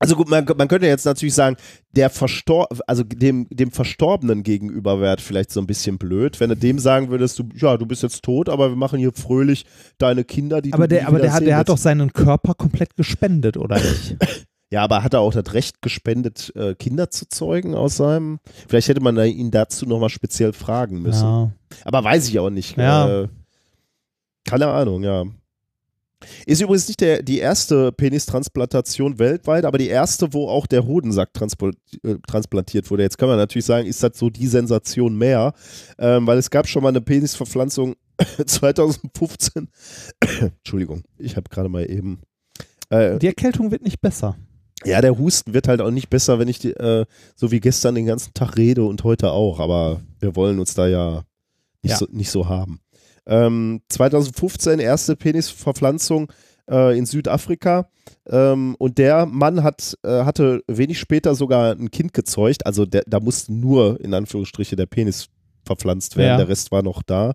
A: Also gut, man, man könnte jetzt natürlich sagen, der Verstor also dem, dem Verstorbenen gegenüber wäre vielleicht so ein bisschen blöd, wenn du dem sagen würdest, du, ja, du bist jetzt tot, aber wir machen hier fröhlich deine Kinder, die
B: Aber
A: du
B: der, aber der, hat, der hat doch seinen Körper komplett gespendet, oder nicht?
A: Ja, aber hat er auch das Recht gespendet, äh, Kinder zu zeugen aus seinem? Vielleicht hätte man ihn dazu nochmal speziell fragen müssen.
B: ja.
A: Aber weiß ich auch nicht.
B: Ja.
A: Äh, keine Ahnung, ja. Ist übrigens nicht der, die erste Penistransplantation weltweit, aber die erste, wo auch der Hodensack äh, transplantiert wurde. Jetzt kann man natürlich sagen, ist das so die Sensation mehr, ähm, weil es gab schon mal eine Penisverpflanzung 2015. Entschuldigung, ich habe gerade mal eben. Äh,
B: Die Erkältung wird nicht besser.
A: Ja, der Husten wird halt auch nicht besser, wenn ich die, äh, so wie gestern den ganzen Tag rede und heute auch, aber wir wollen uns da ja nicht,
B: Ja.
A: So, nicht so haben. Ähm, 2015 erste Penisverpflanzung äh, in Südafrika ähm, und der Mann hat, äh, hatte wenig später sogar ein Kind gezeugt, also der, da musste nur in Anführungsstriche der Penis verpflanzt werden,
B: Ja.
A: der Rest war noch da.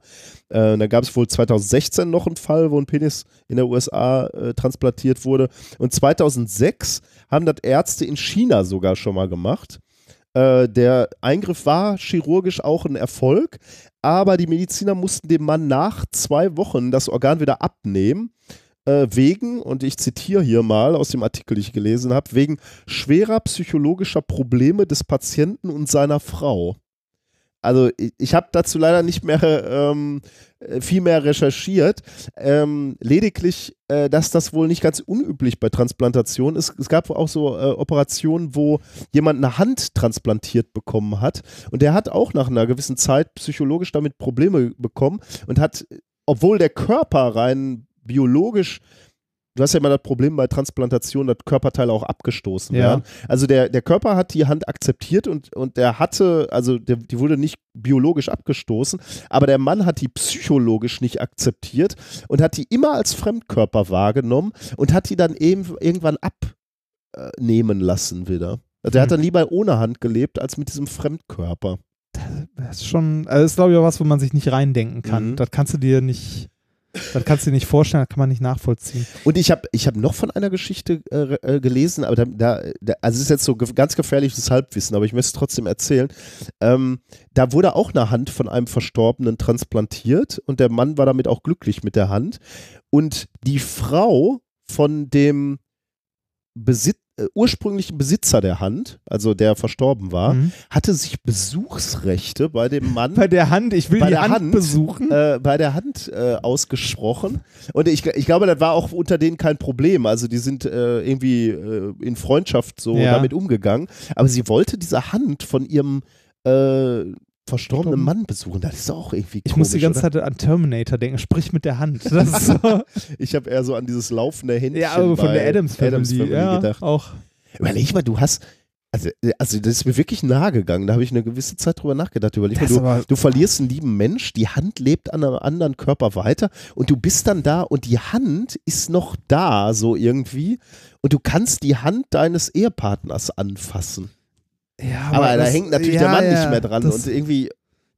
A: Äh, da gab es wohl 2016 noch einen Fall, wo ein Penis in der USA äh, transplantiert wurde und 2006 haben das Ärzte in China sogar schon mal gemacht. Äh, der Eingriff war chirurgisch auch ein Erfolg, aber die Mediziner mussten dem Mann nach zwei Wochen das Organ wieder abnehmen, äh, wegen, und ich zitiere hier mal aus dem Artikel, den ich gelesen habe, wegen schwerer psychologischer Probleme des Patienten und seiner Frau. Also ich, ich habe dazu leider nicht mehr ähm, äh, viel mehr recherchiert. Ähm, lediglich, äh, dass das wohl nicht ganz unüblich bei Transplantation ist. Es gab auch so äh, Operationen, wo jemand eine Hand transplantiert bekommen hat und der hat auch nach einer gewissen Zeit psychologisch damit Probleme bekommen und hat, obwohl der Körper rein biologisch Du hast ja immer das Problem bei Transplantation, dass Körperteile auch abgestoßen
B: Ja.
A: werden. Also der, der Körper hat die Hand akzeptiert und, und der hatte, also der, die wurde nicht biologisch abgestoßen, aber der Mann hat die psychologisch nicht akzeptiert und hat die immer als Fremdkörper wahrgenommen und hat die dann eben irgendwann abnehmen lassen wieder. Also der hat
B: Hm.
A: dann lieber ohne Hand gelebt als mit diesem Fremdkörper.
B: Das ist schon, also das ist glaube ich auch was, wo man sich nicht reindenken kann.
A: Mhm.
B: Das kannst du dir nicht, das kannst du dir nicht vorstellen, das kann man nicht nachvollziehen.
A: Und ich habe ich hab noch von einer Geschichte äh, äh, gelesen, aber da, da, also es ist jetzt so ganz gefährliches Halbwissen, aber ich möchte es trotzdem erzählen. Ähm, da wurde auch eine Hand von einem Verstorbenen transplantiert und der Mann war damit auch glücklich mit der Hand. Und die Frau von dem Besit äh, ursprünglichen Besitzer der Hand, also der verstorben war,
B: Mhm.
A: hatte sich Besuchsrechte bei dem Mann
B: Bei der Hand, ich will
A: Bei
B: die
A: der
B: Hand,
A: Hand,
B: besuchen.
A: äh, bei der Hand äh, ausgesprochen. Und ich, ich glaube, das war auch unter denen kein Problem. Also die sind äh, irgendwie äh, in Freundschaft so
B: Ja.
A: damit umgegangen. Aber sie wollte diese Hand von ihrem äh, verstorbenen
B: Verstorben.
A: Mann besuchen. Das ist auch irgendwie
B: ich
A: komisch,
B: muss die ganze
A: oder?
B: Zeit an Terminator denken, sprich mit der Hand. So,
A: Ich habe eher so an dieses laufende Händchen
B: ja, aber von der Adams Family,
A: Addams Family
B: ja,
A: gedacht.
B: auch.
A: Überleg mal, du hast also, also das ist mir wirklich nahe gegangen. Da habe ich eine gewisse Zeit drüber nachgedacht. Überleg mal, du, du verlierst einen lieben Mensch, die Hand lebt an einem anderen Körper weiter und du bist dann da und die Hand ist noch da, so irgendwie. Und du kannst die Hand deines Ehepartners anfassen.
B: Ja,
A: Aber, da
B: das-
A: hängt natürlich
B: ja,
A: der Mann
B: ja,
A: nicht mehr dran.
B: Das,
A: und irgendwie,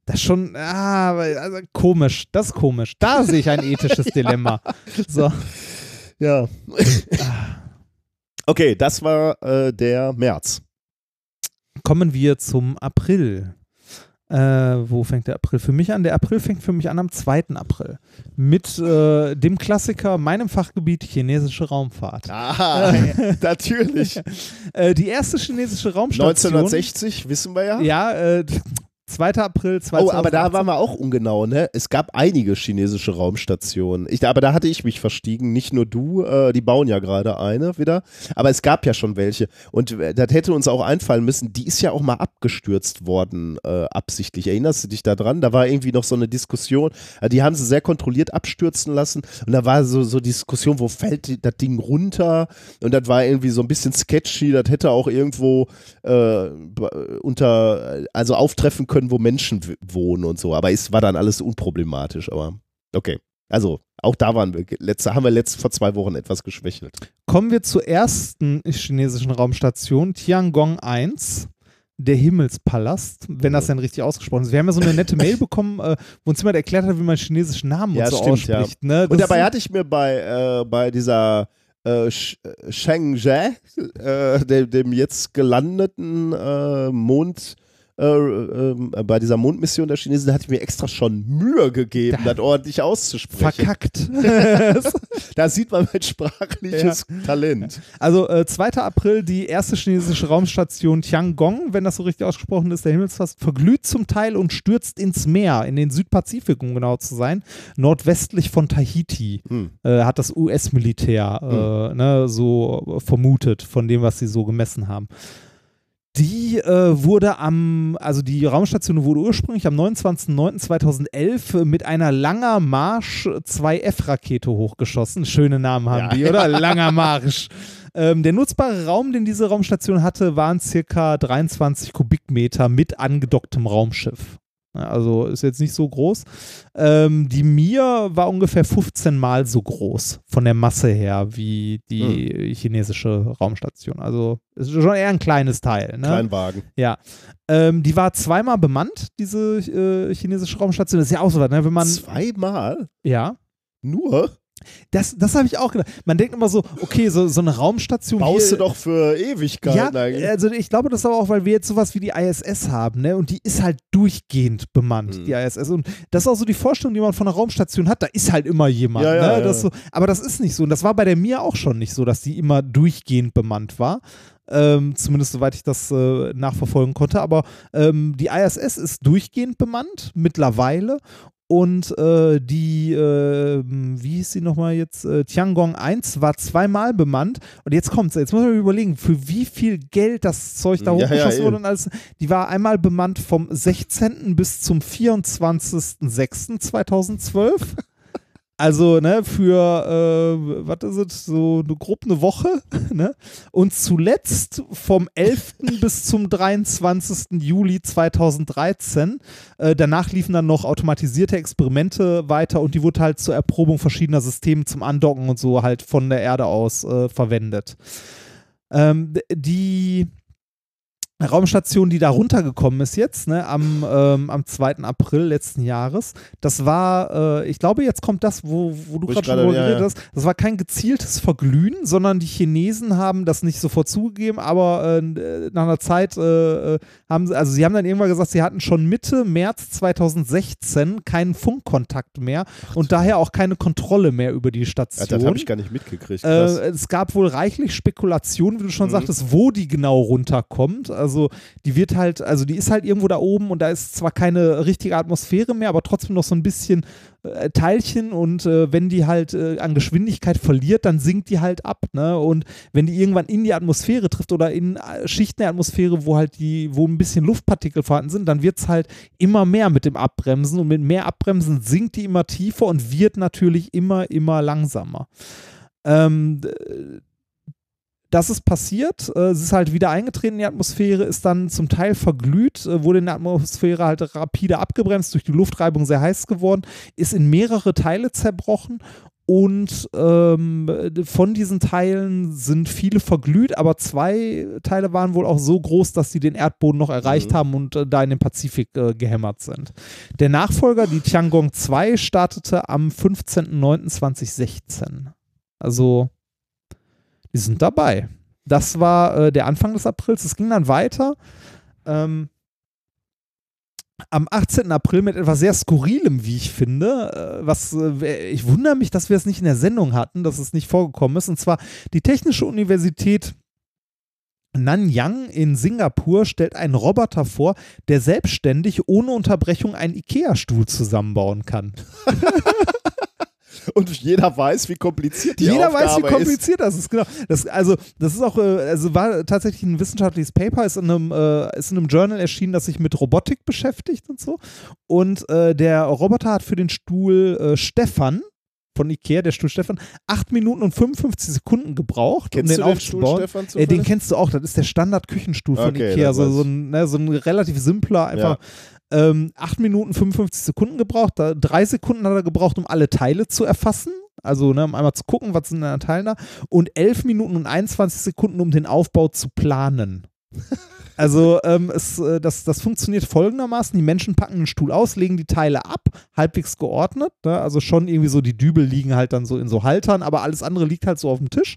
B: das ist schon, ah, aber- also komisch, das ist komisch. Da sehe ich ein ethisches Dilemma. So.
A: ja. okay, das war äh, der März.
B: Kommen wir zum April. Äh, wo fängt der April für mich an? Der April fängt für mich an am 2. April. Mit äh, dem Klassiker, meinem Fachgebiet chinesische Raumfahrt.
A: Ah, natürlich.
B: Äh, die erste chinesische Raumstation.
A: 1960, wissen wir ja.
B: Ja, äh, 2. April 2018.
A: Oh, aber da waren wir auch ungenau, ne? Es gab einige chinesische Raumstationen. Ich, aber da hatte ich mich verstiegen, nicht nur du, äh, die bauen ja gerade eine wieder. Aber es gab ja schon welche. Und äh, das hätte uns auch einfallen müssen, die ist ja auch mal abgestürzt worden, äh, absichtlich. Erinnerst du dich da dran? Da war irgendwie noch so eine Diskussion. Äh, die haben sie sehr kontrolliert abstürzen lassen. Und da war so, so Diskussion, wo fällt das Ding runter? Und das war irgendwie so ein bisschen sketchy. Das hätte auch irgendwo äh, unter, also auftreffen können, wo Menschen wohnen und so. Aber es war dann alles unproblematisch. Aber okay. Also, auch da waren wir, letzte, haben wir letzt, vor zwei Wochen etwas geschwächelt.
B: Kommen wir zur ersten chinesischen Raumstation, Tiangong 1. Der Himmelspalast, wenn das denn richtig ausgesprochen ist. Wir haben ja so eine nette Mail bekommen, äh, wo uns jemand erklärt hat, wie man chinesischen Namen
A: Ja,
B: und so
A: stimmt, ja.
B: ausspricht. Ne?
A: Und dabei hatte ich mir bei, äh, bei dieser äh, äh, Shenzhen, äh, dem, dem jetzt gelandeten äh, Mond, äh, ähm, bei dieser Mondmission der Chinesen, da hatte ich mir extra schon Mühe gegeben,
B: Da-
A: das ordentlich auszusprechen.
B: Verkackt.
A: Da sieht man mein sprachliches Talent.
B: Also äh, 2. April, die erste chinesische Raumstation Tiangong, wenn das so richtig ausgesprochen ist, der Himmelsfast, verglüht zum Teil und stürzt ins Meer, in den Südpazifik, um genau zu sein, nordwestlich von Tahiti,
A: Hm.
B: äh, hat das US-Militär äh, ne, so vermutet, von dem, was sie so gemessen haben. Die äh, wurde am, also die Raumstation wurde ursprünglich am 29.09.2011 mit einer Langer Marsch 2F-Rakete hochgeschossen. Schöne Namen haben
A: Ja.
B: die, oder? Langer Marsch. Ähm, der nutzbare Raum, den diese Raumstation hatte, waren circa 23 Kubikmeter mit angedocktem Raumschiff. Ja, Also ist jetzt nicht so groß. Ähm, die Mir war ungefähr 15 Mal so groß von der Masse her wie die chinesische Raumstation. Also ist schon eher ein kleines Teil. Ne?
A: Kleinwagen.
B: Ja. Ähm, die war zweimal bemannt, diese äh, chinesische Raumstation. Das ist ja auch so was, ne? Wenn man.
A: Zweimal?
B: Ja.
A: Nur?
B: Das, das habe ich auch gedacht. Man denkt immer so, okay, so, so eine Raumstation.
A: Baust
B: hier-
A: du doch für Ewigkeiten
B: ja,
A: eigentlich.
B: also ich glaube, das ist aber auch, weil wir jetzt sowas wie die ISS haben, ne? Und die ist halt durchgehend bemannt,
A: Hm.
B: die ISS. Und das ist auch so die Vorstellung, die man von einer Raumstation hat. Da ist halt immer jemand,
A: Ja, ja,
B: ne? Das so, aber das ist nicht so. Und das war bei der Mir auch schon nicht so, dass die immer durchgehend bemannt war. Ähm, zumindest soweit ich das äh, nachverfolgen konnte. Aber ähm, die ISS ist durchgehend bemannt mittlerweile. Und äh, die, äh, wie hieß sie nochmal jetzt? Äh, Tiangong 1 war zweimal bemannt. Und jetzt kommt's. Jetzt muss man überlegen, für wie viel Geld das Zeug da
A: Ja, ja,
B: hochgeschossen
A: eben.
B: wurde. Und alles. Die war einmal bemannt vom 16. bis zum 24.06.2012. Also, ne, für, äh, was ist es, so eine, grob eine Woche, ne? Und zuletzt vom 11. bis zum 23. Juli 2013. Äh, danach liefen dann noch automatisierte Experimente weiter und die wurde halt zur Erprobung verschiedener Systeme zum Andocken und so halt von der Erde aus äh, verwendet. Ähm, d- die Raumstation, die da runtergekommen ist jetzt, ne, am, ähm, am 2. April letzten Jahres, das war, äh, ich glaube, jetzt kommt das, wo, wo du gerade schon
A: ja,
B: geredet
A: ja.
B: hast, das war kein gezieltes Verglühen, sondern die Chinesen haben das nicht sofort zugegeben, aber äh, nach einer Zeit äh, äh, haben sie, also sie haben dann irgendwann gesagt, sie hatten schon Mitte März 2016 keinen Funkkontakt mehr und daher auch keine Kontrolle mehr über die
A: Ja,
B: Station.
A: das habe ich gar nicht mitgekriegt.
B: Äh, es gab wohl reichlich Spekulationen, wie du schon
A: Mhm.
B: sagtest, wo die genau runterkommt. Also die wird halt, also die ist halt irgendwo da oben und da ist zwar keine richtige Atmosphäre mehr, aber trotzdem noch so ein bisschen äh, Teilchen und äh, wenn die halt äh, an Geschwindigkeit verliert, dann sinkt die halt ab. Ne? Und wenn die irgendwann in die Atmosphäre trifft oder in äh, Schichten der Atmosphäre, wo halt die, wo ein bisschen Luftpartikel vorhanden sind, dann wird es halt immer mehr mit dem Abbremsen und mit mehr Abbremsen sinkt die immer tiefer und wird natürlich immer, immer langsamer. Ähm, das ist passiert, äh, es ist halt wieder eingetreten in die Atmosphäre, ist dann zum Teil verglüht, äh, wurde in der Atmosphäre halt rapide abgebremst, durch die Luftreibung sehr heiß geworden, ist in mehrere Teile zerbrochen und ähm, von diesen Teilen sind viele verglüht, aber zwei Teile waren wohl auch so groß, dass sie den Erdboden noch erreicht
A: Mhm.
B: haben und äh, da in den Pazifik äh, gehämmert sind. Der Nachfolger, die Tiangong 2, startete am 15.09.2016. Also, die sind dabei. Das war äh, der Anfang des Aprils. Es ging dann weiter. Ähm, am 18. April mit etwas sehr Skurrilem, wie ich finde. Äh, was, äh, ich wundere mich, dass wir es nicht in der Sendung hatten, dass es nicht vorgekommen ist. Und zwar die Technische Universität Nanyang in Singapur stellt einen Roboter vor, der selbstständig ohne Unterbrechung einen IKEA-Stuhl zusammenbauen kann.
A: Und jeder weiß, wie kompliziert die
B: Jeder
A: Aufgabe
B: weiß, wie
A: ist.
B: kompliziert das ist. Genau. Das, also, das ist auch, äh, also war tatsächlich ein wissenschaftliches Paper, ist in einem, äh, ist in einem Journal erschienen, das sich mit Robotik beschäftigt und so. Und äh, der Roboter hat für den Stuhl äh, Stefan von Ikea, der Stuhl Stefan, 8 Minuten und 55 Sekunden gebraucht,
A: Kennst
B: um den
A: den
B: aufzubauen. Äh, den kennst du auch, das ist der Standard-Küchenstuhl von
A: Okay,
B: Ikea, so, so, ein, ne, so ein relativ simpler, einfach ähm, 8 Minuten 55 Sekunden gebraucht. Da, drei Sekunden hat er gebraucht, um alle Teile zu erfassen. Also, ne, um einmal zu gucken, was sind in den Teilen da. Und 11 Minuten und 21 Sekunden, um den Aufbau zu planen. Also ähm, es, äh, das, das funktioniert folgendermaßen. Die Menschen packen einen Stuhl aus, legen die Teile ab, halbwegs geordnet. Ne? Also schon irgendwie so, die Dübel liegen halt dann so in so Haltern, aber alles andere liegt halt so auf dem Tisch.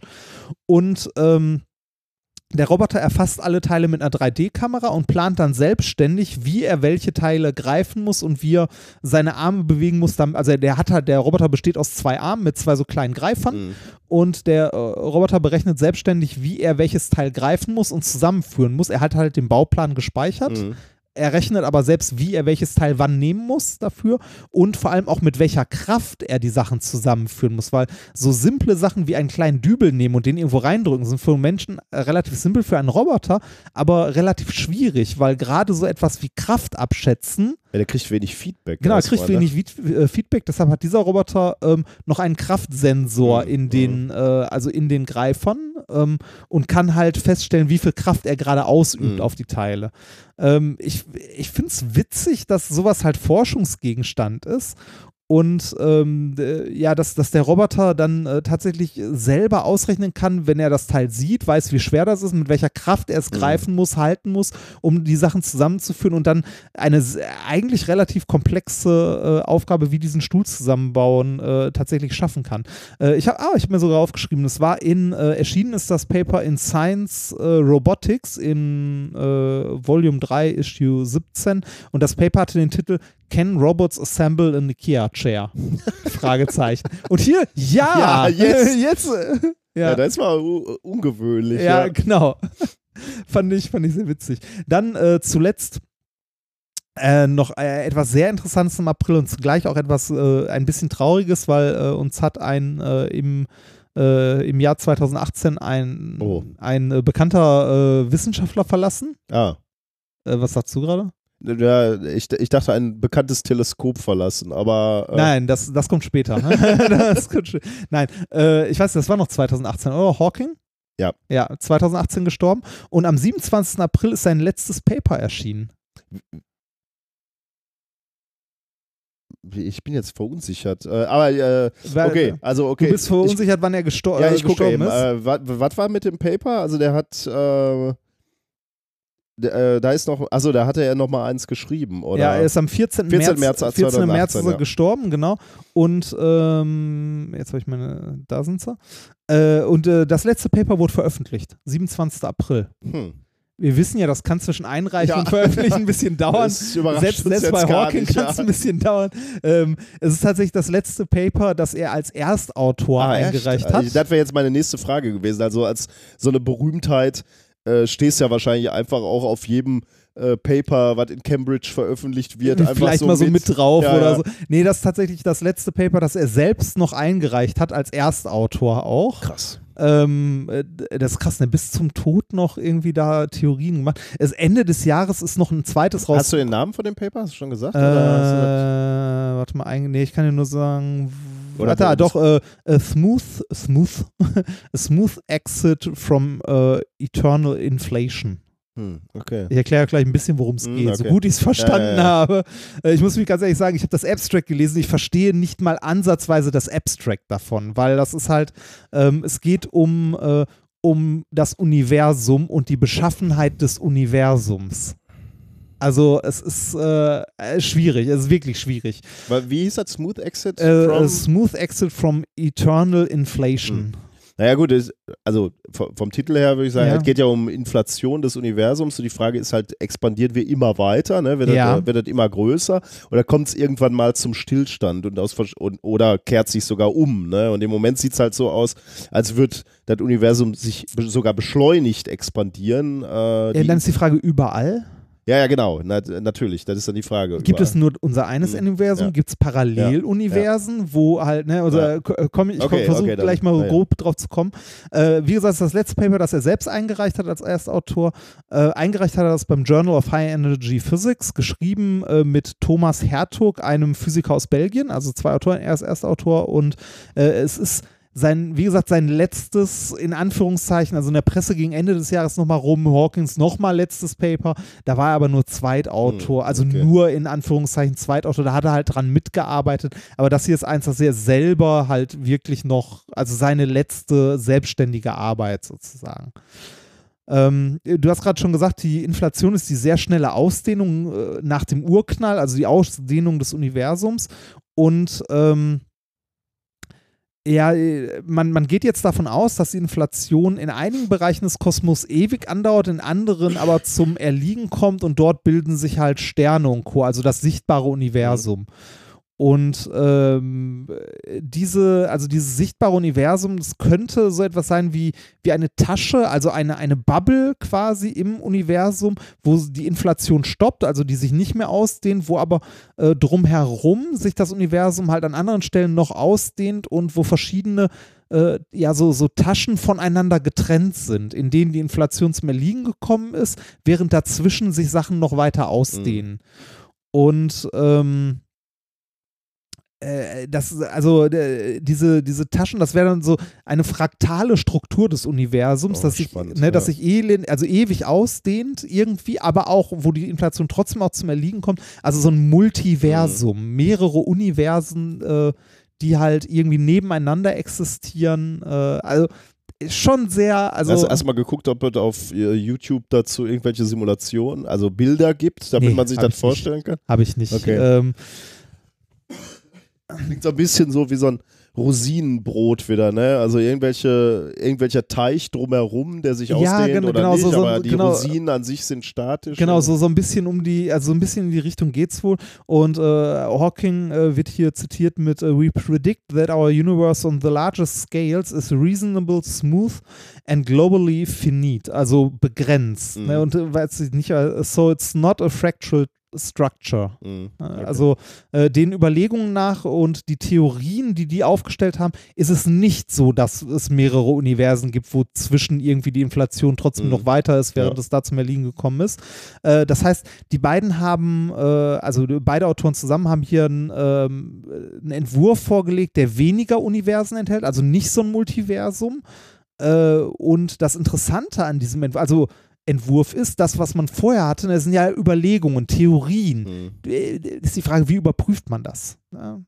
B: Und ähm, der Roboter erfasst alle Teile mit einer 3D-Kamera und plant dann selbstständig, wie er welche Teile greifen muss und wie er seine Arme bewegen muss. Also der hat halt, der Roboter besteht aus zwei Armen mit zwei so kleinen Greifern mhm. und der äh, Roboter berechnet selbstständig, wie er welches Teil greifen muss und zusammenführen muss. Er hat halt den Bauplan gespeichert. Mhm er rechnet aber selbst, wie er welches Teil wann nehmen muss dafür und vor allem auch mit welcher Kraft er die Sachen zusammenführen muss, weil so simple Sachen wie einen kleinen Dübel nehmen und den irgendwo reindrücken sind für Menschen relativ simpel für einen Roboter, aber relativ schwierig, weil gerade so etwas wie Kraft abschätzen
A: ja, der kriegt wenig Feedback.
B: Genau, er kriegt wenig ne? Feedback. Deshalb hat dieser Roboter ähm, noch einen Kraftsensor mhm. in den, mhm. äh, also in den Greifern ähm, und kann halt feststellen, wie viel Kraft er gerade ausübt mhm. auf die Teile. Ähm, ich ich finde es witzig, dass sowas halt Forschungsgegenstand ist und ähm, ja, dass, dass der Roboter dann äh, tatsächlich selber ausrechnen kann, wenn er das Teil sieht, weiß, wie schwer das ist, mit welcher Kraft er es mhm. greifen muss, halten muss, um die Sachen zusammenzuführen und dann eine eigentlich relativ komplexe äh, Aufgabe wie diesen Stuhl zusammenbauen äh, tatsächlich schaffen kann. Äh, ich habe ah, hab mir sogar aufgeschrieben, es war in, äh, erschienen ist das Paper in Science äh, Robotics in Volume 3, Issue 17 und das Paper hatte den Titel Can Robots Assemble an IKEA Chair? Fragezeichen. Und hier, ja,
A: ja jetzt. jetzt ja. ja, das ist mal ungewöhnlich.
B: Ja, ja. genau. fand, ich, fand ich sehr witzig. Dann äh, zuletzt äh, noch äh, etwas sehr Interessantes im April und zugleich auch etwas äh, ein bisschen Trauriges, weil äh, uns hat ein äh, im, im Jahr 2018 ein, oh. ein bekannter Wissenschaftler verlassen.
A: Ah.
B: was sagst du gerade?
A: Ja, ich, ich dachte, ein bekanntes Teleskop verlassen, aber.
B: Äh Nein, das, das kommt später. das kommt später. Nein, äh, ich weiß, das war noch 2018, oder? Hawking?
A: Ja.
B: Ja, 2018 gestorben. Und am 27. April ist sein letztes Paper erschienen.
A: Ich bin jetzt verunsichert. Äh, aber äh, okay, also okay.
B: Du bist verunsichert, ich, wann er gestor ja, ich äh, gestorben
A: eben. ist. Äh, was war mit dem Paper? Also der hat äh, da ist noch, also da hatte er noch mal eins geschrieben, oder?
B: Ja, er ist am 14.
A: 14. März,
B: März 14. März ist er ja. gestorben, genau. Und ähm, jetzt habe ich meine, da sind sie. Äh, und äh, das letzte Paper wurde veröffentlicht, 27. April. Hm. Wir wissen ja, das kann zwischen Einreichen ja. und Veröffentlichen ein bisschen dauern.
A: selbst, selbst
B: bei Hawking kann es ja. ein bisschen dauern. Ähm, es ist tatsächlich das letzte Paper, das er als Erstautor ah, eingereicht echt? hat.
A: Das wäre jetzt meine nächste Frage gewesen. Also als so eine Berühmtheit äh, stehst ja wahrscheinlich einfach auch auf jedem äh, Paper, was in Cambridge veröffentlicht wird.
B: Einfach Vielleicht so mal so mit, mit drauf ja, oder ja. so. Nee, das ist tatsächlich das letzte Paper, das er selbst noch eingereicht hat als Erstautor auch.
A: Krass.
B: Ähm, äh, das ist krass, ne? bis zum Tod noch irgendwie da Theorien gemacht. Das Ende des Jahres ist noch ein zweites raus.
A: Hast du den Namen von dem Paper? Hast du schon gesagt?
B: Äh, warte mal, nee, ich kann dir nur sagen, oder Warte, ah, doch, äh, a smooth, smooth, smooth exit from uh, eternal inflation.
A: Hm, okay.
B: Ich erkläre gleich ein bisschen, worum es hm, geht, okay. so gut ich es verstanden ja, ja, ja. habe. Äh, ich muss mich ganz ehrlich sagen, ich habe das Abstract gelesen, ich verstehe nicht mal ansatzweise das Abstract davon, weil das ist halt, ähm, es geht um, äh, um das Universum und die Beschaffenheit des Universums. Also es ist äh, äh, schwierig, es ist wirklich schwierig.
A: Wie hieß das? Smooth Exit?
B: Äh, from? Smooth Exit from Eternal Inflation. Hm.
A: Naja gut, ist, also vom Titel her würde ich sagen, ja. es geht ja um Inflation des Universums. So die Frage ist halt, expandieren wir immer weiter, ne? wird, ja. das, wird das immer größer oder kommt es irgendwann mal zum Stillstand und aus, und, oder kehrt sich sogar um? Ne? Und im Moment sieht es halt so aus, als würde das Universum sich sogar beschleunigt expandieren. Äh,
B: ja, dann ist die Frage überall.
A: Ja, ja, genau. Na, natürlich, das ist dann die Frage.
B: Gibt es nur unser eines mhm. Universum? Ja. Gibt es Paralleluniversen, ja. wo halt, ne, also ja. Äh, komm, ich okay, versuche okay, gleich mal grob drauf zu kommen. Äh, wie gesagt, das letzte Paper, das er selbst eingereicht hat als Erstautor. Äh, eingereicht hat er das beim Journal of High Energy Physics, geschrieben äh, mit Thomas Hertog, einem Physiker aus Belgien, also zwei Autoren, er ist Erstautor und äh, es ist sein, wie gesagt, sein letztes, in Anführungszeichen, also in der Presse gegen Ende des Jahres nochmal rum, Hawkins nochmal letztes Paper, da war er aber nur Zweitautor, hm, also okay. nur in Anführungszeichen Zweitautor, da hat er halt dran mitgearbeitet, aber das hier ist eins, das er selber halt wirklich noch, also seine letzte selbstständige Arbeit sozusagen. Ähm, du hast gerade schon gesagt, die Inflation ist die sehr schnelle Ausdehnung äh, nach dem Urknall, also die Ausdehnung des Universums. Und ähm, ja, äh, man, man geht jetzt davon aus, dass die Inflation in einigen Bereichen des Kosmos ewig andauert, in anderen aber zum Erliegen kommt und dort bilden sich halt Sterne und Co., also das sichtbare Universum. Mhm. Und ähm, diese, also dieses sichtbare Universum, das könnte so etwas sein wie, wie eine Tasche, also eine, eine Bubble quasi im Universum, wo die Inflation stoppt, also die sich nicht mehr ausdehnt, wo aber äh, drumherum sich das Universum halt an anderen Stellen noch ausdehnt und wo verschiedene äh, ja so, so Taschen voneinander getrennt sind, in denen die Inflation zum Erliegen gekommen ist, während dazwischen sich Sachen noch weiter ausdehnen. Mhm. Und ähm, äh, das, also äh, diese, diese Taschen, das wäre dann so eine fraktale Struktur des Universums, oh, dass, sich, ne, ja. dass sich elend, also ewig ausdehnt irgendwie, aber auch, wo die Inflation trotzdem auch zum Erliegen kommt. Also so ein Multiversum, mhm. mehrere Universen, äh, die halt irgendwie nebeneinander existieren. Äh, also schon sehr. Also
A: Hast du erstmal geguckt, ob es auf äh, YouTube dazu irgendwelche Simulationen, also Bilder gibt, damit nee, man sich das vorstellen
B: nicht.
A: kann?
B: Habe ich nicht.
A: Okay. Ähm, Klingt so ein bisschen so wie so ein Rosinenbrot wieder, ne? Also irgendwelche, irgendwelcher Teich drumherum, der sich ja, ausdehnt genau, oder genau, nicht, so, so, aber die genau, Rosinen an sich sind statisch.
B: Genau, so, so ein bisschen um die, also so ein bisschen in die Richtung geht's wohl. Und äh, Hawking äh, wird hier zitiert mit uh, We predict that our universe on the largest scales is reasonable, smooth and globally finite, also begrenzt. Ne? Mhm. Ne? Und äh, weiß ich nicht, so it's not a fractal Structure. Mhm, okay. Also äh, den Überlegungen nach und die Theorien, die die aufgestellt haben, ist es nicht so, dass es mehrere Universen gibt, wo zwischen irgendwie die Inflation trotzdem mhm. noch weiter ist, während ja. es da zum Erliegen gekommen ist. Äh, das heißt, die beiden haben, äh, also beide Autoren zusammen haben hier einen, ähm, einen Entwurf vorgelegt, der weniger Universen enthält, also nicht so ein Multiversum. Äh, und das Interessante an diesem Entwurf, also Entwurf ist. Das, was man vorher hatte, das sind ja Überlegungen, Theorien. Mhm. Ist die Frage, wie überprüft man das? Ja.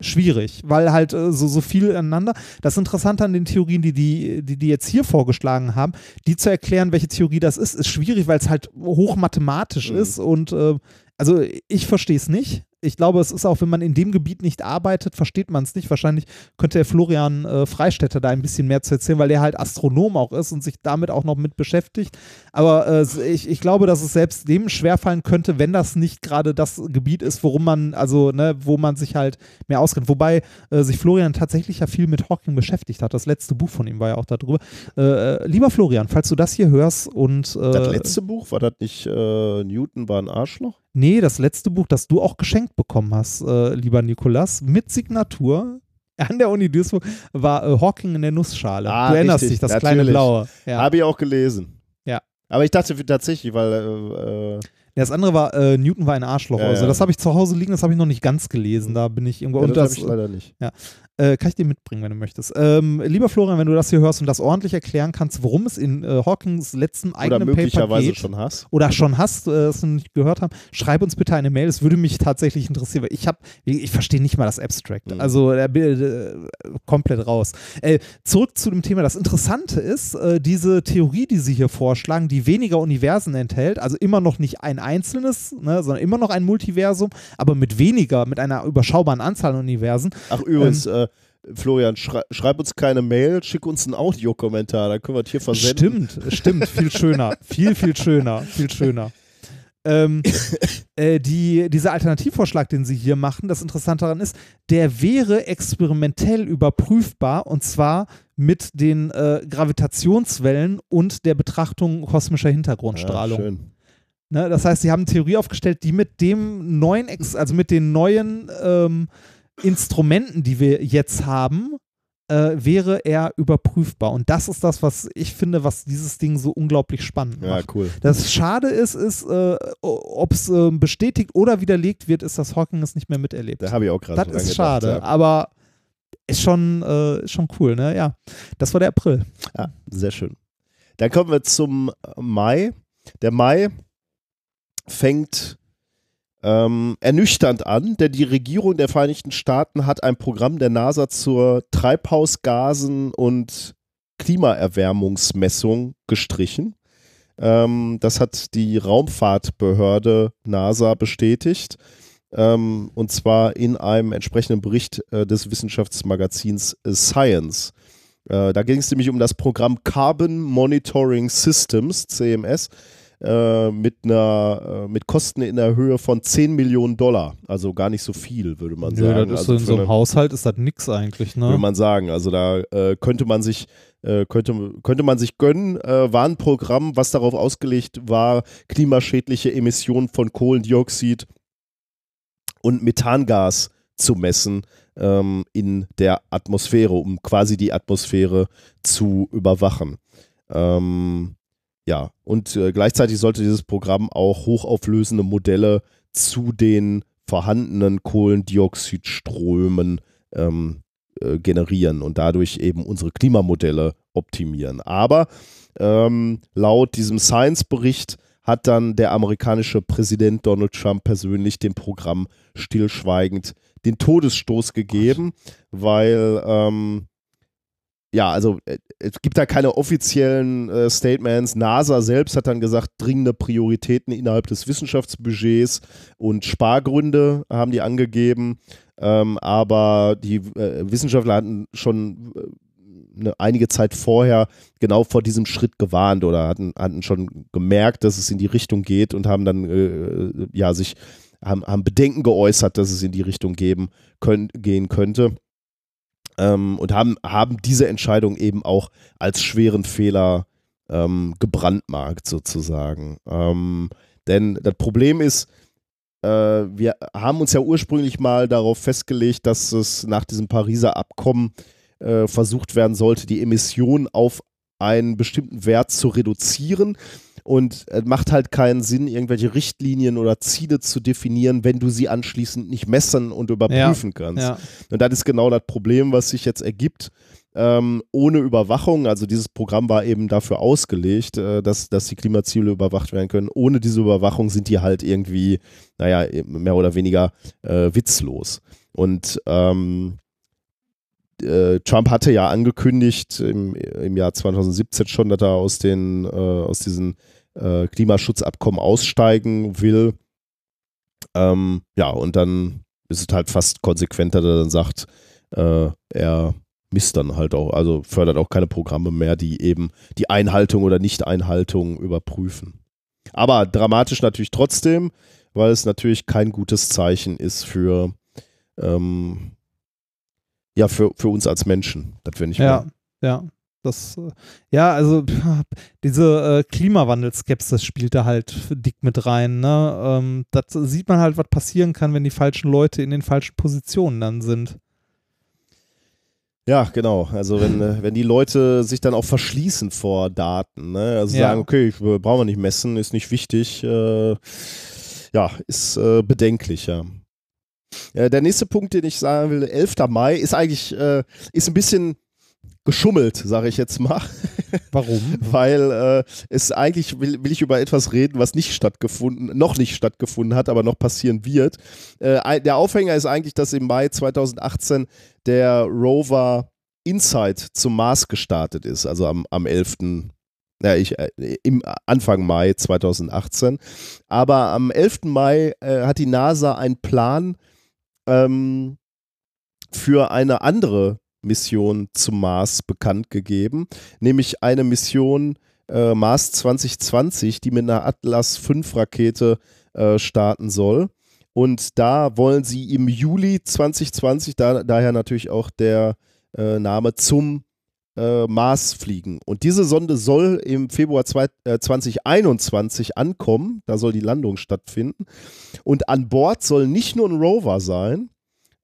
B: Schwierig, weil halt äh, so, so viel aneinander. Das Interessante an den Theorien, die die, die die jetzt hier vorgeschlagen haben, die zu erklären, welche Theorie das ist, ist schwierig, weil es halt hochmathematisch mhm. ist und äh, also ich verstehe es nicht ich glaube, es ist auch, wenn man in dem Gebiet nicht arbeitet, versteht man es nicht. Wahrscheinlich könnte der Florian äh, Freistetter da ein bisschen mehr zu erzählen, weil er halt Astronom auch ist und sich damit auch noch mit beschäftigt. Aber äh, ich, ich glaube, dass es selbst dem schwerfallen könnte, wenn das nicht gerade das Gebiet ist, worum man, also, ne, wo man sich halt mehr auskennt. Wobei äh, sich Florian tatsächlich ja viel mit Hawking beschäftigt hat. Das letzte Buch von ihm war ja auch darüber. Äh, äh, lieber Florian, falls du das hier hörst und.
A: Äh, das letzte Buch, war das nicht Newton war ein Arschloch?
B: Nee, das letzte Buch, das du auch geschenkt bekommen hast, äh, lieber Nikolas, mit Signatur an der Uni Duisburg, war äh, Hawking in der Nussschale. Ah, du erinnerst richtig, dich, das natürlich. kleine Blaue.
A: Ja. Habe ich auch gelesen.
B: Ja.
A: Aber ich dachte tatsächlich, weil. Äh, äh
B: das andere war, äh, Newton war ein Arschloch. Ja, also, das habe ich zu Hause liegen, das habe ich noch nicht ganz gelesen. Da bin ich irgendwo. Ja,
A: das,
B: das
A: ich leider nicht.
B: Ja. Äh, kann ich dir mitbringen, wenn du möchtest. Ähm, lieber Florian, wenn du das hier hörst und das ordentlich erklären kannst, worum es in äh, Hawkings letzten eigenen
A: oder möglicherweise
B: geht,
A: schon hast.
B: Oder schon hast, äh, das du nicht gehört haben, schreib uns bitte eine Mail. Es würde mich tatsächlich interessieren, weil ich habe, ich, ich verstehe nicht mal das Abstract. Mhm. Also äh, komplett raus. Äh, zurück zu dem Thema. Das Interessante ist, äh, diese Theorie, die sie hier vorschlagen, die weniger Universen enthält, also immer noch nicht ein einzelnes, ne, sondern immer noch ein Multiversum, aber mit weniger, mit einer überschaubaren Anzahl an Universen.
A: Ach übrigens, ähm, Florian, schrei schreib uns keine Mail, schick uns einen Audiokommentar, dann können wir es hier versenden.
B: Stimmt, stimmt, viel schöner, viel, viel schöner, viel schöner. Ähm, äh, die, dieser Alternativvorschlag, den sie hier machen, das Interessante daran ist, der wäre experimentell überprüfbar und zwar mit den äh, Gravitationswellen und der Betrachtung kosmischer Hintergrundstrahlung. Ja, schön. Ne, das heißt, sie haben eine Theorie aufgestellt, die mit dem neuen, Ex also mit den neuen ähm, Instrumenten, die wir jetzt haben, äh, wäre er überprüfbar. Und das ist das, was ich finde, was dieses Ding so unglaublich spannend macht.
A: Ja, cool.
B: Das Schade ist, ist äh, ob es äh, bestätigt oder widerlegt wird, ist, dass Hawking es nicht mehr miterlebt.
A: Da habe ich auch gerade
B: Das ist schade, ja. aber ist schon, äh, schon cool, ne? Ja, das war der April.
A: Ja, sehr schön. Dann kommen wir zum Mai. Der Mai fängt ähm, ernüchternd an, denn die Regierung der Vereinigten Staaten hat ein Programm der NASA zur Treibhausgasen und Klimaerwärmungsmessung gestrichen. Ähm, das hat die Raumfahrtbehörde NASA bestätigt. Ähm, und zwar in einem entsprechenden Bericht äh, des Wissenschaftsmagazins äh, Science. Äh, da ging es nämlich um das Programm Carbon Monitoring Systems, CMS, äh, mit, einer, äh, mit Kosten in der Höhe von 10 Millionen Dollar. Also gar nicht so viel, würde man
B: Nö,
A: sagen.
B: das ist
A: also
B: in so einem
A: eine-
B: Haushalt ist das nix eigentlich, ne?
A: würde man sagen. Also da äh, könnte man sich äh, könnte, könnte man sich gönnen, war ein Programm, was darauf ausgelegt war, klimaschädliche Emissionen von Kohlendioxid und Methangas zu messen ähm, in der Atmosphäre, um quasi die Atmosphäre zu überwachen. Ähm, ja, und äh, gleichzeitig sollte dieses Programm auch hochauflösende Modelle zu den vorhandenen Kohlendioxidströmen ähm, äh, generieren und dadurch eben unsere Klimamodelle optimieren. Aber ähm, laut diesem Science-Bericht hat dann der amerikanische Präsident Donald Trump persönlich dem Programm stillschweigend den Todesstoß gegeben, weil ähm, ja, also äh, es gibt da keine offiziellen äh, Statements. NASA selbst hat dann gesagt, dringende Prioritäten innerhalb des Wissenschaftsbudgets und Spargründe haben die angegeben. Ähm, aber die äh, Wissenschaftler hatten schon äh, eine, einige Zeit vorher genau vor diesem Schritt gewarnt oder hatten, hatten schon gemerkt, dass es in die Richtung geht und haben dann äh, ja sich haben, haben Bedenken geäußert, dass es in die Richtung geben können, gehen könnte. Ähm, und haben, haben diese Entscheidung eben auch als schweren Fehler ähm, gebrandmarkt sozusagen. Ähm, denn das Problem ist, äh, wir haben uns ja ursprünglich mal darauf festgelegt, dass es nach diesem Pariser Abkommen äh, versucht werden sollte, die Emissionen auf einen bestimmten Wert zu reduzieren. Und es macht halt keinen Sinn, irgendwelche Richtlinien oder Ziele zu definieren, wenn du sie anschließend nicht messen und überprüfen kannst.
B: ja.
A: Und das ist genau das Problem, was sich jetzt ergibt. Ähm, ohne Überwachung, also dieses Programm war eben dafür ausgelegt, äh, dass, dass die Klimaziele überwacht werden können. Ohne diese Überwachung sind die halt irgendwie, naja, mehr oder weniger äh, witzlos. Und ähm, äh, Trump hatte ja angekündigt im, im Jahr 2017 schon, dass er aus, den, äh, aus diesen äh, Klimaschutzabkommen aussteigen will. Ähm, ja, und dann ist es halt fast konsequenter, dass er dann sagt, äh, er misst dann halt auch, also fördert auch keine Programme mehr, die eben die Einhaltung oder Nicht-Einhaltung überprüfen. Aber dramatisch natürlich trotzdem, weil es natürlich kein gutes Zeichen ist für, ähm, ja, für, für uns als Menschen, dass wir nicht
B: Ja,
A: mehr.
B: ja. Das, äh, ja, also diese äh, Klimawandelskepsis spielt da halt dick mit rein. Ne? Ähm, das sieht man halt, was passieren kann, wenn die falschen Leute in den falschen Positionen dann sind.
A: Ja, genau. Also wenn, äh, wenn die Leute sich dann auch verschließen vor Daten, ne? also
B: Ja.
A: sagen, okay, ich, äh, brauchen wir nicht messen, ist nicht wichtig, äh, ja, ist äh, bedenklich, ja. Äh, der nächste Punkt, den ich sagen will, 11. Mai, ist eigentlich, äh, ist ein bisschen geschummelt, sage ich jetzt mal,
B: Warum?
A: weil äh, es eigentlich will, will ich über etwas reden, was nicht stattgefunden, noch nicht stattgefunden hat, aber noch passieren wird. Äh, der Aufhänger ist eigentlich, dass im Mai 2018 der Rover Insight zum Mars gestartet ist, also am, am 11. Ja, ich, äh, im Anfang Mai 2018. Aber am 11. Mai äh, hat die NASA einen Plan ähm, für eine andere Mission zum Mars bekannt gegeben, nämlich eine Mission äh, Mars 2020, die mit einer Atlas 5 Rakete äh, starten soll. Und da wollen sie im Juli 2020, da, daher natürlich auch der äh, Name zum äh, Mars fliegen. Und diese Sonde soll im Februar zwei, äh, 2021 ankommen, da soll die Landung stattfinden. Und an Bord soll nicht nur ein Rover sein,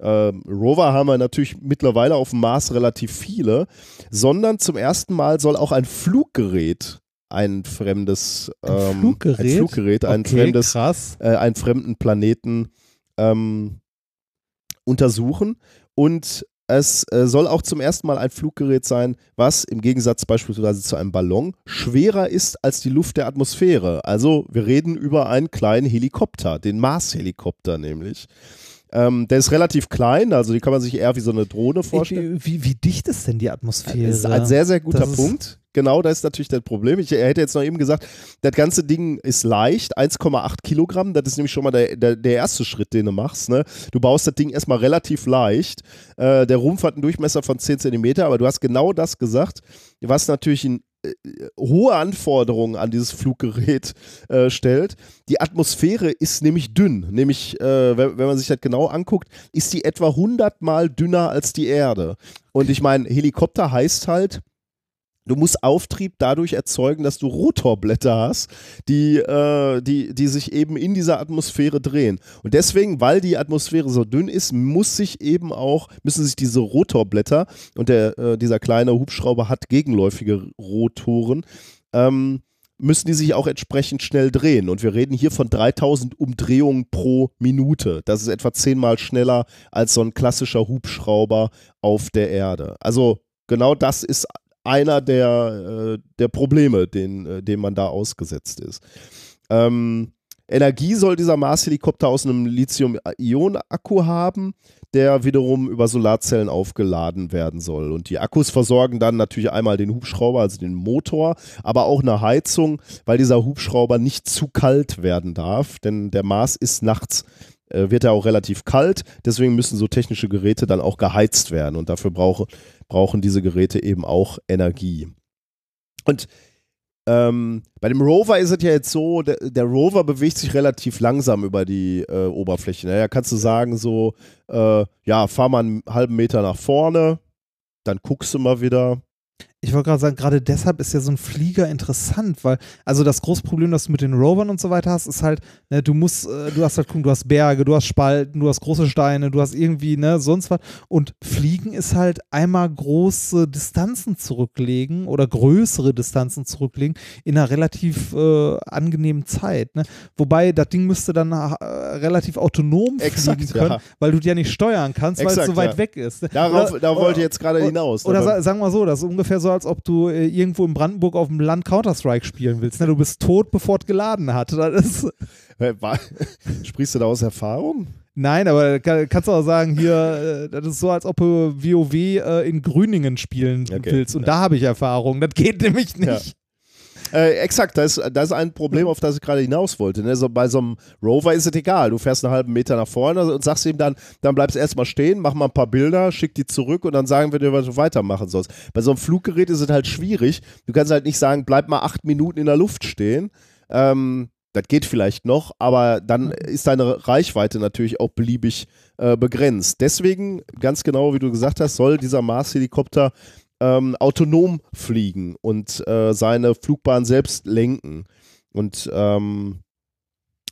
A: ähm, Rover haben wir natürlich mittlerweile auf dem Mars relativ viele, sondern zum ersten Mal soll auch ein Fluggerät ein fremdes
B: Ein
A: ähm,
B: Fluggerät?
A: ein Fluggerät, ein
B: okay,
A: fremdes
B: krass.
A: äh, einen fremden Planeten ähm, untersuchen. Und es äh, soll auch zum ersten Mal ein Fluggerät sein, was im Gegensatz beispielsweise zu einem Ballon schwerer ist als die Luft der Atmosphäre. Also wir reden über einen kleinen Helikopter, den Mars-Helikopter nämlich. Ähm, der ist relativ klein, also die kann man sich eher wie so eine Drohne vorstellen.
B: Wie, wie dicht ist denn die Atmosphäre?
A: Das ist ein sehr, sehr guter
B: Das
A: Punkt. Genau, das ist natürlich das Problem. Ich hätte jetzt noch eben gesagt, das ganze Ding ist leicht, 1,8 Kilogramm. Das ist nämlich schon mal der, der, der erste Schritt, den du machst. Ne? Du baust das Ding erstmal relativ leicht. Äh, der Rumpf hat einen Durchmesser von 10 Zentimeter, aber du hast genau das gesagt, was natürlich ein äh, hohe Anforderungen an dieses Fluggerät äh, stellt. Die Atmosphäre ist nämlich dünn, nämlich, äh, wenn, wenn man sich das genau anguckt, ist die etwa 100 mal dünner als die Erde. Und ich meine, Helikopter heißt halt, Du musst Auftrieb dadurch erzeugen, dass du Rotorblätter hast, die, äh, die, die sich eben in dieser Atmosphäre drehen. Und deswegen, weil die Atmosphäre so dünn ist, muss sich eben auch, müssen sich diese Rotorblätter, und der, äh, dieser kleine Hubschrauber hat gegenläufige Rotoren, ähm, müssen die sich auch entsprechend schnell drehen. Und wir reden hier von 3000 Umdrehungen pro Minute. Das ist etwa zehnmal schneller als so ein klassischer Hubschrauber auf der Erde. Also genau das ist einer der, äh, der Probleme, den, äh, dem man da ausgesetzt ist. Ähm, Energie soll dieser Mars-Helikopter aus einem Lithium-Ionen-Akku haben, der wiederum über Solarzellen aufgeladen werden soll. Und die Akkus versorgen dann natürlich einmal den Hubschrauber, also den Motor, aber auch eine Heizung, weil dieser Hubschrauber nicht zu kalt werden darf, denn der Mars ist nachts wird er auch relativ kalt, deswegen müssen so technische Geräte dann auch geheizt werden und dafür brauche, brauchen diese Geräte eben auch Energie. Und ähm, bei dem Rover ist es ja jetzt so, der, der Rover bewegt sich relativ langsam über die äh, Oberfläche. Naja, kannst du sagen, so, äh, ja, fahr mal einen halben Meter nach vorne, dann guckst du mal wieder.
B: Ich wollte gerade sagen, gerade deshalb ist ja so ein Flieger interessant, weil, also das große Problem, das du mit den Rovern und so weiter hast, ist halt, ne, du musst, äh, du hast halt, gucken, du hast Berge, du hast Spalten, du hast große Steine, du hast irgendwie, ne, sonst was. Und Fliegen ist halt einmal große Distanzen zurücklegen oder größere Distanzen zurücklegen in einer relativ äh, angenehmen Zeit. Ne? Wobei, das Ding müsste dann äh, relativ autonom
A: Exakt,
B: fliegen können,
A: ja.
B: weil du die ja nicht steuern kannst, weil es so weit
A: ja.
B: weg ist. ne?
A: Darauf,
B: Oder-
A: da wollte ich
B: oder-
A: jetzt gerade
B: oder-
A: hinaus.
B: Oder sa sagen wir so, das ist ungefähr so, als ob du äh, irgendwo in Brandenburg auf dem Land Counter-Strike spielen willst. Ne? Du bist tot, bevor es geladen hat. Das ist,
A: wa- Sprichst du da aus Erfahrung?
B: nein, aber kann, kannst du auch sagen, hier, äh, das ist so, als ob du WoW äh, in Grüningen spielen
A: Okay,
B: willst. Und
A: ja.
B: da habe ich Erfahrung. Das geht nämlich nicht.
A: Äh, exakt, das ist, das ist ein Problem, auf das ich gerade hinaus wollte. Ne? So, bei so einem Rover ist es egal. Du fährst einen halben Meter nach vorne und sagst ihm dann, dann bleibst erstmal stehen, mach mal ein paar Bilder, schick die zurück und dann sagen wir dir, was du weitermachen sollst. Bei so einem Fluggerät ist es halt schwierig. Du kannst halt nicht sagen, bleib mal acht Minuten in der Luft stehen. Ähm, das geht vielleicht noch, aber dann ist deine Reichweite natürlich auch beliebig äh, begrenzt. Deswegen, ganz genau wie du gesagt hast, soll dieser Mars-Helikopter ähm, autonom fliegen und äh, seine Flugbahn selbst lenken. Und ähm,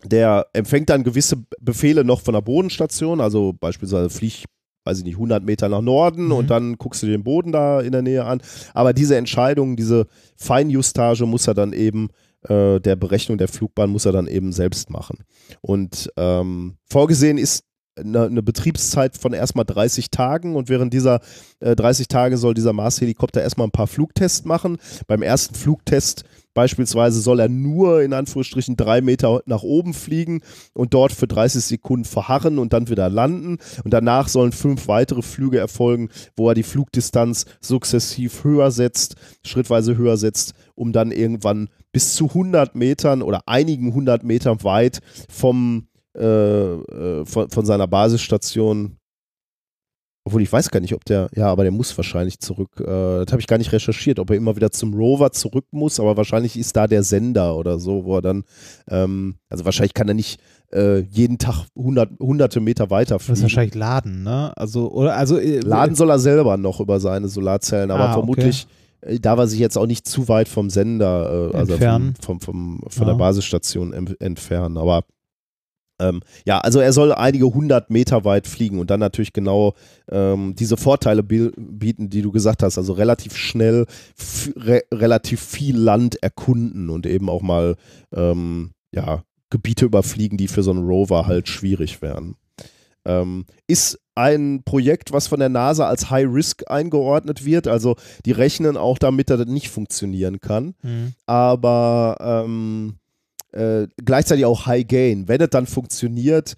A: der empfängt dann gewisse Befehle noch von der Bodenstation, also beispielsweise flieg, weiß ich nicht, 100 Meter nach Norden
B: Mhm.
A: und dann guckst du den Boden da in der Nähe an. Aber diese Entscheidung, diese Feinjustage muss er dann eben äh, der Berechnung der Flugbahn muss er dann eben selbst machen. Und ähm, vorgesehen ist eine, eine Betriebszeit von erstmal 30 Tagen und während dieser äh, 30 Tage soll dieser Mars-Helikopter erstmal ein paar Flugtests machen. Beim ersten Flugtest beispielsweise soll er nur in Anführungsstrichen drei Meter nach oben fliegen und dort für 30 Sekunden verharren und dann wieder landen. Und danach sollen fünf weitere Flüge erfolgen, wo er die Flugdistanz sukzessiv höher setzt, schrittweise höher setzt, um dann irgendwann bis zu 100 Metern oder einigen 100 Metern weit vom äh, äh, von, von seiner Basisstation. Obwohl ich weiß gar nicht, ob der, ja, aber der muss wahrscheinlich zurück. Äh, das habe ich gar nicht recherchiert, ob er immer wieder zum Rover zurück muss, aber wahrscheinlich ist da der Sender oder so, wo er dann, ähm, also wahrscheinlich kann er nicht äh, jeden Tag hundert, hunderte Meter weiter
B: Das ist
A: fliegen.
B: wahrscheinlich Laden, ne? Also, oder, also, äh,
A: Laden soll er selber noch über seine Solarzellen, aber
B: Ah, okay.
A: vermutlich äh, darf er sich jetzt auch nicht zu weit vom Sender, äh, also vom, vom, vom, von
B: Ja.
A: der Basisstation entfernen. Aber ähm, ja, also er soll einige hundert Meter weit fliegen und dann natürlich genau ähm, diese Vorteile bi- bieten, die du gesagt hast. Also relativ schnell, re relativ viel Land erkunden und eben auch mal ähm, ja, Gebiete überfliegen, die für so einen Rover halt schwierig wären. Ähm, ist ein Projekt, was von der NASA als High Risk eingeordnet wird. Also die rechnen auch damit, dass das nicht funktionieren kann
B: Mhm.
A: aber ähm, äh, gleichzeitig auch High Gain. Wenn es dann funktioniert,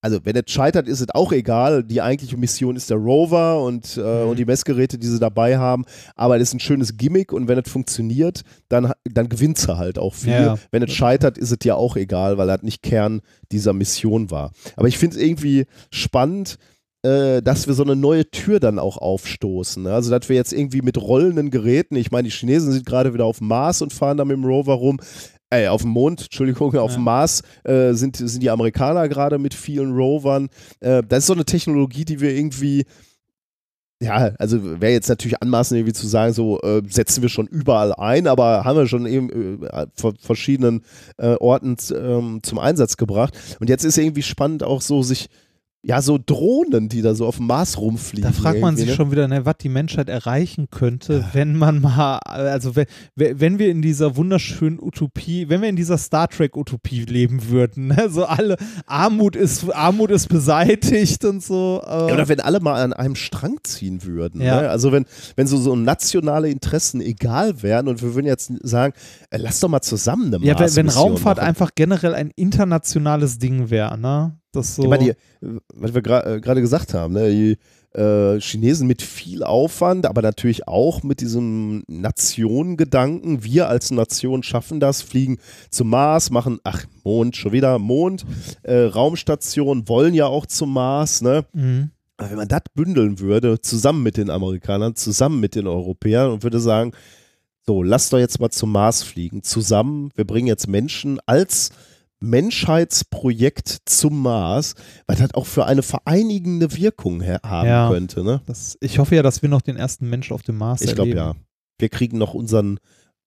A: also wenn es scheitert, ist es auch egal. Die eigentliche Mission ist der Rover und, äh,
B: Mhm.
A: und die Messgeräte, die sie dabei haben. Aber es ist ein schönes Gimmick und wenn es funktioniert, dann, dann gewinnt sie halt auch viel.
B: Ja.
A: Wenn es scheitert, ist es ja auch egal, weil das nicht Kern dieser Mission war. Aber ich finde es irgendwie spannend, äh, dass wir so eine neue Tür dann auch aufstoßen. ne? Also, dass wir jetzt irgendwie mit rollenden Geräten, ich meine, die Chinesen sind gerade wieder auf Mars und fahren da mit dem Rover rum. Äh, auf dem Mond, Entschuldigung, auf
B: Ja.
A: dem Mars äh, sind, sind die Amerikaner gerade mit vielen Rovern. Äh, das ist so eine Technologie, die wir irgendwie, ja, also wäre jetzt natürlich anmaßend irgendwie zu sagen, so äh, setzen wir schon überall ein, aber haben wir schon eben äh, vor verschiedenen äh, Orten ähm, zum Einsatz gebracht. Und jetzt ist irgendwie spannend auch so sich, ja, so Drohnen, die da so auf dem Mars rumfliegen.
B: Da fragt man sich
A: ne?
B: schon wieder, ne, was die Menschheit erreichen könnte, wenn man mal, also wenn, wenn wir in dieser wunderschönen Utopie, wenn wir in dieser Star Trek Utopie leben würden, ne, so alle Armut ist Armut ist beseitigt und so. Äh,
A: Ja, oder wenn alle mal an einem Strang ziehen würden.
B: Ja.
A: Ne? Also wenn, wenn so, so nationale Interessen egal wären und wir würden jetzt sagen, äh, lass doch mal zusammen eine
B: ja, wenn, wenn Raumfahrt
A: machen.
B: einfach generell ein internationales Ding wäre, ne? Das so.
A: Ich meine, die, was wir gra- äh, gerade gesagt haben, ne? die äh, Chinesen mit viel Aufwand, aber natürlich auch mit diesem Nationengedanken. Wir als Nation schaffen das, fliegen zum Mars, machen, ach, Mond, schon wieder Mond, äh, Raumstation, wollen ja auch zum Mars, ne?
B: Mhm.
A: Aber wenn man das bündeln würde, zusammen mit den Amerikanern, zusammen mit den Europäern und würde sagen, so, lass doch jetzt mal zum Mars fliegen, zusammen, wir bringen jetzt Menschen als Menschheitsprojekt zum Mars, was das auch für eine vereinigende Wirkung haben
B: Ja.
A: könnte, ne?
B: Das, ich hoffe ja, dass wir noch den ersten Menschen auf dem Mars
A: Ich glaube
B: erleben.
A: ja. Wir kriegen noch unseren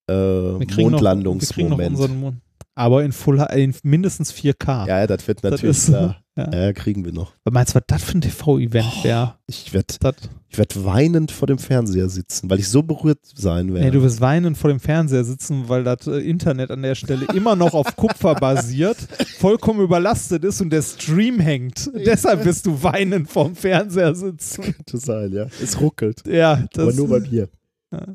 A: äh,
B: Wir kriegen noch, wir kriegen noch
A: Mondlandungsmoment.
B: unseren Mond. Aber in, Full, in mindestens 4K.
A: Ja, das wird
B: das
A: natürlich
B: ist,
A: klar.
B: ja.
A: Ja, kriegen wir noch.
B: Was meinst du, was das für ein TV-Event wäre?
A: Ich werde
B: Das-
A: werd weinend vor dem Fernseher sitzen, weil ich so berührt sein werde.
B: Nee, du wirst weinend vor dem Fernseher sitzen, weil das äh, Internet an der Stelle immer noch auf Kupfer basiert, vollkommen überlastet ist und der Stream hängt. Deshalb wirst du weinend vorm Fernseher sitzen.
A: könnte sein, ja. Es ruckelt.
B: Ja, das
A: aber nur bei mir.
B: Ja.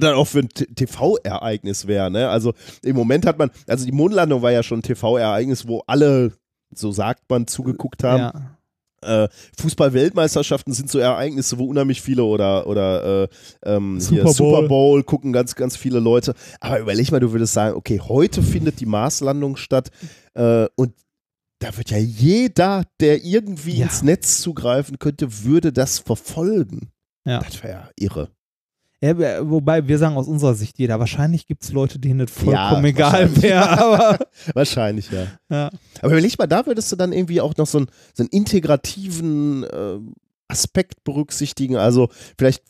A: Dann auch für ein TV-Ereignis wäre, ne? Also im Moment hat man, also die Mondlandung war ja schon ein TV-Ereignis, wo alle, so sagt man, zugeguckt haben.
B: ja.
A: Äh, Fußball-Weltmeisterschaften sind so Ereignisse, wo unheimlich viele oder, oder äh, ähm,
B: Super Bowl.
A: Super Bowl gucken ganz, ganz viele Leute. Aber überleg mal, du würdest sagen, okay, heute findet die Marslandung statt äh, und da wird ja jeder, der irgendwie
B: Ja.
A: ins Netz zugreifen könnte, würde das verfolgen.
B: Ja.
A: Das wäre ja irre.
B: Ja, wobei wir sagen aus unserer Sicht jeder, wahrscheinlich gibt es Leute, denen es vollkommen
A: Ja,
B: egal wäre, aber
A: Wahrscheinlich, ja.
B: ja.
A: Aber überleg mal, da würdest du dann irgendwie auch noch so einen, so einen integrativen äh, Aspekt berücksichtigen. Also vielleicht,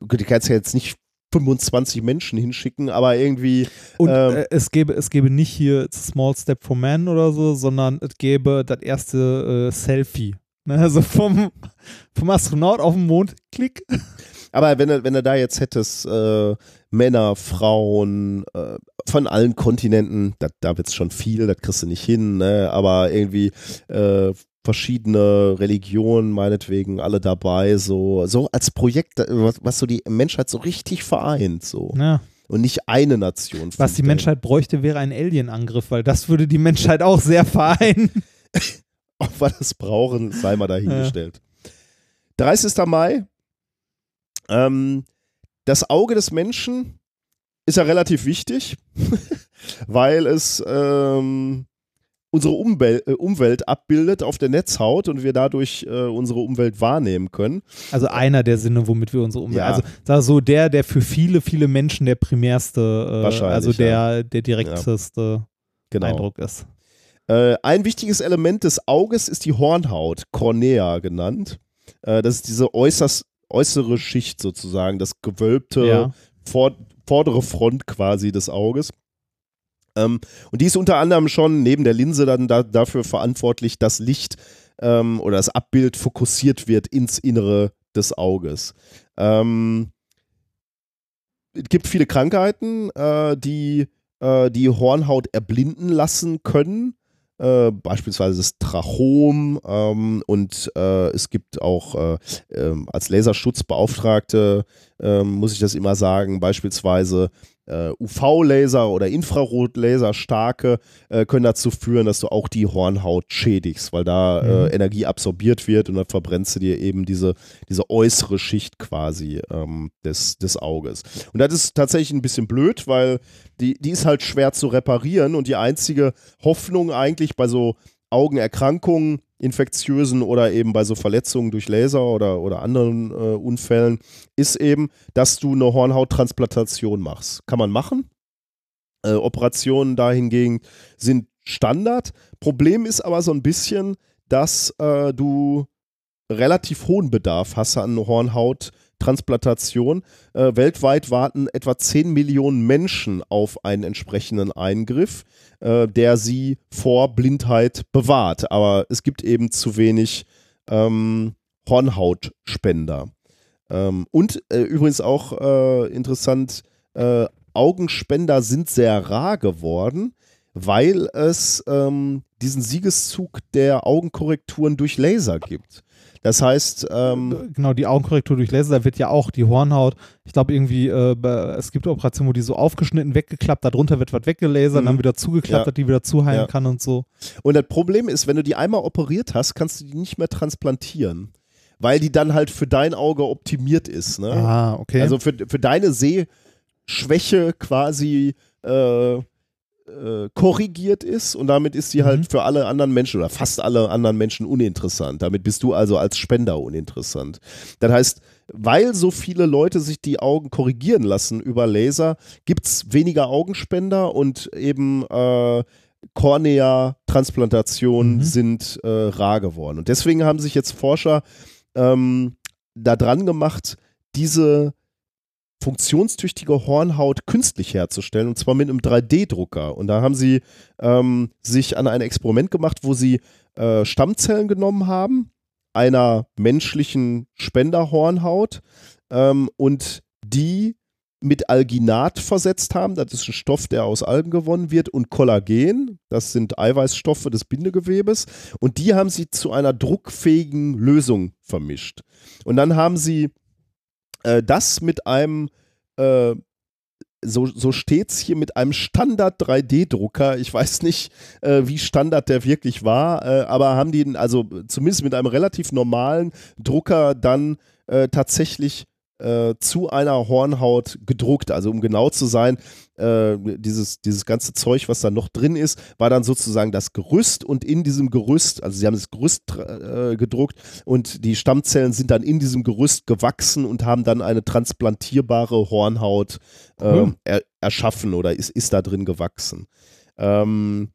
A: du kannst ja jetzt nicht 25 Menschen hinschicken, aber irgendwie,
B: Und
A: Ähm.
B: äh, es, gäbe, es gäbe nicht hier Small Step for Man oder so, sondern es gäbe das erste äh, Selfie. Also vom, vom Astronaut auf dem Mond, klick.
A: Aber wenn du, wenn du da jetzt hättest, äh, Männer, Frauen, äh, von allen Kontinenten, da, da wird es schon viel, das kriegst du nicht hin, ne? aber irgendwie äh, verschiedene Religionen, meinetwegen, alle dabei, so, so als Projekt, äh, was, was so die Menschheit so richtig vereint, so.
B: Ja.
A: Und nicht eine Nation.
B: Was die Menschheit bräuchte, wäre ein Alien-Angriff, weil das würde die Menschheit auch sehr vereinen.
A: Ob wir das brauchen, sei mal dahingestellt. 30. Mai. Ähm, das Auge des Menschen ist ja relativ wichtig, weil es ähm, unsere Umwel äh, Umwelt abbildet auf der Netzhaut und wir dadurch äh, unsere Umwelt wahrnehmen können.
B: Also einer der Sinne, womit wir unsere Umwelt.
A: Ja.
B: Also sag so der, der für viele, viele Menschen der primärste, äh, also der,
A: ja.
B: der direkteste
A: Genau.
B: Eindruck ist.
A: Äh, ein wichtiges Element des Auges ist die Hornhaut, Cornea genannt. Äh, das ist diese äußerst, äußere Schicht sozusagen, das gewölbte
B: Ja.
A: vor, vordere Front quasi des Auges. Ähm, und die ist unter anderem schon neben der Linse dann da, dafür verantwortlich, dass Licht ähm, oder das Abbild fokussiert wird ins Innere des Auges. Ähm, es gibt viele Krankheiten, äh, die äh, die Hornhaut erblinden lassen können. Äh, beispielsweise das Trachom ähm, und äh, es gibt auch äh, ähm, als Laserschutzbeauftragte, ähm, muss ich das immer sagen, beispielsweise äh, UV-Laser oder Infrarotlaser starke äh, können dazu führen, dass du auch die Hornhaut schädigst, weil da äh,
B: Mhm.
A: Energie absorbiert wird und dann verbrennst du dir eben diese, diese äußere Schicht quasi ähm, des, des Auges. Und das ist tatsächlich ein bisschen blöd, weil die, die ist halt schwer zu reparieren und die einzige Hoffnung eigentlich bei so Augenerkrankungen, infektiösen oder eben bei so Verletzungen durch Laser oder, oder anderen äh, Unfällen, ist eben, dass du eine Hornhauttransplantation machst. Kann man machen. Äh, Operationen dahingegen sind Standard. Problem ist aber so ein bisschen, dass äh, du relativ hohen Bedarf hast an Hornhauttransplantation. Äh, weltweit warten etwa 10 Millionen Menschen auf einen entsprechenden Eingriff, äh, der sie vor Blindheit bewahrt. Aber es gibt eben zu wenig ähm, Hornhautspender. Ähm, und äh, übrigens auch äh, interessant, äh, Augenspender sind sehr rar geworden, weil es ähm, diesen Siegeszug der Augenkorrekturen durch Laser gibt. Das heißt, ähm,
B: Genau, die Augenkorrektur durch Laser, da wird ja auch die Hornhaut, ich glaube irgendwie, äh, es gibt Operationen, wo die so aufgeschnitten, weggeklappt, darunter wird was weggelasert,
A: Mhm.
B: dann wieder zugeklappt,
A: Ja.
B: dass die wieder zuheilen
A: Ja.
B: kann und so.
A: und das Problem ist, wenn du die einmal operiert hast, kannst du die nicht mehr transplantieren, weil die dann halt für dein Auge optimiert ist. Ne?
B: Ah, okay.
A: Also für, für deine Sehschwäche quasi äh, äh, korrigiert ist und damit ist die
B: Mhm.
A: halt für alle anderen Menschen oder fast alle anderen Menschen uninteressant. Damit bist du also als Spender uninteressant. Das heißt, weil so viele Leute sich die Augen korrigieren lassen über Laser, gibt es weniger Augenspender und eben äh, Kornea-Transplantationen
B: Mhm.
A: sind äh, rar geworden. Und deswegen haben sich jetzt Forscher ähm, da dran gemacht, diese funktionstüchtige Hornhaut künstlich herzustellen und zwar mit einem 3D-Drucker. Und da haben sie ähm, sich an ein Experiment gemacht, wo sie äh, Stammzellen genommen haben, einer menschlichen Spenderhornhaut ähm, und die mit Alginat versetzt haben. Das ist ein Stoff, der aus Algen gewonnen wird, und Kollagen. Das sind Eiweißstoffe des Bindegewebes. Und die haben sie zu einer druckfähigen Lösung vermischt. Und dann haben sie äh, das mit einem, äh, so, so steht es hier, mit einem Standard 3D-Drucker. Ich weiß nicht, äh, wie Standard der wirklich war, äh, aber haben die, also zumindest mit einem relativ normalen Drucker dann äh, tatsächlich äh, zu einer Hornhaut gedruckt. Also um genau zu sein, äh, dieses, dieses ganze Zeug, was da noch drin ist, war dann sozusagen das Gerüst und in diesem Gerüst, also sie haben das Gerüst äh, gedruckt und die Stammzellen sind dann in diesem Gerüst gewachsen und haben dann eine transplantierbare Hornhaut äh,
B: Cool.
A: er, erschaffen oder ist, ist da drin gewachsen. Ähm,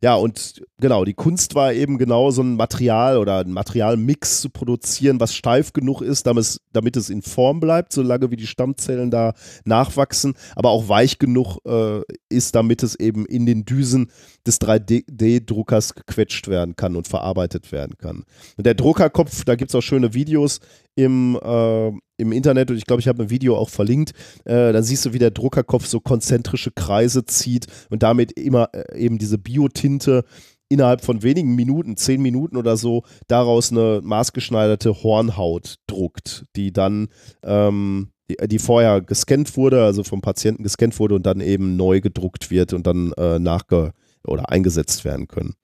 A: ja, und genau, die Kunst war eben genau so ein Material oder ein Materialmix zu produzieren, was steif genug ist, damit es, damit es in Form bleibt, solange wie die Stammzellen da nachwachsen, aber auch weich genug äh, ist, damit es eben in den Düsen des 3D-Druckers gequetscht werden kann und verarbeitet werden kann. Und der Druckerkopf, da gibt es auch schöne Videos im, äh, im Internet und ich glaube, ich habe ein Video auch verlinkt. Äh, dann siehst du, wie der Druckerkopf so konzentrische Kreise zieht und damit immer äh, eben diese Biotinte innerhalb von wenigen Minuten, zehn Minuten oder so, daraus eine maßgeschneiderte Hornhaut druckt, die dann, ähm, die, die vorher gescannt wurde, also vom Patienten gescannt wurde und dann eben neu gedruckt wird und dann äh, nachge oder eingesetzt werden können.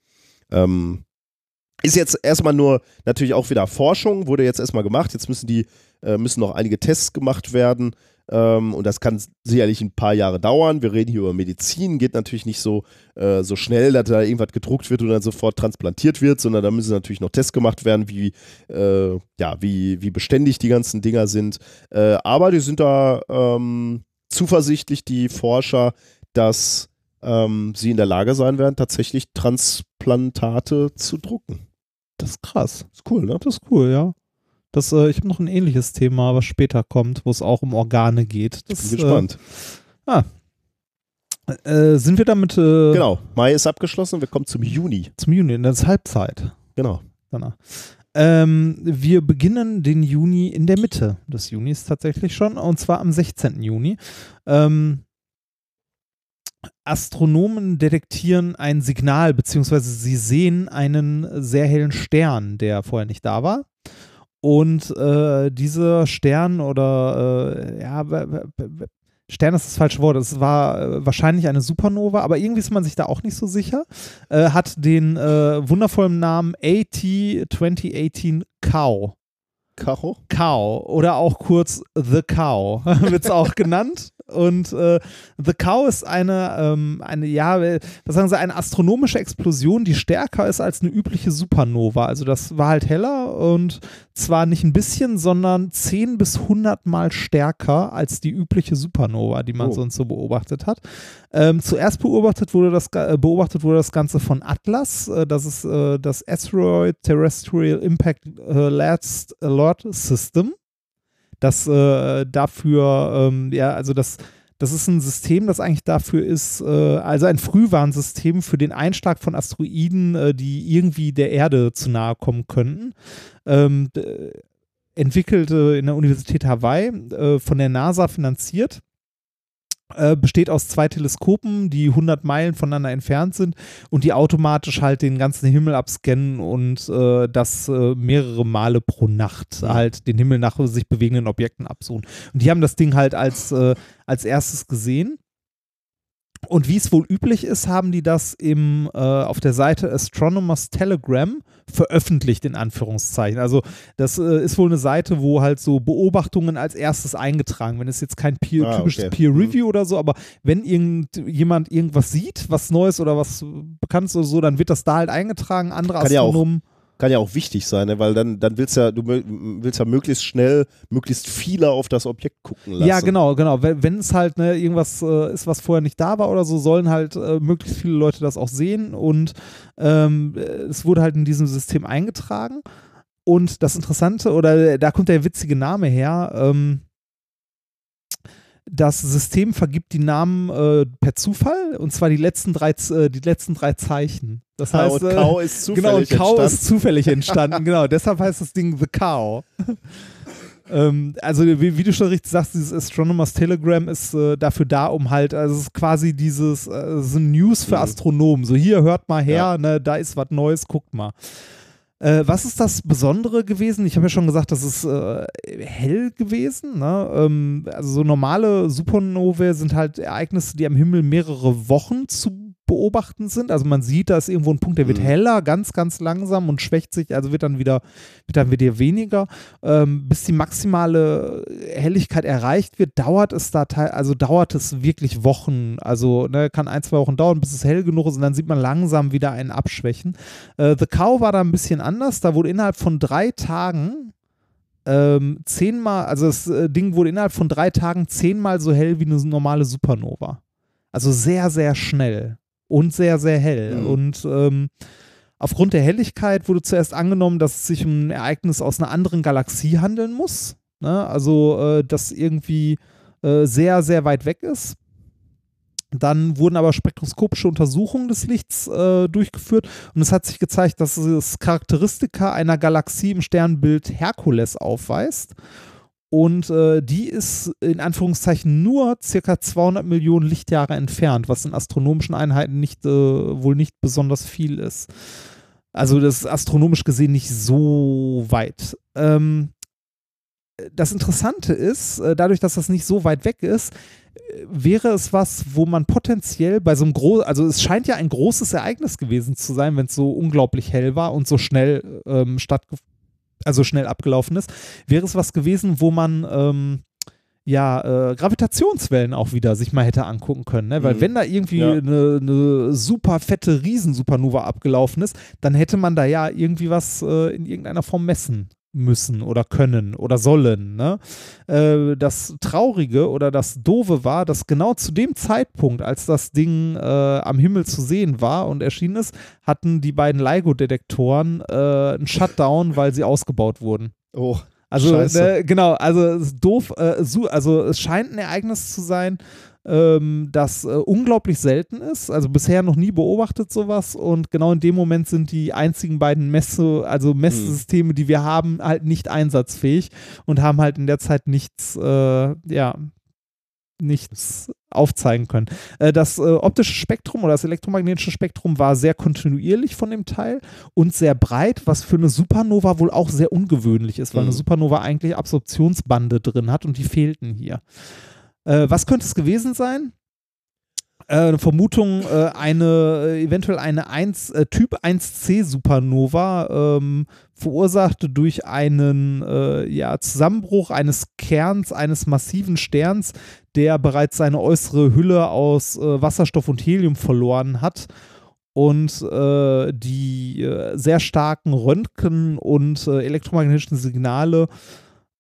A: Ähm, ist jetzt erstmal nur natürlich auch wieder Forschung, wurde jetzt erstmal gemacht. Jetzt müssen die, äh, müssen noch einige Tests gemacht werden. Ähm, und das kann sicherlich ein paar Jahre dauern. Wir reden hier über Medizin, geht natürlich nicht so, äh, so schnell, dass da irgendwas gedruckt wird und dann sofort transplantiert wird, sondern da müssen natürlich noch Tests gemacht werden, wie, äh, ja, wie, wie beständig die ganzen Dinger sind. Äh, aber die sind da ähm, zuversichtlich, die Forscher, dass ähm, sie in der Lage sein werden, tatsächlich Transplantate zu drucken.
B: Das ist krass.
A: Ist cool, ne?
B: Das ist cool, ja. Das, äh, ich habe noch ein ähnliches Thema, was später kommt, wo es auch um Organe geht. Das,
A: Bin gespannt.
B: Äh, äh, sind wir damit äh,
A: genau. Mai ist abgeschlossen, wir kommen zum Juni.
B: zum Juni, das ist Halbzeit.
A: Genau.
B: danach. Ähm, wir beginnen den Juni in der Mitte des Junis tatsächlich schon, und zwar am 16. Juni. Ähm, Astronomen detektieren ein Signal, beziehungsweise sie sehen einen sehr hellen Stern, der vorher nicht da war. Und äh, dieser Stern oder äh, ja, Stern ist das falsche Wort, es war äh, wahrscheinlich eine Supernova, aber irgendwie ist man sich da auch nicht so sicher. Äh, hat den äh, wundervollen Namen AT 2018 Cow.
A: Karo?
B: Cow oder auch kurz The Cow wird es auch genannt. Und äh, The Cow ist eine, ähm, eine, ja, was sagen Sie, eine astronomische Explosion, die stärker ist als eine übliche Supernova. Also das war halt heller und zwar nicht ein bisschen, sondern 10 bis 100 Mal stärker als die übliche Supernova, die man
A: Oh.
B: sonst so beobachtet hat. Ähm, zuerst beobachtet wurde, das, äh, beobachtet wurde das Ganze von Atlas. Äh, das ist äh, das Asteroid Terrestrial Impact äh, Last Alert System. Das äh, dafür, ähm, ja, also das, das ist ein System, das eigentlich dafür ist, äh, also ein Frühwarnsystem für den Einschlag von Asteroiden, äh, die irgendwie der Erde zu nahe kommen könnten. Ähm, entwickelte in der Universität Hawaii, äh, von der NASA finanziert. Äh, besteht aus zwei Teleskopen, die 100 Meilen voneinander entfernt sind und die automatisch halt den ganzen Himmel abscannen und äh, das äh, mehrere Male pro Nacht halt den Himmel nach sich bewegenden Objekten absuchen. Und die haben das Ding halt als, äh, als erstes gesehen. Und wie es wohl üblich ist, haben die das im, äh, auf der Seite Astronomers Telegram veröffentlicht, in Anführungszeichen. Also das äh, ist wohl eine Seite, wo halt so Beobachtungen als erstes eingetragen werden. Das ist jetzt kein Peer,
A: Ah,
B: typisches
A: okay.
B: Peer Review oder so, aber wenn irgendjemand irgendwas sieht, was Neues oder was Bekanntes oder so, dann wird das da halt eingetragen. Andere
A: Kann ja
B: Astronomen.
A: Kann ja auch wichtig sein, ne? weil dann, dann willst ja, du willst ja möglichst schnell, möglichst viele auf das Objekt gucken lassen.
B: Ja, genau, genau. Wenn, es halt ne, irgendwas äh, ist, was vorher nicht da war oder so, sollen halt äh, möglichst viele Leute das auch sehen. Und ähm, äh, es wurde halt in diesem System eingetragen. Und das Interessante, oder da kommt der witzige Name her, ähm, das System vergibt die Namen äh, per Zufall und zwar die letzten drei, äh, die letzten drei Zeichen. Das
A: Ah,
B: heißt,
A: und
B: äh,
A: Kau ist zufällig
B: Genau, und Cow
A: entstanden.
B: ist zufällig entstanden, genau. Deshalb heißt das Ding The Cow. ähm, also, wie, wie du schon richtig sagst, dieses Astronomers Telegram ist äh, dafür da, um halt, also es ist quasi dieses äh, so News für
A: Mhm.
B: Astronomen. So, hier hört mal her,
A: Ja.
B: ne, da ist was Neues, guckt mal. Äh, was ist das Besondere gewesen? Ich habe ja schon gesagt, das ist äh, hell gewesen. Ne? Ähm, also so normale Supernovae sind halt Ereignisse, die am Himmel mehrere Wochen zu beobachten sind. Also man sieht, da ist irgendwo ein Punkt, der wird
A: Mhm.
B: heller, ganz, ganz langsam und schwächt sich, also wird dann wieder, wird dann wieder weniger. Ähm, bis die maximale Helligkeit erreicht wird, dauert es da teil, also dauert es wirklich Wochen. Also ne, kann ein, zwei Wochen dauern, bis es hell genug ist und dann sieht man langsam wieder ein Abschwächen. Äh, The Cow war da ein bisschen anders. Da wurde innerhalb von drei Tagen ähm, zehnmal, also das äh, Ding wurde innerhalb von drei Tagen zehnmal so hell wie eine normale Supernova. Also sehr, sehr schnell und sehr, sehr hell.
A: Mhm.
B: Und ähm, aufgrund der Helligkeit wurde zuerst angenommen, dass es sich um ein Ereignis aus einer anderen Galaxie handeln muss. Ne? Also, äh, das irgendwie äh, sehr, sehr weit weg ist. Dann wurden aber spektroskopische Untersuchungen des Lichts äh, durchgeführt und es hat sich gezeigt, dass es Charakteristika einer Galaxie im Sternbild Herkules aufweist. Und äh, die ist in Anführungszeichen nur circa 200 Millionen Lichtjahre entfernt, was in astronomischen Einheiten nicht, äh, wohl nicht besonders viel ist. Also das ist astronomisch gesehen nicht so weit. Ähm, das Interessante ist, äh, dadurch, dass das nicht so weit weg ist, wäre es was, wo man potenziell bei so einem großen, also es scheint ja ein großes Ereignis gewesen zu sein, wenn es so unglaublich hell war und so schnell ähm, stattgefunden, also schnell abgelaufen ist, wäre es was gewesen, wo man ähm, ja äh, Gravitationswellen auch wieder sich mal hätte angucken können, ne? weil
A: Mhm.
B: wenn da irgendwie
A: Ja.
B: eine, eine super fette Riesensupernova abgelaufen ist, dann hätte man da ja irgendwie was äh, in irgendeiner Form messen müssen oder können oder sollen. Ne? Äh, das Traurige oder das Doofe war, dass genau zu dem Zeitpunkt, als das Ding äh, am Himmel zu sehen war und erschienen ist, hatten die beiden LIGO-Detektoren äh, einen Shutdown, weil sie ausgebaut wurden.
A: Oh,
B: Also ne, genau, also doof, äh, so, also es scheint ein Ereignis zu sein, ähm, das äh, unglaublich selten ist, also bisher noch nie beobachtet sowas und genau in dem Moment sind die einzigen beiden Messe, also Messsysteme, die wir haben, halt nicht einsatzfähig und haben halt in der Zeit nichts, äh, ja, nichts aufzeigen können. Äh, das äh, optische Spektrum oder das elektromagnetische Spektrum war sehr kontinuierlich von dem Teil und sehr breit, was für eine Supernova wohl auch sehr ungewöhnlich ist, weil
A: Mhm.
B: eine Supernova eigentlich Absorptionsbande drin hat und die fehlten hier. Äh, was könnte es gewesen sein? Äh, eine Vermutung, äh, eine, äh, eventuell eine 1, äh, Typ 1c Supernova, ähm, verursacht durch einen äh, ja, Zusammenbruch eines Kerns eines massiven Sterns, der bereits seine äußere Hülle aus Wasserstoff und Helium verloren hat und äh, die äh, sehr starken Röntgen- und äh, elektromagnetischen Signale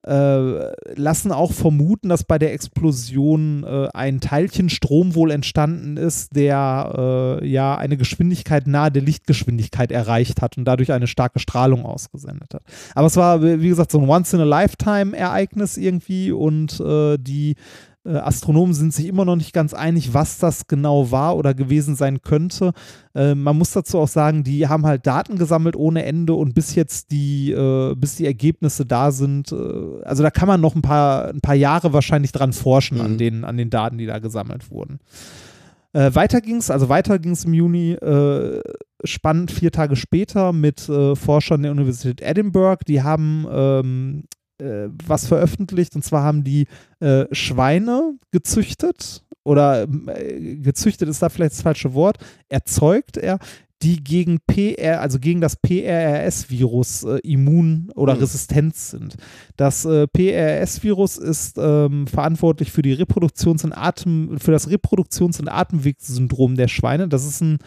B: lassen auch vermuten, dass bei der Explosion äh, ein Teilchenstrom wohl entstanden ist, der äh, ja eine Geschwindigkeit nahe der Lichtgeschwindigkeit erreicht hat und dadurch eine starke Strahlung ausgesendet hat. Aber es war, wie gesagt, so ein Once-in-a-Lifetime-Ereignis irgendwie und äh, die äh, Astronomen sind sich immer noch nicht ganz einig, was das genau war oder gewesen sein könnte. Äh, man muss dazu auch sagen, die haben halt Daten gesammelt ohne Ende und bis jetzt die, äh, bis die Ergebnisse da sind, äh, also da kann man noch ein paar, ein paar Jahre wahrscheinlich dran forschen
A: Mhm.
B: an, den, an den Daten, die da gesammelt wurden. Äh, weiter ging's, also weiter ging's im Juni, äh, spannend vier Tage später mit äh, Forschern der Universität Edinburgh. Die haben ähm, äh, was veröffentlicht und zwar haben die äh, Schweine gezüchtet oder äh, gezüchtet ist da vielleicht das falsche Wort, erzeugt er, die gegen PR, also gegen das PRRS-Virus äh, immun oder
A: Mhm.
B: resistent sind. Das äh, PRRS-Virus ist ähm, verantwortlich für die Reproduktions- und Atem, für das Reproduktions- und Atemwegssyndrom der Schweine. Das ist ein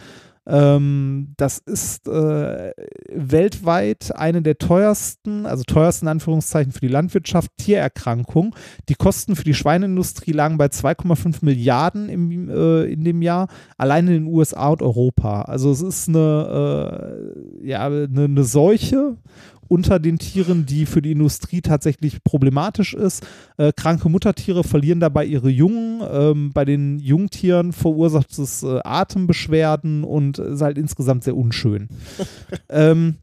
B: ähm, das ist äh, weltweit eine der teuersten, also teuersten Anführungszeichen für die Landwirtschaft, Tiererkrankungen. Die Kosten für die Schweineindustrie lagen bei 2,5 Milliarden im, äh, in dem Jahr, allein in den USA und Europa. Also es ist eine, äh, ja, eine, eine Seuche unter den Tieren, die für die Industrie tatsächlich problematisch ist. Äh, kranke Muttertiere verlieren dabei ihre Jungen. Ähm, bei den Jungtieren verursacht es äh, Atembeschwerden und ist halt insgesamt sehr unschön. ähm,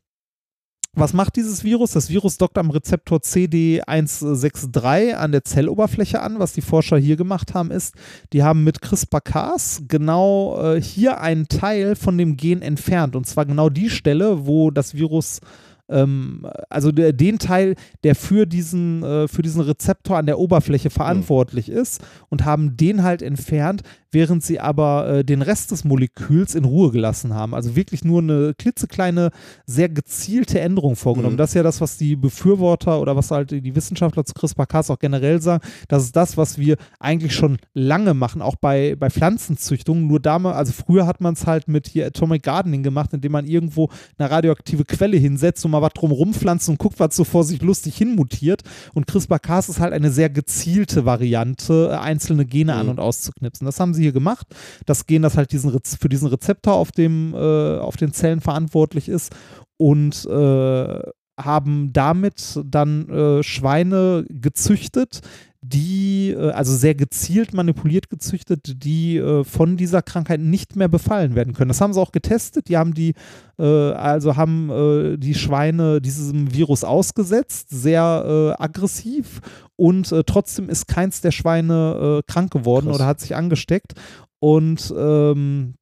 B: was macht dieses Virus? Das Virus dockt am Rezeptor CD163 an der Zelloberfläche an. Was die Forscher hier gemacht haben, ist, die haben mit CRISPR-Cas genau äh, hier einen Teil von dem Gen entfernt. Und zwar genau die Stelle, wo das Virus ähm, also der, den Teil, der für diesen, äh, für diesen Rezeptor an der Oberfläche verantwortlich ist und haben den halt entfernt, während sie aber äh, den Rest des Moleküls in Ruhe gelassen haben. Also wirklich nur eine klitzekleine, sehr gezielte Änderung vorgenommen.
A: Mhm.
B: Das ist ja das, was die Befürworter oder was halt die Wissenschaftler zu CRISPR-Cas auch generell sagen. Das ist das, was wir eigentlich schon lange machen, auch bei, bei Pflanzenzüchtung. Nur damals, also früher hat man es halt mit hier Atomic Gardening gemacht, indem man irgendwo eine radioaktive Quelle hinsetzt und mal was drum rumpflanzt und guckt, was so vor sich lustig hinmutiert. Und CRISPR-Cas ist halt eine sehr gezielte Variante, äh, einzelne Gene an-
A: Mhm.
B: und auszuknipsen. Das haben sie hier gemacht. Das Gen, das halt diesen Rez für diesen Rezeptor auf, dem, äh, auf den Zellen verantwortlich ist und äh, haben damit dann äh, Schweine gezüchtet, die, äh, also sehr gezielt manipuliert gezüchtet, die äh, von dieser Krankheit nicht mehr befallen werden können. Das haben sie auch getestet. Die haben die, äh, also haben die Schweine diesem Virus ausgesetzt, sehr aggressiv und trotzdem ist keins der Schweine krank geworden
A: Krass.
B: oder hat sich angesteckt. Und ähm,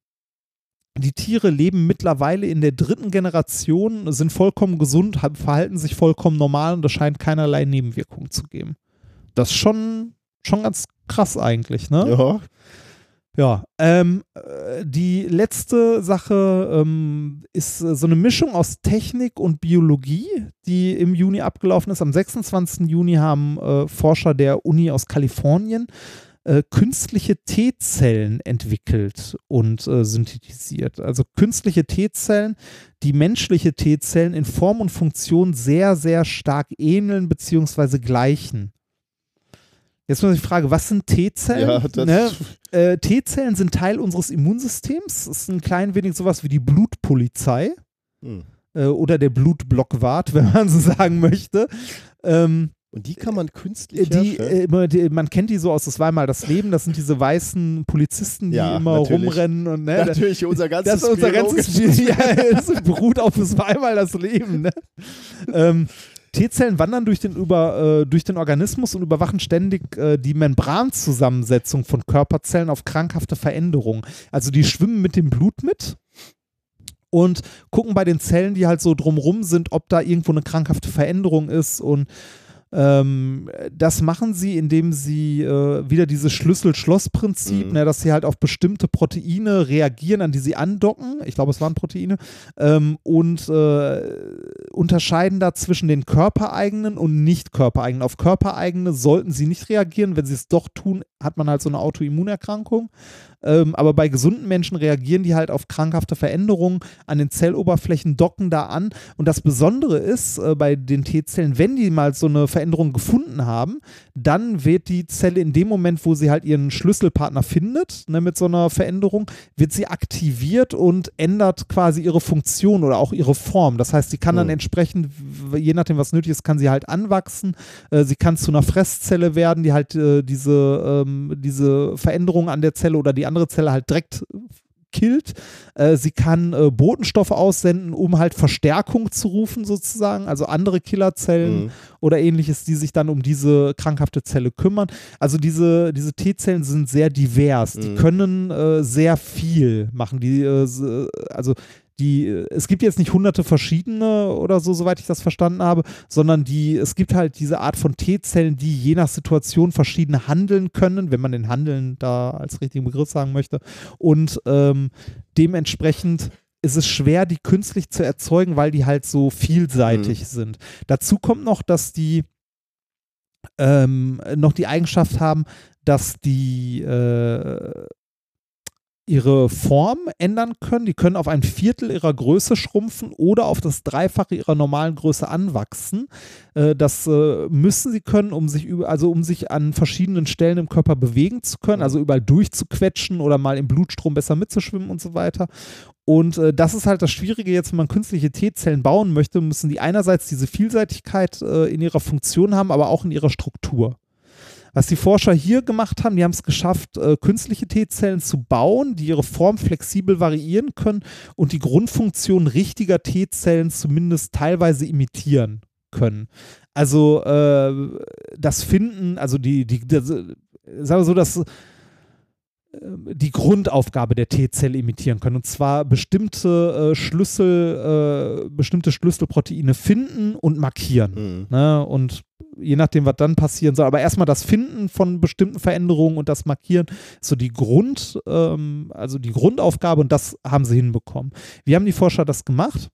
B: die Tiere leben mittlerweile in der dritten Generation, sind vollkommen gesund, verhalten sich vollkommen normal und es scheint keinerlei Nebenwirkungen zu geben. Das ist schon, schon ganz krass eigentlich, ne?
A: Ja.
B: Ja, ähm, äh, die letzte Sache ähm, ist äh, so eine Mischung aus Technik und Biologie, die im Juni abgelaufen ist. Am 26. Juni haben äh, Forscher der Uni aus Kalifornien äh, künstliche T-Zellen entwickelt und äh, synthetisiert. Also künstliche T-Zellen, die menschliche T-Zellen in Form und Funktion sehr, sehr stark ähneln bzw. gleichen. Jetzt muss ich fragen, was sind T-Zellen?
A: Ja, das,
B: ne? äh, T-Zellen sind Teil unseres Immunsystems. Das ist ein klein wenig sowas wie die Blutpolizei
A: Hm.
B: äh, oder der Blutblockwart, wenn man so sagen möchte. Ähm,
A: Und die kann man künstlich
B: die,
A: herstellen?
B: äh, die, man kennt die so aus Das war mal das Leben. Das sind diese weißen Polizisten, die
A: Ja,
B: immer
A: natürlich.
B: rumrennen und ne,
A: Natürlich, unser ganzes
B: das ist unser ganzes Spiel. Ja, es beruht auf es war das Leben. Ne? Ähm, T-Zellen wandern durch den, über, äh, durch den Organismus und überwachen ständig äh, die Membranzusammensetzung von Körperzellen auf krankhafte Veränderungen. Also die schwimmen mit dem Blut mit und gucken bei den Zellen, die halt so drumrum sind, ob da irgendwo eine krankhafte Veränderung ist und Ähm, das machen sie, indem sie äh, wieder dieses Schlüssel-Schloss-Prinzip,
A: Mhm.
B: ne, dass sie halt auf bestimmte Proteine reagieren, an die sie andocken. Ich glaube, es waren Proteine. Ähm, und äh, unterscheiden da zwischen den körpereigenen und nicht körpereigenen. Auf körpereigene sollten sie nicht reagieren. Wenn sie es doch tun, hat man halt so eine Autoimmunerkrankung. Ähm, aber bei gesunden Menschen reagieren die halt auf krankhafte Veränderungen an den Zelloberflächen, docken da an. Und das Besondere ist äh, bei den T-Zellen, wenn die mal so eine Veränderung gefunden haben, dann wird die Zelle in dem Moment, wo sie halt ihren Schlüsselpartner findet, ne, mit so einer Veränderung, wird sie aktiviert und ändert quasi ihre Funktion oder auch ihre Form. Das heißt, sie kann dann
A: Mhm.
B: entsprechend, je nachdem, was nötig ist, kann sie halt anwachsen. Äh, sie kann zu einer Fresszelle werden, die halt äh, diese, ähm, diese Veränderung an der Zelle oder die andere Zelle halt direkt killt. Äh, sie kann äh, Botenstoffe aussenden, um halt Verstärkung zu rufen, sozusagen, also andere Killerzellen
A: Mhm.
B: oder ähnliches, die sich dann um diese krankhafte Zelle kümmern. Also diese, diese T-Zellen sind sehr divers. Die
A: Mhm.
B: können äh, sehr viel machen. Die, äh, äh, also die, es gibt jetzt nicht hunderte verschiedene oder so, soweit ich das verstanden habe, sondern die, es gibt halt diese Art von T-Zellen, die je nach Situation verschieden handeln können, wenn man den Handeln da als richtigen Begriff sagen möchte. Und ähm, dementsprechend ist es schwer, die künstlich zu erzeugen, weil die halt so vielseitig sind. Dazu kommt noch, dass die ähm, noch die Eigenschaft haben, dass die äh, ihre Form ändern können. Die können auf ein Viertel ihrer Größe schrumpfen oder auf das Dreifache ihrer normalen Größe anwachsen. Äh, das äh, müssen sie können, um sich also um sich an verschiedenen Stellen im Körper bewegen zu können, also überall durchzuquetschen oder mal im Blutstrom besser mitzuschwimmen und so weiter. Und äh, das ist halt das Schwierige jetzt, wenn man künstliche T-Zellen bauen möchte, müssen die einerseits diese Vielseitigkeit äh, in ihrer Funktion haben, aber auch in ihrer Struktur. Was die Forscher hier gemacht haben, die haben es geschafft, äh, künstliche T-Zellen zu bauen, die ihre Form flexibel variieren können und die Grundfunktion richtiger T-Zellen zumindest teilweise imitieren können. Also äh, das Finden, also die, die, das, äh, sagen wir so, dass die Grundaufgabe der T-Zelle imitieren können. Und zwar bestimmte äh, Schlüssel, äh, bestimmte Schlüsselproteine finden und markieren.
A: Mhm.
B: Ne? Und je nachdem, was dann passieren soll. Aber erstmal das Finden von bestimmten Veränderungen und das Markieren, ist so die Grund, ähm, also die Grundaufgabe und das haben sie hinbekommen. Wie haben die Forscher das gemacht?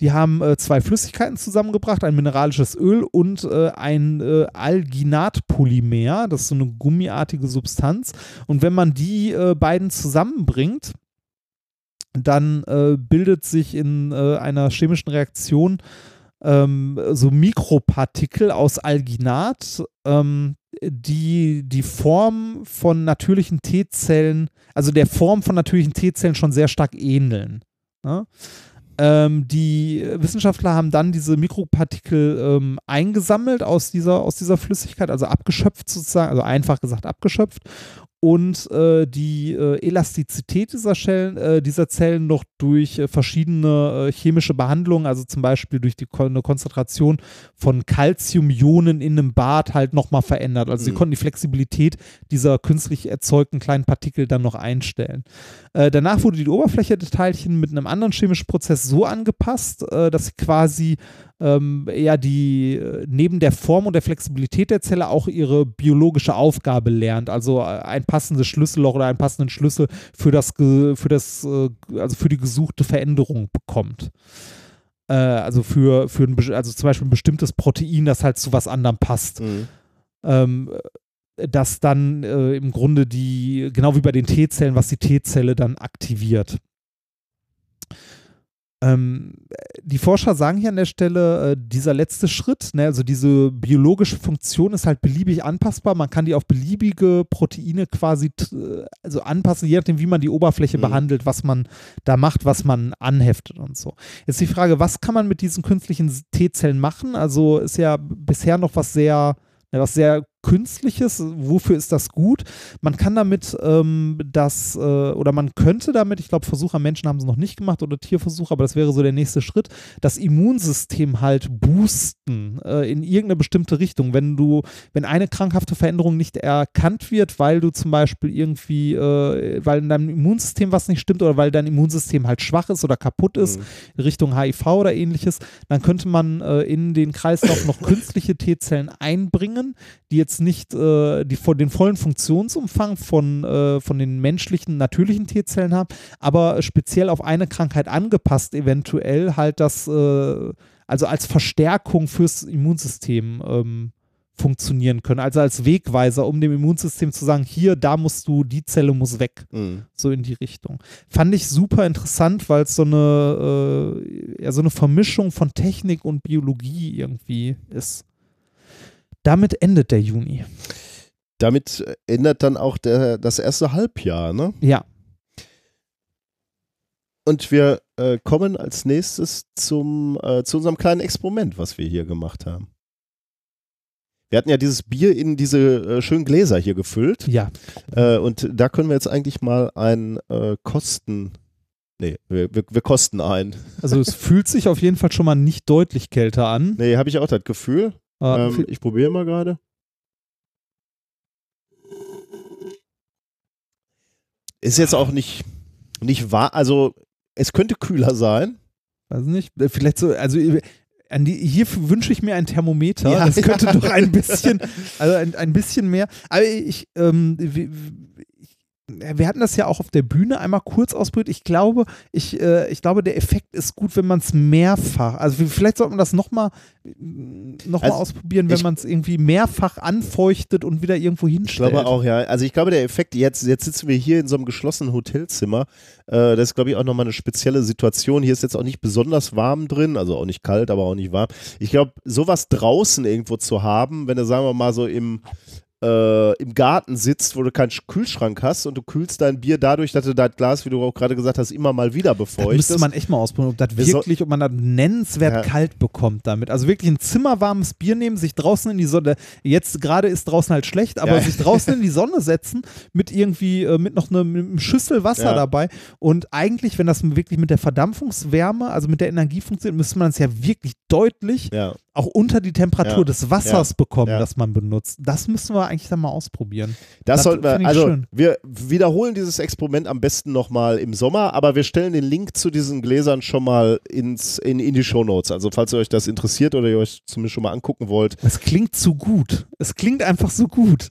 B: Die haben äh, zwei Flüssigkeiten zusammengebracht, ein mineralisches Öl und äh, ein äh, Alginatpolymer, das ist so eine gummiartige Substanz. Und wenn man die äh, beiden zusammenbringt, dann äh, bildet sich in äh, einer chemischen Reaktion ähm, so Mikropartikel aus Alginat, ähm, die die Form von natürlichen T-Zellen, also der Form von natürlichen T-Zellen schon sehr stark ähneln. Ne? Ähm, die Wissenschaftler haben dann diese Mikropartikel ähm, eingesammelt aus dieser, aus dieser Flüssigkeit, also abgeschöpft sozusagen, also einfach gesagt abgeschöpft und äh, die äh, Elastizität dieser, Schellen, äh, dieser Zellen noch durch äh, verschiedene äh, chemische Behandlungen, also zum Beispiel durch die eine Konzentration von Calciumionen in einem Bad halt nochmal verändert. Also sie
A: Mhm.
B: konnten die Flexibilität dieser künstlich erzeugten kleinen Partikel dann noch einstellen. Äh, danach wurde die Oberfläche der Teilchen mit einem anderen chemischen Prozess so angepasst, dass sie quasi ähm, ja die äh, neben der Form und der Flexibilität der Zelle auch ihre biologische Aufgabe lernt, also äh, ein passendes Schlüsselloch oder einen passenden Schlüssel für das für das äh, also für die gesuchte Veränderung bekommt. Also für für ein, also zum Beispiel ein bestimmtes Protein, das halt zu was anderem passt
A: Mhm.
B: ähm, das dann äh, im Grunde die, genau wie bei den T-Zellen, was die T-Zelle dann aktiviert. Ähm, die Forscher sagen hier an der Stelle, äh, dieser letzte Schritt, ne, also diese biologische Funktion ist halt beliebig anpassbar. Man kann die auf beliebige Proteine quasi äh, also anpassen, je nachdem, wie man die Oberfläche
A: Mhm.
B: behandelt, was man da macht, was man anheftet und so. Jetzt die Frage, was kann man mit diesen künstlichen T-Zellen machen? Also ist ja bisher noch was sehr, ja, was sehr Künstliches. Wofür ist das gut? Man kann damit ähm, das, äh, oder man könnte damit, ich glaube, Versuche am Menschen haben es noch nicht gemacht oder Tierversuche, aber das wäre so der nächste Schritt, das Immunsystem halt boosten äh, in irgendeine bestimmte Richtung. Wenn du, wenn eine krankhafte Veränderung nicht erkannt wird, weil du zum Beispiel irgendwie, äh, weil in deinem Immunsystem was nicht stimmt oder weil dein Immunsystem halt schwach ist oder kaputt ist,
A: Mhm.
B: in Richtung HIV oder ähnliches, dann könnte man äh, in den Kreislauf noch künstliche T-Zellen einbringen, die jetzt nicht äh, die den vollen Funktionsumfang von, äh, von den menschlichen, natürlichen T-Zellen haben, aber speziell auf eine Krankheit angepasst, eventuell halt das, äh, also als Verstärkung fürs Immunsystem ähm, funktionieren können. Also als Wegweiser, um dem Immunsystem zu sagen, hier, da musst du, die Zelle muss weg
A: Mhm.
B: so in die Richtung. Fand ich super interessant, weil es so eine, äh, ja, so eine Vermischung von Technik und Biologie irgendwie ist. Damit endet der Juni.
A: Damit ändert dann auch der, das erste Halbjahr, ne?
B: Ja,
A: Und wir äh, kommen als nächstes zum, äh, zu unserem kleinen Experiment, was wir hier gemacht haben. Wir hatten ja dieses Bier in diese äh, schönen Gläser hier gefüllt.
B: ja.
A: Äh, und da können wir jetzt eigentlich mal ein äh, Kosten. Nee, wir, wir, wir kosten ein.
B: Also es fühlt sich auf jeden Fall schon mal nicht deutlich kälter an.
A: Nee, habe ich auch das Gefühl.
B: Äh,
A: Ähm, ich probiere mal gerade. Ist jetzt auch nicht, nicht wahr. Also, es könnte kühler sein.
B: weiß nicht, äh, vielleicht so, also äh, die, hier wünsche ich mir ein Thermometer.
A: Ja,
B: das könnte
A: ja.
B: doch ein bisschen, also ein, ein bisschen mehr. Aber ich, ähm, wir hatten das ja auch auf der Bühne einmal kurz ausprobiert. Ich glaube, ich, äh, ich glaube, der Effekt ist gut, wenn man es mehrfach, also vielleicht sollte man das nochmal noch mal
A: Also,
B: ausprobieren, wenn
A: ich-
B: man es irgendwie mehrfach anfeuchtet und wieder irgendwo
A: Ich
B: hinstellt.
A: glaube auch, ja. Also, ich glaube, der Effekt, jetzt, jetzt sitzen wir hier in so einem geschlossenen Hotelzimmer. Äh, das ist, glaube ich, auch nochmal eine spezielle Situation. Hier ist jetzt auch nicht besonders warm drin, also auch nicht kalt, aber auch nicht warm. Ich glaube, sowas draußen irgendwo zu haben, wenn du, sagen wir mal, so im, äh, im Garten sitzt, wo du keinen Kühlschrank hast und du kühlst dein Bier dadurch, dass du das Glas, wie du auch gerade gesagt hast, immer mal wieder
B: Das müsste
A: befeuchtest.
B: man echt mal ausprobieren, ob das
A: Wir so-
B: wirklich, ob man das nennenswert
A: Ja.
B: kalt bekommt damit. Also wirklich ein zimmerwarmes Bier nehmen, sich draußen in die Sonne, jetzt gerade ist draußen halt schlecht, aber
A: Ja.
B: sich draußen in die Sonne setzen mit irgendwie, äh, mit noch einem, Schüssel Wasser
A: Ja.
B: dabei und eigentlich, wenn das wirklich mit der Verdampfungswärme, also mit der Energie funktioniert, müsste man es ja wirklich deutlich. Auch unter die Temperatur
A: Ja.
B: des Wassers bekommen,
A: Ja.
B: das man benutzt. Das müssen wir eigentlich dann mal ausprobieren.
A: Das,
B: Das
A: sollten wir, also
B: schön.
A: wir wiederholen dieses Experiment am besten nochmal im Sommer, aber wir stellen den Link zu diesen Gläsern schon mal ins, in, in die Shownotes. Also falls ihr euch das interessiert oder ihr euch zumindest schon mal angucken wollt.
B: Es klingt zu gut. Es klingt einfach so gut.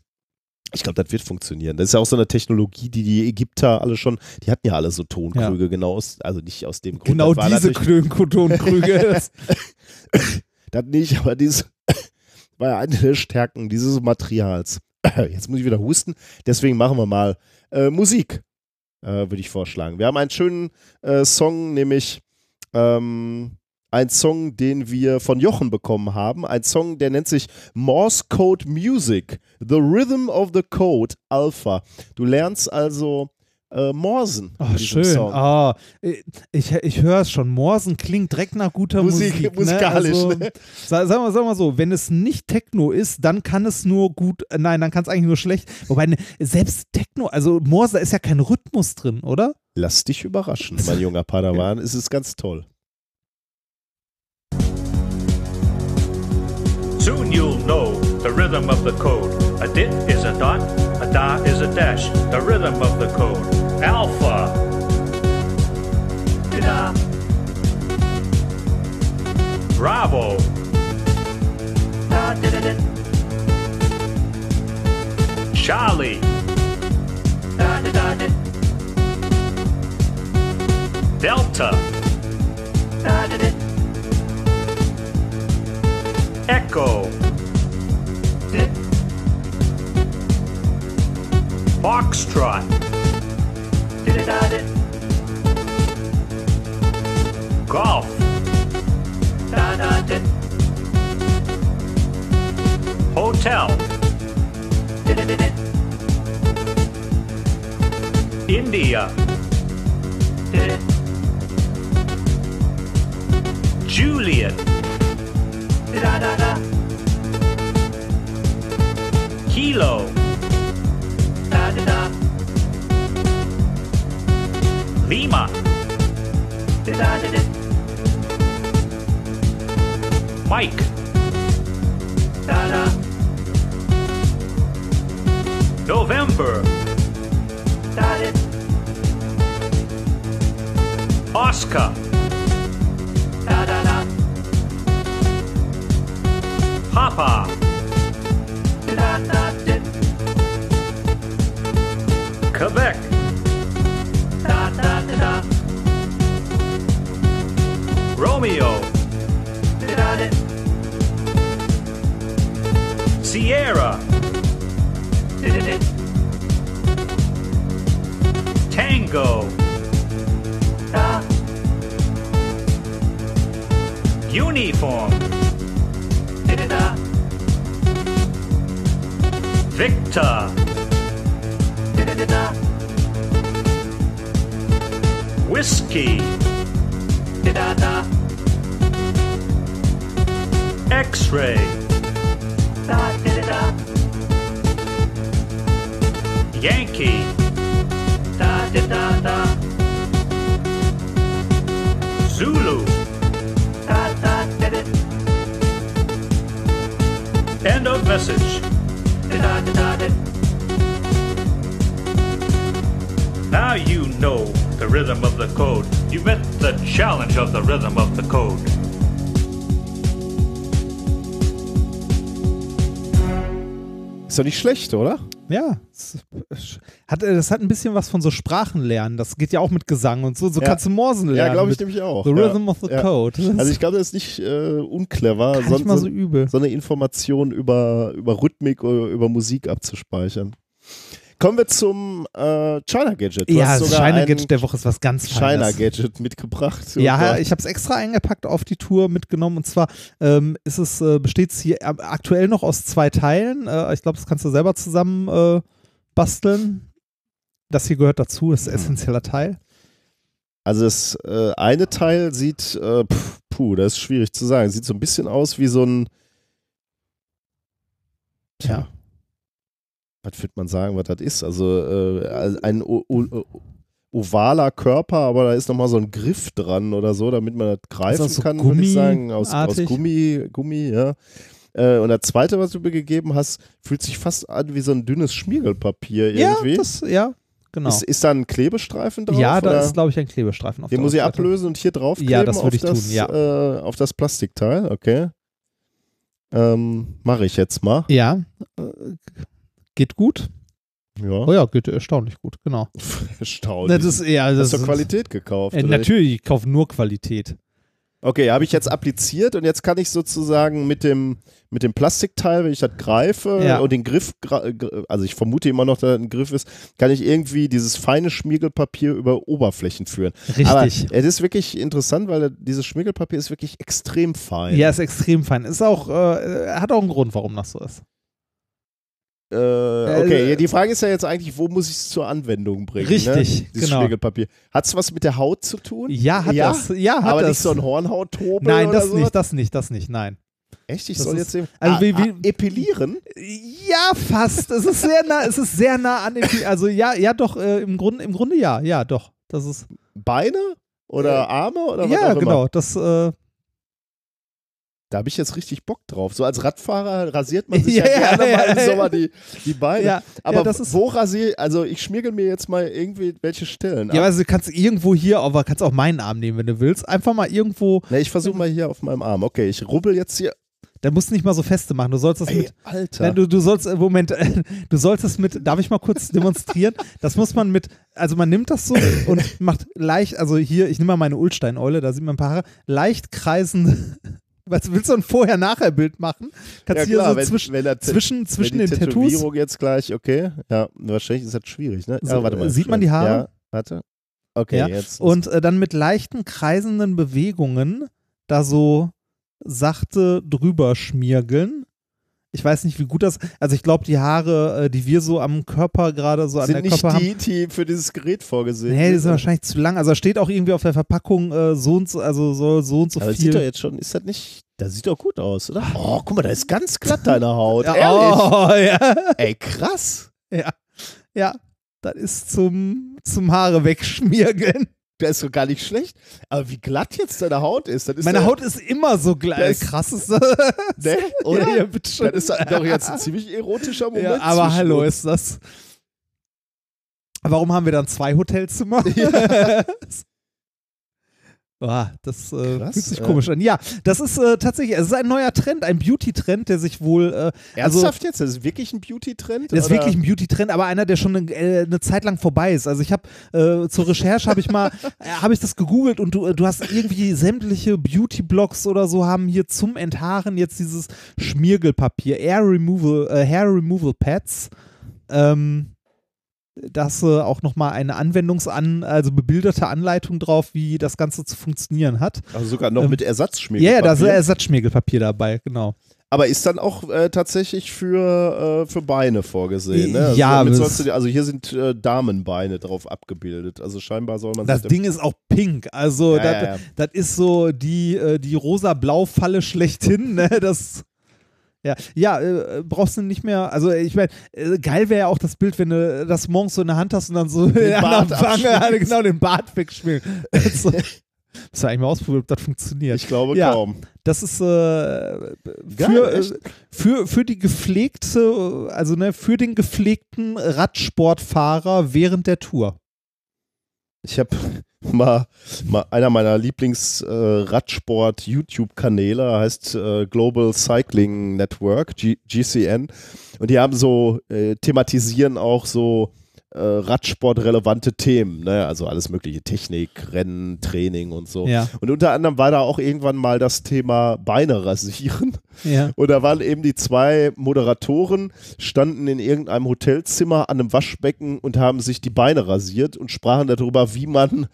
A: Ich glaube, das wird funktionieren. Das ist ja auch so eine Technologie, die die Ägypter alle schon, die hatten ja alle so Tonkrüge, genau aus, also nicht aus dem Grund.
B: Genau diese Klönkotonkrüge. Das-
A: nicht, aber dieses war eine der Stärken dieses Materials. Jetzt muss ich wieder husten, deswegen machen wir mal äh, Musik, äh, würde ich vorschlagen. Wir haben einen schönen äh, Song, nämlich ähm, ein Song, den wir von Jochen bekommen haben. Ein Song, der nennt sich Morse Code Music, The Rhythm of the Code Alpha. Du lernst also äh, Morsen.
B: Oh,
A: diesem
B: schön.
A: Song.
B: Ah, ich ich höre es schon. Morsen klingt direkt nach guter
A: Musik-
B: Musik.
A: musikalisch,
B: Ne? Also,
A: ne?
B: sa- Sagen wir, sagen wir so, wenn es nicht Techno ist, dann kann es nur gut, nein, dann kann es eigentlich nur schlecht. Wobei, ne, selbst Techno, also Morse, da ist ja kein Rhythmus drin, oder?
A: Lass dich überraschen, mein junger Padawan. Es ist ganz toll.
D: Soon you'll know the rhythm of the code. A dit is a dot, a da is a dash. The rhythm of the code. Alpha. Da. Bravo. Da, da, da, da. Charlie. Da, da, da, da. Delta. Da, da, da. Echo. Foxtrot. Golf. Hotel. India. Juliet. Kilo. Da da da. Lima. Da da da da. Mike. Da da. November. Da da. Oscar.
A: Ist doch nicht schlecht, oder?
B: Ja, es hat, äh, das hat ein bisschen was von so Sprachenlernen. Das geht ja auch mit Gesang und so. So
A: Ja.
B: kannst du Morsen lernen.
A: Ja, glaube ich nämlich auch.
B: The
A: ja.
B: Rhythm of the
A: ja.
B: Code. Das
A: Also ich glaube, das ist nicht äh, unclever, so,
B: so
A: so,
B: übel.
A: so eine Information über, über Rhythmik oder über Musik abzuspeichern. Kommen wir zum äh, China Gadget. Du
B: ja, das China Gadget der Woche ist was ganz
A: China
B: Feines.
A: Gadget mitgebracht.
B: Ja,
A: Und, äh,
B: ich habe es extra eingepackt auf die Tour mitgenommen und zwar ähm, ist es äh, besteht es hier äh, aktuell noch aus zwei Teilen. Äh, ich glaube, das kannst du selber zusammen äh, basteln. Das hier gehört dazu, ist ein essentieller Teil.
A: Also das äh, eine Teil sieht, äh, puh, das ist schwierig zu sagen. Sieht so ein bisschen aus wie so ein,
B: Ja.
A: Was würde man sagen, was das ist? Also äh, ein o o ovaler Körper, aber da ist nochmal so ein Griff dran oder so, damit man das greifen
B: das so
A: kann, würde ich sagen. Aus, aus? Gummi, Gummi, ja. Äh, und das zweite, was du mir gegeben hast, fühlt sich fast an wie so ein dünnes Schmiergelpapier irgendwie.
B: Ja, das, ja, genau.
A: ist, ist da ein Klebestreifen drauf?
B: ja, da
A: oder?
B: ist, glaube ich, ein Klebestreifen auf
A: Den muss ich
B: Rückseite.
A: ablösen und hier draufkleben
B: Ja, das würde ich
A: das,
B: tun, ja.
A: äh, auf das Plastikteil, okay. Ähm, Mache ich jetzt mal.
B: Ja, äh, geht gut.
A: Ja.
B: Oh ja, geht erstaunlich gut, genau.
A: Erstaunlich.
B: Das ist eher,
A: Hast
B: das
A: du
B: ist,
A: Qualität gekauft?
B: Äh, natürlich, ich kaufe nur Qualität.
A: Okay, habe ich jetzt appliziert und jetzt kann ich sozusagen mit dem, mit dem Plastikteil, wenn ich das greife
B: Ja.
A: und den Griff, also ich vermute immer noch, dass das ein Griff ist, kann ich irgendwie dieses feine Schmiergelpapier über Oberflächen führen. Aber
B: Richtig.
A: es ist wirklich interessant, weil dieses Schmiergelpapier ist wirklich extrem fein.
B: Ja, ist extrem fein. Ist auch, äh, hat auch einen Grund, warum das so ist.
A: Äh, okay,
B: äh,
A: ja, die Frage ist ja jetzt eigentlich, wo muss ich es zur Anwendung bringen?
B: Richtig,
A: ne? Dieses
B: genau.
A: Schmiergelpapier. Hat es was mit der Haut zu tun?
B: Ja, hat
A: Ja?
B: das. Ja, hat
A: Aber
B: das.
A: nicht so ein Hornhauttobel
B: Nein, das nicht, das nicht, das nicht, nein.
A: Echt? Ich
B: das
A: soll
B: ist-
A: jetzt eben
B: also
A: ah,
B: wie-
A: ah,
B: wie-
A: epilieren?
B: Ja, fast. Es ist sehr nah, es ist sehr nah an dem, also ja, ja, doch, äh, im, Grunde, im Grunde ja, ja, doch. Das ist,
A: Beine oder
B: Äh,
A: Arme oder was
B: ja,
A: auch
B: genau,
A: Immer?
B: das, äh,
A: Da habe ich jetzt richtig Bock drauf. So als Radfahrer rasiert man sich ja,
B: Ja, ja,
A: gerne
B: ja,
A: mal im
B: ja.
A: Sommer die, die Beine.
B: ja,
A: Aber
B: ja, das ist,
A: wo rasiere Also ich schmiergel mir jetzt mal irgendwie welche Stellen
B: ja,
A: ab.
B: also du kannst irgendwo hier, aber kannst auch meinen Arm nehmen, wenn du willst. Einfach mal irgendwo,
A: Ne, ich versuche mal hier auf meinem Arm. Okay, ich rubbel jetzt hier.
B: da musst du nicht mal so feste machen. Du sollst das
A: Ey,
B: mit,
A: Alter.
B: Nein, du, du sollst, äh, Moment, du sollst es mit, darf ich mal kurz demonstrieren? Das muss man mit, also man nimmt das so und macht leicht, also hier, ich nehme mal meine Ulstein-Eule, da sieht man ein paar Haare, leicht kreisende, was willst du ein Vorher-Nachher-Bild machen? Kannst
A: ja,
B: hier so
A: wenn,
B: zwischen,
A: wenn, der,
B: zwischen, zwischen
A: wenn
B: den
A: die
B: Tattoos,
A: Tätowierung jetzt gleich, okay. Ja, wahrscheinlich ist das schwierig, ne?
B: So,
A: ja, warte mal.
B: sieht man die Haare?
A: Ja, warte. Okay,
B: Ja,
A: jetzt.
B: und äh, dann mit leichten kreisenden Bewegungen da so sachte drüber schmiergeln. Ich weiß nicht, wie gut das. Also ich glaube, die Haare, äh, die wir so am Körper gerade so an
A: Sind
B: der
A: nicht
B: Körper haben.
A: die, die für dieses Gerät vorgesehen
B: Nee, die
A: sind?
B: sind wahrscheinlich zu lang. Also da steht auch irgendwie auf der Verpackung äh, so und so, also so, so und so
A: Aber das sieht doch
B: viel.
A: jetzt schon, ist das nicht, das sieht doch gut aus, oder? Oh, guck mal, da ist ganz glatt deine Haut.
B: Ja, oh, ja.
A: Ey, krass.
B: ja. Ja. Das ist zum, zum Haare wegschmiergeln.
A: Der ist doch gar nicht schlecht. Aber wie glatt jetzt deine Haut ist, das ist
B: Meine
A: ja,
B: Haut ist immer so.
A: Das-
B: Krass ist das.
A: Ne? Oder?
B: Ja, ja, bitte schon.
A: Das ist doch jetzt ein ziemlich erotischer Moment.
B: Ja, aber hallo, ist das. Warum haben wir dann zwei Hotelzimmer? Boah, das äh,
A: Krass,
B: fühlt sich
A: ja.
B: komisch an. Ja, das ist äh, tatsächlich, es ist ein neuer Trend, ein Beauty-Trend, der sich wohl, äh, also
A: Ernsthaft jetzt? Das ist wirklich ein Beauty-Trend?
B: das ist wirklich ein Beauty-Trend, aber einer, der schon eine, äh, eine Zeit lang vorbei ist. Also ich habe äh, zur Recherche habe ich mal, äh, habe ich das gegoogelt und du, äh, du hast irgendwie sämtliche Beauty-Blogs oder so haben hier zum Enthaaren jetzt dieses Schmiergelpapier, Air Removal, äh, Hair Removal Pads. Ähm, da hast du auch nochmal eine Anwendungsan, also bebilderte Anleitung drauf, wie das Ganze zu funktionieren hat.
A: Also sogar noch
B: Ähm,
A: mit
B: Ja,
A: Ersatzschmierpapier.
B: ja, da ist Ersatzschmiergelpapier dabei, genau.
A: Aber ist dann auch äh, tatsächlich für, äh, für Beine vorgesehen, ne? Also
B: Ja,
A: du, also hier sind äh, Damenbeine drauf abgebildet. Also scheinbar soll man
B: Das Ding ist auch pink, also
A: Ja,
B: das,
A: ja, ja.
B: das ist so die, äh, die rosa-blau-Falle schlechthin, ne? Das. Ja, ja äh, brauchst du nicht mehr, also ich meine, äh, geil wäre ja auch das Bild, wenn du das morgens so in der Hand hast und dann so
A: Den Bart
B: Wange, genau, den Bart wegschmieren. So. Muss ja eigentlich mal ausprobieren, ob das funktioniert.
A: Ich glaube
B: Ja.
A: kaum.
B: Das ist äh, für,
A: Geil,
B: äh, für, für die gepflegte, also ne, für den gepflegten Radsportfahrer während der Tour.
A: Ich habe mal, mal einer meiner Lieblings-Radsport-YouTube-Kanäle heißt äh, Global Cycling Network, G GCN. Und die haben so, äh, thematisieren auch so äh, Radsport-relevante Themen, ne? Also alles mögliche, Technik, Rennen, Training und so.
B: Ja,
A: Und unter anderem war da auch irgendwann mal das Thema Beine rasieren.
B: ja.
A: Und da waren eben die zwei Moderatoren, standen in irgendeinem Hotelzimmer an einem Waschbecken und haben sich die Beine rasiert und sprachen darüber, wie man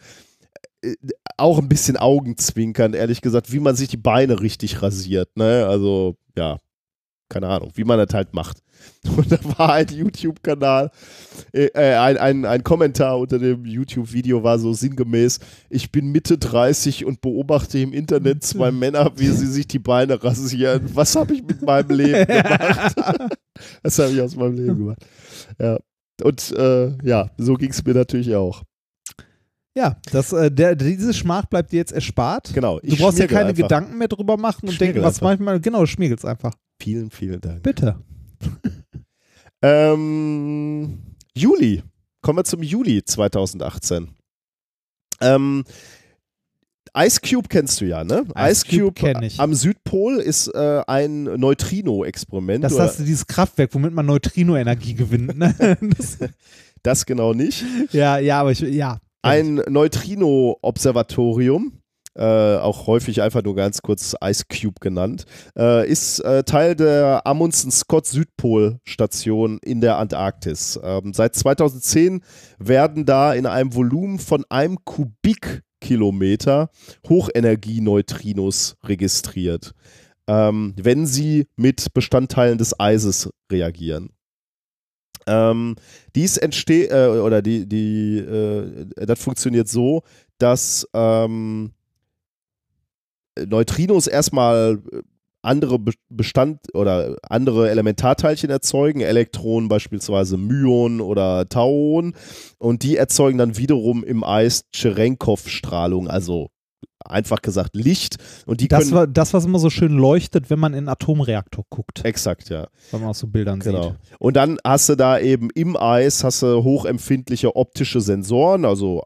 A: äh, auch ein bisschen Augenzwinkern, ehrlich gesagt, wie man sich die Beine richtig rasiert. Ne? Also, ja, keine Ahnung, wie man das halt macht. Und da war ein YouTube-Kanal, äh, äh, ein, ein, ein Kommentar unter dem YouTube-Video war so sinngemäß, ich bin Mitte 30 und beobachte im Internet zwei Männer, wie sie sich die Beine rasieren. Was habe ich mit meinem Leben gemacht? das habe ich aus meinem Leben gemacht. Ja. Und äh, ja, so ging es mir natürlich auch.
B: Ja, das, äh, der, diese Schmach bleibt dir jetzt erspart.
A: Genau.
B: Du brauchst ja
A: schmiergel
B: keine
A: einfach.
B: Gedanken mehr drüber machen und denken, was
A: einfach.
B: mach ich mal. Genau, du schmiergelst einfach.
A: Vielen, vielen Dank.
B: Bitte.
A: Ähm, Juli. Kommen wir zum Juli 2018. Ähm, Ice Cube kennst du ja, ne?
B: Ice Cube kenn ich.
A: am Südpol ist äh, ein Neutrino-Experiment.
B: Das das, dieses Kraftwerk, womit man Neutrino-Energie gewinnt. Ne? Das,
A: das genau nicht.
B: ja, ja, aber ich, ja.
A: Ein Neutrino-Observatorium, äh, auch häufig einfach nur ganz kurz Ice Cube genannt, äh, ist äh, Teil der Amundsen Scott Südpol-Station in der Antarktis. Ähm, seit 2010 werden da in einem Volumen von einem Kubikkilometer Hochenergie-Neutrinos registriert, ähm, wenn sie mit Bestandteilen des Eises reagieren. Ähm, dies entsteht, äh, oder die, die, äh, das funktioniert so, dass ähm, Neutrinos erstmal äh, andere Be- Bestand oder andere Elementarteilchen erzeugen, Elektronen beispielsweise Myon oder Tauon und die erzeugen dann wiederum im Eis Cherenkov-Strahlung, also einfach gesagt Licht und die
B: Das, war, das, was immer so schön leuchtet, wenn man in einen Atomreaktor guckt,
A: exakt ja
B: wenn man aus so Bildern
A: Genau.
B: sieht.
A: Und dann hast du da eben im Eis hast du hochempfindliche optische Sensoren, also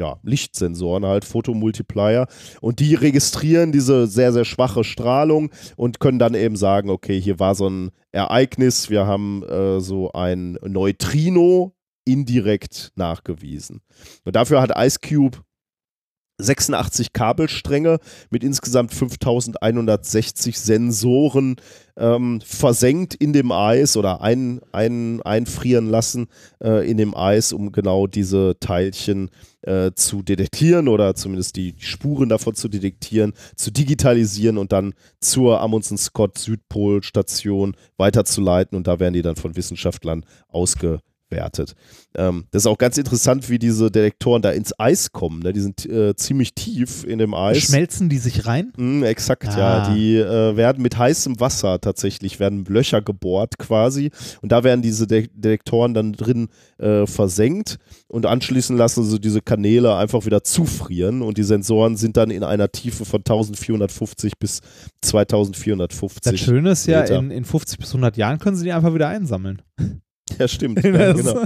A: ja, Lichtsensoren halt, Fotomultiplier. Und die registrieren diese sehr, sehr schwache Strahlung und können dann eben sagen, okay, hier war so ein Ereignis, wir haben äh, so ein Neutrino indirekt nachgewiesen. Und dafür hat Ice Cube 86 Kabelstränge mit insgesamt 5160 Sensoren ähm, versenkt in dem Eis oder ein, ein, einfrieren lassen äh, in dem Eis, um genau diese Teilchen äh, zu detektieren oder zumindest die Spuren davon zu detektieren, zu digitalisieren und dann zur Amundsen Scott Südpol-Station weiterzuleiten. Und da werden die dann von Wissenschaftlern ausgewertet wertet. Ähm, das ist auch ganz interessant, wie diese Detektoren da ins Eis kommen. Ne? Die sind äh, ziemlich tief in dem Eis.
B: Schmelzen die sich rein?
A: Mm, exakt, ah. ja. Die äh, werden mit heißem Wasser tatsächlich, werden Löcher gebohrt quasi. Und da werden diese De Detektoren dann drin äh, versenkt und anschließend lassen sie diese Kanäle einfach wieder zufrieren. Und die Sensoren sind dann in einer Tiefe von 1450 bis 2450.
B: Das Schöne ist ja, in, in 50 bis 100 Jahren können sie die einfach wieder einsammeln.
A: Ja, stimmt. ja, genau.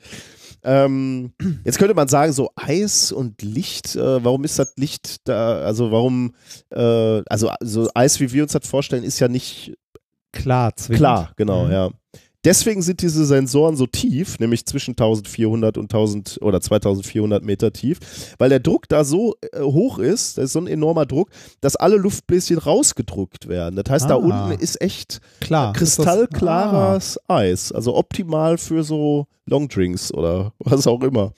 A: ähm, jetzt könnte man sagen, so Eis und Licht, äh, warum ist das Licht da, also warum, äh, also so Eis, wie wir uns das vorstellen, ist ja nicht
B: klar,
A: zwingend. Klar, genau, mhm. ja. Deswegen sind diese Sensoren so tief, nämlich zwischen 1400 und 1000 oder 2400 Meter tief, weil der Druck da so äh, hoch ist, das ist so ein enormer Druck, dass alle Luftbläschen rausgedrückt werden. Das heißt, ah, da unten ist echt Klar, kristallklares ah. Eis, also optimal für so Longdrinks oder was auch immer.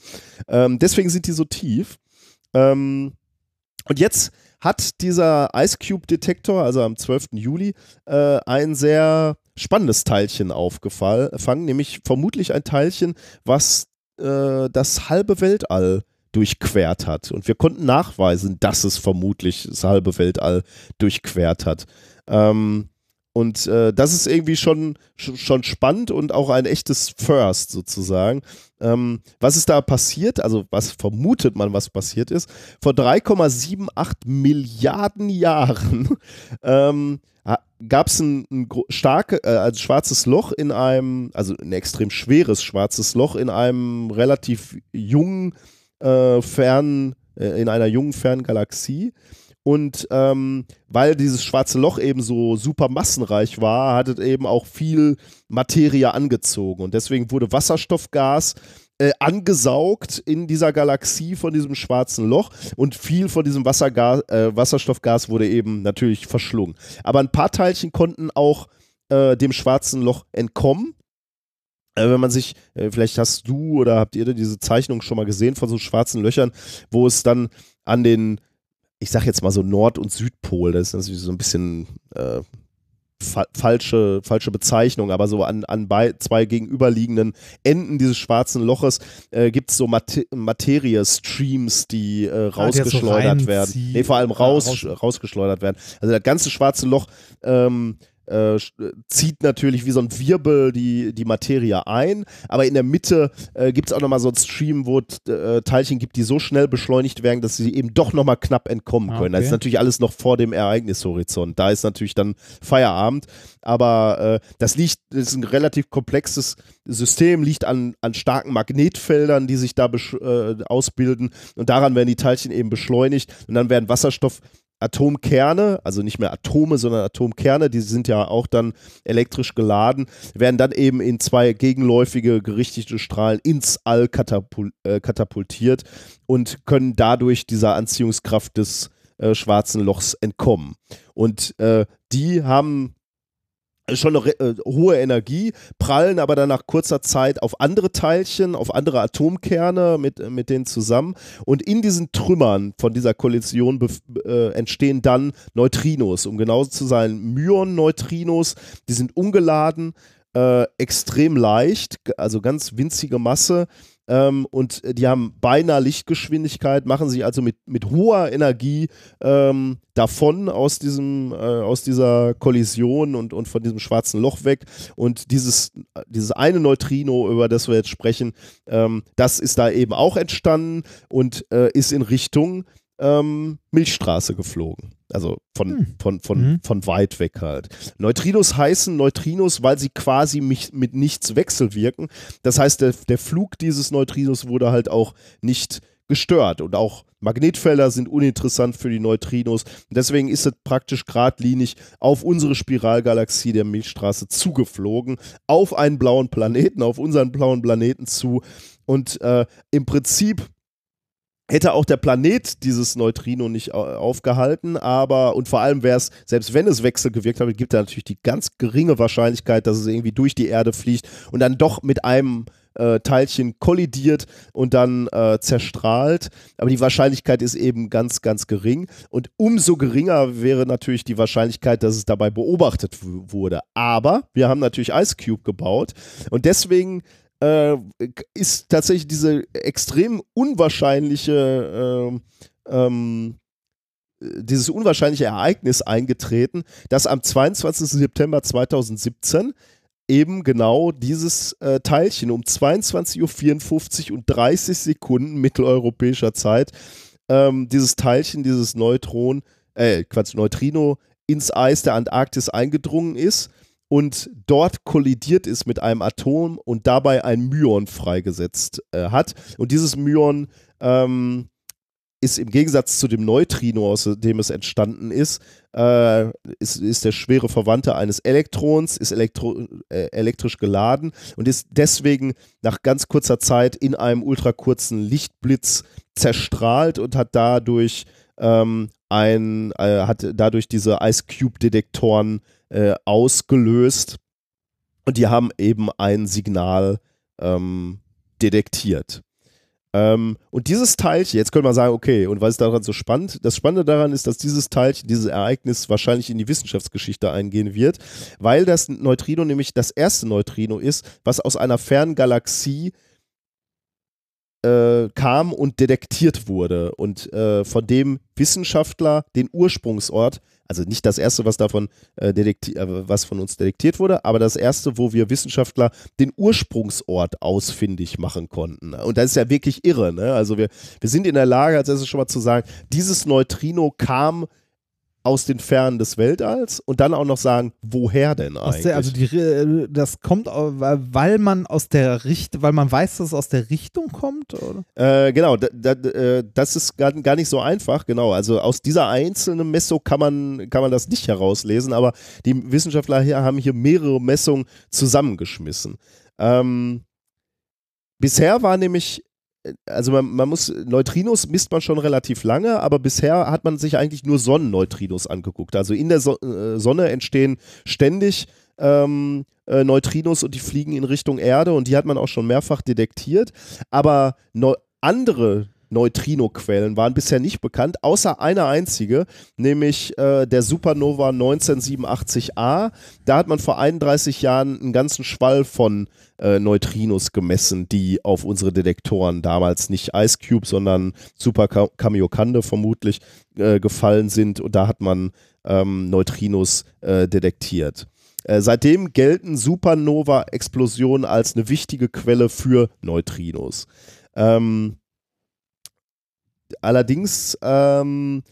A: Ähm, deswegen sind die so tief. Ähm, und jetzt hat dieser Ice Cube Detektor, also am 12. Juli, äh, ein sehr spannendes Teilchen aufgefangen, nämlich vermutlich ein Teilchen, was äh, das halbe Weltall durchquert hat. Und wir konnten nachweisen, dass es vermutlich das halbe Weltall durchquert hat. Ähm, und äh, das ist irgendwie schon, schon spannend und auch ein echtes First sozusagen. Ähm, was ist da passiert? Also was vermutet man, was passiert ist? Vor 3,78 Milliarden Jahren ähm, gab es ein, ein starke, äh, also schwarzes Loch in einem, also ein extrem schweres schwarzes Loch in einem relativ jungen, äh, fernen, äh, in einer jungen fernen Galaxie. Und ähm, weil dieses schwarze Loch eben so super massenreich war, hat es eben auch viel Materie angezogen. Und deswegen wurde Wasserstoffgas äh, angesaugt in dieser Galaxie von diesem schwarzen Loch und viel von diesem Wassergas, äh, Wasserstoffgas wurde eben natürlich verschlungen. Aber ein paar Teilchen konnten auch äh, dem schwarzen Loch entkommen. Äh, wenn man sich, äh, vielleicht hast du oder habt ihr diese Zeichnung schon mal gesehen von so schwarzen Löchern, wo es dann an den ich sag jetzt mal so Nord- und Südpol, das ist natürlich so ein bisschen äh, fa falsche, falsche Bezeichnung, aber so an, an zwei gegenüberliegenden Enden dieses schwarzen Loches äh, gibt es so Mat Materie-Streams, die äh, rausgeschleudert so werden. Nee, vor allem raus, ja, raus rausgeschleudert werden. Also das ganze schwarze Loch ähm, äh, zieht natürlich wie so ein Wirbel die, die Materie ein, aber in der Mitte äh, gibt es auch nochmal so einen Stream, wo äh, Teilchen gibt, die so schnell beschleunigt werden, dass sie eben doch nochmal knapp entkommen ah, können. Okay. Das ist natürlich alles noch vor dem Ereignishorizont. Da ist natürlich dann Feierabend, aber äh, das liegt, das ist ein relativ komplexes System, liegt an, an starken Magnetfeldern, die sich da äh, ausbilden und daran werden die Teilchen eben beschleunigt und dann werden Wasserstoff Atomkerne, also nicht mehr Atome, sondern Atomkerne, die sind ja auch dann elektrisch geladen, werden dann eben in zwei gegenläufige gerichtete Strahlen ins All katapul äh, katapultiert und können dadurch dieser Anziehungskraft des äh, schwarzen Lochs entkommen. Und äh, die haben schon eine äh, hohe Energie, prallen aber dann nach kurzer Zeit auf andere Teilchen, auf andere Atomkerne mit, mit denen zusammen. Und in diesen Trümmern von dieser Kollision äh, entstehen dann Neutrinos. Um genauso zu sein, Myon-Neutrinos, die sind ungeladen, äh, extrem leicht, also ganz winzige Masse ähm, und die haben beinahe Lichtgeschwindigkeit, machen sich also mit, mit hoher Energie ähm, davon aus, diesem, äh, aus dieser Kollision und, und von diesem schwarzen Loch weg. Und dieses, dieses eine Neutrino, über das wir jetzt sprechen, ähm, das ist da eben auch entstanden und äh, ist in Richtung ähm, Milchstraße geflogen. Also von, hm. von, von, mhm. von weit weg halt. Neutrinos heißen Neutrinos, weil sie quasi mich, mit nichts wechselwirken. Das heißt, der, der Flug dieses Neutrinos wurde halt auch nicht gestört und auch Magnetfelder sind uninteressant für die Neutrinos. Deswegen ist es praktisch geradlinig auf unsere Spiralgalaxie der Milchstraße zugeflogen, auf einen blauen Planeten, auf unseren blauen Planeten zu. Und äh, im Prinzip hätte auch der Planet dieses Neutrino nicht au- aufgehalten, aber und vor allem wäre es, selbst wenn es wechselgewirkt hat, gibt es natürlich die ganz geringe Wahrscheinlichkeit, dass es irgendwie durch die Erde fliegt und dann doch mit einem äh, Teilchen kollidiert und dann äh, zerstrahlt. Aber die Wahrscheinlichkeit ist eben ganz, ganz gering. Und umso geringer wäre natürlich die Wahrscheinlichkeit, dass es dabei beobachtet wurde. Aber wir haben natürlich Ice Cube gebaut und deswegen äh, ist tatsächlich diese extrem unwahrscheinliche ähm, ähm, dieses unwahrscheinliche Ereignis eingetreten, dass am 22. September 2017 eben genau dieses äh, Teilchen um 22.54 Uhr und 30 Sekunden mitteleuropäischer Zeit, ähm, dieses Teilchen, dieses Neutron, äh, Quatsch, Neutrino ins Eis der Antarktis eingedrungen ist und dort kollidiert ist mit einem Atom und dabei ein Myon freigesetzt äh, hat. Und dieses Myon ähm, ist im Gegensatz zu dem Neutrino, aus dem es entstanden ist, äh, ist, ist der schwere Verwandte eines Elektrons, ist elektro, äh, elektrisch geladen und ist deswegen nach ganz kurzer Zeit in einem ultrakurzen Lichtblitz zerstrahlt und hat dadurch ähm, ein, äh, hat dadurch diese Ice Cube Detektoren äh, ausgelöst und die haben eben ein Signal ähm, detektiert. Ähm, und dieses Teilchen, jetzt könnte man sagen, okay, und was ist daran so spannend? Das Spannende daran ist, dass dieses Teilchen, dieses Ereignis wahrscheinlich in die Wissenschaftsgeschichte eingehen wird, weil das Neutrino nämlich das erste Neutrino ist, was aus einer fernen Galaxie äh, kam und detektiert wurde und äh, von dem Wissenschaftler den Ursprungsort, also nicht das erste, was davon äh, äh, was von uns detektiert wurde, aber das erste, wo wir Wissenschaftler den Ursprungsort ausfindig machen konnten. Und das ist ja wirklich irre. Ne? Also wir, wir sind in der Lage, als erstes schon mal zu sagen, dieses Neutrino kam aus den Fernen des Weltalls und dann auch noch sagen, woher denn eigentlich?
B: der, also die, äh, das kommt, weil man aus der Richtung, weil man weiß, dass es aus der Richtung kommt, oder?
A: Äh, genau, da, da, äh, das ist gar, gar nicht so einfach, genau. Also aus dieser einzelnen Messung kann man, kann man das nicht herauslesen, aber die Wissenschaftler hier haben hier mehrere Messungen zusammengeschmissen. Ähm, bisher war nämlich, also man, man muss, Neutrinos misst man schon relativ lange, aber bisher hat man sich eigentlich nur Sonnenneutrinos angeguckt. Also in der so äh, Sonne entstehen ständig ähm, äh, Neutrinos und die fliegen in Richtung Erde und die hat man auch schon mehrfach detektiert. Aber neu andere Neutrino-Quellen waren bisher nicht bekannt, außer eine einzige, nämlich äh, der Supernova 1987a. Da hat man vor 31 Jahren einen ganzen Schwall von äh, Neutrinos gemessen, die auf unsere Detektoren damals nicht Ice Cube, sondern Super Ka- Kamiokande vermutlich äh, gefallen sind. Und da hat man ähm, Neutrinos äh, detektiert. Äh, seitdem gelten Supernova-Explosionen als eine wichtige Quelle für Neutrinos. Ähm, allerdings, ähm,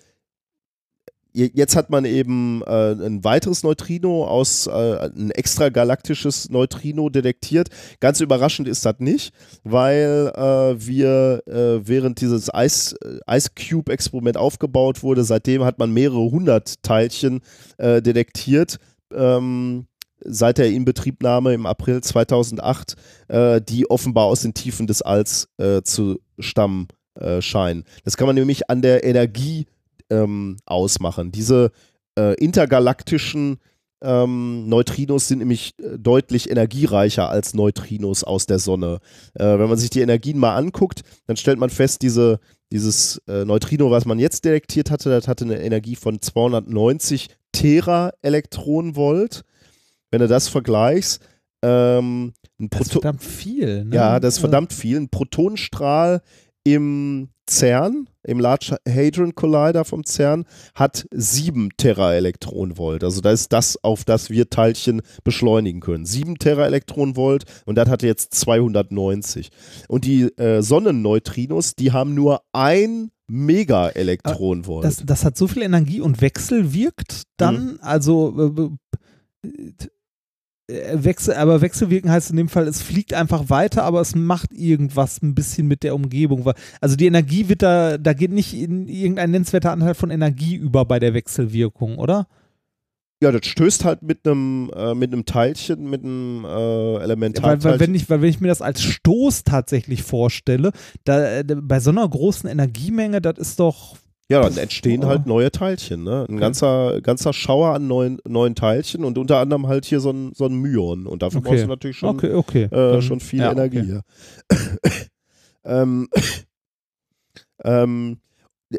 A: je- jetzt hat man eben äh, ein weiteres Neutrino aus, äh, ein extragalaktisches Neutrino detektiert. Ganz überraschend ist das nicht, weil äh, wir, äh, während dieses Ice, äh, Ice Cube-Experiment aufgebaut wurde, seitdem hat man mehrere hundert Teilchen äh, detektiert. Ähm, seit der Inbetriebnahme im April 2008, äh, die offenbar aus den Tiefen des Alls zu stammen äh, scheinen. Das kann man nämlich an der Energie ähm, ausmachen. Diese äh, intergalaktischen ähm, Neutrinos sind nämlich äh, deutlich energiereicher als Neutrinos aus der Sonne. Äh, wenn man sich die Energien mal anguckt, dann stellt man fest, diese, dieses äh, Neutrino, was man jetzt detektiert hatte, das hatte eine Energie von 290 Tera-Elektronenvolt. Wenn du das vergleichst, ähm, ein
B: Das ist
A: Proto
B: verdammt viel, ne?
A: ja, das ist verdammt viel. Ein Protonenstrahl im CERN, im Large Hadron Collider vom CERN, hat 7 Teraelektronenvolt. Also das ist das, auf das wir Teilchen beschleunigen können. 7 Teraelektronenvolt und das hatte jetzt 290. Und die äh, Sonnenneutrinos, die haben nur ein Megaelektronenvolt.
B: Das, das hat so viel Energie und Wechsel wirkt dann, also äh, äh, Wechsel, aber Wechselwirken heißt in dem Fall, es fliegt einfach weiter, aber es macht irgendwas ein bisschen mit der Umgebung. Weil- Also die Energie wird da, da geht nicht in irgendein nennenswerter Anteil von Energie über bei der Wechselwirkung, oder?
A: Ja, das stößt halt mit einem äh, mit einem Teilchen, mit einem äh,
B: Weil,
A: Elementarteilchen.
B: weil, wenn ich, weil wenn ich mir das als Stoß tatsächlich vorstelle, da, äh, bei so einer großen Energiemenge, das ist doch
A: ja, dann entstehen
B: Oh.
A: halt neue Teilchen, ne? Ein ganzer, ganzer Schauer an neuen, neuen Teilchen und unter anderem halt hier so ein, so ein Myon. Und dafür
B: Okay.
A: brauchst du natürlich schon,
B: okay, okay.
A: äh,
B: Dann-
A: schon viel
B: ja,
A: Energie.
B: okay.
A: Ähm, ähm,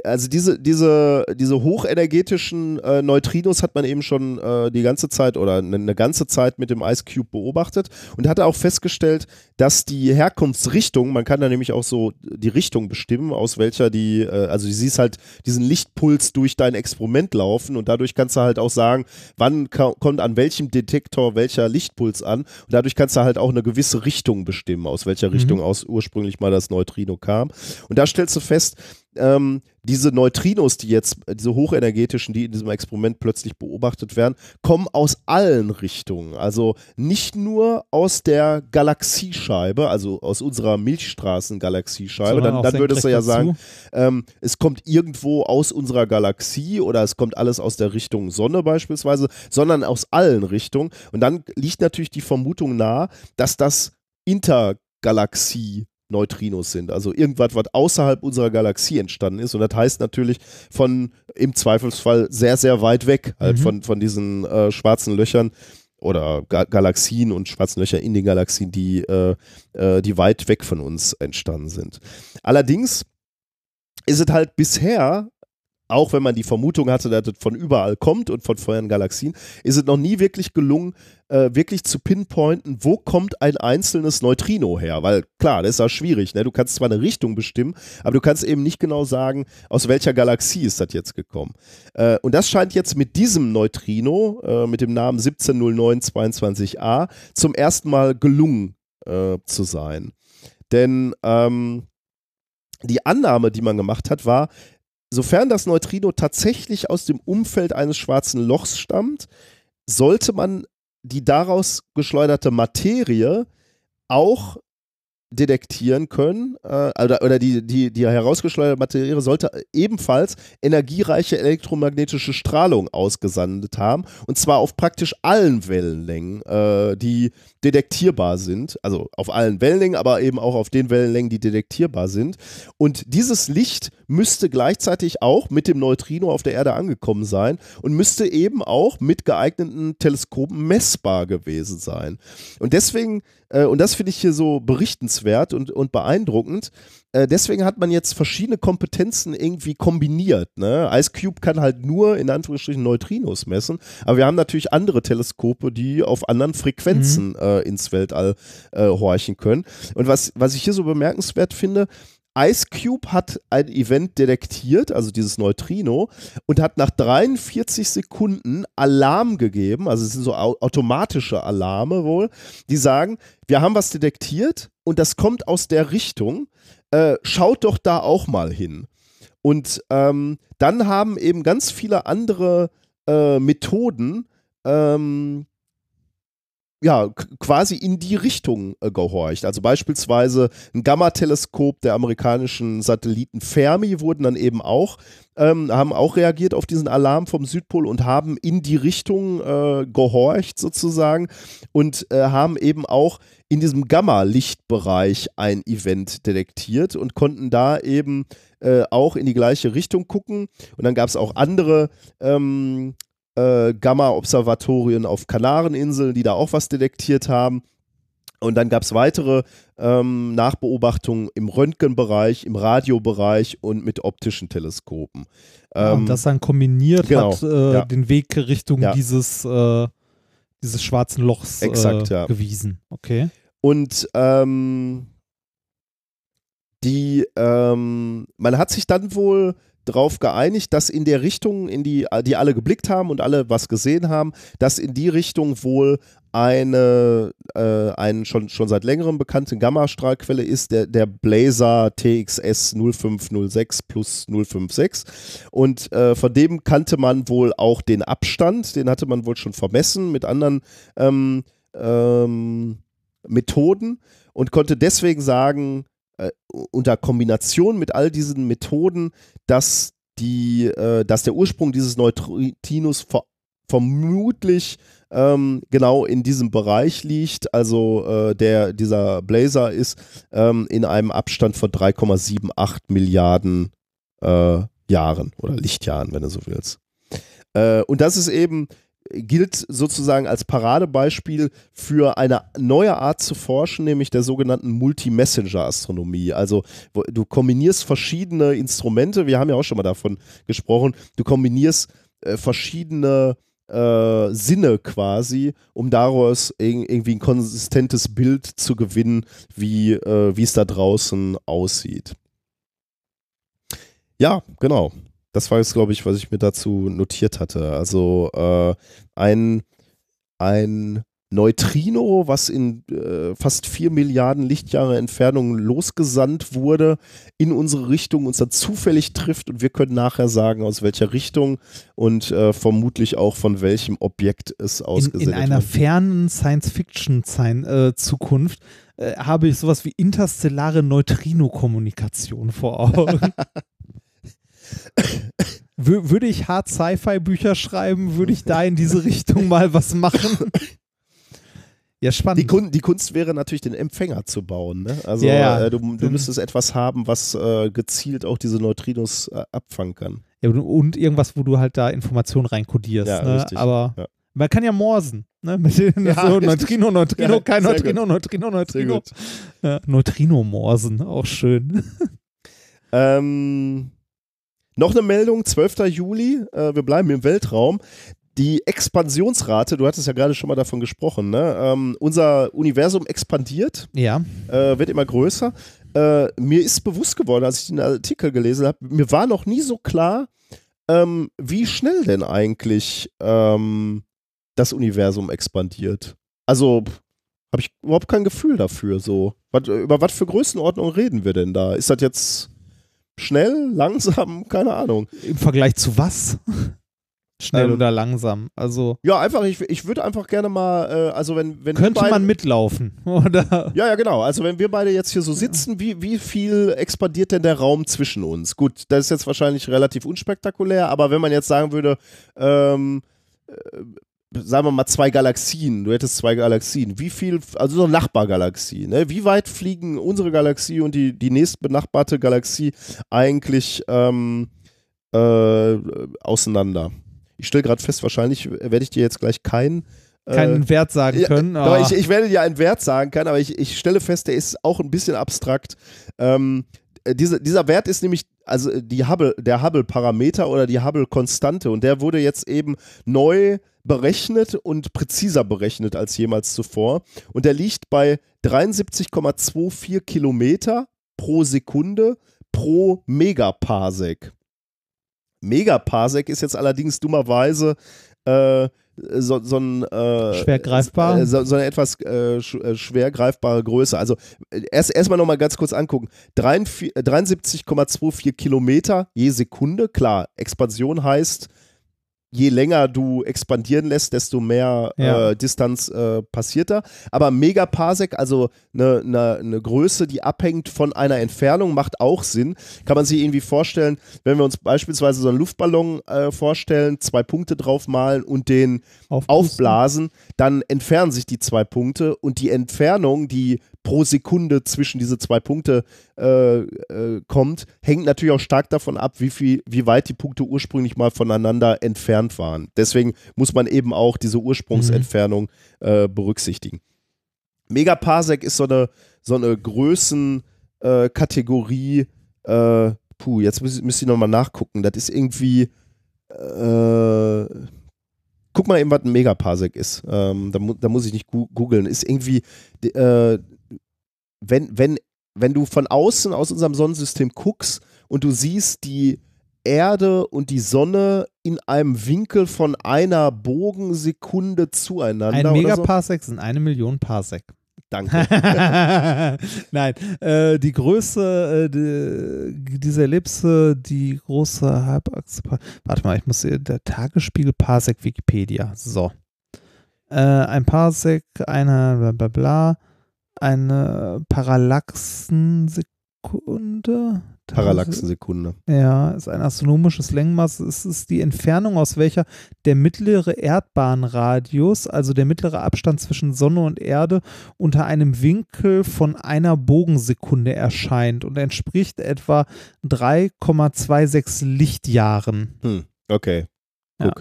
A: also diese, diese, diese hochenergetischen äh, Neutrinos hat man eben schon äh, die ganze Zeit oder eine, eine ganze Zeit mit dem Ice Cube beobachtet und hatte auch festgestellt, dass die Herkunftsrichtung, man kann da nämlich auch so die Richtung bestimmen, aus welcher die, äh, also du siehst halt diesen Lichtpuls durch dein Experiment laufen und dadurch kannst du halt auch sagen, wann kommt an welchem Detektor welcher Lichtpuls an und dadurch kannst du halt auch eine gewisse Richtung bestimmen, aus welcher Richtung aus ursprünglich mal das Neutrino kam. Und da stellst du fest, ähm, diese Neutrinos, die jetzt, diese hochenergetischen, die in diesem Experiment plötzlich beobachtet werden, kommen aus allen Richtungen. Also nicht nur aus der Galaxiescheibe, also aus unserer Milchstraßen-Galaxiescheibe. Dann, dann würdest du ja sagen, ähm, es kommt irgendwo aus unserer Galaxie oder es kommt alles aus der Richtung Sonne beispielsweise, sondern aus allen Richtungen. Und dann liegt natürlich die Vermutung nahe, dass das Intergalaxie Neutrinos sind, also irgendwas, was außerhalb unserer Galaxie entstanden ist. Und das heißt natürlich von im Zweifelsfall sehr, sehr weit weg, halt
B: Mhm.
A: von, von diesen äh, schwarzen Löchern oder Ga Galaxien und schwarzen Löcher in den Galaxien, die, äh, äh, die weit weg von uns entstanden sind. Allerdings ist es halt bisher, auch wenn man die Vermutung hatte, dass es von überall kommt und von vorherigen Galaxien, ist es noch nie wirklich gelungen, äh, wirklich zu pinpointen, wo kommt ein einzelnes Neutrino her. Weil klar, das ist ja schwierig. Ne? Du kannst zwar eine Richtung bestimmen, aber du kannst eben nicht genau sagen, aus welcher Galaxie ist das jetzt gekommen. Äh, und das scheint jetzt mit diesem Neutrino, äh, mit dem Namen 170922a, zum ersten Mal gelungen äh, zu sein. Denn ähm, die Annahme, die man gemacht hat, war, sofern das Neutrino tatsächlich aus dem Umfeld eines schwarzen Lochs stammt, sollte man die daraus geschleuderte Materie auch detektieren können, äh, oder, oder die, die, die herausgeschleuderte Materie sollte ebenfalls energiereiche elektromagnetische Strahlung ausgesandet haben, und zwar auf praktisch allen Wellenlängen, äh, die detektierbar sind, also auf allen Wellenlängen, aber eben auch auf den Wellenlängen, die detektierbar sind. Und dieses Licht müsste gleichzeitig auch mit dem Neutrino auf der Erde angekommen sein und müsste eben auch mit geeigneten Teleskopen messbar gewesen sein. Und deswegen, äh, und das finde ich hier so berichtenswert und, und beeindruckend, deswegen hat man jetzt verschiedene Kompetenzen irgendwie kombiniert. Ne? Ice Cube kann halt nur in Anführungsstrichen Neutrinos messen, aber wir haben natürlich andere Teleskope, die auf anderen Frequenzen äh, ins Weltall äh, horchen können. Und was, was ich hier so bemerkenswert finde, Ice Cube hat ein Event detektiert, also dieses Neutrino, und hat nach 43 Sekunden Alarm gegeben, also es sind so au automatische Alarme wohl, die sagen, wir haben was detektiert und das kommt aus der Richtung, äh, schaut doch da auch mal hin. Und ähm, dann haben eben ganz viele andere äh, Methoden ähm, ja, quasi in die Richtung äh, gehorcht. Also beispielsweise ein Gamma-Teleskop der amerikanischen Satelliten Fermi wurden dann eben auch, ähm, haben auch reagiert auf diesen Alarm vom Südpol und haben in die Richtung äh, gehorcht sozusagen und äh, haben eben auch in diesem Gamma-Lichtbereich ein Event detektiert und konnten da eben äh, auch in die gleiche Richtung gucken. Und dann gab es auch andere ähm, äh, Gamma-Observatorien auf Kanareninseln, die da auch was detektiert haben. Und dann gab es weitere ähm, Nachbeobachtungen im Röntgenbereich, im Radiobereich und mit optischen Teleskopen.
B: Ja,
A: Ähm,
B: und das dann kombiniert
A: genau,
B: hat äh,
A: ja.
B: den Weg Richtung
A: Ja.
B: dieses, äh, dieses schwarzen Lochs äh,
A: Exakt, ja.
B: gewiesen. Okay.
A: Und ähm, die, ähm, man hat sich dann wohl darauf geeinigt, dass in der Richtung, in die, die alle geblickt haben und alle was gesehen haben, dass in die Richtung wohl eine, äh, ein schon, schon seit längerem bekannte Gammastrahlquelle ist, der, der Blazer TXS 0506 plus 056. Und äh, von dem kannte man wohl auch den Abstand, den hatte man wohl schon vermessen mit anderen ähm, ähm, Methoden und konnte deswegen sagen, äh, unter Kombination mit all diesen Methoden, dass, die, äh, dass der Ursprung dieses Neutrinos vor vermutlich ähm, genau in diesem Bereich liegt. Also äh, der, dieser Blazer ist ähm, in einem Abstand von 3,78 Milliarden äh, Jahren oder Lichtjahren, wenn du so willst. Äh, und das ist eben gilt sozusagen als Paradebeispiel für eine neue Art zu forschen, nämlich der sogenannten Multi-Messenger-Astronomie. Also du kombinierst verschiedene Instrumente, wir haben ja auch schon mal davon gesprochen, du kombinierst äh, verschiedene äh, Sinne quasi, um daraus irgendwie ein konsistentes Bild zu gewinnen, wie äh, es da draußen aussieht. Ja, genau. Das war jetzt, glaube ich, was ich mir dazu notiert hatte. Also äh, ein, ein Neutrino, was in äh, fast vier Milliarden Lichtjahre Entfernung losgesandt wurde, in unsere Richtung uns dann zufällig trifft und wir können nachher sagen, aus welcher Richtung und äh, vermutlich auch von welchem Objekt es ausgesendet
B: wird. In, in einer fernen Science-Fiction-Zukunft äh, äh, habe ich sowas wie interstellare Neutrino-Kommunikation vor Augen. würde ich Hard Sci-Fi-Bücher schreiben, würde ich da in diese Richtung mal was machen. Ja, spannend.
A: Die, Kun die, Kunst wäre natürlich, den Empfänger zu bauen. Ne? Also ja, ja. Äh, du, du, müsstest etwas haben, was äh, gezielt auch diese Neutrinos äh, abfangen kann.
B: Ja, und irgendwas, wo du halt da Informationen reinkodierst. Ja, ne? Aber ja. man kann ja morsen. Ne? Mit den, ja, so Neutrino, Neutrino, kein Neutrino, gut. Neutrino, Neutrino. Neutrino-Morsen, auch schön.
A: ähm, noch eine Meldung, 12. Juli, äh, wir bleiben im Weltraum die Expansionsrate, du hattest ja gerade schon mal davon gesprochen, ne? Ähm, unser Universum expandiert,
B: ja.
A: äh, wird immer größer. Äh, mir ist bewusst geworden, als ich den Artikel gelesen habe, mir war noch nie so klar, ähm, wie schnell denn eigentlich ähm, das Universum expandiert. Also habe ich überhaupt kein Gefühl dafür. So, was, über was für Größenordnung reden wir denn da? Ist das jetzt schnell, langsam, keine Ahnung.
B: Im Vergleich zu was? Schnell ähm, oder langsam. Also
A: ja, einfach, ich, ich würde einfach gerne mal, äh, also wenn, wenn
B: Könnte beide, man mitlaufen, oder?
A: Ja, ja, genau. Also wenn wir beide jetzt hier so sitzen, wie, wie viel expandiert denn der Raum zwischen uns? Gut, das ist jetzt wahrscheinlich relativ unspektakulär, aber wenn man jetzt sagen würde, ähm, äh, sagen wir mal zwei Galaxien, du hättest zwei Galaxien, wie viel, also so eine Nachbargalaxie, ne? wie weit fliegen unsere Galaxie und die, die nächstbenachbarte Galaxie eigentlich ähm, äh, auseinander? Ich stelle gerade fest, wahrscheinlich werde ich dir jetzt gleich keinen
B: äh, keinen Wert sagen können.
A: Ja, ich, ich, werde dir einen Wert sagen können, aber ich, ich stelle fest, der ist auch ein bisschen abstrakt. Ähm, diese, dieser Wert ist nämlich also die Hubble, der Hubble-Parameter oder die Hubble-Konstante und der wurde jetzt eben neu berechnet und präziser berechnet als jemals zuvor und der liegt bei 73,24 Kilometer pro Sekunde pro Megaparsec. Megaparsec ist jetzt allerdings dummerweise äh, so, so ein äh,
B: schwer greifbar
A: äh, so, so, eine etwas äh, äh, schwer greifbare Größe. Also äh, erst erstmal noch mal ganz kurz angucken. 73,24 Kilometer je Sekunde. Klar, Expansion heißt je länger du expandieren lässt, desto mehr ja. äh, Distanz äh, passiert da. Aber Megaparsec, also eine ne, ne Größe, die abhängt von einer Entfernung, macht auch Sinn. Kann man sich irgendwie vorstellen, wenn wir uns beispielsweise so einen Luftballon äh, vorstellen, zwei Punkte drauf malen und den Aufpusten. aufblasen, dann entfernen sich die zwei Punkte und die Entfernung, die pro Sekunde zwischen diese zwei Punkte äh, äh, kommt, hängt natürlich auch stark davon ab, wie, viel, wie weit die Punkte ursprünglich mal voneinander entfernt waren. Deswegen muss man eben auch diese Ursprungsentfernung mhm. äh, berücksichtigen. Megaparsec ist so eine, so eine Größenkategorie. Äh, puh, jetzt müsste müsst ich nochmal nachgucken. Das ist irgendwie. Äh, guck mal eben, was ein Megaparsec ist. Ähm, da, mu da, muss ich nicht googeln. Ist irgendwie äh, wenn, wenn, wenn du von außen aus unserem Sonnensystem guckst und du siehst die Erde und die Sonne in einem Winkel von einer Bogensekunde zueinander.
B: Ein Megaparsec so. sind eine Million Parsec.
A: Danke.
B: Nein, äh, die Größe, äh, die, diese Ellipse, die große Halbachse. Warte mal, ich muss hier, der Tagesspiegel Parsec Wikipedia. So. Äh, ein Parsec, eine bla bla bla eine Parallaxensekunde.
A: Parallaxensekunde.
B: Ja, ist ein astronomisches Längenmaß. Es ist die Entfernung, aus welcher der mittlere Erdbahnradius, also der mittlere Abstand zwischen Sonne und Erde, unter einem Winkel von einer Bogensekunde erscheint und entspricht etwa 3,26 Lichtjahren.
A: Hm, okay.
B: Ja.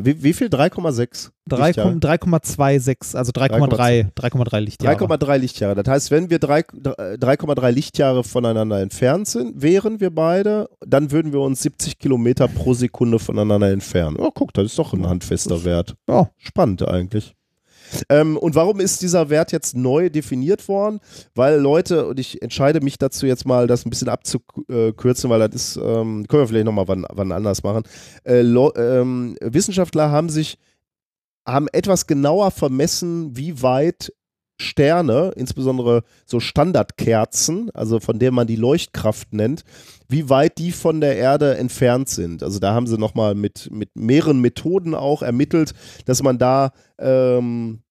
A: Wie, wie viel? 3,6?
B: 3,-
A: Lichtjahre?
B: 3,26, also 3,3 3,3 Lichtjahre.
A: 3,3 Lichtjahre. Das heißt, wenn wir drei- äh, 3,3 Lichtjahre voneinander entfernt sind, wären wir beide, dann würden wir uns 70 Kilometer pro Sekunde voneinander entfernen. Oh, guck, das ist doch ein handfester Wert.
B: Ja.
A: Spannend eigentlich. Ähm, und warum ist dieser Wert jetzt neu definiert worden? Weil Leute, und ich entscheide mich dazu jetzt mal, das ein bisschen abzukürzen, weil das ist, ähm, können wir vielleicht nochmal wann, wann anders machen. Äh, ähm, Wissenschaftler haben sich, haben etwas genauer vermessen, wie weit Sterne, insbesondere so Standardkerzen, also von denen man die Leuchtkraft nennt, wie weit die von der Erde entfernt sind. Also da haben sie nochmal mit, mit mehreren Methoden auch ermittelt, dass man da, ähm, äh,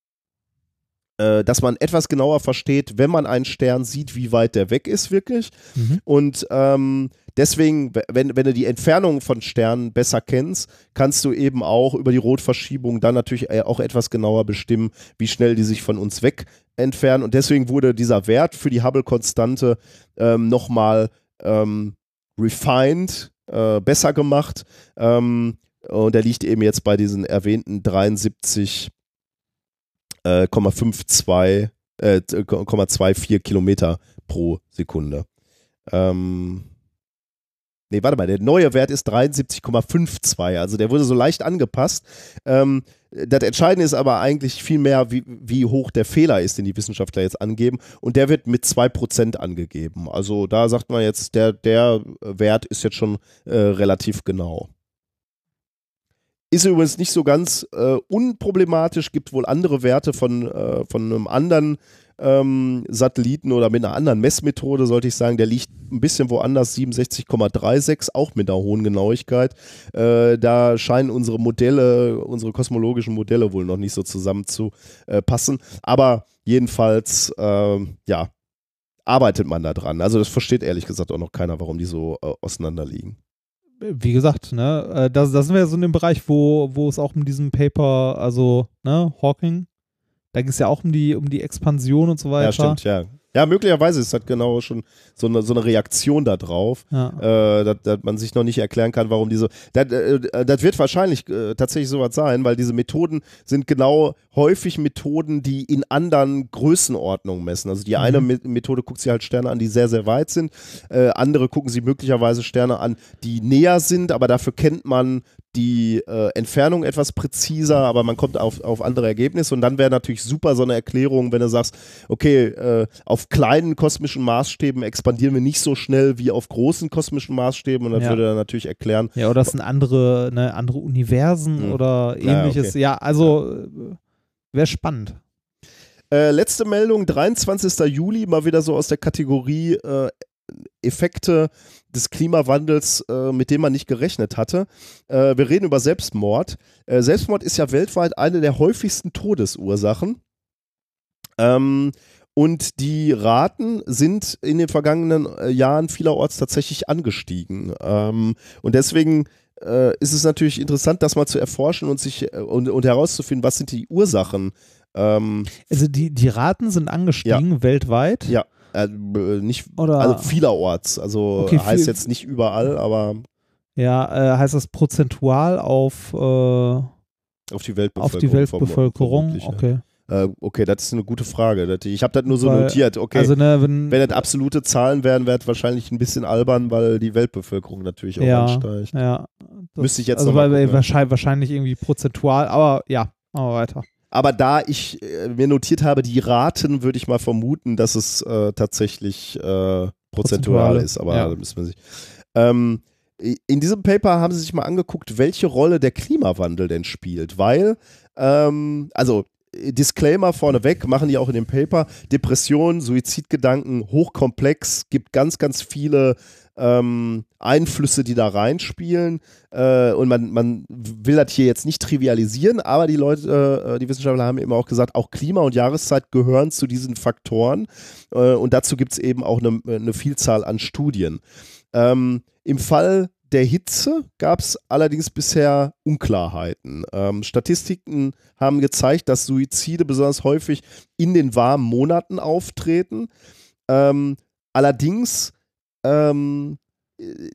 A: dass man etwas genauer versteht, wenn man einen Stern sieht, wie weit der weg ist wirklich.
B: Mhm.
A: Und ähm, deswegen, wenn, wenn du die Entfernung von Sternen besser kennst, kannst du eben auch über die Rotverschiebung dann natürlich äh, auch etwas genauer bestimmen, wie schnell die sich von uns weg entfernen. Und deswegen wurde dieser Wert für die Hubble-Konstante ähm, nochmal ähm, refined, äh, besser gemacht. Ähm, und der liegt eben jetzt bei diesen erwähnten 73,52 äh, 0,52, äh, 0,24 Kilometer pro Sekunde. Ähm, nee, warte mal, der neue Wert ist 73,52, also der wurde so leicht angepasst. Ähm, das Entscheidende ist aber eigentlich viel mehr, wie, wie hoch der Fehler ist, den die Wissenschaftler jetzt angeben. Und der wird mit 2% angegeben. Also da sagt man jetzt, der, der Wert ist jetzt schon äh, relativ genau. Ist übrigens nicht so ganz äh, unproblematisch, gibt wohl andere Werte von, äh, von einem anderen ähm, Satelliten oder mit einer anderen Messmethode, sollte ich sagen. Der liegt ein bisschen woanders, 67,36, auch mit einer hohen Genauigkeit. Äh, da scheinen unsere Modelle, unsere kosmologischen Modelle wohl noch nicht so zusammenzupassen. Aber jedenfalls, ähm, ja, arbeitet man da dran. Also das versteht ehrlich gesagt auch noch keiner, warum die so äh, auseinanderliegen.
B: Wie gesagt, ne, äh, da, da sind wir ja so in dem Bereich, wo, wo es auch um diesen Paper, also, ne, Hawking, da ging es ja auch um die, um die Expansion und so weiter.
A: Ja, stimmt, ja. Ja, möglicherweise ist das genau schon so eine, so eine Reaktion da drauf,
B: Ja.
A: äh, dass, dass man sich noch nicht erklären kann, warum diese. Das, äh, das wird wahrscheinlich äh, tatsächlich sowas sein, weil diese Methoden sind genau häufig Methoden, die in anderen Größenordnungen messen. Also die eine
B: Mhm.
A: Me Methode guckt sich halt Sterne an, die sehr, sehr weit sind. Äh, andere gucken sie möglicherweise Sterne an, die näher sind, aber dafür kennt man die äh, Entfernung etwas präziser, aber man kommt auf, auf andere Ergebnisse. Und dann wäre natürlich super so eine Erklärung, wenn du sagst, okay, äh, auf kleinen kosmischen Maßstäben expandieren wir nicht so schnell wie auf großen kosmischen Maßstäben. Und das
B: Ja.
A: würde dann natürlich erklären,
B: Ja, oder es sind andere, ne, andere Universen
A: Hm.
B: oder
A: Ja,
B: ähnliches.
A: okay.
B: Ja, also wäre spannend.
A: Äh, letzte Meldung, 23. Juli, mal wieder so aus der Kategorie äh, Effekte des Klimawandels, äh, mit dem man nicht gerechnet hatte. Äh, wir reden über Selbstmord. Äh, Selbstmord ist ja weltweit eine der häufigsten Todesursachen. Ähm, und die Raten sind in den vergangenen äh, Jahren vielerorts tatsächlich angestiegen. Ähm, und deswegen äh, ist es natürlich interessant, das mal zu erforschen und sich äh, und, und herauszufinden, was sind die Ursachen. Ähm,
B: Also die, die Raten sind angestiegen weltweit.
A: ja, äh, nicht,
B: Oder
A: also vielerorts. Also
B: Okay,
A: heißt
B: viel-
A: jetzt nicht überall, aber
B: ja, äh, heißt das prozentual auf, äh,
A: auf die Weltbevölkerung.
B: auf die Weltbevölkerung?
A: vermutlich, ja.
B: Okay.
A: Äh, okay, das ist eine gute Frage. Ich habe das nur so
B: Weil-
A: notiert. Okay,
B: Also ne, wenn,
A: wenn das absolute Zahlen wären, wäre das wahrscheinlich ein bisschen albern, weil die Weltbevölkerung natürlich auch
B: Ja.
A: ansteigt.
B: ja, das,
A: Müsste ich jetzt
B: also
A: noch
B: weil, wahrscheinlich, wahrscheinlich irgendwie prozentual, aber ja, machen wir weiter.
A: Aber da ich äh, mir notiert habe, die Raten, würde ich mal vermuten, dass es äh, tatsächlich äh, prozentual ist. Aber
B: ja.
A: da müssen wir sich. Ähm, in diesem Paper haben sie sich mal angeguckt, welche Rolle der Klimawandel denn spielt, weil, ähm, also Disclaimer vorneweg, machen die auch in dem Paper, Depressionen, Suizidgedanken, hochkomplex, gibt ganz, ganz viele ähm, Einflüsse, die da reinspielen. Äh, und man, man will das hier jetzt nicht trivialisieren, aber die Leute, äh, die Wissenschaftler haben eben auch gesagt, auch Klima und Jahreszeit gehören zu diesen Faktoren. Äh, und dazu gibt es eben auch eine, eine Vielzahl an Studien. Ähm, Im Fall der Hitze gab es allerdings bisher Unklarheiten. Ähm, Statistiken haben gezeigt, dass Suizide besonders häufig in den warmen Monaten auftreten. Ähm, allerdings ähm,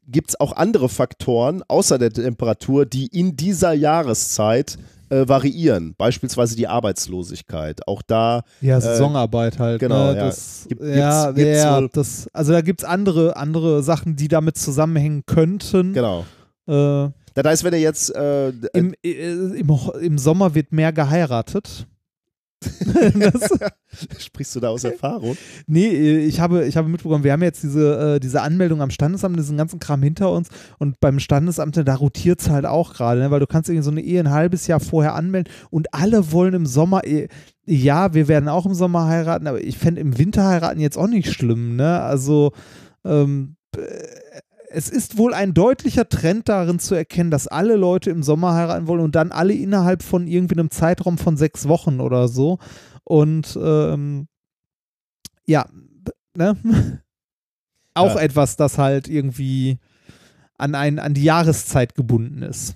A: gibt es auch andere Faktoren außer der Temperatur, die in dieser Jahreszeit äh, variieren. Beispielsweise die Arbeitslosigkeit. Auch da.
B: Ja, Saisonarbeit halt.
A: genau,
B: ne?
A: ja.
B: Das,
A: Gibt-
B: ja,
A: gibt's- gibt's
B: ja,
A: wohl-
B: das, also da gibt es andere, andere Sachen, die damit zusammenhängen könnten.
A: Genau.
B: Äh,
A: Das heißt, wenn er jetzt äh,
B: im, äh, im, Im Sommer wird mehr geheiratet. das,
A: sprichst du da aus Erfahrung?
B: nee, ich habe, ich habe mitbekommen, wir haben jetzt diese, äh, diese Anmeldung am Standesamt, diesen ganzen Kram hinter uns und beim Standesamt, da rotiert es halt auch gerade, ne? weil du kannst irgendwie so eine Ehe ein halbes Jahr vorher anmelden und alle wollen im Sommer, eh, ja, wir werden auch im Sommer heiraten, aber ich fände im Winter heiraten jetzt auch nicht schlimm, ne? Also, ähm, äh, es ist wohl ein deutlicher Trend darin zu erkennen, dass alle Leute im Sommer heiraten wollen und dann alle innerhalb von irgendwie einem Zeitraum von sechs Wochen oder so. Und ähm, ja, ne? Auch
A: Ja.
B: etwas, das halt irgendwie an, ein, an die Jahreszeit gebunden ist.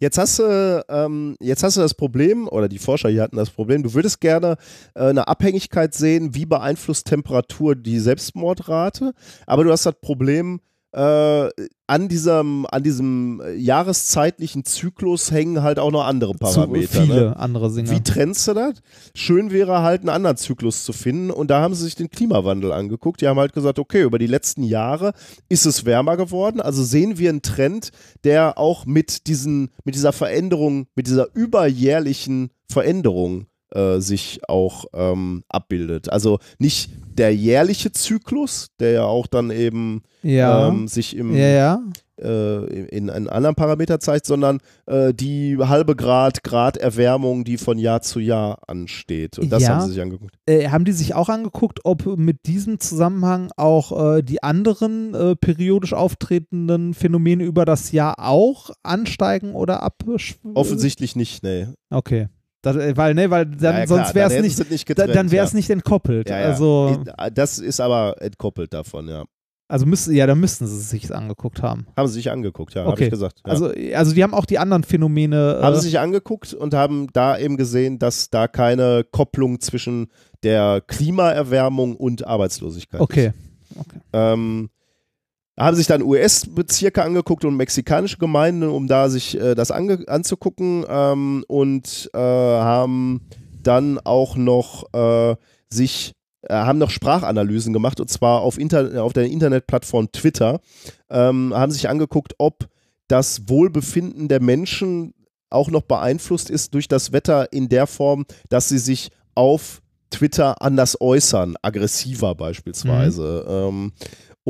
A: Jetzt hast du, ähm, jetzt hast du das Problem, oder die Forscher hier hatten das Problem, du würdest gerne äh, eine Abhängigkeit sehen, wie beeinflusst Temperatur die Selbstmordrate, aber du hast das Problem, äh, an diesem, an diesem äh, jahreszeitlichen Zyklus hängen halt auch noch andere Parameter.
B: Zu viele
A: Ne?
B: andere Singer.
A: Wie trennst du das? Schön wäre halt einen anderen Zyklus zu finden und da haben sie sich den Klimawandel angeguckt. Die haben halt gesagt, okay, über die letzten Jahre ist es wärmer geworden, also sehen wir einen Trend, der auch mit diesen, mit dieser Veränderung, mit dieser überjährlichen Veränderung äh, sich auch ähm, abbildet. Also nicht der jährliche Zyklus, der ja auch dann eben
B: ja.
A: ähm, sich im,
B: ja, ja.
A: äh, in einen anderen Parameter zeigt, sondern äh, die halbe Grad, Grad Erwärmung, die von Jahr zu Jahr ansteht. Und das haben sie sich angeguckt.
B: Äh, haben die sich auch angeguckt, ob mit diesem Zusammenhang auch äh, die anderen periodisch auftretenden Phänomene über das Jahr auch ansteigen oder ab?
A: Offensichtlich nicht, nee.
B: Okay. Das, äh, weil, ne, weil dann
A: Ja, ja,
B: sonst wäre es nicht,
A: nicht getrennt,
B: dann wäre es
A: ja.
B: nicht entkoppelt. Also,
A: Das ist aber entkoppelt davon, ja.
B: also müsste, ja, dann müssten sie es sich angeguckt haben.
A: Haben sie sich angeguckt, ja, habe
B: Okay.
A: ich gesagt. Ja.
B: Also, also die haben auch die anderen Phänomene.
A: haben
B: äh,
A: sie sich angeguckt und haben da eben gesehen, dass da keine Kopplung zwischen der Klimaerwärmung und Arbeitslosigkeit ist.
B: okay.
A: Ähm, haben sich dann US-Bezirke angeguckt und mexikanische Gemeinden, um da sich äh, das ange anzugucken ähm, und äh, haben dann auch noch äh, sich äh, haben noch Sprachanalysen gemacht und zwar auf, Inter auf der Internetplattform Twitter ähm, haben sich angeguckt, ob das Wohlbefinden der Menschen auch noch beeinflusst ist durch das Wetter in der Form, dass sie sich auf Twitter anders äußern, aggressiver beispielsweise. Ähm,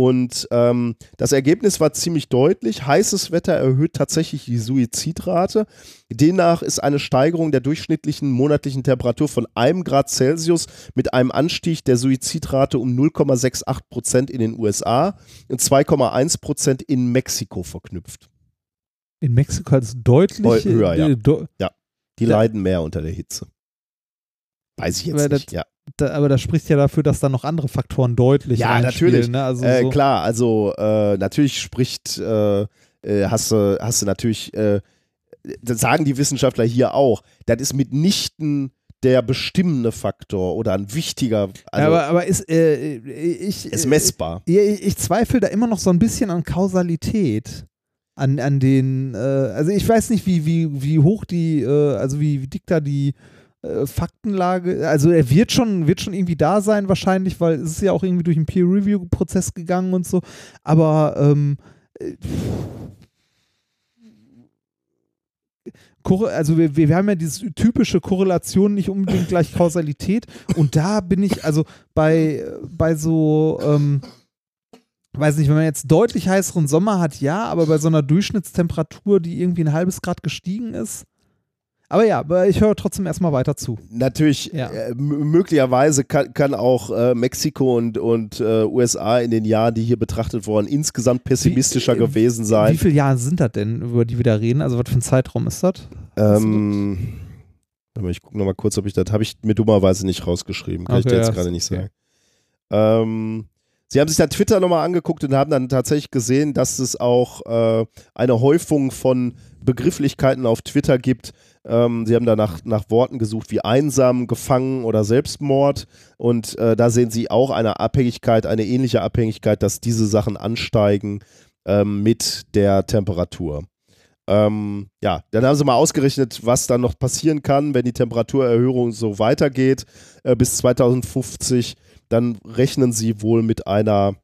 A: und ähm, das Ergebnis war ziemlich deutlich. Heißes Wetter erhöht tatsächlich die Suizidrate. Demnach ist eine Steigerung der durchschnittlichen monatlichen Temperatur von einem Grad Celsius mit einem Anstieg der Suizidrate um 0,68 Prozent in den USA und 2,1 Prozent in Mexiko verknüpft.
B: In Mexiko ist es deutlich
A: Deut- höher, ja.
B: äh, deu-
A: Die
B: Da-
A: leiden mehr unter der Hitze. Weiß ich jetzt
B: Weil
A: nicht. Ja,
B: da, aber das spricht ja dafür, dass da noch andere Faktoren deutlich
A: Ja, natürlich.
B: Ne? Also
A: äh,
B: so.
A: klar, also äh, natürlich spricht, äh, äh, hast, du, hast du natürlich, äh, das sagen die Wissenschaftler hier auch, das ist mitnichten der bestimmende Faktor oder ein wichtiger, also
B: ja, aber, aber ist, äh, ich,
A: ist messbar.
B: Ich, ich zweifle da immer noch so ein bisschen an Kausalität. An, an den, äh, also ich weiß nicht, wie, wie, wie hoch die, äh, also wie, wie dick da die äh, Faktenlage, also er wird schon, wird schon irgendwie da sein wahrscheinlich, weil es ist ja auch irgendwie durch einen Peer-Review-Prozess gegangen und so, aber ähm, äh, also wir, wir haben ja diese typische Korrelation, nicht unbedingt gleich Kausalität. Und da bin ich, also bei, bei so, ähm, weiß nicht, wenn man jetzt deutlich heißeren Sommer hat, ja, aber bei so einer Durchschnittstemperatur, die irgendwie ein halbes Grad gestiegen ist. Aber ja, ich höre trotzdem erstmal weiter zu.
A: Natürlich,
B: Ja.
A: äh, möglicherweise kann, kann auch äh, Mexiko und, und äh, USA in den Jahren, die hier betrachtet wurden, insgesamt pessimistischer
B: Wie- äh,
A: gewesen
B: Wie
A: sein.
B: viele Jahre sind das denn, über die wir da reden? Also was für ein Zeitraum ist das?
A: Ähm, ich gucke nochmal kurz, ob ich das habe ich mir dummerweise nicht rausgeschrieben. Kann ich
B: Okay,
A: dir jetzt
B: ja,
A: gerade nicht
B: okay.
A: sagen. Ähm, sie haben sich dann Twitter nochmal angeguckt und haben dann tatsächlich gesehen, dass es auch äh, eine Häufung von Begrifflichkeiten auf Twitter gibt. Ähm, sie haben da nach, nach Worten gesucht wie einsam, gefangen oder Selbstmord. Und äh, da sehen sie auch eine Abhängigkeit, eine ähnliche Abhängigkeit, dass diese Sachen ansteigen ähm, mit der Temperatur. Ähm, ja, dann haben sie mal ausgerechnet, was dann noch passieren kann, wenn die Temperaturerhöhung so weitergeht äh, bis 2050. Dann rechnen sie wohl mit einer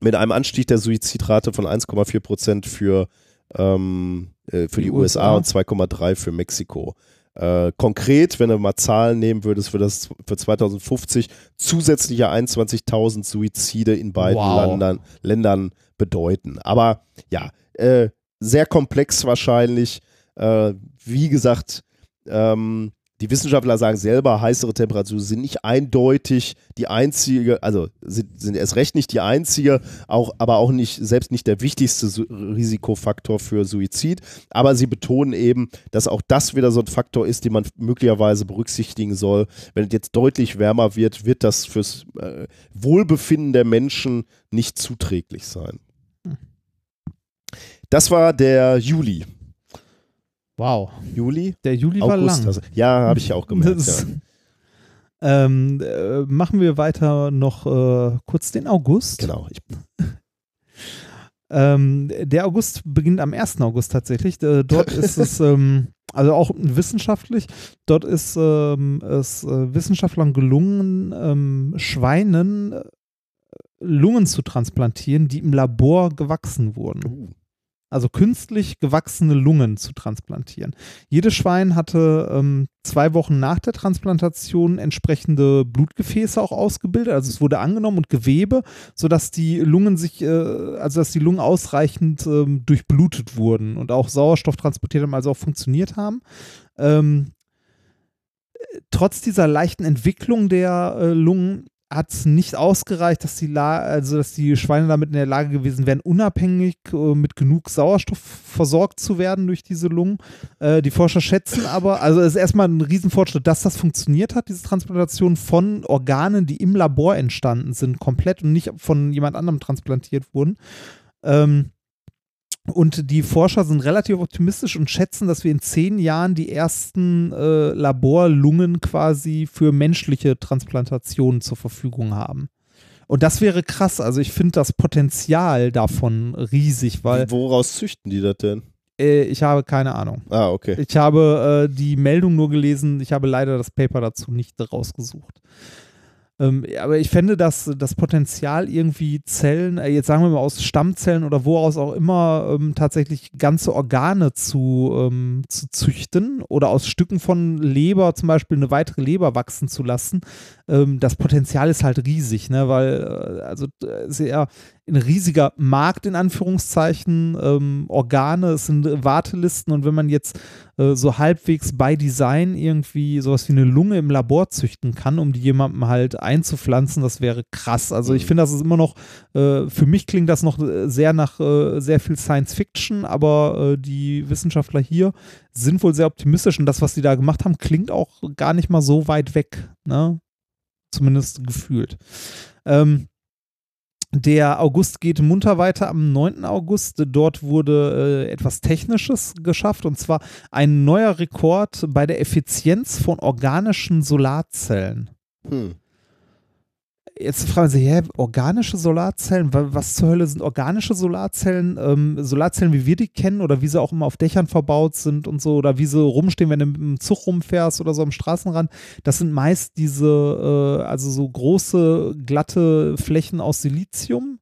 A: mit einem Anstieg der Suizidrate von 1,4 Prozent für, ähm, äh, für die,
B: Die
A: USA,
B: USA.
A: und 2,3 für Mexiko. Äh, konkret, wenn du mal Zahlen nehmen würdest, würde das für 2050 zusätzliche 21.000 Suizide in beiden
B: Wow.
A: Ländern, Ländern bedeuten. Aber ja, äh, sehr komplex wahrscheinlich. Äh, wie gesagt, ähm, die Wissenschaftler sagen selber, heißere Temperaturen sind nicht eindeutig die einzige, also sind, sind erst recht nicht die einzige, auch, aber auch nicht, selbst nicht der wichtigste Su Risikofaktor für Suizid. Aber sie betonen eben, dass auch das wieder so ein Faktor ist, den man möglicherweise berücksichtigen soll. Wenn es jetzt deutlich wärmer wird, wird das fürs äh, Wohlbefinden der Menschen nicht zuträglich sein. Das war der Juli.
B: Wow.
A: Juli?
B: Der Juli war
A: August.
B: lang.
A: Also, ja, habe ich ja auch gemerkt. Ja.
B: Ähm, äh, machen wir weiter noch äh, kurz den August.
A: Genau. Ich,
B: Ähm, der August beginnt am 1. August tatsächlich. Äh, dort ist es, ähm, also auch wissenschaftlich, dort ist ähm, es äh, Wissenschaftlern gelungen, ähm, Schweinen äh, Lungen zu transplantieren, die im Labor gewachsen wurden.
A: uh,
B: also künstlich gewachsene Lungen zu transplantieren. Jedes Schwein hatte ähm, zwei Wochen nach der Transplantation entsprechende Blutgefäße auch ausgebildet. Also es wurde angenommen und Gewebe, sodass die Lungen sich, äh, also dass die Lungen ausreichend ähm, durchblutet wurden und auch Sauerstoff transportiert haben, also auch funktioniert haben. Ähm, äh, trotz dieser leichten Entwicklung der äh, Lungen hat es nicht ausgereicht, dass die, La also dass die Schweine damit in der Lage gewesen wären, unabhängig äh, mit genug Sauerstoff versorgt zu werden durch diese Lungen. Äh, die Forscher schätzen aber, also es ist erstmal ein Riesenfortschritt, dass das funktioniert hat, diese Transplantation von Organen, die im Labor entstanden sind, komplett und nicht von jemand anderem transplantiert wurden. Ähm, und die Forscher sind relativ optimistisch und schätzen, dass wir in zehn Jahren die ersten äh, Laborlungen quasi für menschliche Transplantationen zur Verfügung haben. Und das wäre krass. Also ich finde das Potenzial davon riesig, weil
A: woraus züchten die das denn?
B: äh, ich habe keine Ahnung.
A: Ah, okay.
B: Ich habe äh, die Meldung nur gelesen. Ich habe leider das Paper dazu nicht rausgesucht. Ähm, aber ich fände, dass das Potenzial irgendwie Zellen, äh, jetzt sagen wir mal aus Stammzellen oder woraus auch immer, ähm, tatsächlich ganze Organe zu, ähm, zu züchten oder aus Stücken von Leber zum Beispiel eine weitere Leber wachsen zu lassen, ähm, das Potenzial ist halt riesig, ne? weil äh, also äh, ja ein riesiger Markt in Anführungszeichen, ähm, Organe, es sind Wartelisten und wenn man jetzt äh, so halbwegs bei Design irgendwie sowas wie eine Lunge im Labor züchten kann, um die jemandem halt einzupflanzen, das wäre krass. Also ich
A: Mhm.
B: finde, das ist immer noch, äh, für mich klingt das noch äh, sehr nach äh, sehr viel Science Fiction, aber äh, die Wissenschaftler hier sind wohl sehr optimistisch und das, was die da gemacht haben, klingt auch gar nicht mal so weit weg, ne? Zumindest gefühlt. Ähm, der August geht munter weiter am 9. August. Dort wurde äh, etwas Technisches geschafft und zwar ein neuer Rekord bei der Effizienz von organischen Solarzellen.
A: Hm.
B: Jetzt fragen Sie, hä, organische Solarzellen? Wa- Was zur Hölle sind organische Solarzellen? Ähm, Solarzellen, wie wir die kennen oder wie sie auch immer auf Dächern verbaut sind und so oder wie sie rumstehen, wenn du dem Zug rumfährst oder so am Straßenrand. Das sind meist diese, äh, also so große, glatte Flächen aus Silizium.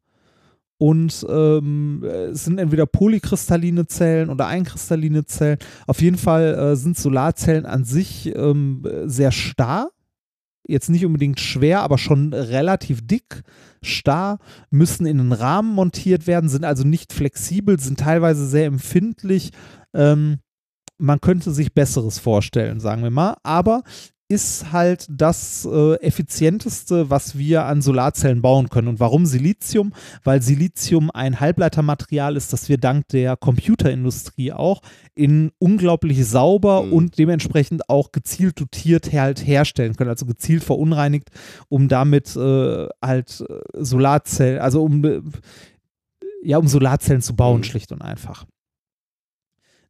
B: Und ähm, es sind entweder polykristalline Zellen oder einkristalline Zellen. Auf jeden Fall äh, sind Solarzellen an sich ähm, sehr starr jetzt nicht unbedingt schwer, aber schon relativ dick, starr, müssen in einen Rahmen montiert werden, sind also nicht flexibel, sind teilweise sehr empfindlich ähm, man könnte sich Besseres vorstellen, sagen wir mal. Aber ist halt das äh, effizienteste, was wir an Solarzellen bauen können. Und warum Silizium? Weil Silizium ein Halbleitermaterial ist, das wir dank der Computerindustrie auch in unglaublich sauber
A: Mhm.
B: und dementsprechend auch gezielt dotiert halt herstellen können, also gezielt verunreinigt, um damit äh, halt äh, Solarzellen, also um äh, ja, um Solarzellen zu bauen,
A: Mhm.
B: schlicht und einfach.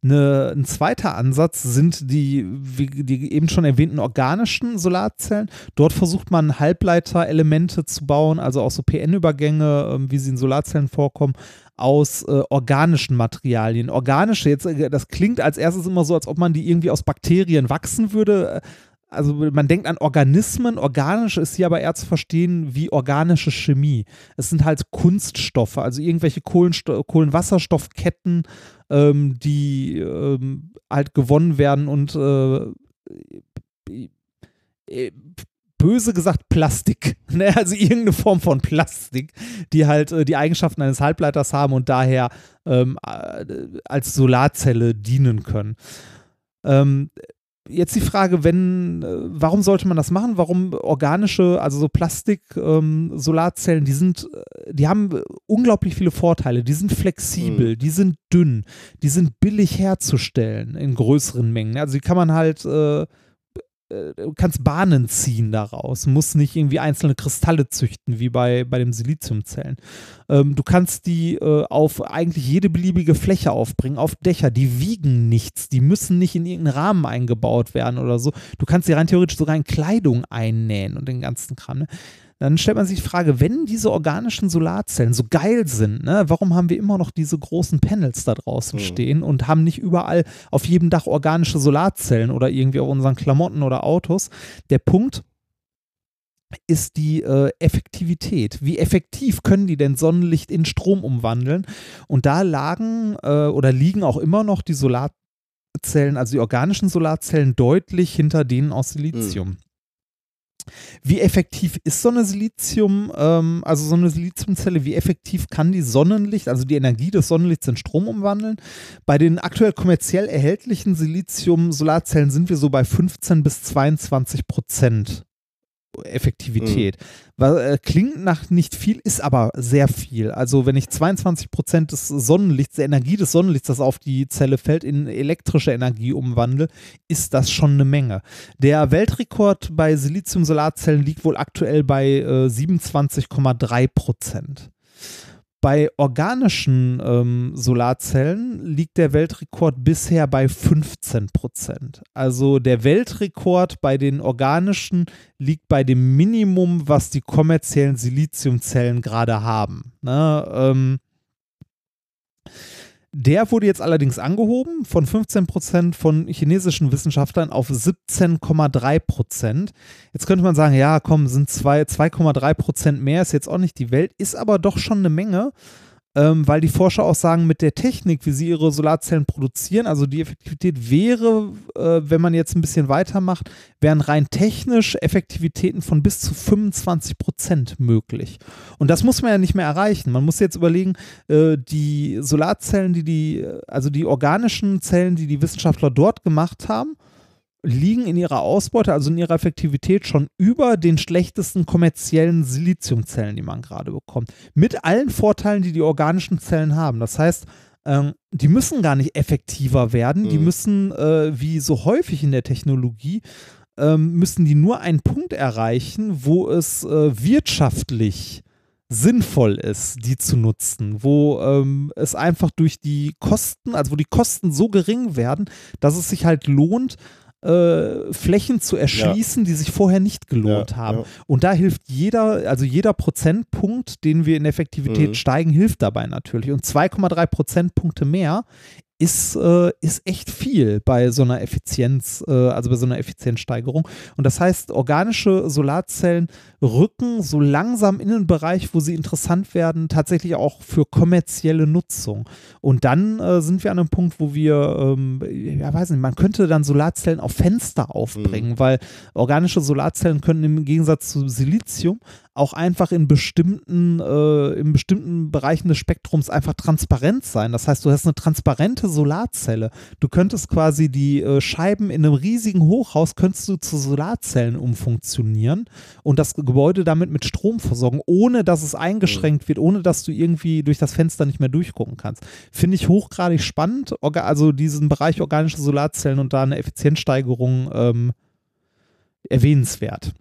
B: Eine, ein zweiter Ansatz sind die, die eben schon erwähnten organischen Solarzellen. Dort versucht man Halbleiterelemente zu bauen, also auch so PN-Übergänge, ähm, wie sie in Solarzellen vorkommen, aus äh, organischen Materialien. Organische, jetzt, äh, das klingt als erstes immer so, als ob man die irgendwie aus Bakterien wachsen würde. Also man denkt an Organismen, organisch ist hier aber eher zu verstehen wie organische Chemie. Es sind halt Kunststoffe, also irgendwelche Kohlenwasserstoffketten, ähm, die ähm, halt gewonnen werden und äh, äh, böse gesagt Plastik, ne? also irgendeine Form von Plastik, die halt äh, die Eigenschaften eines Halbleiters haben und daher ähm, äh, als Solarzelle dienen können. Ähm, jetzt die Frage, wenn, äh, warum sollte man das machen? Warum organische, also so Plastik-Solarzellen, die sind, äh, die haben unglaublich viele Vorteile. Die sind flexibel, die sind dünn, die sind billig herzustellen in größeren Mengen. Also die kann man halt, äh, du kannst Bahnen ziehen daraus, musst nicht irgendwie einzelne Kristalle züchten, wie bei, bei den Siliziumzellen. Ähm, du kannst die äh, auf eigentlich jede beliebige Fläche aufbringen, auf Dächer. Die wiegen nichts, die müssen nicht in irgendeinen Rahmen eingebaut werden oder so. Du kannst sie rein theoretisch sogar in Kleidung einnähen und den ganzen Kram. Ne? Dann stellt man sich die Frage, wenn diese organischen Solarzellen so geil sind, ne, warum haben wir immer noch diese großen Panels da draußen
A: Mhm.
B: stehen und haben nicht überall auf jedem Dach organische Solarzellen oder irgendwie auf unseren Klamotten oder Autos? Der Punkt ist die äh, Effektivität. Wie effektiv können die denn Sonnenlicht in Strom umwandeln? Und da lagen äh, oder liegen auch immer noch die Solarzellen, also die organischen Solarzellen, deutlich hinter denen aus Silizium. Wie effektiv ist so eine Silizium, ähm, also so eine Siliziumzelle, wie effektiv kann die Sonnenlicht, also die Energie des Sonnenlichts in Strom umwandeln? Bei den aktuell kommerziell erhältlichen Silizium-Solarzellen sind wir so bei 15 bis 22 Prozent Effektivität. Äh, klingt nach nicht viel, ist aber sehr viel. Also wenn ich 22 Prozent des Sonnenlichts, der Energie des Sonnenlichts, das auf die Zelle fällt, in elektrische Energie umwandle, ist das schon eine Menge. Der Weltrekord bei Silizium-Solarzellen liegt wohl aktuell bei äh, 27,3 Prozent. Bei organischen ähm, Solarzellen liegt der Weltrekord bisher bei 15 Prozent. Also der Weltrekord bei den organischen liegt bei dem Minimum, was die kommerziellen Siliziumzellen gerade haben. Ne? Ähm, der wurde jetzt allerdings angehoben von 15% von chinesischen Wissenschaftlern auf 17,3%. Jetzt könnte man sagen, ja, komm, sind zwei- 2,3% mehr, ist jetzt auch nicht die Welt, ist aber doch schon eine Menge, ähm, weil die Forscher auch sagen, mit der Technik, wie sie ihre Solarzellen produzieren, also die Effektivität wäre, äh, wenn man jetzt ein bisschen weitermacht, wären rein technisch Effektivitäten von bis zu 25% möglich. Und das muss man ja nicht mehr erreichen. Man muss jetzt überlegen, äh, die Solarzellen, die die, also die organischen Zellen, die die Wissenschaftler dort gemacht haben, liegen in ihrer Ausbeute, also in ihrer Effektivität schon über den schlechtesten kommerziellen Siliziumzellen, die man gerade bekommt. Mit allen Vorteilen, die die organischen Zellen haben. Das heißt, ähm, die müssen gar nicht effektiver werden, die
A: Mhm.
B: müssen, äh, wie so häufig in der Technologie, ähm, müssen die nur einen Punkt erreichen, wo es äh, wirtschaftlich sinnvoll ist, die zu nutzen, wo ähm, es einfach durch die Kosten, also wo die Kosten so gering werden, dass es sich halt lohnt, äh, Flächen zu erschließen, die sich vorher nicht gelohnt
A: Ja,
B: haben.
A: ja.
B: Und da hilft jeder, also jeder Prozentpunkt, den wir in Effektivität
A: Mhm.
B: steigen, hilft dabei natürlich. Und 2,3 Prozentpunkte mehr ist, äh, ist echt viel bei so einer Effizienz, äh, also bei so einer Effizienzsteigerung. Und das heißt, organische Solarzellen rücken so langsam in den Bereich, wo sie interessant werden, tatsächlich auch für kommerzielle Nutzung. Und dann äh, sind wir an einem Punkt, wo wir, ähm, ja, weiß nicht, man könnte dann Solarzellen auf Fenster aufbringen, weil organische Solarzellen können im Gegensatz zu Silizium auch einfach in bestimmten, äh, in bestimmten Bereichen des Spektrums einfach transparent sein. Das heißt, du hast eine transparente Solarzelle. Du könntest quasi die äh, Scheiben in einem riesigen Hochhaus könntest du zu Solarzellen umfunktionieren und das Gebäude damit mit Strom versorgen, ohne dass es eingeschränkt wird, ohne dass du irgendwie durch das Fenster nicht mehr durchgucken kannst. Finde ich hochgradig spannend, also diesen Bereich organische Solarzellen und da eine Effizienzsteigerung ähm, erwähnenswert.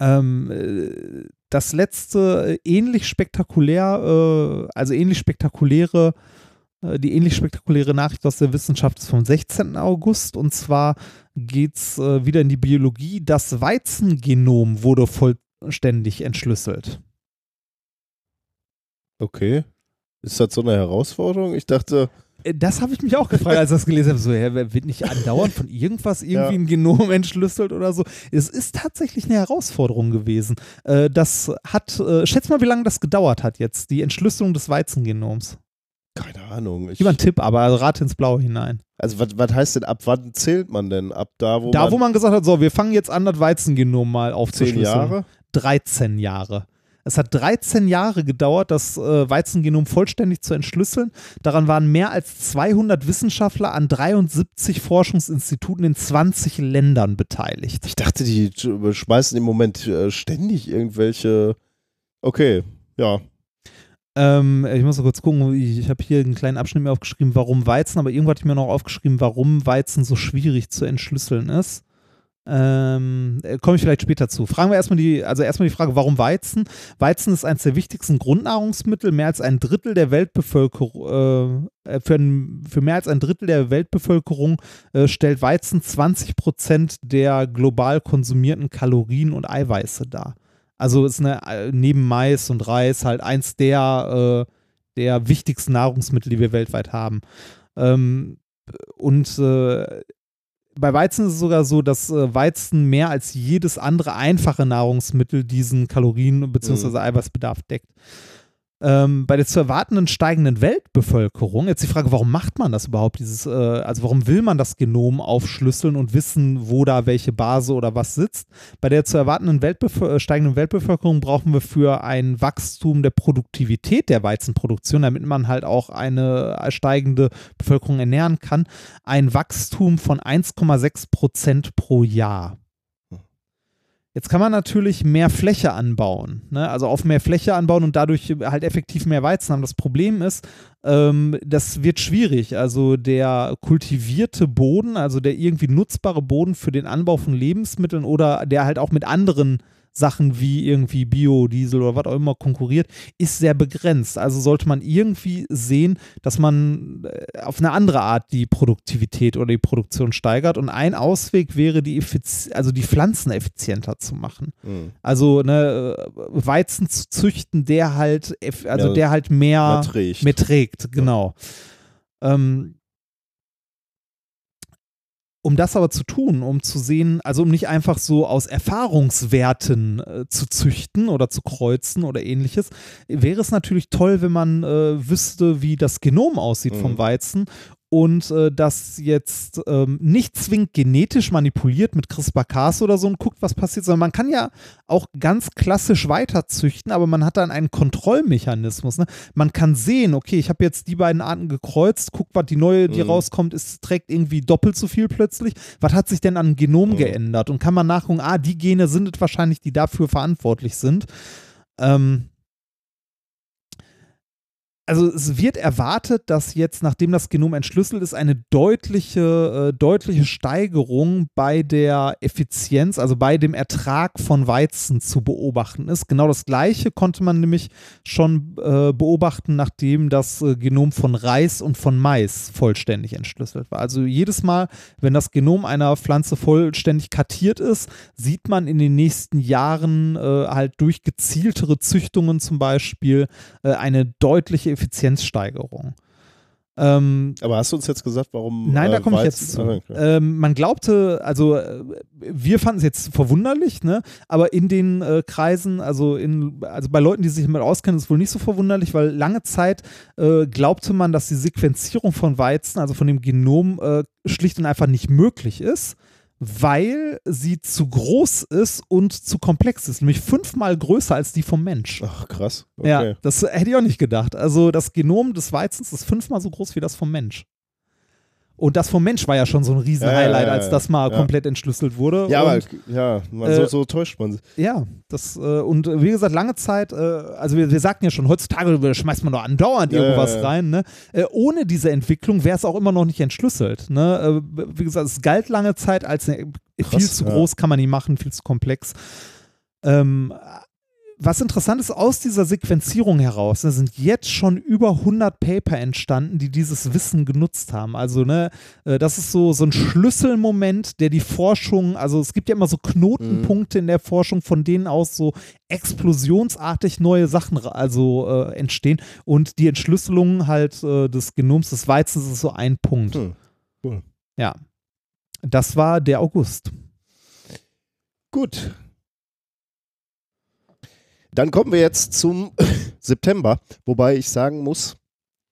B: Ähm, äh, das letzte äh, ähnlich spektakulär, äh, also ähnlich spektakuläre, äh, die ähnlich spektakuläre Nachricht aus der Wissenschaft ist vom 16. August und zwar geht es äh, wieder in die Biologie. Das Weizengenom wurde vollständig entschlüsselt.
A: Okay. Ist das so eine Herausforderung? Ich dachte,
B: Das habe ich mich auch gefragt, als ich das gelesen habe. So, ja, wird nicht andauernd von irgendwas irgendwie
A: Ja.
B: ein Genom entschlüsselt oder so? Es ist tatsächlich eine Herausforderung gewesen. Äh, das hat, äh, schätz mal, wie lange das gedauert hat jetzt, die Entschlüsselung des Weizengenoms.
A: keine Ahnung. Ich,
B: Gib mal einen Tipp, aber rate ins Blaue hinein.
A: also was, heißt denn, ab wann zählt man denn? Ab da, wo
B: da,
A: man
B: wo man gesagt hat, so, wir fangen jetzt an, das Weizengenom mal
A: zehn
B: aufzuschlüsseln.
A: Jahre?
B: 13 Jahre. Es hat 13 Jahre gedauert, das äh, Weizengenom vollständig zu entschlüsseln. Daran waren mehr als 200 Wissenschaftler an 73 Forschungsinstituten in 20 Ländern beteiligt.
A: Ich dachte, die schmeißen im Moment äh, ständig irgendwelche. Okay, ja.
B: Ähm, ich muss mal kurz gucken, ich, ich habe hier einen kleinen Abschnitt mir aufgeschrieben, warum Weizen, aber irgendwo hatte ich mir noch aufgeschrieben, warum Weizen so schwierig zu entschlüsseln ist. Ähm, äh, Komme ich vielleicht später zu. Fragen wir erstmal die, also erstmal die Frage, warum Weizen? Weizen ist eines der wichtigsten Grundnahrungsmittel. Mehr als ein Drittel der Weltbevölkerung, äh, für, ein, für mehr als ein Drittel der Weltbevölkerung äh, stellt Weizen 20 Prozent der global konsumierten Kalorien und Eiweiße dar. Also ist eine, äh, neben Mais und Reis halt eins der, äh, der wichtigsten Nahrungsmittel, die wir weltweit haben. Ähm, und äh, bei Weizen ist es sogar so, dass äh, Weizen mehr als jedes andere einfache Nahrungsmittel diesen Kalorien- bzw. Eiweißbedarf deckt. Ähm, bei der zu erwartenden steigenden Weltbevölkerung, jetzt die Frage, warum macht man das überhaupt, dieses, äh, also warum will man das Genom aufschlüsseln und wissen, wo da welche Base oder was sitzt? Bei der zu erwartenden Weltbevö äh, steigenden Weltbevölkerung brauchen wir für ein Wachstum der Produktivität der Weizenproduktion, damit man halt auch eine steigende Bevölkerung ernähren kann, ein Wachstum von 1,6 Prozent pro Jahr. Jetzt kann man natürlich mehr Fläche anbauen, ne? also auf mehr Fläche anbauen und dadurch halt effektiv mehr Weizen haben. Das Problem ist, ähm, das wird schwierig. Also der kultivierte Boden, also der irgendwie nutzbare Boden für den Anbau von Lebensmitteln oder der halt auch mit anderen Sachen wie irgendwie Biodiesel oder was auch immer konkurriert, ist sehr begrenzt. Also sollte man irgendwie sehen, dass man äh, auf eine andere Art die Produktivität oder die Produktion steigert. Und ein Ausweg wäre, die, Effiz also die Pflanzen effizienter zu machen.
A: Hm.
B: Also ne, äh, Weizen zu züchten, der halt, also
A: Ja,
B: der halt mehr,
A: Man trägt.
B: mehr trägt, genau. Ähm, um das aber zu tun, um zu sehen, also um nicht einfach so aus Erfahrungswerten äh, zu züchten oder zu kreuzen oder ähnliches, wäre es natürlich toll, wenn man äh, wüsste, wie das Genom aussieht vom
A: Mhm.
B: Weizen und äh, das jetzt ähm, nicht zwingend genetisch manipuliert mit CRISPR-Cas oder so und guckt, was passiert, sondern man kann ja auch ganz klassisch weiterzüchten, aber man hat dann einen Kontrollmechanismus. Ne? Man kann sehen, okay, ich habe jetzt die beiden Arten gekreuzt, guck, was die neue, die
A: Mhm.
B: rauskommt, ist, trägt irgendwie doppelt so viel plötzlich. Was hat sich denn an Genom
A: Mhm.
B: geändert? Und kann man nachgucken, ah, die Gene sind es wahrscheinlich, die dafür verantwortlich sind. Ähm, also es wird erwartet, dass jetzt, nachdem das Genom entschlüsselt ist, eine deutliche, äh, deutliche Steigerung bei der Effizienz, also bei dem Ertrag von Weizen zu beobachten ist. Genau das gleiche konnte man nämlich schon äh, beobachten, nachdem das äh, Genom von Reis und von Mais vollständig entschlüsselt war. Also jedes Mal, wenn das Genom einer Pflanze vollständig kartiert ist, sieht man in den nächsten Jahren äh, halt durch gezieltere Züchtungen zum Beispiel äh, eine deutliche Effizienzsteigerung. Ähm,
A: Aber hast du uns jetzt gesagt, warum.
B: Nein, da
A: äh,
B: komme ich jetzt zu.
A: Ah, okay.
B: Ähm, man glaubte, also äh, wir fanden es jetzt verwunderlich, ne? aber in den äh, Kreisen, also, in, also bei Leuten, die sich damit auskennen, ist es wohl nicht so verwunderlich, weil lange Zeit äh, glaubte man, dass die Sequenzierung von Weizen, also von dem Genom, äh, schlicht und einfach nicht möglich ist, weil sie zu groß ist und zu komplex ist, nämlich fünfmal größer als die vom Mensch.
A: Ach, krass. Okay.
B: Ja, das hätte ich auch nicht gedacht. Also das Genom des Weizens ist fünfmal so groß wie das vom Mensch. Und das vom Mensch war ja schon so ein riesen
A: Ja, ja,
B: Highlight,
A: ja,
B: als das mal komplett entschlüsselt wurde.
A: Ja, aber
B: und,
A: ja, man,
B: äh,
A: so, so täuscht man sich.
B: ja, das äh, und äh, wie gesagt, lange Zeit, äh, also wir, wir sagten ja schon, heutzutage schmeißt man doch andauernd irgendwas rein. Ne? Äh, ohne diese Entwicklung wäre es auch immer noch nicht entschlüsselt. Ne? Äh, wie gesagt, es galt lange Zeit als eine, viel
A: Krass,
B: zu
A: ja.
B: groß, kann man nicht machen, viel zu komplex. Ähm, was interessant ist, aus dieser Sequenzierung heraus ne, sind jetzt schon über 100 Paper entstanden, die dieses Wissen genutzt haben. Also, ne, äh, das ist so, so ein Schlüsselmoment, der die Forschung, also es gibt ja immer so Knotenpunkte in der Forschung, von denen aus so explosionsartig neue Sachen also äh, entstehen. Und die Entschlüsselung halt äh, des Genoms des Weizens ist so ein Punkt.
A: Hm, cool.
B: Ja. Das war der August.
A: Gut. Dann kommen wir jetzt zum September, wobei ich sagen muss,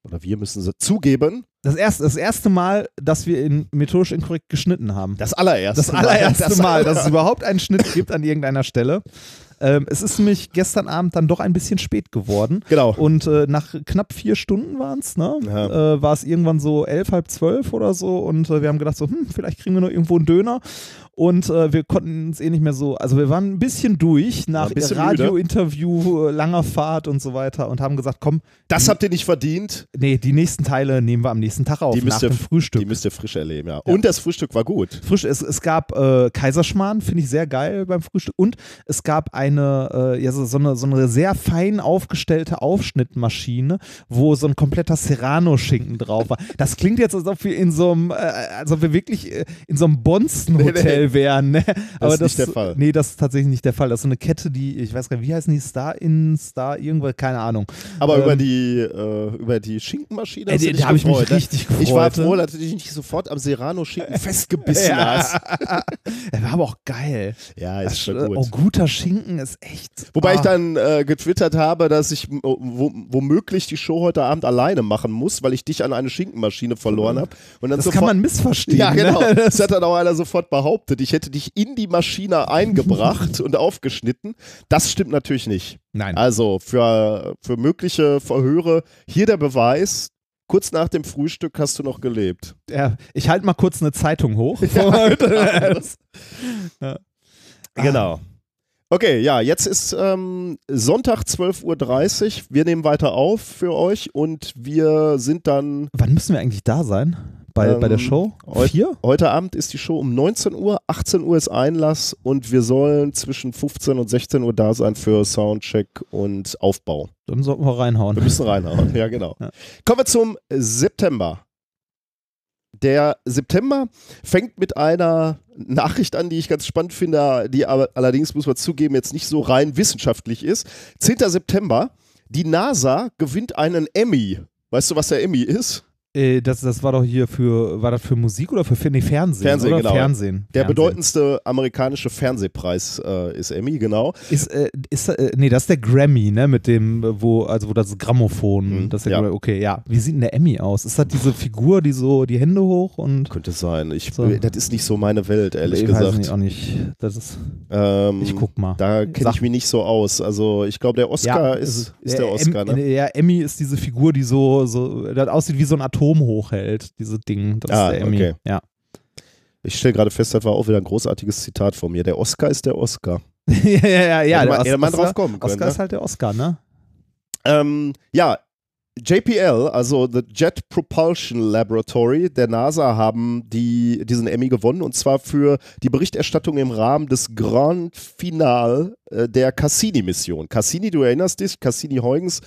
A: oder wir müssen sie zugeben,
B: Das erste, das erste Mal, dass wir in methodisch inkorrekt geschnitten haben.
A: das allererste
B: Das allererste
A: Das
B: Mal, dass es überhaupt einen Schnitt gibt an irgendeiner Stelle. Ähm, es ist nämlich gestern Abend dann doch ein bisschen spät geworden.
A: Genau.
B: Und äh, nach knapp vier Stunden waren es, ne?
A: Ja.
B: Äh, war es irgendwann so elf, halb zwölf oder so. Und äh, wir haben gedacht, so, hm, vielleicht kriegen wir noch irgendwo einen Döner. Und äh, wir konnten uns eh nicht mehr so, also wir waren ein bisschen durch nach
A: ein bisschen
B: Radio-Interview, äh, langer Fahrt und so weiter und haben gesagt, komm,
A: Das habt ihr nicht verdient.
B: nee, die nächsten Teile nehmen wir am nächsten Tag auf,
A: Die
B: nach
A: ihr,
B: dem Frühstück.
A: die müsst ihr frisch erleben, ja. Und das Frühstück war gut.
B: Frisch, es, es gab äh, Kaiserschmarrn, finde ich sehr geil beim Frühstück. Und es gab eine, äh, ja, so, so, eine, so eine sehr fein aufgestellte Aufschnittmaschine, wo so ein kompletter Serrano-Schinken drauf war. Das klingt jetzt, als ob wir in so einem, äh, als ob wir wirklich äh, in so einem Bonzen-Hotel
A: Nee,
B: wären. Ne? Aber
A: ist nicht der Fall.
B: Nee, das ist tatsächlich nicht der Fall. Das ist so eine Kette, die, ich weiß gar nicht, wie heißen die? Star in, Star, irgendwas, keine Ahnung.
A: Aber
B: Ähm,
A: über die äh, über die Schinkenmaschine
B: Äh, da habe ich mich
A: ne?
B: richtig gefreut.
A: Ich war
B: ne?
A: froh, dass du dich nicht sofort am Serrano-Schinken festgebissen hast.
B: Der war aber auch geil.
A: Ja, ist schon
B: Äh,
A: gut.
B: Oh, guter Schinken ist echt.
A: Wobei ich
B: ah.
A: dann äh, getwittert habe, dass ich m- wo, womöglich die Show heute Abend alleine machen muss, weil ich dich an eine Schinkenmaschine verloren habe. Und dann
B: Das
A: sofort,
B: kann man missverstehen.
A: Ja, genau.
B: Ne?
A: Das hat dann auch einer sofort behauptet. Ich hätte dich in die Maschine eingebracht und aufgeschnitten. Das stimmt natürlich nicht.
B: Nein.
A: Also für, für mögliche Verhöre hier der Beweis. Kurz nach dem Frühstück hast du noch gelebt.
B: Ja, ich halte mal kurz eine Zeitung hoch. Ja. Ah.
A: Genau. Okay, ja, jetzt ist ähm, Sonntag 12.30 Uhr. Wir nehmen weiter auf für euch und wir sind dann
B: Wann müssen wir eigentlich da sein? Bei, bei der
A: Ähm,
B: Show?
A: heu-
B: Vier?
A: Heute Abend ist die Show um 19 Uhr, 18 Uhr ist Einlass und wir sollen zwischen 15 und 16 Uhr da sein für Soundcheck und Aufbau.
B: Dann sollten wir reinhauen.
A: Wir müssen reinhauen, ja genau.
B: Ja.
A: Kommen wir zum September. Der September fängt mit einer Nachricht an, die ich ganz spannend finde, die aber allerdings, muss man zugeben, jetzt nicht so rein wissenschaftlich ist. 10. September, die NASA gewinnt einen Emmy. Weißt du, was der Emmy ist?
B: Äh, das, das war doch hier für, war das für Musik oder für nee, Fernsehen?
A: Fernsehen,
B: oder?
A: genau.
B: Fernsehen.
A: Der
B: Fernsehen.
A: bedeutendste amerikanische Fernsehpreis äh, ist Emmy, genau.
B: Ist, äh, ist, äh, nee, das ist der Grammy, ne, mit dem, wo, also wo das Grammophon,
A: Mhm,
B: das ist der
A: ja.
B: Gra- okay, ja. Wie sieht denn der Emmy aus? Ist das diese Figur, die so die Hände hoch und
A: Könnte sein. Ich,
B: So.
A: Das ist nicht so meine Welt, ehrlich
B: ich
A: gesagt.
B: weiß nicht, auch nicht. Das ist,
A: Ähm,
B: ich guck mal.
A: Da kenne ich mich nicht so aus. Also ich glaube, der Oscar ist, ist der Oscar,
B: Em,
A: ne?
B: Ja, Emmy ist diese Figur, die so, so das aussieht wie so ein Atom hochhält, diese Ding. Das
A: Ah,
B: ist der Emmy.
A: okay.
B: Ja.
A: Ich stelle gerade fest, das war auch wieder ein großartiges Zitat von mir. Der Oscar ist der Oscar.
B: ja, ja, ja, ja.
A: Hätte
B: der
A: man- hätte man
B: Oscar,
A: drauf kommen können,
B: Oscar
A: ne?
B: ist halt der Oscar, ne?
A: Ähm, ja, JPL, also the Jet Propulsion Laboratory der NASA, haben die, diesen Emmy gewonnen und zwar für die Berichterstattung im Rahmen des Grand Finale äh, der Cassini-Mission. Cassini, du erinnerst dich, Cassini-Huygens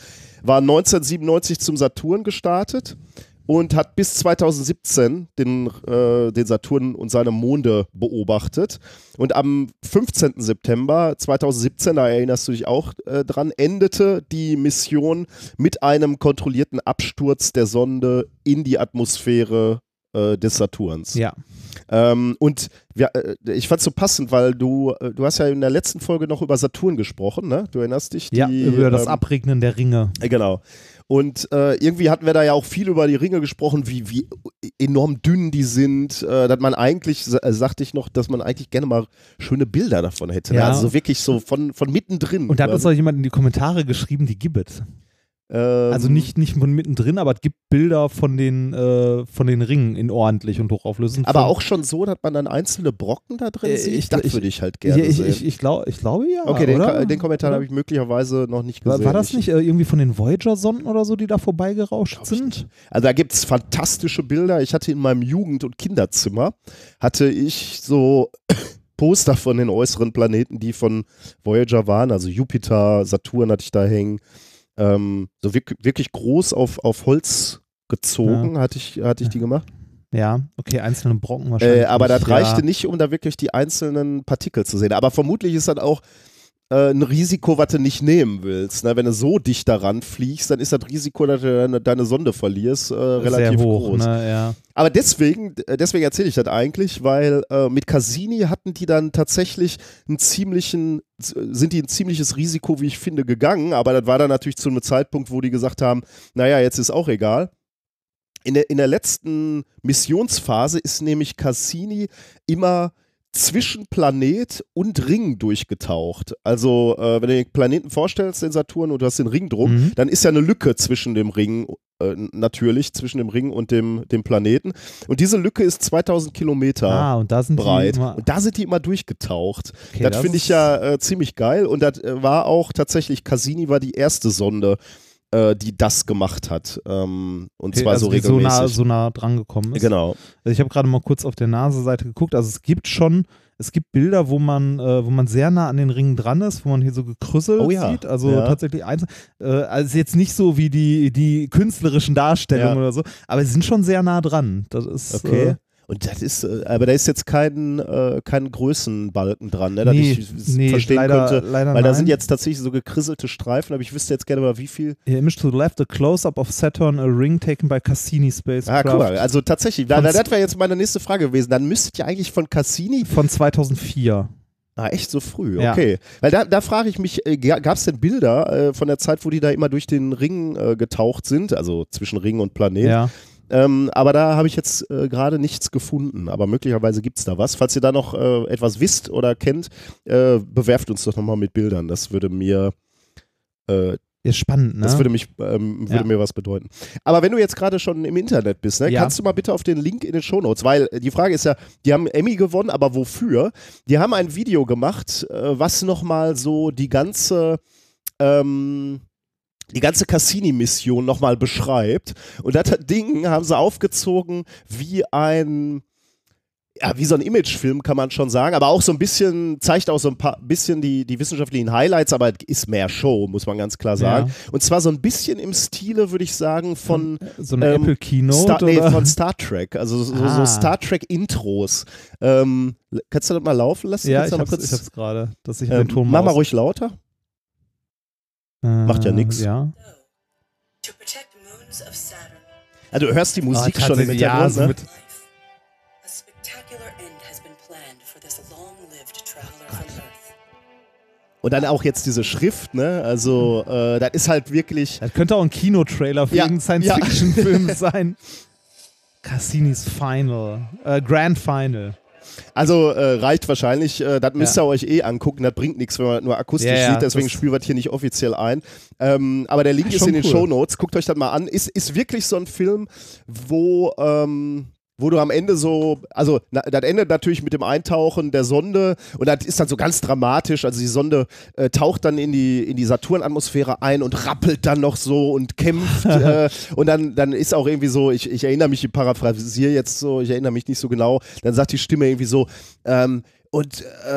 A: war 1997 zum Saturn gestartet und hat bis 2017 den, äh, den Saturn und seine Monde beobachtet. Und am 15. September 2017, da erinnerst du dich auch äh, dran, endete die Mission mit einem kontrollierten Absturz der Sonde in die Atmosphäre äh, des Saturns.
B: Ja.
A: Ähm, und wir, äh, ich fand es so passend, weil du, äh, du hast ja in der letzten Folge noch über Saturn gesprochen, ne? Du erinnerst dich?
B: Ja,
A: die,
B: über das
A: ähm,
B: Abregnen der Ringe.
A: äh, Genau. Und äh, irgendwie hatten wir da ja auch viel über die Ringe gesprochen, wie, wie enorm dünn die sind, äh, dass man eigentlich, äh, sagte ich noch, dass man eigentlich gerne mal schöne Bilder davon hätte. ne?
B: Ja.
A: Also so wirklich so von, von mittendrin.
B: Und da hat uns auch jemand in die Kommentare geschrieben, die gibt es.
A: Ähm,
B: Also nicht, nicht von mittendrin, aber es gibt Bilder von den, äh, von den Ringen in ordentlich und hochauflösend.
A: Aber auch schon so, dass man dann einzelne Brocken da drin
B: Äh,
A: sieht.
B: ich-
A: das würde ich halt gerne
B: ich,
A: sehen.
B: ich, ich, glaub, glaube ja.
A: okay, den, den Kommentar habe ich möglicherweise noch nicht
B: War,
A: gesehen.
B: war das
A: Ich-
B: nicht äh, irgendwie von den Voyager-Sonden oder so, die da vorbeigerauscht
A: Glaub
B: sind?
A: Also da gibt es fantastische Bilder. Ich hatte in meinem Jugend- und Kinderzimmer, hatte ich so Poster von den äußeren Planeten, die von Voyager waren. Also Jupiter, Saturn hatte ich da hängen. Ähm, so wirklich, groß auf, auf Holz gezogen hatte ich, hatte ich die gemacht.
B: Ja, okay, einzelne Brocken wahrscheinlich.
A: Äh, aber das reichte
B: ja.
A: nicht, um da wirklich die einzelnen Partikel zu sehen. Aber vermutlich ist das auch äh, ein Risiko, was du nicht nehmen willst. Ne? Wenn du so dicht daran fliegst, dann ist das Risiko, dass du deine, deine Sonde verlierst, äh, relativ
B: hoch,
A: groß.
B: Ne, ja.
A: Aber deswegen, äh, deswegen erzähle ich das eigentlich, weil äh, mit Cassini hatten die dann tatsächlich einen ziemlichen, sind die ein ziemliches Risiko, wie ich finde, gegangen. Aber das war dann natürlich zu einem Zeitpunkt, wo die gesagt haben, naja, jetzt ist auch egal. In der, in der letzten Missionsphase ist nämlich Cassini immer zwischen Planet und Ring durchgetaucht. Also, äh, wenn du den Planeten vorstellst, den Saturn, und du hast den Ring drum,
B: Mhm.
A: dann ist ja eine Lücke zwischen dem Ring, äh, natürlich, zwischen dem Ring und dem, dem Planeten. Und diese Lücke ist 2000 Kilometer
B: Ah, und da sind
A: breit. Und da sind die immer durchgetaucht.
B: okay,
A: das finde ich ja äh, ziemlich geil. Und das äh, war auch tatsächlich, Cassini war die erste Sonde, äh, die das gemacht hat. Ähm, und
B: okay,
A: zwar
B: also
A: so
B: die so nah,
A: regelmäßig.
B: so nah dran gekommen ist.
A: genau.
B: Also ich habe gerade mal kurz auf der Nase-Seite geguckt. Also es gibt schon, es gibt Bilder, wo man, äh, wo man sehr nah an den Ringen dran ist, wo man hier so gekrüsselt
A: Oh ja,
B: sieht. Also
A: ja.
B: tatsächlich eins. Äh, also jetzt nicht so wie die, die künstlerischen Darstellungen
A: Ja.
B: oder so, aber sie sind schon sehr nah dran. Das ist
A: Okay. Und das ist, äh, aber da ist jetzt kein, äh, kein Größenbalken dran, ne, dass
B: nee,
A: ich
B: nee,
A: verstehen
B: leider,
A: könnte.
B: leider
A: Weil da
B: nein.
A: sind jetzt tatsächlich so gekrisselte Streifen, aber ich wüsste jetzt gerne mal, wie viel.
B: Here, image to the left, a close-up of Saturn, a ring taken by Cassini
A: Ah,
B: spacecraft
A: guck mal, also tatsächlich, da, das wäre jetzt meine nächste Frage gewesen. Dann müsstet ihr eigentlich von Cassini
B: von 2004.
A: Ah, echt so früh,
B: Ja.
A: okay. Weil da, da frage ich mich, äh, gab es denn Bilder äh, von der Zeit, wo die da immer durch den Ring äh, getaucht sind, also zwischen Ring und Planet?
B: Ja.
A: Ähm, aber da habe ich jetzt äh, gerade nichts gefunden. Aber möglicherweise gibt es da was. Falls ihr da noch äh, etwas wisst oder kennt, äh, bewerft uns doch nochmal mit Bildern. Das würde mir äh,
B: Ist spannend, ne?
A: das würde mich ähm, würde
B: Ja.
A: mir was bedeuten. Aber wenn du jetzt gerade schon im Internet bist, ne,
B: Ja.
A: kannst du mal bitte auf den Link in den Shownotes, weil äh, die Frage ist ja, die haben Emmy gewonnen, aber wofür? Die haben ein Video gemacht, äh, was nochmal so die ganze ähm, die ganze Cassini-Mission nochmal beschreibt. Und das Ding haben sie aufgezogen wie ein ja, wie so ein Imagefilm kann man schon sagen, aber auch so ein bisschen, zeigt auch so ein paar bisschen die, die wissenschaftlichen Highlights, aber ist mehr Show, muss man ganz klar sagen. Und zwar so ein bisschen im Stile, würde ich sagen, von
B: so eine
A: ähm,
B: Apple Keynote
A: Star, nee, von Star Trek, also so, so
B: Ah.
A: Star Trek-Intros. Ähm, kannst du das mal laufen lassen?
B: ja,
A: Kannst
B: ich hab's, ich hab's gerade, dass ich
A: ähm,
B: den Ton
A: mach mal ruhig lauter.
B: Äh,
A: macht ja.
B: Ja.
E: Moons of Saturn,
A: Also du hörst die Musik
B: Ah,
A: schon im
B: ja, so
A: ne? Und dann auch jetzt diese Schrift, ne? Also äh, das ist halt wirklich
B: das könnte auch ein Kinotrailer für
A: Ja,
B: irgendeinen
A: ja.
B: Science-Fiction-Film sein. Cassinis Final, äh, Grand Final.
A: Also äh, reicht wahrscheinlich, äh, das müsst ihr euch eh angucken, das bringt nichts, wenn man nur akustisch sieht, deswegen spielen wir das hier nicht offiziell ein. Ähm, aber der Link ist in den
B: cool.
A: Shownotes, guckt euch das mal an. Ist, ist wirklich so ein Film, wo, ähm, wo du am Ende so, also na, das endet natürlich mit dem Eintauchen der Sonde und das ist dann so ganz dramatisch. Also die Sonde äh, taucht dann in die, in die Saturnatmosphäre ein und rappelt dann noch so und kämpft. äh, und dann, dann ist auch irgendwie so, ich, ich erinnere mich, ich paraphrasiere jetzt so, ich erinnere mich nicht so genau, dann sagt die Stimme irgendwie so, ähm, und äh,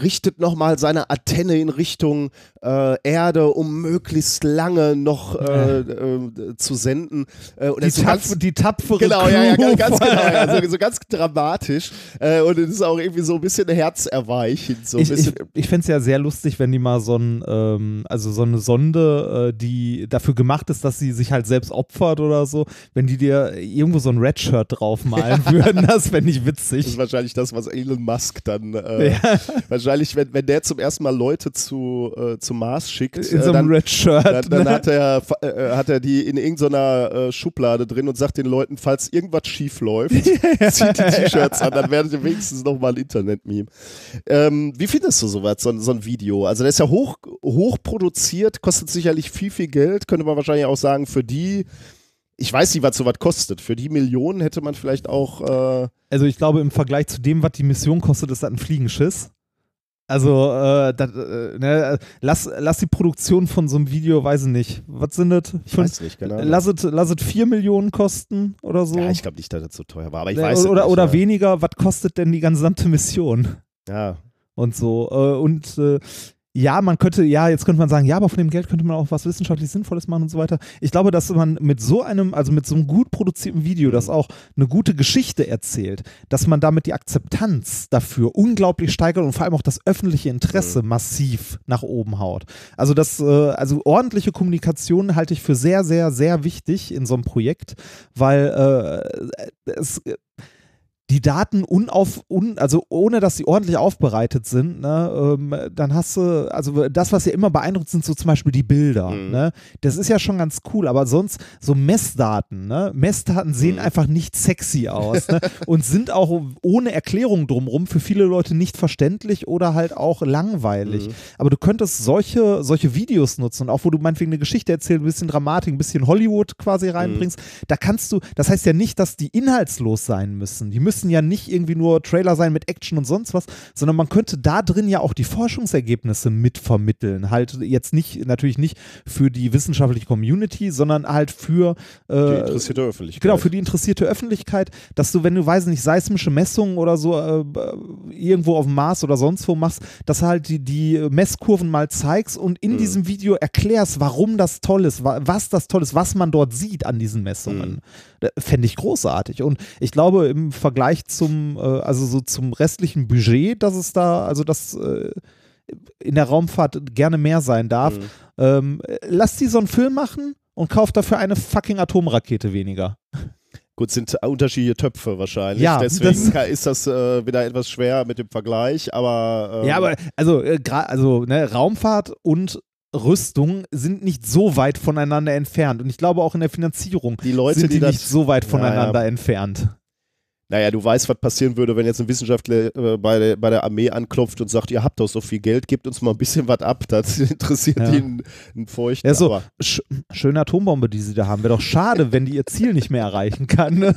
A: richtet nochmal seine Antenne in Richtung äh, Erde, um möglichst lange noch äh, äh, zu senden. Äh, und
B: Die,
A: das so ganz,
B: die tapfere
A: Genau, ja, ja, ganz, genau. Ja, so, so ganz dramatisch. Äh, und es ist auch irgendwie so ein bisschen herzerweichend. So ein
B: ich ich,
A: bisschen,
B: ich fände es ja sehr lustig, wenn die mal so, ein, ähm, also so eine Sonde, äh, die dafür gemacht ist, dass sie sich halt selbst opfert oder so, wenn die dir irgendwo so ein Redshirt draufmalen würden, das fände ich
A: das
B: witzig.
A: ist wahrscheinlich das, was Elon Musk dann dann äh, wahrscheinlich, wenn, wenn der zum ersten Mal Leute zu, äh, zum Mars schickt,
B: In
A: äh,
B: so einem
A: dann,
B: Red Shirt.
A: dann, dann
B: ne?
A: hat, er, äh, hat er die in irgendeiner äh, Schublade drin und sagt den Leuten, falls irgendwas schief läuft, zieht die T-Shirts an, dann werdet ihr wenigstens nochmal ein Internet-Meme. Ähm, wie findest du sowas, so, ein- so ein Video? Also der ist ja hoch, hoch produziert, kostet sicherlich viel, viel Geld, könnte man wahrscheinlich auch sagen, für die, ich weiß nicht, was sowas kostet, für die Millionen hätte man vielleicht auch, äh,
B: Also ich glaube, im Vergleich zu dem, was die Mission kostet, ist das ein Fliegenschiss. Also, äh, das, äh, ne, lass, lass die Produktion von so einem Video, weiß ich nicht, was sind das?
A: ich weiß nicht, genau.
B: Lass es, lass es 4 Millionen kosten oder so.
A: Ja, ich glaube nicht, dass das so teuer war, aber ich
B: Ne,
A: weiß
B: oder
A: nicht,
B: oder
A: ja.
B: weniger, was kostet denn die gesamte Mission?
A: Ja,
B: Und so. Äh, und äh, ja, man könnte, ja, jetzt könnte man sagen, ja, aber von dem Geld könnte man auch was wissenschaftlich Sinnvolles machen und so weiter. Ich glaube, dass man mit so einem, also mit so einem gut produzierten Video, das auch eine gute Geschichte erzählt, dass man damit die Akzeptanz dafür unglaublich steigert und vor allem auch das öffentliche Interesse massiv nach oben haut. Also das, äh, also ordentliche Kommunikation halte ich für sehr, sehr, sehr wichtig in so einem Projekt, weil äh, es die Daten unauf, un, also ohne dass sie ordentlich aufbereitet sind, ne, ähm, dann hast du, also das, was ja immer beeindruckt, sind so zum Beispiel die Bilder.
A: Mhm.
B: Ne? Das ist ja schon ganz cool, aber sonst so Messdaten, ne? Messdaten sehen
A: Mhm.
B: einfach nicht sexy aus ne? und sind auch ohne Erklärung drumrum für viele Leute nicht verständlich oder halt auch langweilig.
A: Mhm.
B: Aber du könntest solche, solche Videos nutzen, auch wo du meinetwegen eine Geschichte erzählst, ein bisschen Dramatik, ein bisschen Hollywood quasi reinbringst. Da kannst du, das heißt ja nicht, dass die inhaltslos sein müssen. Die müssen ja nicht irgendwie nur Trailer sein mit Action und sonst was, sondern man könnte da drin ja auch die Forschungsergebnisse mitvermitteln. Halt jetzt nicht, natürlich nicht für die wissenschaftliche Community, sondern halt für
A: die
B: äh,
A: interessierte Öffentlichkeit.
B: Genau, für die interessierte Öffentlichkeit, dass du, wenn du, weiß nicht, seismische Messungen oder so äh, irgendwo auf dem Mars oder sonst wo machst, dass du halt die, die Messkurven mal zeigst und in
A: Mhm.
B: diesem Video erklärst, warum das toll ist, wa was das toll ist, was man dort sieht an diesen Messungen.
A: Mhm.
B: Fände ich großartig. Und ich glaube, im Vergleich zum, äh, also so zum restlichen Budget, dass es da, also das äh, in der Raumfahrt gerne mehr sein darf,
A: Mhm.
B: ähm, lass die so einen Film machen und kauf dafür eine fucking Atomrakete weniger.
A: Gut, sind unterschiedliche Töpfe wahrscheinlich.
B: Ja,
A: Deswegen
B: das-
A: ist das äh, wieder etwas schwer mit dem Vergleich, aber. ähm,
B: Ja, aber also, äh, also ne, Raumfahrt und Rüstung sind nicht so weit voneinander entfernt. Und ich glaube auch in der Finanzierung
A: die Leute,
B: sind
A: die
B: die nicht so weit voneinander
A: ja.
B: entfernt.
A: Naja, du weißt, was passieren würde, wenn jetzt ein Wissenschaftler äh, bei, der, bei der Armee anklopft und sagt, ihr habt doch so viel Geld, gebt uns mal ein bisschen was ab. Das interessiert
B: Ja.
A: ihn einen Feuchten.
B: Ja, so, sch schöne Atombombe, die sie da haben. Wäre doch schade, wenn die ihr Ziel nicht mehr erreichen kann.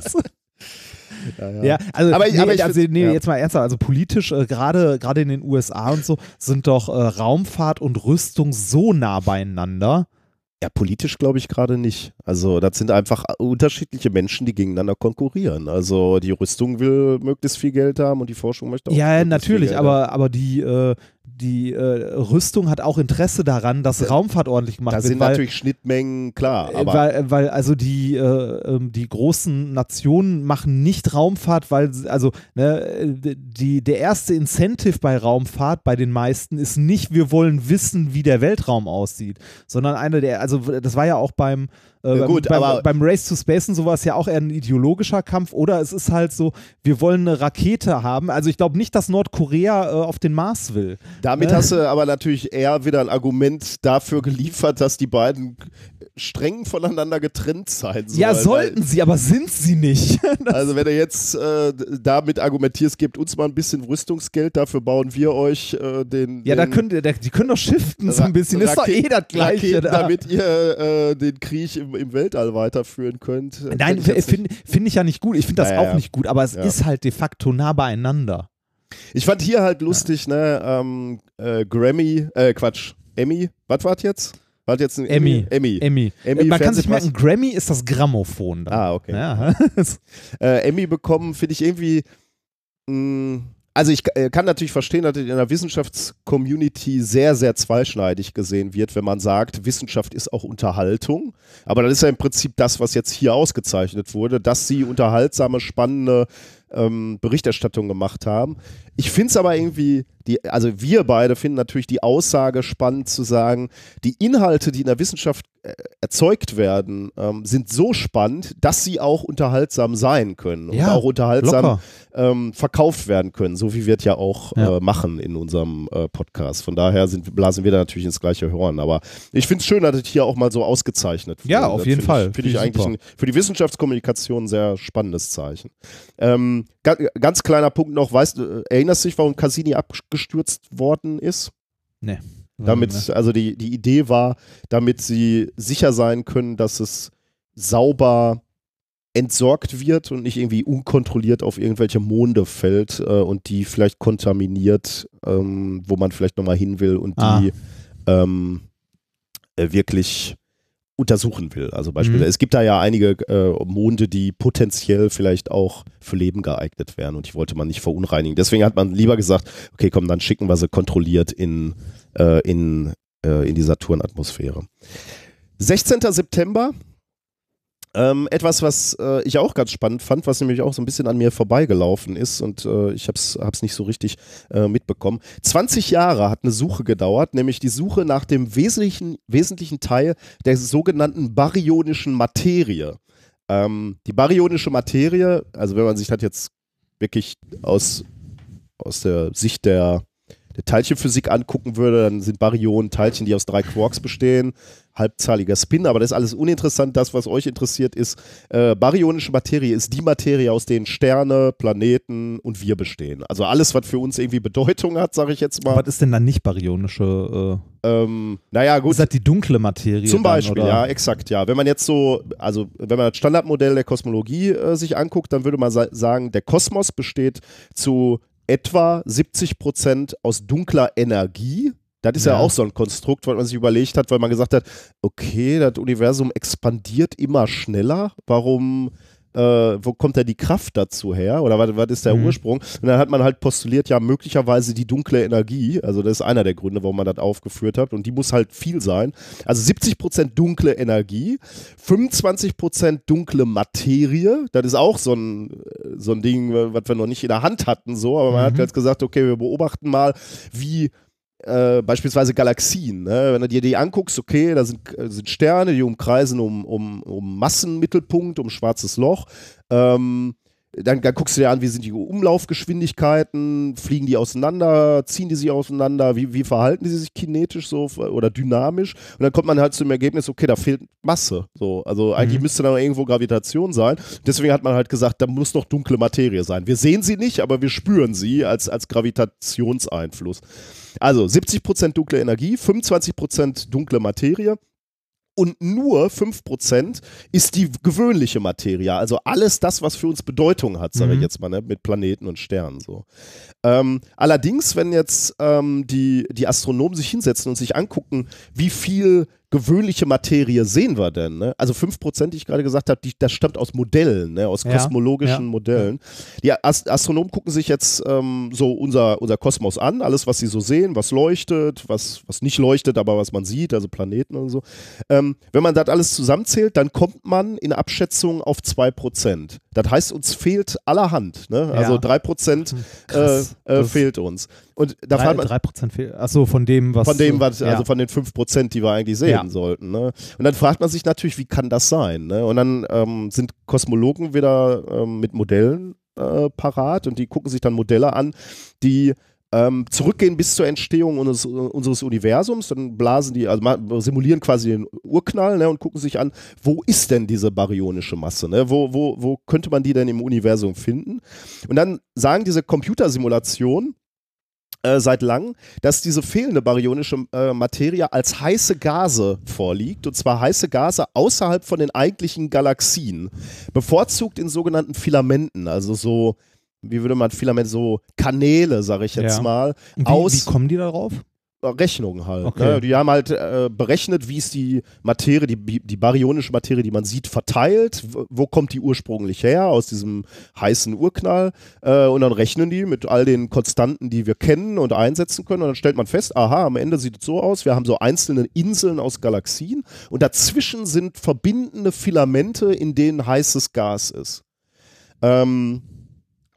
A: Ja, ja.
B: ja, also,
A: Aber ich-
B: nee,
A: aber ich
B: also nee,
A: ja.
B: jetzt mal ernsthaft, also politisch, äh, gerade in den USA und so, sind doch äh, Raumfahrt und Rüstung so nah beieinander.
A: Ja, politisch glaube ich gerade nicht. Also das sind einfach unterschiedliche Menschen, die gegeneinander konkurrieren. Also die Rüstung will möglichst viel Geld haben und die Forschung möchte auch
B: Ja, natürlich,
A: Geld haben.
B: aber, aber die, äh, die äh, Rüstung hat auch Interesse daran, dass Raumfahrt ordentlich gemacht
A: Da
B: wird.
A: sind
B: weil,
A: natürlich Schnittmengen, klar.
B: äh,
A: Aber
B: weil, weil also die, äh, ähm, die großen Nationen machen nicht Raumfahrt, weil also ne, äh, die, der erste Incentive bei Raumfahrt bei den meisten ist nicht, wir wollen wissen, wie der Weltraum aussieht, sondern eine der, also das war ja auch beim äh,
A: Ja, gut,
B: beim,
A: aber-
B: beim Race to Space und sowas ja auch eher ein ideologischer Kampf oder es ist halt so, wir wollen eine Rakete haben. Also ich glaube nicht, dass Nordkorea äh, auf den Mars will.
A: damit
B: Ne?
A: hast du aber natürlich eher wieder ein Argument dafür geliefert, dass die beiden streng voneinander getrennt sein sollen.
B: ja, sollten sie, aber sind sie nicht.
A: Also wenn du jetzt äh, damit argumentierst, gebt uns mal ein bisschen Rüstungsgeld, dafür bauen wir euch äh, den,
B: ja, da
A: den
B: können, da, die können doch shiften so ein bisschen. Ist doch eh das Gleiche.
A: Raketen,
B: Da.
A: damit ihr äh, den Krieg im, im Weltall weiterführen könnt.
B: Nein,
A: Find ich jetzt
B: finde find ich ja nicht gut. Ich finde das
A: Ja, ja,
B: auch
A: ja.
B: nicht gut, aber es
A: Ja.
B: ist halt de facto nah beieinander.
A: Ich fand hier halt lustig, ne, ähm, äh, Grammy, äh, Quatsch, Emmy, was war das jetzt? War jetzt ein
B: Emmy.
A: Emmy.
B: Emmy.
A: Emmy
B: Äh, Man kann sich merken, Grammy ist das Grammophon. Da.
A: Ah, okay.
B: Ja.
A: Äh, Emmy bekommen, finde ich irgendwie. Mh, also ich äh, kann natürlich verstehen, dass in der Wissenschaftscommunity sehr, sehr zweischneidig gesehen wird, wenn man sagt, Wissenschaft ist auch Unterhaltung. Aber das ist ja im Prinzip das, was jetzt hier ausgezeichnet wurde, dass sie unterhaltsame, spannende ähm, Berichterstattung gemacht haben. Ich finde es aber irgendwie, die, also wir beide finden natürlich die Aussage spannend zu sagen, die Inhalte, die in der Wissenschaft äh, erzeugt werden, ähm, sind so spannend, dass sie auch unterhaltsam sein können und
B: Ja,
A: auch unterhaltsam ähm, verkauft werden können, so wie wir es ja auch
B: Ja.
A: Äh, machen in unserem äh, Podcast. Von daher sind, blasen wir da natürlich ins gleiche Horn. Aber ich finde es schön, dass es hier auch mal so ausgezeichnet wurde.
B: Ja, auf
A: Das
B: jeden
A: find
B: Fall.
A: Finde
B: Finde
A: ich
B: ich
A: eigentlich ein, für die Wissenschaftskommunikation ein sehr spannendes Zeichen. Ähm, ga, ganz kleiner Punkt noch, weißt du, erinnerst du dich, warum Cassini abgestürzt worden ist?
B: Nee.
A: Damit, also die, die Idee war, damit sie sicher sein können, dass es sauber entsorgt wird und nicht irgendwie unkontrolliert auf irgendwelche Monde fällt äh, und die vielleicht kontaminiert, ähm, wo man vielleicht nochmal hin will und
B: Ah.
A: die ähm, äh, wirklich untersuchen will. Also beispielsweise,
B: Mhm.
A: es gibt da ja einige äh, Monde, die potenziell vielleicht auch für Leben geeignet wären und die wollte man nicht verunreinigen. Deswegen hat man lieber gesagt, okay, komm, dann schicken wir sie kontrolliert in, äh, in, äh, in die Saturnatmosphäre. 16. September. Ähm, etwas, was äh, ich auch ganz spannend fand, was nämlich auch so ein bisschen an mir vorbeigelaufen ist und äh, ich habe es nicht so richtig äh, mitbekommen. 20 Jahre hat eine Suche gedauert, nämlich die Suche nach dem wesentlichen, wesentlichen Teil der sogenannten baryonischen Materie. Ähm, die baryonische Materie, also wenn man sich das jetzt wirklich aus, aus der Sicht der, der Teilchenphysik angucken würde, dann sind Baryonen Teilchen, die aus drei Quarks bestehen, halbzahliger Spin, aber das ist alles uninteressant. Das, was euch interessiert, ist, äh, baryonische Materie ist die Materie, aus denen Sterne, Planeten und wir bestehen. Also alles, was für uns irgendwie Bedeutung hat, sage ich jetzt mal.
B: Was ist denn dann nicht baryonische?
A: Ähm, naja,
B: Äh,
A: gut.
B: ist das die dunkle Materie?
A: Zum
B: dann,
A: Beispiel,
B: oder?
A: ja, exakt, ja. Wenn man jetzt so, also wenn man das Standardmodell der Kosmologie äh, sich anguckt, dann würde man sa sagen, der Kosmos besteht zu etwa 70 Prozent aus dunkler Energie. Das ist ja.
B: Ja.
A: auch so ein Konstrukt, was man sich überlegt hat, weil man gesagt hat, okay, das Universum expandiert immer schneller. Warum, äh, wo kommt da die Kraft dazu her? Oder was, was ist der
B: Mhm.
A: Ursprung? Und dann hat man halt postuliert, ja, möglicherweise die dunkle Energie. Also das ist einer der Gründe, warum man das aufgeführt hat. Und die muss halt viel sein. Also 70% dunkle Energie, 25% dunkle Materie. Das ist auch so ein, so ein Ding, was wir noch nicht in der Hand hatten, so. Aber man hat
B: Mhm.
A: jetzt gesagt, okay, wir beobachten mal, wie äh, beispielsweise Galaxien. Ne? Wenn du dir die anguckst, okay, da sind, sind Sterne, die umkreisen um, um, um Massenmittelpunkt, um schwarzes Loch. Ähm, dann, dann guckst du dir an, wie sind die Umlaufgeschwindigkeiten, fliegen die auseinander, ziehen die sich auseinander, wie, wie verhalten die sich kinetisch so oder dynamisch. Und dann kommt man halt zu dem Ergebnis, okay, da fehlt Masse. So. Also eigentlich
B: Mhm.
A: müsste da noch irgendwo Gravitation sein. Deswegen hat man halt gesagt, da muss noch dunkle Materie sein. Wir sehen sie nicht, aber wir spüren sie als, als Gravitationseinfluss. Also 70% dunkle Energie, 25% dunkle Materie und nur 5% ist die gewöhnliche Materie. Also alles das, was für uns Bedeutung hat, sage ich
B: Mhm.
A: jetzt mal, ne? mit Planeten und Sternen. So. Ähm, allerdings, wenn jetzt ähm, die, die Astronomen sich hinsetzen und sich angucken, wie viel gewöhnliche Materie sehen wir denn? Ne? Also 5%, die ich gerade gesagt habe, die, das stammt aus Modellen, ne? aus kosmologischen
B: ja,
A: Modellen. Die Ast Astronomen gucken sich jetzt ähm, so unser, unser Kosmos an, alles, was sie so sehen, was leuchtet, was, was nicht leuchtet, aber was man sieht, also Planeten und so. Ähm, wenn man das alles zusammenzählt, dann kommt man in Abschätzung auf 2%. Das heißt, uns fehlt allerhand. Ne? Also
B: Ja.
A: 3% äh,
B: Krass.
A: äh,
B: Das-
A: fehlt uns. Und da
B: Drei,
A: man,
B: drei Prozent fehlt. Achso, von dem, was.
A: von dem, was,
B: ja.
A: also von den 5%, die wir eigentlich sehen
B: Ja.
A: sollten. Ne? Und dann fragt man sich natürlich, wie kann das sein? Ne? Und dann ähm, sind Kosmologen wieder ähm, mit Modellen äh, parat und die gucken sich dann Modelle an, die ähm, zurückgehen bis zur Entstehung unseres, unseres Universums. Dann blasen die, also simulieren quasi den Urknall ne, und gucken sich an, wo ist denn diese baryonische Masse? Ne? Wo, wo, wo könnte man die denn im Universum finden? Und dann sagen diese Computersimulationen, äh, seit langem, dass diese fehlende baryonische äh, Materie als heiße Gase vorliegt, und zwar heiße Gase außerhalb von den eigentlichen Galaxien, bevorzugt in sogenannten Filamenten, also so, wie würde man Filament, so Kanäle, sage ich jetzt
B: Ja.
A: mal,
B: wie,
A: aus
B: wie kommen die darauf?
A: Rechnungen halt.
B: Okay.
A: Ne? Die haben halt äh, berechnet, wie ist die Materie, die, die baryonische Materie, die man sieht, verteilt. Wo, wo kommt die ursprünglich her? Aus diesem heißen Urknall. Äh, und dann rechnen die mit all den Konstanten, die wir kennen und einsetzen können. Und dann stellt man fest, aha, am Ende sieht es so aus, wir haben so einzelne Inseln aus Galaxien und dazwischen sind verbindende Filamente, in denen heißes Gas ist. Ähm,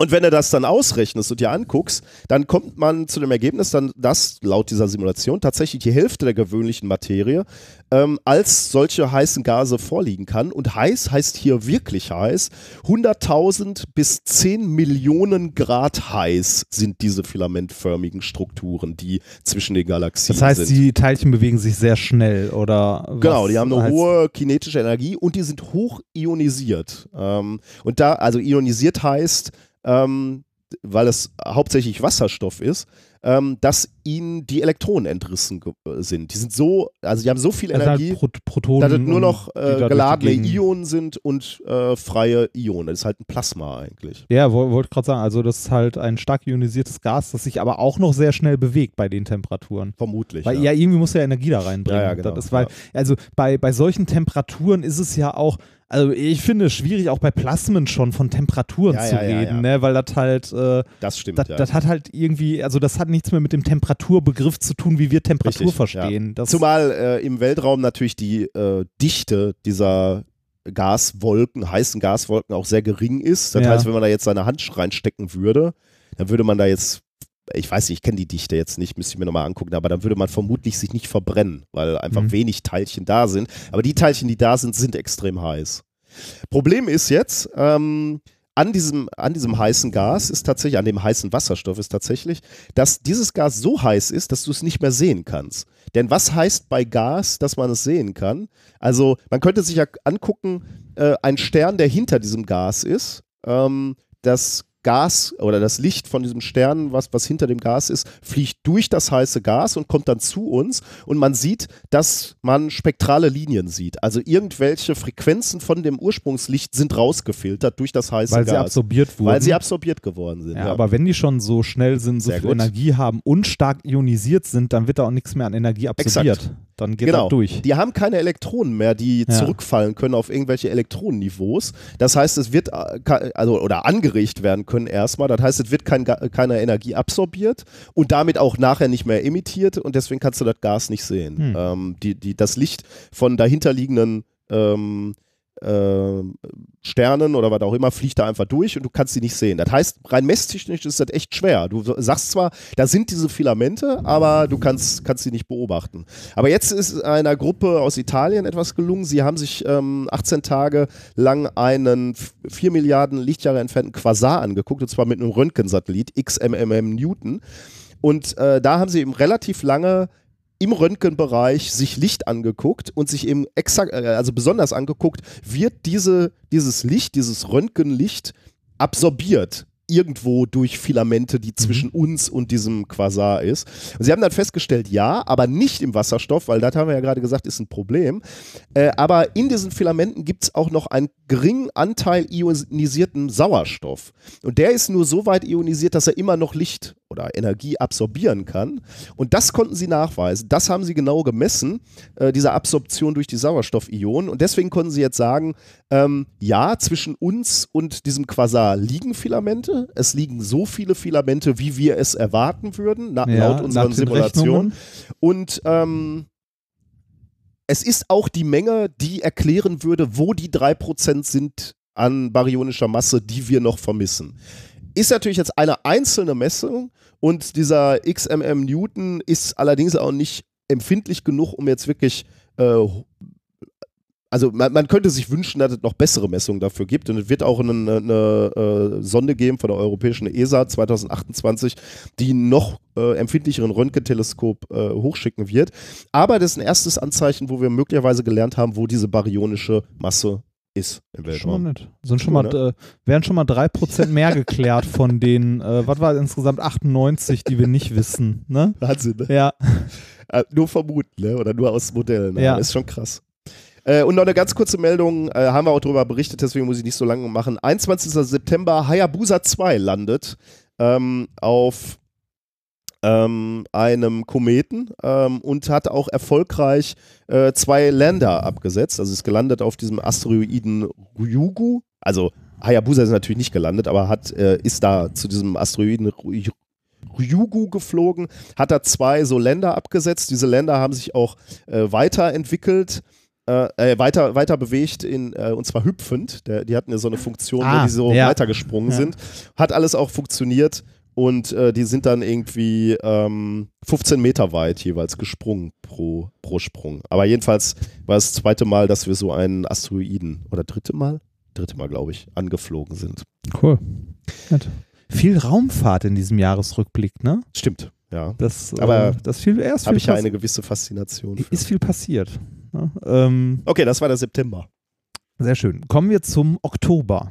A: Und wenn du das dann ausrechnest und dir anguckst, dann kommt man zu dem Ergebnis, dann, dass laut dieser Simulation tatsächlich die Hälfte der gewöhnlichen Materie ähm, als solche heißen Gase vorliegen kann. Und heiß heißt hier wirklich heiß. 100.000 bis 10 Millionen Grad heiß sind diese filamentförmigen Strukturen, die zwischen den Galaxien
B: Das heißt,
A: sind.
B: die Teilchen bewegen sich sehr schnell oder
A: Genau, die haben eine
B: heißt-
A: hohe kinetische Energie und die sind hoch ionisiert. Ähm, und da, also ionisiert heißt, ähm, weil es hauptsächlich Wasserstoff ist, ähm, dass ihnen die Elektronen entrissen äh, sind. Die sind so, also die haben so viel
B: Also halt
A: Energie,
B: Pro Protonen.
A: dass es nur noch äh, geladene Ionen sind und äh, freie Ionen. Das ist halt ein Plasma eigentlich.
B: Ja, wo- wollte gerade sagen, also das ist halt ein stark ionisiertes Gas, das sich aber auch noch sehr schnell bewegt bei den Temperaturen.
A: Vermutlich.
B: Weil ja. irgendwie muss ja Energie da reinbringen.
A: Ja, ja, genau,
B: ist, weil,
A: ja.
B: also bei, bei solchen Temperaturen ist es ja auch, also ich finde es schwierig, auch bei Plasmen schon von Temperaturen
A: Ja,
B: zu
A: ja,
B: reden,
A: ja.
B: Ne? weil das halt, äh,
A: das stimmt.
B: das,
A: ja.
B: das hat halt irgendwie, also das hat nichts mehr mit dem Temperaturbegriff zu tun, wie wir Temperatur
A: Richtig,
B: verstehen.
A: Zumal äh, im Weltraum natürlich die äh, Dichte dieser Gaswolken, heißen Gaswolken auch sehr gering ist. Das heißt, wenn man da jetzt seine Hand reinstecken würde, dann würde man da jetzt, ich weiß nicht, ich kenne die Dichte jetzt nicht, müsste ich mir nochmal angucken, aber dann würde man vermutlich sich nicht verbrennen, weil einfach
B: Mhm.
A: wenig Teilchen da sind. Aber die Teilchen, die da sind, sind extrem heiß. Problem ist jetzt, ähm, an diesem, an diesem heißen Gas ist tatsächlich, an dem heißen Wasserstoff ist tatsächlich, dass dieses Gas so heiß ist, dass du es nicht mehr sehen kannst. Denn was heißt bei Gas, dass man es sehen kann? Also man könnte sich ja angucken, äh, ein Stern, der hinter diesem Gas ist, ähm, das Gas oder das Licht von diesem Stern, was, was hinter dem Gas ist, fliegt durch das heiße Gas und kommt dann zu uns und man sieht, dass man spektrale Linien sieht. Also irgendwelche Frequenzen von dem Ursprungslicht sind rausgefiltert durch das heiße
B: weil sie
A: Gas.
B: absorbiert wurden.
A: weil sie absorbiert geworden sind.
B: ja,
A: ja.
B: aber wenn die schon so schnell sind, so
A: Sehr
B: viel
A: gut.
B: Energie haben und stark ionisiert sind, dann wird da auch nichts mehr an Energie absorbiert.
A: Exakt.
B: Dann geht
A: genau.
B: das durch.
A: Die haben keine Elektronen mehr, die
B: Ja.
A: zurückfallen können auf irgendwelche Elektronenniveaus. Das heißt, es wird äh, also oder angeregt werden können erstmal. Das heißt, es wird kein, keine Energie absorbiert und damit auch nachher nicht mehr emittiert und deswegen kannst du das Gas nicht sehen.
B: Hm.
A: Ähm, die, die, das Licht von dahinterliegenden ähm, ähm, Sternen oder was auch immer fliegt da einfach durch und du kannst sie nicht sehen. Das heißt, rein messtechnisch ist das echt schwer. Du sagst zwar, da sind diese Filamente, aber du kannst, kannst sie nicht beobachten. Aber jetzt ist einer Gruppe aus Italien etwas gelungen. Sie haben sich ähm, 18 Tage lang einen 4 Milliarden Lichtjahre entfernten Quasar angeguckt, und zwar mit einem Röntgensatellit, XMMM Newton. Und äh, da haben sie eben relativ lange im Röntgenbereich sich Licht angeguckt und sich eben exakt, äh, also besonders angeguckt, wird diese, dieses Licht, dieses Röntgenlicht absorbiert irgendwo durch Filamente, die zwischen uns und diesem Quasar ist. Und sie haben dann festgestellt, ja, aber nicht im Wasserstoff, weil das haben wir ja gerade gesagt, ist ein Problem. Äh, aber in diesen Filamenten gibt es auch noch einen geringen Anteil ionisierten Sauerstoff. Und der ist nur so weit ionisiert, dass er immer noch Licht oder Energie absorbieren kann. Und das konnten sie nachweisen. Das haben sie genau gemessen, äh, diese Absorption durch die Sauerstoffionen. Und deswegen konnten sie jetzt sagen, ähm, ja, zwischen uns und diesem Quasar liegen Filamente. Es liegen so viele Filamente, wie wir es erwarten würden, na,
B: Ja,
A: laut unseren Simulationen. Und ähm, es ist auch die Menge, die erklären würde, wo die 3% sind an baryonischer Masse, die wir noch vermissen. Ist natürlich jetzt eine einzelne Messung und dieser XMM Newton ist allerdings auch nicht empfindlich genug, um jetzt wirklich äh, also man, man, könnte sich wünschen, dass es noch bessere Messungen dafür gibt. Und es wird auch eine, eine, eine Sonde geben von der europäischen ESA 2028, die noch äh, empfindlicheren Röntgenteleskop äh, hochschicken wird. Aber das ist ein erstes Anzeichen, wo wir möglicherweise gelernt haben, wo diese baryonische Masse ist im
B: Schon
A: Weltraum.
B: mal nett. Sind schon
A: Cool,
B: mal, äh, wären schon mal 3% mehr geklärt von den, äh, was war insgesamt 98, die wir nicht wissen, ne?
A: Wahnsinn, ne?
B: Ja,
A: Äh, nur vermuten, ne? Oder nur aus Modellen. Ne?
B: Ja.
A: Das ist schon krass. Äh, und noch eine ganz kurze Meldung, äh, haben wir auch darüber berichtet, deswegen muss ich nicht so lange machen. 21. September, Hayabusa 2 landet ähm, auf ähm, einem Kometen ähm, und hat auch erfolgreich äh, zwei Lander abgesetzt. Also ist gelandet auf diesem Asteroiden Ryugu. Also Hayabusa ist natürlich nicht gelandet, aber hat, äh, ist da zu diesem Asteroiden Ry- Ryugu geflogen, hat da zwei so Länder abgesetzt. Diese Länder haben sich auch äh, weiterentwickelt. äh, äh, weiter, weiter bewegt, in, äh, und zwar hüpfend. Der, die hatten ja so eine Funktion,
B: Ah,
A: wo die so
B: ja.
A: weitergesprungen
B: Ja.
A: sind. Hat alles auch funktioniert und äh, die sind dann irgendwie ähm, 15 Meter weit jeweils gesprungen pro, pro Sprung. Aber jedenfalls war es das zweite Mal, dass wir so einen Asteroiden, oder dritte Mal? Dritte Mal, glaube ich, angeflogen sind.
B: Cool. Nett. Viel Raumfahrt in diesem Jahresrückblick, ne?
A: Stimmt, ja.
B: Das,
A: Aber
B: äh, das viel, erst
A: Habe ich ja eine gewisse Faszination für.
B: ist viel passiert. Ne? Ähm,
A: Okay, das war der September.
B: Sehr schön. Kommen wir zum Oktober.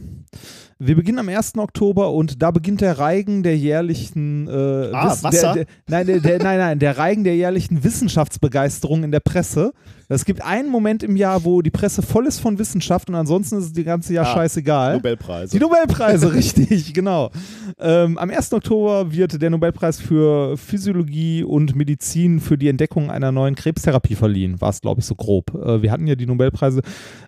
B: Wir beginnen am 1. Oktober und da beginnt der Reigen der jährlichen äh,
A: Ah, Wasser?
B: Der, der, nein, der, nein, nein, der Reigen der jährlichen Wissenschaftsbegeisterung in der Presse. Es gibt einen Moment im Jahr, wo die Presse voll ist von Wissenschaft und ansonsten ist es die ganze Jahr
A: Ah,
B: scheißegal.
A: Nobelpreise.
B: Die Nobelpreise, richtig, genau. Ähm, am 1. Oktober wird der Nobelpreis für Physiologie und Medizin für die Entdeckung einer neuen Krebstherapie verliehen. War es, glaube ich, so grob. Äh, wir hatten ja die Nobelpreise,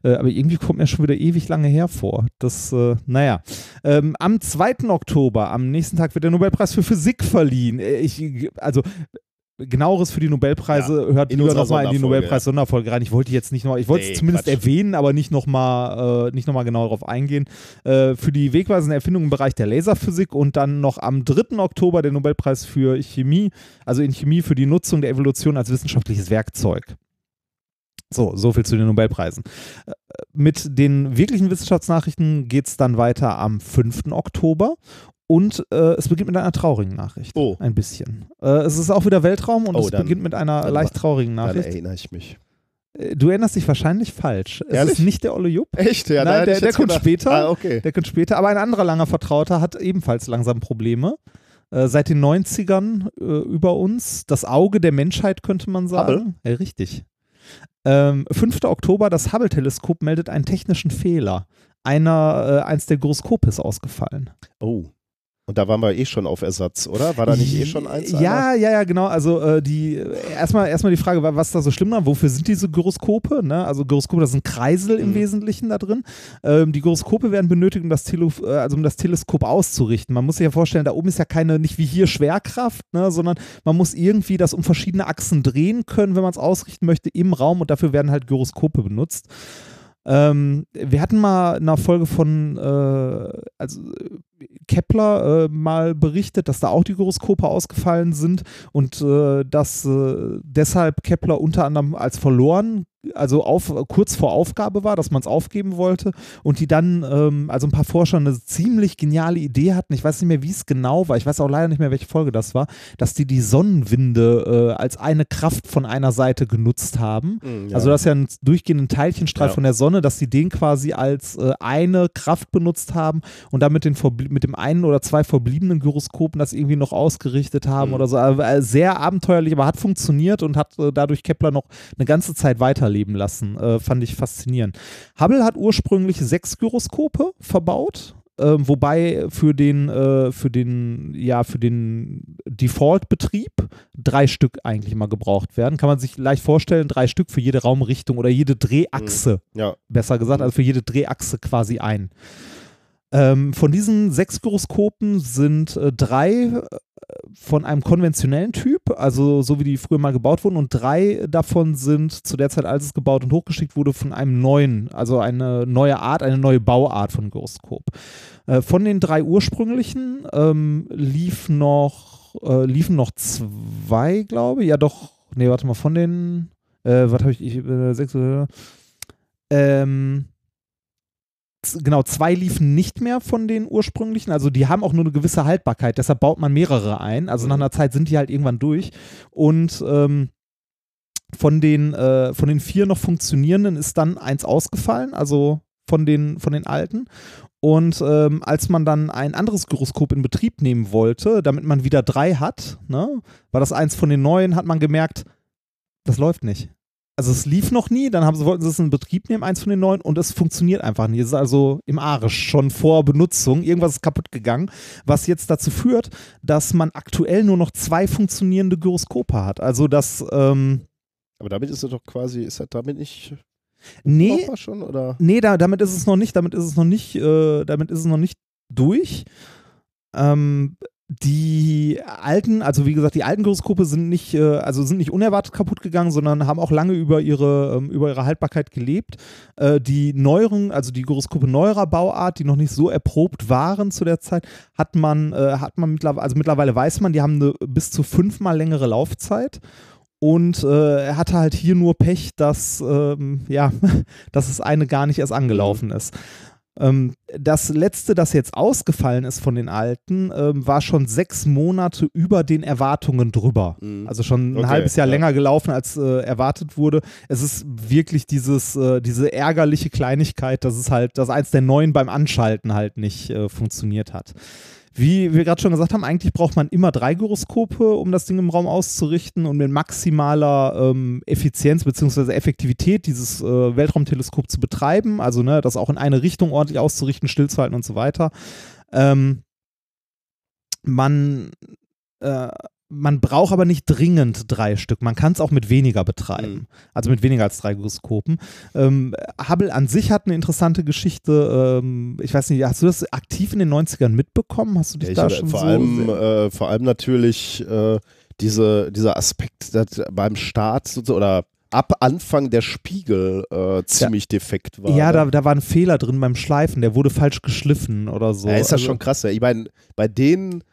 B: äh, aber irgendwie kommt mir schon wieder ewig lange her vor. Das, äh, naja. Ähm, am 2. Oktober, am nächsten Tag, wird der Nobelpreis für Physik verliehen. Äh, Ich, also. Genaueres für die Nobelpreise hört
A: in
B: lieber nochmal in die
A: Sonderfolge,
B: Nobelpreis-Sonderfolge rein. Ich wollte jetzt nicht noch, ich wollte
A: Nee,
B: es zumindest
A: Quatsch.
B: erwähnen, aber nicht nochmal äh, nicht noch mal genau darauf eingehen. Äh, für die wegweisende Erfindung im Bereich der Laserphysik und dann noch am 3. Oktober der Nobelpreis für Chemie, also in Chemie für die Nutzung der Evolution als wissenschaftliches Werkzeug. So, so viel zu den Nobelpreisen. Äh, Mit den wirklichen Wissenschaftsnachrichten geht es dann weiter am 5. Oktober. Und äh, es beginnt mit einer traurigen Nachricht.
A: Oh.
B: Ein bisschen. Äh, es ist auch wieder Weltraum und
A: Oh,
B: es
A: dann-
B: beginnt mit einer
A: dann
B: leicht traurigen
A: Dann
B: Nachricht.
A: erinnere ich mich.
B: Äh, Du erinnerst dich wahrscheinlich falsch. Es
A: Ehrlich?
B: ist nicht der Olle Jupp.
A: Echt? Ja,
B: Nein, der- der kommt
A: gedacht.
B: später.
A: Ah, okay.
B: Der kommt später. Aber ein anderer langer Vertrauter hat ebenfalls langsam Probleme. Äh, seit den 90ern äh, über uns. Das Auge der Menschheit, könnte man sagen. Ja, richtig. Ähm, 5. Oktober, das Hubble-Teleskop meldet einen technischen Fehler. Einer, äh, eins der Gyroskope ist ausgefallen.
A: Oh. Und da waren wir eh schon auf Ersatz, oder? War da nicht eh schon eins?
B: Ja, ja, ja, genau. Also äh, die erstmal erstmal die Frage, wa- was da so schlimm war, wofür sind diese Gyroskope? Ne? Also Gyroskope, das sind Kreisel im
A: Mhm.
B: Wesentlichen da drin. Ähm, die Gyroskope werden benötigt, um das, Tele äh, also um das Teleskop auszurichten. Man muss sich ja vorstellen, da oben ist ja keine, nicht wie hier Schwerkraft, ne? sondern man muss irgendwie das um verschiedene Achsen drehen können, wenn man es ausrichten möchte im Raum und dafür werden halt Gyroskope benutzt. Ähm, wir hatten mal in einer Folge von äh, also Kepler äh, mal berichtet, dass da auch die Gyroskope ausgefallen sind und äh, dass äh, deshalb Kepler unter anderem als verloren, also auf, kurz vor Aufgabe war, dass man es aufgeben wollte und die dann, ähm, also ein paar Forscher eine ziemlich geniale Idee hatten, ich weiß nicht mehr, wie es genau war, ich weiß auch leider nicht mehr, welche Folge das war, dass die die Sonnenwinde äh, als eine Kraft von einer Seite genutzt haben.
A: Mhm, ja.
B: Also das ist ja ein durchgehenden Teilchenstrahl
A: Ja.
B: von der Sonne, dass sie den quasi als äh, eine Kraft benutzt haben und damit den mit dem einen oder zwei verbliebenen Gyroskopen das irgendwie noch ausgerichtet haben
A: Mhm.
B: oder so. Also, sehr abenteuerlich, aber hat funktioniert und hat äh, dadurch Kepler noch eine ganze Zeit weiterleben lassen. Äh, fand ich faszinierend. Hubble hat ursprünglich sechs Gyroskope verbaut. Ähm, wobei für den, äh, für den, ja, für den Default-Betrieb drei Stück eigentlich mal gebraucht werden. Kann man sich leicht vorstellen, drei Stück für jede Raumrichtung oder jede Drehachse,
A: ja.
B: besser gesagt, also für jede Drehachse quasi ein. Ähm, von diesen sechs Gyroskopen sind äh, drei äh, von einem konventionellen Typ, also so wie die früher mal gebaut wurden, und drei davon sind zu der Zeit, als es gebaut und hochgeschickt wurde, von einem neuen, also eine neue Art, eine neue Bauart von Gyroskop. Äh, von den drei ursprünglichen ähm, lief noch, äh, liefen noch zwei, glaube ich. Ja, doch. Nee, warte mal, von den, äh, was habe ich, ich äh, sechs, äh, ähm, genau, zwei liefen nicht mehr von den ursprünglichen. Also die haben auch nur eine gewisse Haltbarkeit. Deshalb baut man mehrere ein. Also nach einer Zeit sind die halt irgendwann durch. Und ähm, von den, äh, von den vier noch funktionierenden ist dann eins ausgefallen, also von den, von den alten. Und ähm, als man dann ein anderes Gyroskop in Betrieb nehmen wollte, damit man wieder drei hat, ne, war das eins von den neuen, hat man gemerkt, das läuft nicht. Also es lief noch nie, dann haben sie, wollten sie es in Betrieb nehmen, eins von den neuen, und es funktioniert einfach nicht. Es ist also im Arsch, schon vor Benutzung. Irgendwas ist kaputt gegangen, was jetzt dazu führt, dass man aktuell nur noch zwei funktionierende Gyroskope hat. Also das, ähm,
A: Aber damit ist es doch quasi, ist das damit nicht
B: nee,
A: schon? Oder?
B: Nee, da, damit ist es noch nicht, damit ist es noch nicht, äh, damit ist es noch nicht durch. Ähm, die alten, also wie gesagt, die alten Gyroskope sind nicht, äh, also sind nicht unerwartet kaputt gegangen, sondern haben auch lange über ihre, ähm, über ihre Haltbarkeit gelebt. Äh, die neueren, also die Gyroskope neuerer Bauart, die noch nicht so erprobt waren zu der Zeit, hat man, äh, hat man mittlerweile, also mittlerweile weiß man, die haben eine bis zu fünfmal längere Laufzeit. Und äh, er hatte halt hier nur Pech, dass, ähm, ja, dass das eine gar nicht erst angelaufen ist. Ähm, das letzte, das jetzt ausgefallen ist von den alten, ähm, war schon sechs Monate über den Erwartungen drüber.
A: Mhm.
B: Also schon ein
A: Okay,
B: halbes Jahr
A: ja.
B: länger gelaufen, als äh, erwartet wurde. Es ist wirklich dieses, äh, diese ärgerliche Kleinigkeit, dass es halt, dass eins der neuen beim Anschalten halt nicht äh, funktioniert hat. Wie wir gerade schon gesagt haben, eigentlich braucht man immer drei Gyroskope, um das Ding im Raum auszurichten und mit maximaler ähm, Effizienz bzw. Effektivität dieses äh, Weltraumteleskop zu betreiben. Also ne, das auch in eine Richtung ordentlich auszurichten, stillzuhalten und so weiter. Ähm, man, äh, man braucht aber nicht dringend drei Stück. Man kann es auch mit weniger betreiben.
A: Mhm.
B: Also mit weniger als drei Gyroskopen. Ähm, Hubble an sich hat eine interessante Geschichte. Ähm, ich weiß nicht, hast du das aktiv in den 90ern mitbekommen? Hast du dich
A: Ja, ich
B: da schon
A: vor,
B: so
A: allem, äh, vor allem natürlich äh, diese, dieser Aspekt, dass beim Start oder ab Anfang der Spiegel äh, ziemlich defekt war.
B: ja,
A: ne?
B: da, da war ein Fehler drin beim Schleifen, der wurde falsch geschliffen oder so.
A: ja, ist das
B: Also-
A: schon krass. Ja. Ich meine, bei den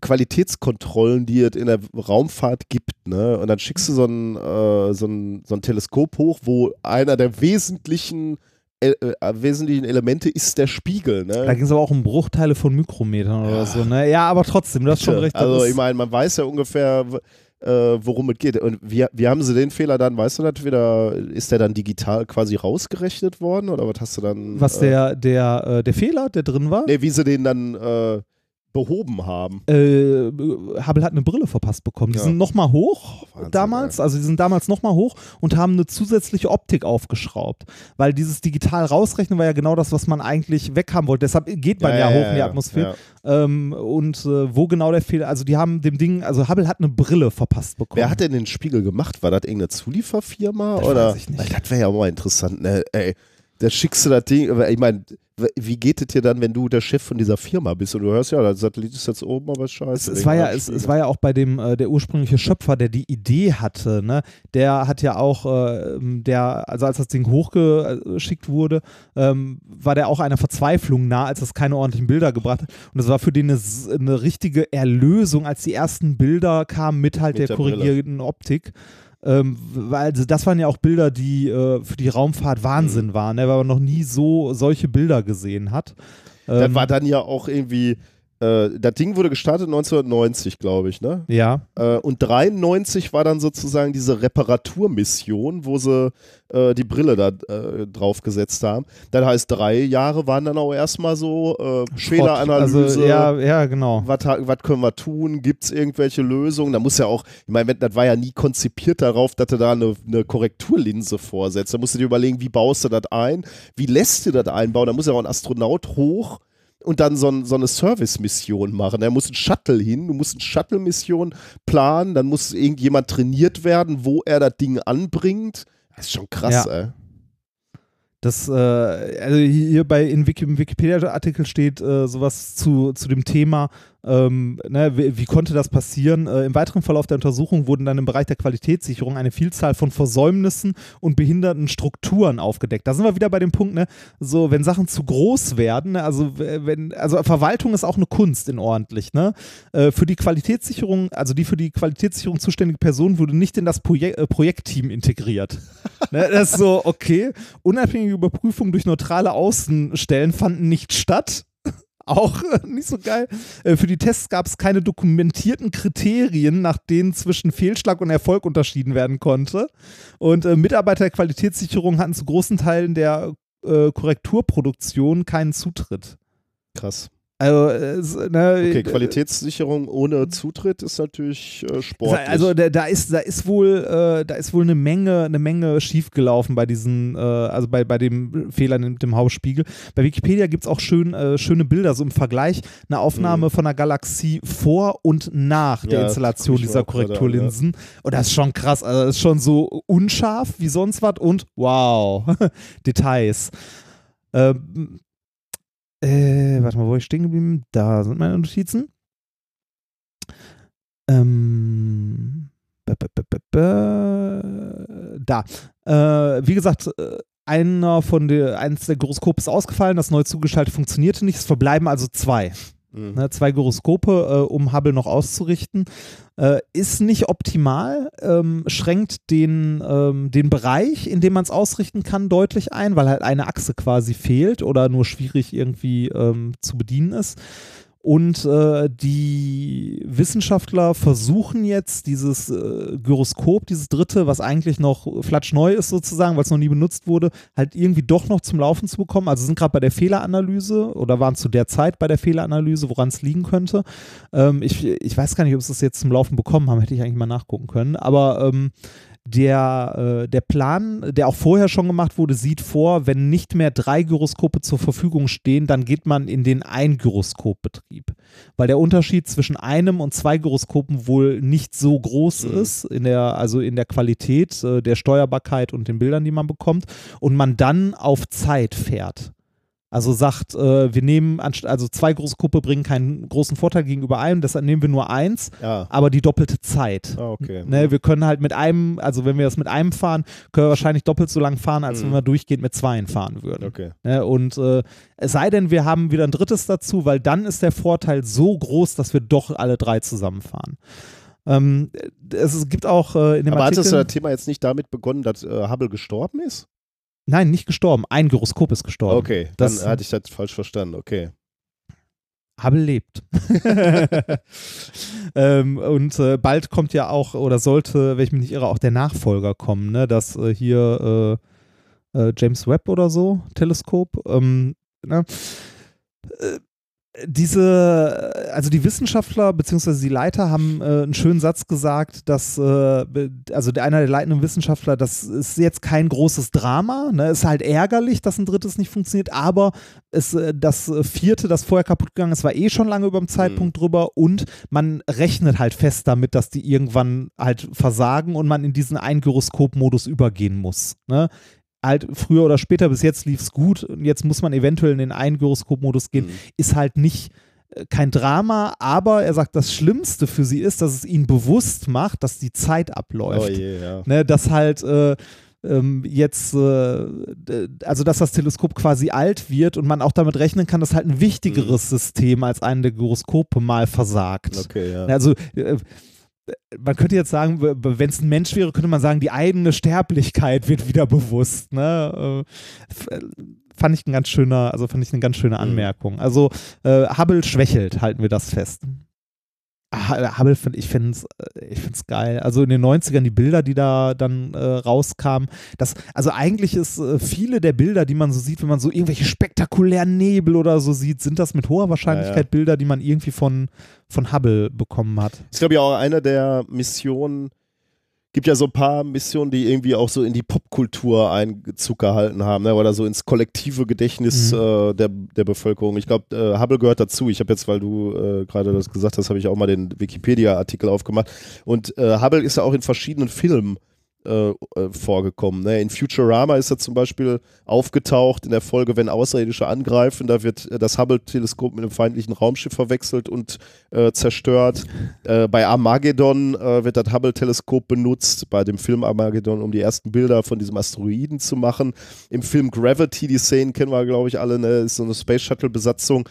A: Qualitätskontrollen, die es in der Raumfahrt gibt, ne, und dann schickst du so ein, äh, so ein, so ein Teleskop hoch, wo einer der wesentlichen, äh, äh, wesentlichen Elemente ist der Spiegel. Ne?
B: Da ging es aber auch um Bruchteile von Mikrometern oder so, ne? Ja, aber trotzdem, du hast schon recht.
A: Also ich meine, man weiß ja ungefähr, äh, worum es geht. Und wie, wie haben sie den Fehler dann, weißt du das wieder, ist der dann digital quasi rausgerechnet worden oder was hast du dann?
B: was
A: äh,
B: der, der, äh, der Fehler, der drin war,
A: Nee, wie sie den dann behoben haben.
B: äh, Hubble hat eine Brille verpasst bekommen. Die
A: Ja.
B: sind nochmal hoch
A: Wahnsinn,
B: damals, also die sind damals nochmal hoch und haben eine zusätzliche Optik aufgeschraubt. Weil dieses digital rausrechnen war ja genau das, was man eigentlich weghaben wollte. Deshalb geht man ja, hoch in die Atmosphäre. Ähm, und äh, wo genau der Fehler, also die haben dem Ding, also Hubble hat eine Brille verpasst bekommen.
A: Wer hat denn den Spiegel gemacht? War das irgendeine Zulieferfirma?
B: Das
A: oder?
B: weiß ich nicht.
A: Weil Das wäre ja mal interessant, ne? Ey, da schickst du das Ding, ich meine, wie geht es dir dann, wenn du der Chef von dieser Firma bist und du hörst, ja, der Satellit ist jetzt oben, aber
B: Es,
A: scheiße.
B: es,
A: wegen
B: war ja, es, es war ja auch bei dem, äh, der ursprüngliche Schöpfer, der die Idee hatte, ne? der hat ja auch, äh, der, also als das Ding hochgeschickt wurde, ähm, war der auch einer Verzweiflung nah, als es keine ordentlichen Bilder gebracht hat. Und das war für den eine, eine richtige Erlösung, als die ersten Bilder kamen mit halt
A: Mit
B: der,
A: der Brille.
B: korrigierten Optik. Ähm, weil also das waren ja auch Bilder, die äh, für die Raumfahrt Wahnsinn
A: Mhm.
B: waren, ne? weil man noch nie so solche Bilder gesehen hat.
A: Das
B: Ähm,
A: war dann ja auch irgendwie, äh, das Ding wurde gestartet 1990, glaube ich, ne?
B: ja,
A: Äh, und 93 war dann sozusagen diese Reparaturmission, wo sie äh, die Brille da äh, draufgesetzt haben. Das heißt, drei Jahre waren dann auch erstmal so äh, Fehleranalyse.
B: Also, ja, ja, genau.
A: Was, können wir tun? Gibt es irgendwelche Lösungen? Da muss ja auch, ich meine, das war ja nie konzipiert darauf, dass du da eine, eine Korrekturlinse vorsetzt. Da musst du dir überlegen, wie baust du das ein? Wie lässt du das einbauen? Da muss ja auch ein Astronaut hoch und dann so, ein, so eine Service-Mission machen. Da muss ein Shuttle hin, du musst eine Shuttle-Mission planen, dann muss irgendjemand trainiert werden, wo er das Ding anbringt. Das ist schon krass,
B: Ja.
A: ey.
B: Das, äh, also hier bei in Wiki, im Wikipedia-Artikel steht äh, sowas zu, zu dem Thema, ähm, ne, wie, wie konnte das passieren? Äh, Im weiteren Verlauf der Untersuchung wurden dann im Bereich der Qualitätssicherung eine Vielzahl von Versäumnissen und behinderten Strukturen aufgedeckt. Da sind wir wieder bei dem Punkt, ne, so wenn Sachen zu groß werden, ne, also wenn, also Verwaltung ist auch eine Kunst in ordentlich, ne? Äh, für die Qualitätssicherung, also die für die Qualitätssicherung zuständige Person wurde nicht in das Projek äh, Projektteam integriert. ne, das ist so, okay. Unabhängige Überprüfungen durch neutrale Außenstellen fanden nicht statt. Auch äh, nicht so geil. Äh, für die Tests gab es keine dokumentierten Kriterien, nach denen zwischen Fehlschlag und Erfolg unterschieden werden konnte. Und äh, Mitarbeiter der Qualitätssicherung hatten zu großen Teilen der äh, Korrekturproduktion keinen Zutritt.
A: Krass.
B: Also, ne,
A: Okay,
B: äh,
A: Qualitätssicherung ohne Zutritt ist natürlich äh, sportlich.
B: Also da, da ist da ist wohl äh, da ist wohl eine Menge eine Menge schiefgelaufen bei diesen äh, also bei, bei dem Fehler mit dem Hausspiegel. Bei Wikipedia gibt es auch schön äh, schöne Bilder so im Vergleich eine Aufnahme von einer Galaxie vor und nach der
A: Mhm. Ja,
B: Installation dieser
A: an,
B: Korrekturlinsen und das ist schon krass. Also das ist schon so unscharf wie sonst was und wow Details. Ähm, äh, warte mal, wo ich stehen geblieben? Da sind meine Notizen. Ähm, da. Äh, wie gesagt, äh, einer von der, eins der Gyroskope ist ausgefallen, das neu zugeschaltet funktionierte nicht. Es verbleiben also zwei.
A: Mhm.
B: Ne, zwei Gyroskope, äh, um Hubble noch auszurichten. Äh, ist nicht optimal, ähm, schränkt den, ähm, den Bereich, in dem man es ausrichten kann, deutlich ein, weil halt eine Achse quasi fehlt oder nur schwierig irgendwie ähm, zu bedienen ist. Und äh, die Wissenschaftler versuchen jetzt dieses äh, Gyroskop, dieses dritte, was eigentlich noch flatschneu ist sozusagen, weil es noch nie benutzt wurde, halt irgendwie doch noch zum Laufen zu bekommen. Also sind gerade bei der Fehleranalyse oder waren zu der Zeit bei der Fehleranalyse, woran es liegen könnte. Ähm, ich, ich weiß gar nicht, ob sie es jetzt zum Laufen bekommen haben, hätte ich eigentlich mal nachgucken können. Aber ähm, der, äh, der Plan, der auch vorher schon gemacht wurde, sieht vor, wenn nicht mehr drei Gyroskope zur Verfügung stehen, dann geht man in den Ein-Gyroskop-Betrieb. Weil der Unterschied zwischen einem und zwei Gyroskopen wohl nicht so groß
A: Mhm.
B: ist, in der, also in der Qualität, äh, der Steuerbarkeit und den Bildern, die man bekommt, und man dann auf Zeit fährt. Also sagt, äh, wir nehmen, also zwei Gyroskope bringen keinen großen Vorteil gegenüber einem, deshalb nehmen wir nur eins,
A: Ja.
B: aber die doppelte Zeit.
A: Ah, okay.
B: Ne, wir können halt mit einem, also wenn wir das mit einem fahren, können wir wahrscheinlich doppelt so lang fahren, als
A: Mhm.
B: wenn wir durchgehend mit zweien fahren würden.
A: Okay.
B: Ne, und äh, es sei denn, wir haben wieder ein drittes dazu, weil dann ist der Vorteil so groß, dass wir doch alle drei zusammenfahren. Ähm, es gibt auch äh, in dem
A: Aber hat
B: Artikel,
A: das äh, Thema jetzt nicht damit begonnen, dass äh, Hubble gestorben ist?
B: Nein, nicht gestorben, ein Gyroskop ist gestorben.
A: Okay, dann
B: Das-
A: hatte ich das falsch verstanden. Okay.
B: Hubble lebt. ähm, und äh, bald kommt ja auch, oder sollte, wenn ich mich nicht irre, auch der Nachfolger kommen, ne? Das äh, hier äh, äh, James Webb oder so, Teleskop. Ähm, ne? Diese, also die Wissenschaftler bzw. die Leiter haben äh, einen schönen Satz gesagt, dass, äh, also einer der leitenden Wissenschaftler, das ist jetzt kein großes Drama, ne? ist halt ärgerlich, dass ein drittes nicht funktioniert, aber es, äh, das vierte, das vorher kaputt gegangen ist, war eh schon lange über dem Zeitpunkt drüber und man rechnet halt fest damit, dass die irgendwann halt versagen und man in diesen Ein-Gyroskop-Modus übergehen muss. Ne? Halt früher oder später, bis jetzt lief es gut und jetzt muss man eventuell in den Ein-Gyroskop-Modus gehen,
A: Mhm.
B: ist halt nicht äh, kein Drama, aber er sagt, das Schlimmste für sie ist, dass es ihnen bewusst macht, dass die Zeit abläuft.
A: Oh je, ja.
B: Ne, dass halt äh, ähm, jetzt, äh, also dass das Teleskop quasi alt wird und man auch damit rechnen kann, dass halt ein wichtigeres System als ein der Gyroskope mal versagt.
A: Okay, ja.
B: Also äh, man könnte jetzt sagen, wenn es ein Mensch wäre, könnte man sagen, die eigene Sterblichkeit wird wieder bewusst. Ne? Äh, Fand ich ein ganz schöner, also fand ich eine ganz schöne
A: Mhm.
B: Anmerkung. Also äh, Hubble schwächelt, halten wir das fest. Hubble, find, ich finde es ich find's geil. Also in den 90ern die Bilder, die da dann äh, rauskamen. Das, also eigentlich ist äh, viele der Bilder, die man so sieht, wenn man so irgendwelche spektakulären Nebel oder so sieht, sind das mit hoher Wahrscheinlichkeit
A: Ja, ja.
B: Bilder, die man irgendwie von, von Hubble bekommen hat.
A: ist, glaube ich, auch eine der Missionen. Gibt ja so ein paar Missionen, die irgendwie auch so in die Popkultur Einzug gehalten haben, ne? oder so ins kollektive Gedächtnis
B: Mhm.
A: äh, der, der Bevölkerung. Ich glaube, äh, Hubble gehört dazu. Ich habe jetzt, weil du äh, gerade das gesagt hast, habe ich auch mal den Wikipedia-Artikel aufgemacht. Und äh, Hubble ist ja auch in verschiedenen Filmen äh, äh, vorgekommen. Ne? In Futurama ist er zum Beispiel aufgetaucht in der Folge, wenn Außerirdische angreifen, da wird äh, das Hubble-Teleskop mit einem feindlichen Raumschiff verwechselt und äh, zerstört. Äh, bei Armageddon äh, wird das Hubble-Teleskop benutzt, bei dem Film Armageddon, um die ersten Bilder von diesem Asteroiden zu machen. Im Film Gravity, die Szenen kennen wir, glaube ich, alle, ne? ist so eine Space Shuttle-Besatzung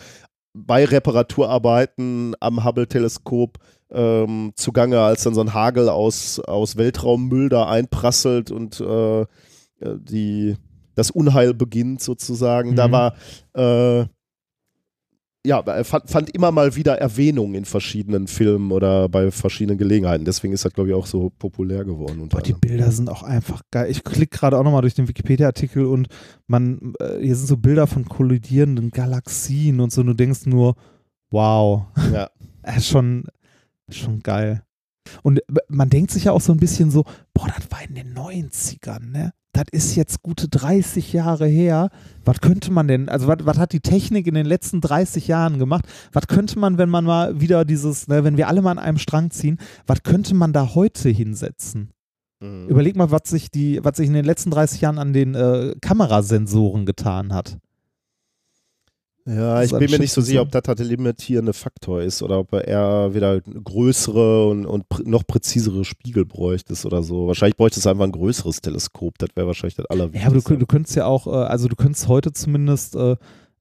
A: bei Reparaturarbeiten am Hubble-Teleskop ähm, zugange, als dann so ein Hagel aus, aus Weltraummüll da einprasselt und äh, äh, die, das Unheil beginnt sozusagen. Da
B: Mhm.
A: war äh, ja, er fand, fand immer mal wieder Erwähnung in verschiedenen Filmen oder bei verschiedenen Gelegenheiten. Deswegen ist das, glaube ich, auch so populär geworden.
B: Boah, die. Bilder sind auch einfach geil. Ich klicke gerade auch nochmal durch den Wikipedia-Artikel und man, äh, hier sind so Bilder von kollidierenden Galaxien und so. Und du denkst nur, wow,
A: Ja.
B: schon, schon geil. Und äh, man denkt sich ja auch so ein bisschen so, boah, das war in den 90ern, ne? Das ist jetzt gute 30 Jahre her. Was könnte man denn, also was, was hat die Technik in den letzten 30 Jahren gemacht? Was könnte man, wenn man mal wieder dieses, ne, wenn wir alle mal an einem Strang ziehen, was könnte man da heute hinsetzen?
A: Mhm.
B: Überleg mal, was sich, die, was sich in den letzten 30 Jahren an den äh, Kamerasensoren getan hat.
A: Ja, ich bin mir nicht so sicher, ob das der limitierende Faktor ist oder ob er eher wieder größere und, und noch präzisere Spiegel bräuchtest oder so. Wahrscheinlich bräuchtest du einfach ein größeres Teleskop. Das wäre wahrscheinlich das
B: Ja, aber du,
A: Allerwichtigste.
B: du könntest ja auch, äh, also du könntest heute zumindest äh,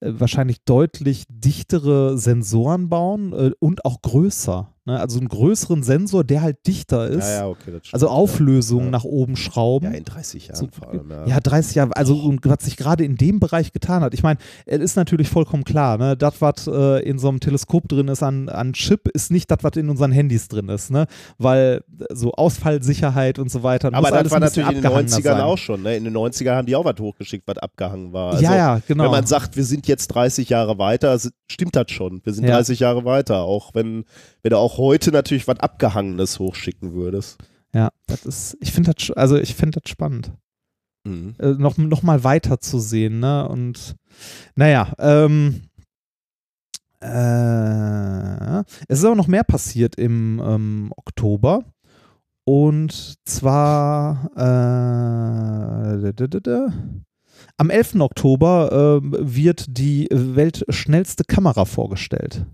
B: äh, wahrscheinlich deutlich dichtere Sensoren bauen äh, und auch größer. Ne? Also einen größeren Sensor, der halt dichter ist.
A: ja, ja, okay, das stimmt,
B: Also Auflösung
A: Ja.
B: nach oben schrauben.
A: ja, in 30 Jahren
B: So,
A: vor allem. Ja.
B: Ja, 30 Jahre, also und was sich gerade in dem Bereich getan hat. Ich meine, es ist natürlich vollkommen klar, ne? Das, was äh, in so einem Teleskop drin ist an, an Chip, ist nicht das, was in unseren Handys drin ist, ne? Weil äh, so Ausfallsicherheit und so weiter.
A: Aber das war natürlich in den
B: abgehangener
A: 90ern
B: sein.
A: auch schon. Ne? In den 90ern haben die auch was hochgeschickt, was abgehangen war. Also,
B: ja, ja, genau.
A: Wenn man sagt, wir sind jetzt 30 Jahre weiter, stimmt das schon. Wir sind
B: Ja.
A: 30 Jahre weiter. Auch wenn, wenn du auch heute natürlich was Abgehangenes hochschicken würdest.
B: ja, das ist, ich finde das, also ich finde das spannend.
A: Mhm.
B: äh, noch, noch mal weiter zu sehen. Ne? Und naja, ähm, äh, es ist aber noch mehr passiert im ähm, Oktober. Und zwar äh, da, da, da, da. am 11. Oktober ähm, wird die weltschnellste Kamera vorgestellt.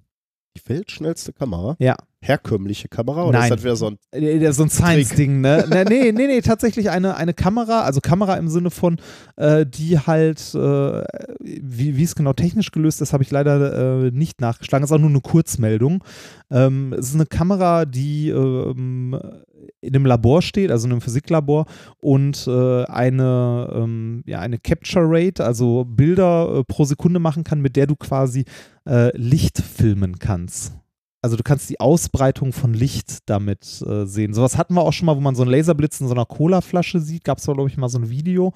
A: Die weltschnellste Kamera?
B: Ja.
A: Herkömmliche Kamera? Oder
B: Nein.
A: ist das wieder so ein.
B: Äh, äh, So ein Science-Ding, ne? ne? Nee, nee, nee, tatsächlich eine, eine Kamera, also Kamera im Sinne von, äh, die halt, äh, wie, wie es genau technisch gelöst ist, habe ich leider äh, nicht nachgeschlagen. Das ist auch nur eine Kurzmeldung. Ähm, es ist eine Kamera, die ähm, in einem Labor steht, also in einem Physiklabor und äh, eine, ähm, ja, eine Capture Rate, also Bilder äh, pro Sekunde machen kann, mit der du quasi äh, Licht filmen kannst. Also du kannst die Ausbreitung von Licht damit äh, sehen. Sowas hatten wir auch schon mal, wo man so einen Laserblitz in so einer Colaflasche sieht. Gab es glaube ich, mal so ein Video.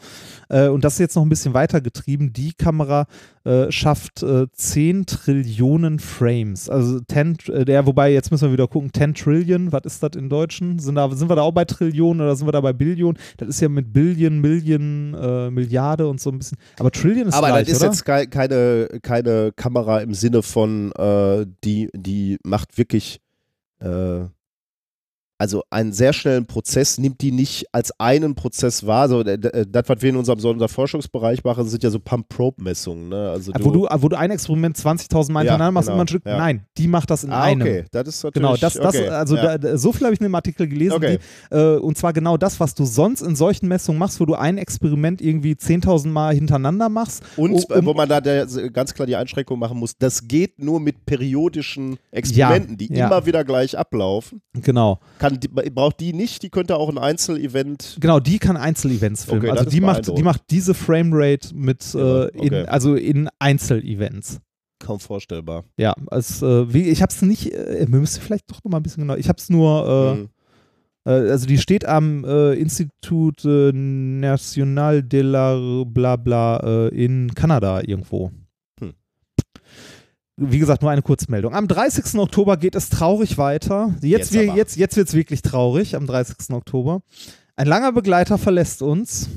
B: Äh, und das ist jetzt noch ein bisschen weiter getrieben. Die Kamera äh, schafft äh, 10 Trillionen Frames. Also 10, äh, der, wobei, jetzt müssen wir wieder gucken, 10 Trillion, was ist das in Deutschen? Sind, da, sind wir da auch bei Trillionen oder sind wir da bei Billionen? Das ist ja mit Billion, Million, äh, Milliarde und so ein bisschen. Aber Trillion ist
A: Aber
B: gleich,
A: das ist
B: oder?
A: jetzt kei- keine, keine Kamera im Sinne von, äh, die, die macht wirklich, äh, also einen sehr schnellen Prozess, nimmt die nicht als einen Prozess wahr. So, d- d- das, was wir in unserem so unser Forschungsbereich machen, sind ja so Pump-Probe-Messungen. Ne? Also
B: wo, du, wo du ein Experiment 20.000 Mal
A: Ja,
B: hintereinander machst,
A: genau,
B: immer ein Stück.
A: ja.
B: Nein, die macht das in
A: ah,
B: einem.
A: okay, das ist natürlich,
B: Genau, das, das,
A: okay,
B: also
A: ja.
B: da, so viel habe ich in dem Artikel gelesen.
A: Okay.
B: Die, äh, und zwar genau das, was du sonst in solchen Messungen machst, wo du ein Experiment irgendwie 10.000 Mal hintereinander machst.
A: Und
B: um-
A: wo man da der, ganz klar die Einschränkung machen muss, das geht nur mit periodischen Experimenten, die
B: ja.
A: immer wieder gleich ablaufen.
B: Genau.
A: Kann, die, braucht die nicht, die könnte auch ein Einzelevent.
B: Genau, die kann Einzelevents filmen.
A: Okay,
B: also die macht, die macht diese Framerate mit äh,
A: Ja,
B: in,
A: okay.
B: also in Einzelevents.
A: Kaum vorstellbar.
B: Ja, als, äh, wie, ich habe es nicht, äh, wir müssen vielleicht doch noch mal ein bisschen genau, ich habe es nur, äh,
A: Mhm.
B: Äh, also die steht am äh, Institut äh, National de la Blabla äh, in Kanada irgendwo. Wie gesagt, nur eine Kurzmeldung. Am 30. Oktober geht es traurig weiter. Jetzt,
A: Jetzt
B: wir, jetzt, jetzt wird es wirklich traurig am 30. Oktober. Ein langer Begleiter verlässt uns,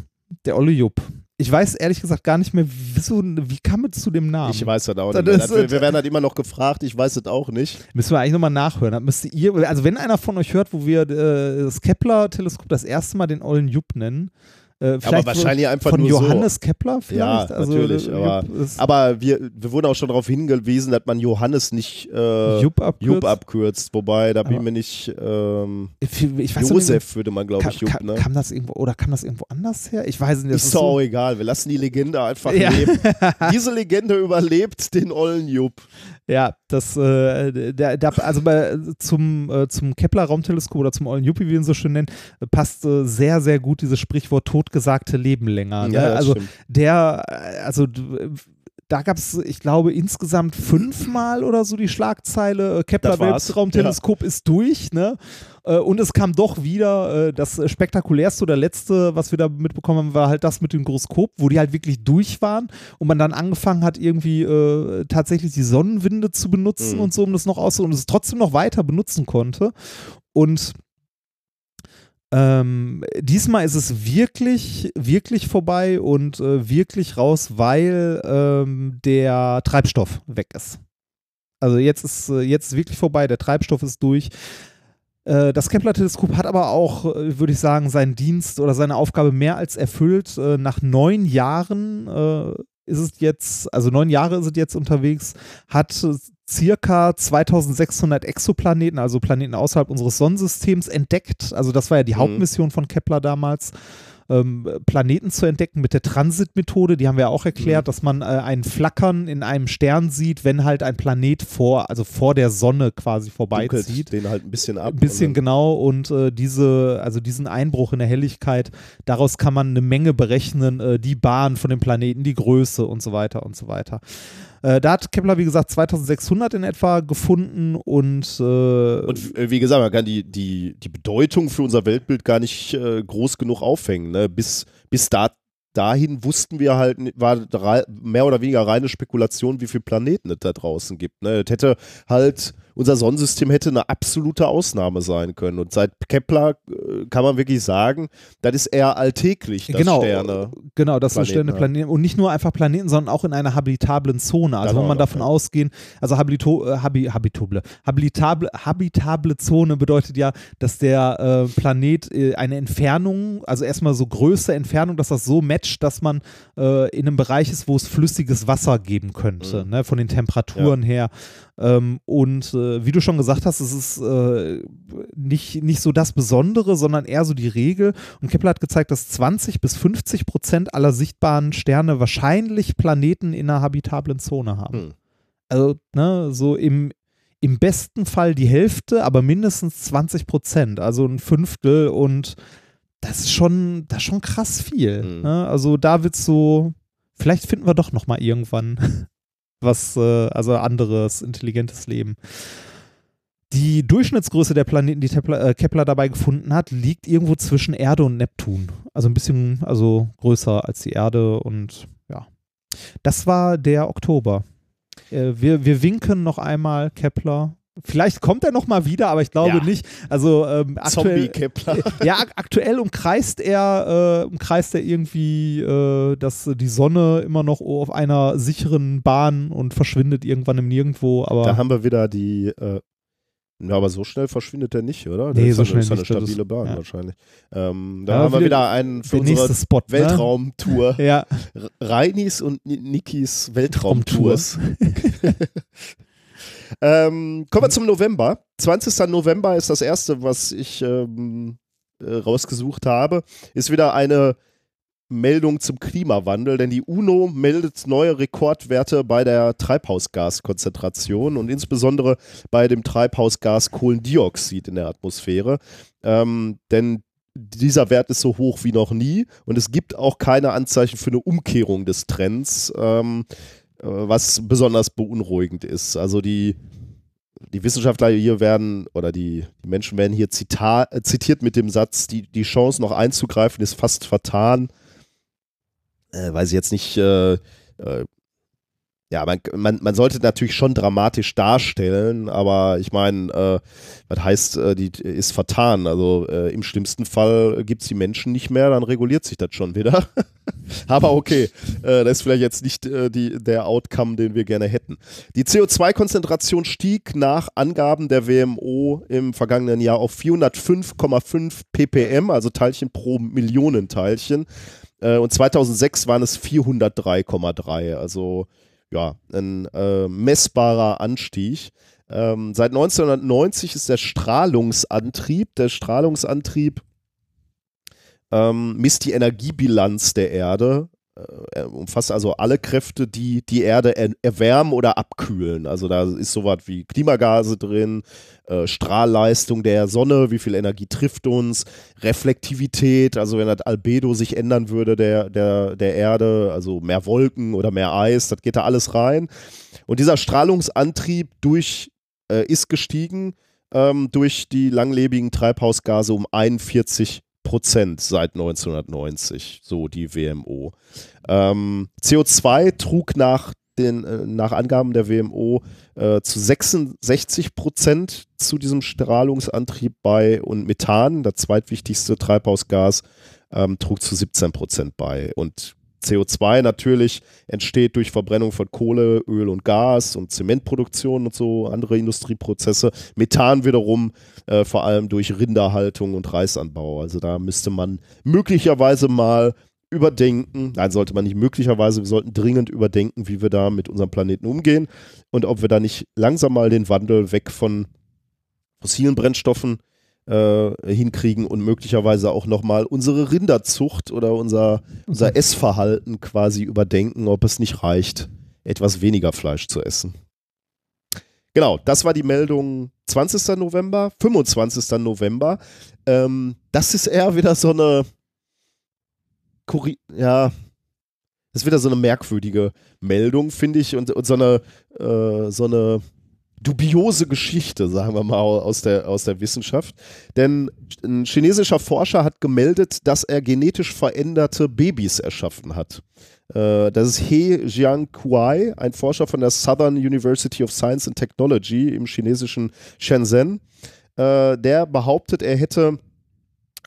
B: der Olle Jupp. Ich weiß ehrlich gesagt gar nicht mehr, wieso, wie kam es zu dem Namen?
A: Ich weiß das auch nicht. Das, wir, wir werden halt immer noch gefragt, ich weiß es auch nicht.
B: Müssen wir eigentlich nochmal nachhören. Das müsst ihr, also wenn einer von euch hört, wo wir äh, das Kepler-Teleskop das erste Mal den Ollen Jupp nennen, äh, vielleicht
A: wahrscheinlich einfach
B: von
A: nur so.
B: Johannes Kepler
A: Ja,
B: vielleicht? Also,
A: natürlich,
B: äh,
A: aber-
B: ist
A: Aber wir, wir wurden auch schon darauf hingewiesen, dass man Johannes nicht äh,
B: Jupp abkürzt.
A: Jupp abkürzt. Wobei, da bin ich
B: Aber-
A: mir nicht. Ähm,
B: Ich, ich
A: Josef würde man, glaube ich, Jupp.
B: kam,
A: Ne?
B: kam das irgendwo oder kam das irgendwo anders her? Ich weiß nicht. Das
A: Ist doch
B: so,
A: auch egal. Wir lassen die Legende einfach
B: Ja.
A: leben. Diese Legende überlebt den ollen Jupp.
B: Ja, das, äh, der, der, also bei, zum, äh, zum Kepler-Raumteleskop oder zum Ollen Juppie, wie wir ihn so schön nennen, äh, passt äh, sehr, sehr gut dieses Sprichwort totgesagte Leben länger. Ne?
A: Ja,
B: also
A: stimmt.
B: der, äh, also d- da gab es, ich glaube, insgesamt fünfmal oder so die Schlagzeile, äh, Kepler. Weltraumteleskop ist durch, ne? Äh, Und es kam doch wieder, äh, das spektakulärste oder letzte, was wir da mitbekommen haben, war halt das mit dem Gyroskop, wo die halt wirklich durch waren und man dann angefangen hat, irgendwie äh, tatsächlich die Sonnenwinde zu benutzen
A: Mhm.
B: und so, um das noch aus und es trotzdem noch weiter benutzen konnte. Und ähm, diesmal ist es wirklich, wirklich vorbei und äh, wirklich raus, weil ähm, der Treibstoff weg ist. Also jetzt ist äh, jetzt wirklich vorbei, der Treibstoff ist durch. Äh, Das Kepler-Teleskop hat aber auch, äh, würde ich sagen, seinen Dienst oder seine Aufgabe mehr als erfüllt. Nach neun Jahren ist es jetzt, also neun Jahre ist es jetzt unterwegs, hat circa 2600 Exoplaneten, also Planeten außerhalb unseres Sonnensystems entdeckt. Also das war ja die
A: Mhm.
B: Hauptmission von Kepler damals. Ähm, Planeten zu entdecken mit der Transitmethode, die haben wir ja auch erklärt,
A: Mhm.
B: dass man äh, ein Flackern in einem Stern sieht, wenn halt ein Planet vor, also vor der Sonne quasi vorbeizieht.
A: Den halt ein bisschen ab.
B: Ein bisschen
A: dann-
B: genau und äh, diese, also diesen Einbruch in der Helligkeit, daraus kann man eine Menge berechnen, äh, die Bahn von dem Planeten, die Größe und so weiter und so weiter. Äh, da hat Kepler, wie gesagt, 2600 in etwa gefunden und, äh,
A: Und äh, wie gesagt, man kann die, die, die Bedeutung für unser Weltbild gar nicht äh, groß genug aufhängen. Ne? Bis, bis da, dahin wussten wir halt, war mehr oder weniger reine Spekulation, wie viele Planeten es da draußen gibt. Ne? Es hätte halt, unser Sonnensystem hätte eine absolute Ausnahme sein können. Und seit Kepler äh, kann man wirklich sagen, das ist eher alltäglich, dass
B: genau,
A: Sterne.
B: genau, dass
A: Planeten
B: Sterne. Planeten und nicht nur einfach Planeten, sondern auch in einer habitablen Zone. Also
A: Genau,
B: wenn man
A: ja,
B: davon
A: ja.
B: ausgehen, also habito, äh, habi, habitable, habitable, habitable Zone bedeutet ja, dass der äh, Planet äh, eine Entfernung, also erstmal so Größe, Entfernung, dass das so matcht, dass man äh, in einem Bereich ist, wo es flüssiges Wasser geben könnte,
A: Mhm.
B: ne, von den Temperaturen her. Ähm, und äh, wie du schon gesagt hast, es ist äh, nicht, nicht so das Besondere, sondern eher so die Regel. Und Kepler hat gezeigt, dass 20 bis 50 Prozent aller sichtbaren Sterne wahrscheinlich Planeten in einer habitablen Zone haben.
A: Hm.
B: Also, ne, so im, im besten Fall die Hälfte, aber mindestens 20 Prozent, also ein Fünftel und das ist schon, das ist schon krass viel.
A: Mhm.
B: Ne? Also da wird so, vielleicht finden wir doch noch mal irgendwann was, äh, also anderes, intelligentes Leben. Die Durchschnittsgröße der Planeten, die Kepler, äh, Kepler dabei gefunden hat, liegt irgendwo zwischen Erde und Neptun. Also ein bisschen, also größer als die Erde und ja. Das war der Oktober. Äh, wir, wir winken noch einmal Kepler. Vielleicht kommt er noch mal wieder, aber ich glaube
A: Ja.
B: nicht. Also ähm, aktuell,
A: Zombie-Kepler.
B: ja, ak aktuell umkreist er, äh, umkreist er irgendwie, äh, dass die Sonne immer noch auf einer sicheren Bahn und verschwindet irgendwann im Nirgendwo. Aber
A: Da haben wir wieder die. Äh, ja, aber so schnell verschwindet er nicht, oder?
B: Nee,
A: das
B: so
A: ist eine,
B: schnell
A: ist eine stabile
B: ist-
A: Bahn
B: ja.
A: wahrscheinlich. Ähm, da
B: Ja,
A: haben wir
B: wieder
A: einen für
B: der
A: unsere
B: Spot. Ne?
A: Weltraumtour.
B: Ja,
A: R- Reinis und Ni- Nikis Weltraumtours. ähm, kommen wir zum November. 20. November ist das erste, was ich ähm, äh, rausgesucht habe. Ist wieder eine Meldung zum Klimawandel, denn die UNO meldet neue Rekordwerte bei der Treibhausgaskonzentration und insbesondere bei dem Treibhausgas Kohlendioxid in der Atmosphäre. Ähm, denn dieser Wert ist so hoch wie noch nie und es gibt auch keine Anzeichen für eine Umkehrung des Trends, ähm, äh, was besonders beunruhigend ist. Also die, die Wissenschaftler hier werden oder die, die Menschen werden hier zita äh, zitiert mit dem Satz, die, die Chance noch einzugreifen ist fast vertan. Äh, weiß ich jetzt nicht, äh, äh, ja, man, man, man sollte natürlich schon dramatisch darstellen, aber ich meine, äh, was heißt, äh, die ist vertan. Also äh, im schlimmsten Fall gibt es die Menschen nicht mehr, dann reguliert sich das schon wieder. aber okay, äh, das ist vielleicht jetzt nicht äh, die, der Outcome, den wir gerne hätten. Die CO2-Konzentration stieg nach Angaben der WMO im vergangenen Jahr auf 405,5 ppm, also Teilchen pro Millionen Teilchen. Äh, und 2006 waren es 403,3, also ja, ein äh, messbarer Anstieg. Ähm, seit 1990 ist der Strahlungsantrieb, der Strahlungsantrieb ähm, misst die Energiebilanz der Erde, äh, umfasst also alle Kräfte, die die Erde er erwärmen oder abkühlen. Also da ist sowas wie Klimagase drin, äh, Strahlleistung der Sonne, wie viel Energie trifft uns, Reflektivität, also wenn das Albedo sich ändern würde der, der, der Erde, also mehr Wolken oder mehr Eis, das geht da alles rein. Und dieser Strahlungsantrieb durch, äh, ist gestiegen ähm, durch die langlebigen Treibhausgase um 41 Prozent seit 1990, so die WMO. Ähm, CO2 trug nach den, äh, nach Angaben der WMO äh, zu 66 Prozent zu diesem Strahlungsantrieb bei und Methan, das zweitwichtigste Treibhausgas, ähm, trug zu 17 Prozent bei. Und CO2 natürlich entsteht durch Verbrennung von Kohle, Öl und Gas und Zementproduktion und so andere Industrieprozesse. Methan wiederum äh, vor allem durch Rinderhaltung und Reisanbau. Also da müsste man möglicherweise mal überdenken, nein, sollte man nicht möglicherweise, wir sollten dringend überdenken, wie wir da mit unserem Planeten umgehen und ob wir da nicht langsam mal den Wandel weg von fossilen Brennstoffen äh, hinkriegen und möglicherweise auch nochmal unsere Rinderzucht oder unser, unser Essverhalten quasi überdenken, ob es nicht reicht, etwas weniger Fleisch zu essen. Genau, das war die Meldung 20. November, 25. November. Ähm, das ist eher wieder so eine, Kuri ja, das ist wieder so eine merkwürdige Meldung, finde ich, und, und so eine, äh, so eine dubiose Geschichte, sagen wir mal, aus der, aus der Wissenschaft. Denn ein chinesischer Forscher hat gemeldet, dass er genetisch veränderte Babys erschaffen hat. Äh, das ist He Jiankuai, ein Forscher von der Southern University of Science and Technology im chinesischen Shenzhen. Äh, der behauptet, er hätte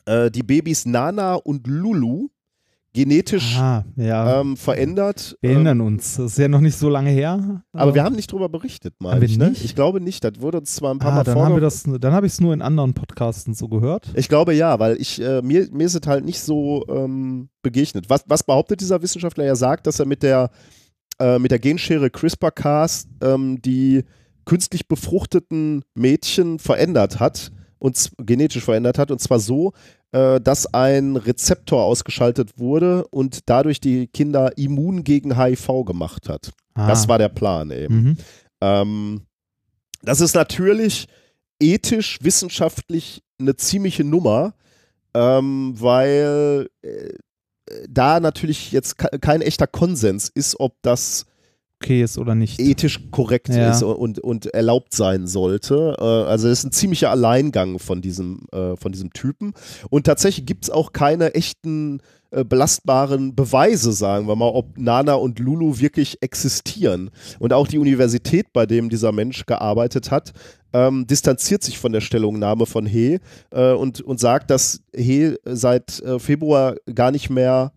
A: äh, die Babys Nana und Lulu genetisch
B: Aha, ja.
A: ähm, verändert.
B: wir
A: Ähm,
B: erinnern uns. Das ist ja noch nicht so lange her.
A: aber wir haben nicht drüber berichtet, meine ich. Ne? Ich glaube nicht. Das wurde uns zwar ein paar
B: ah,
A: Mal
B: dann haben wir das, dann habe ich es nur in anderen Podcasten so gehört.
A: Ich glaube ja, weil ich, äh, mir, mir ist es halt nicht so ähm, begegnet. Was, was behauptet dieser Wissenschaftler? Er sagt, dass er mit der, äh, mit der Genschere CRISPR-Cas ähm, die künstlich befruchteten Mädchen verändert hat und genetisch verändert hat und zwar so, äh, dass ein Rezeptor ausgeschaltet wurde und dadurch die Kinder immun gegen HIV gemacht hat.
B: Ah.
A: Das war der Plan eben.
B: Mhm.
A: Ähm, das ist natürlich ethisch, wissenschaftlich eine ziemliche Nummer, ähm, weil äh, da natürlich jetzt ke- kein echter Konsens ist, ob das
B: Okay ist oder nicht.
A: ethisch korrekt
B: Ja.
A: ist und, und erlaubt sein sollte. Äh, also das ist ein ziemlicher Alleingang von diesem, äh, von diesem Typen. Und tatsächlich gibt es auch keine echten äh, belastbaren Beweise, sagen wir mal, ob Nana und Lulu wirklich existieren. Und auch die Universität, bei dem dieser Mensch gearbeitet hat, ähm, distanziert sich von der Stellungnahme von He äh, und, und sagt, dass He seit äh, Februar gar nicht mehr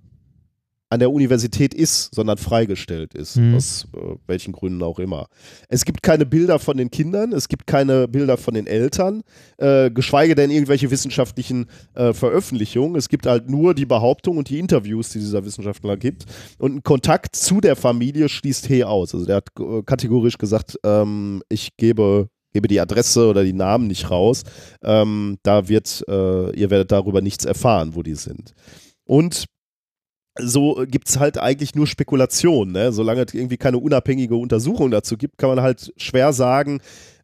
A: an der Universität ist, sondern freigestellt ist,
B: Mhm.
A: aus äh, welchen Gründen auch immer. Es gibt keine Bilder von den Kindern, es gibt keine Bilder von den Eltern, äh, geschweige denn irgendwelche wissenschaftlichen äh, Veröffentlichungen. Es gibt halt nur die Behauptung und die Interviews, die dieser Wissenschaftler gibt. Und ein Kontakt zu der Familie schließt He aus. Also der hat äh, kategorisch gesagt, ähm, ich gebe gebe die Adresse oder die Namen nicht raus. Ähm, da wird, äh, ihr werdet darüber nichts erfahren, wo die sind. Und so gibt es halt eigentlich nur Spekulation. Ne? Solange es irgendwie keine unabhängige Untersuchung dazu gibt, kann man halt schwer sagen,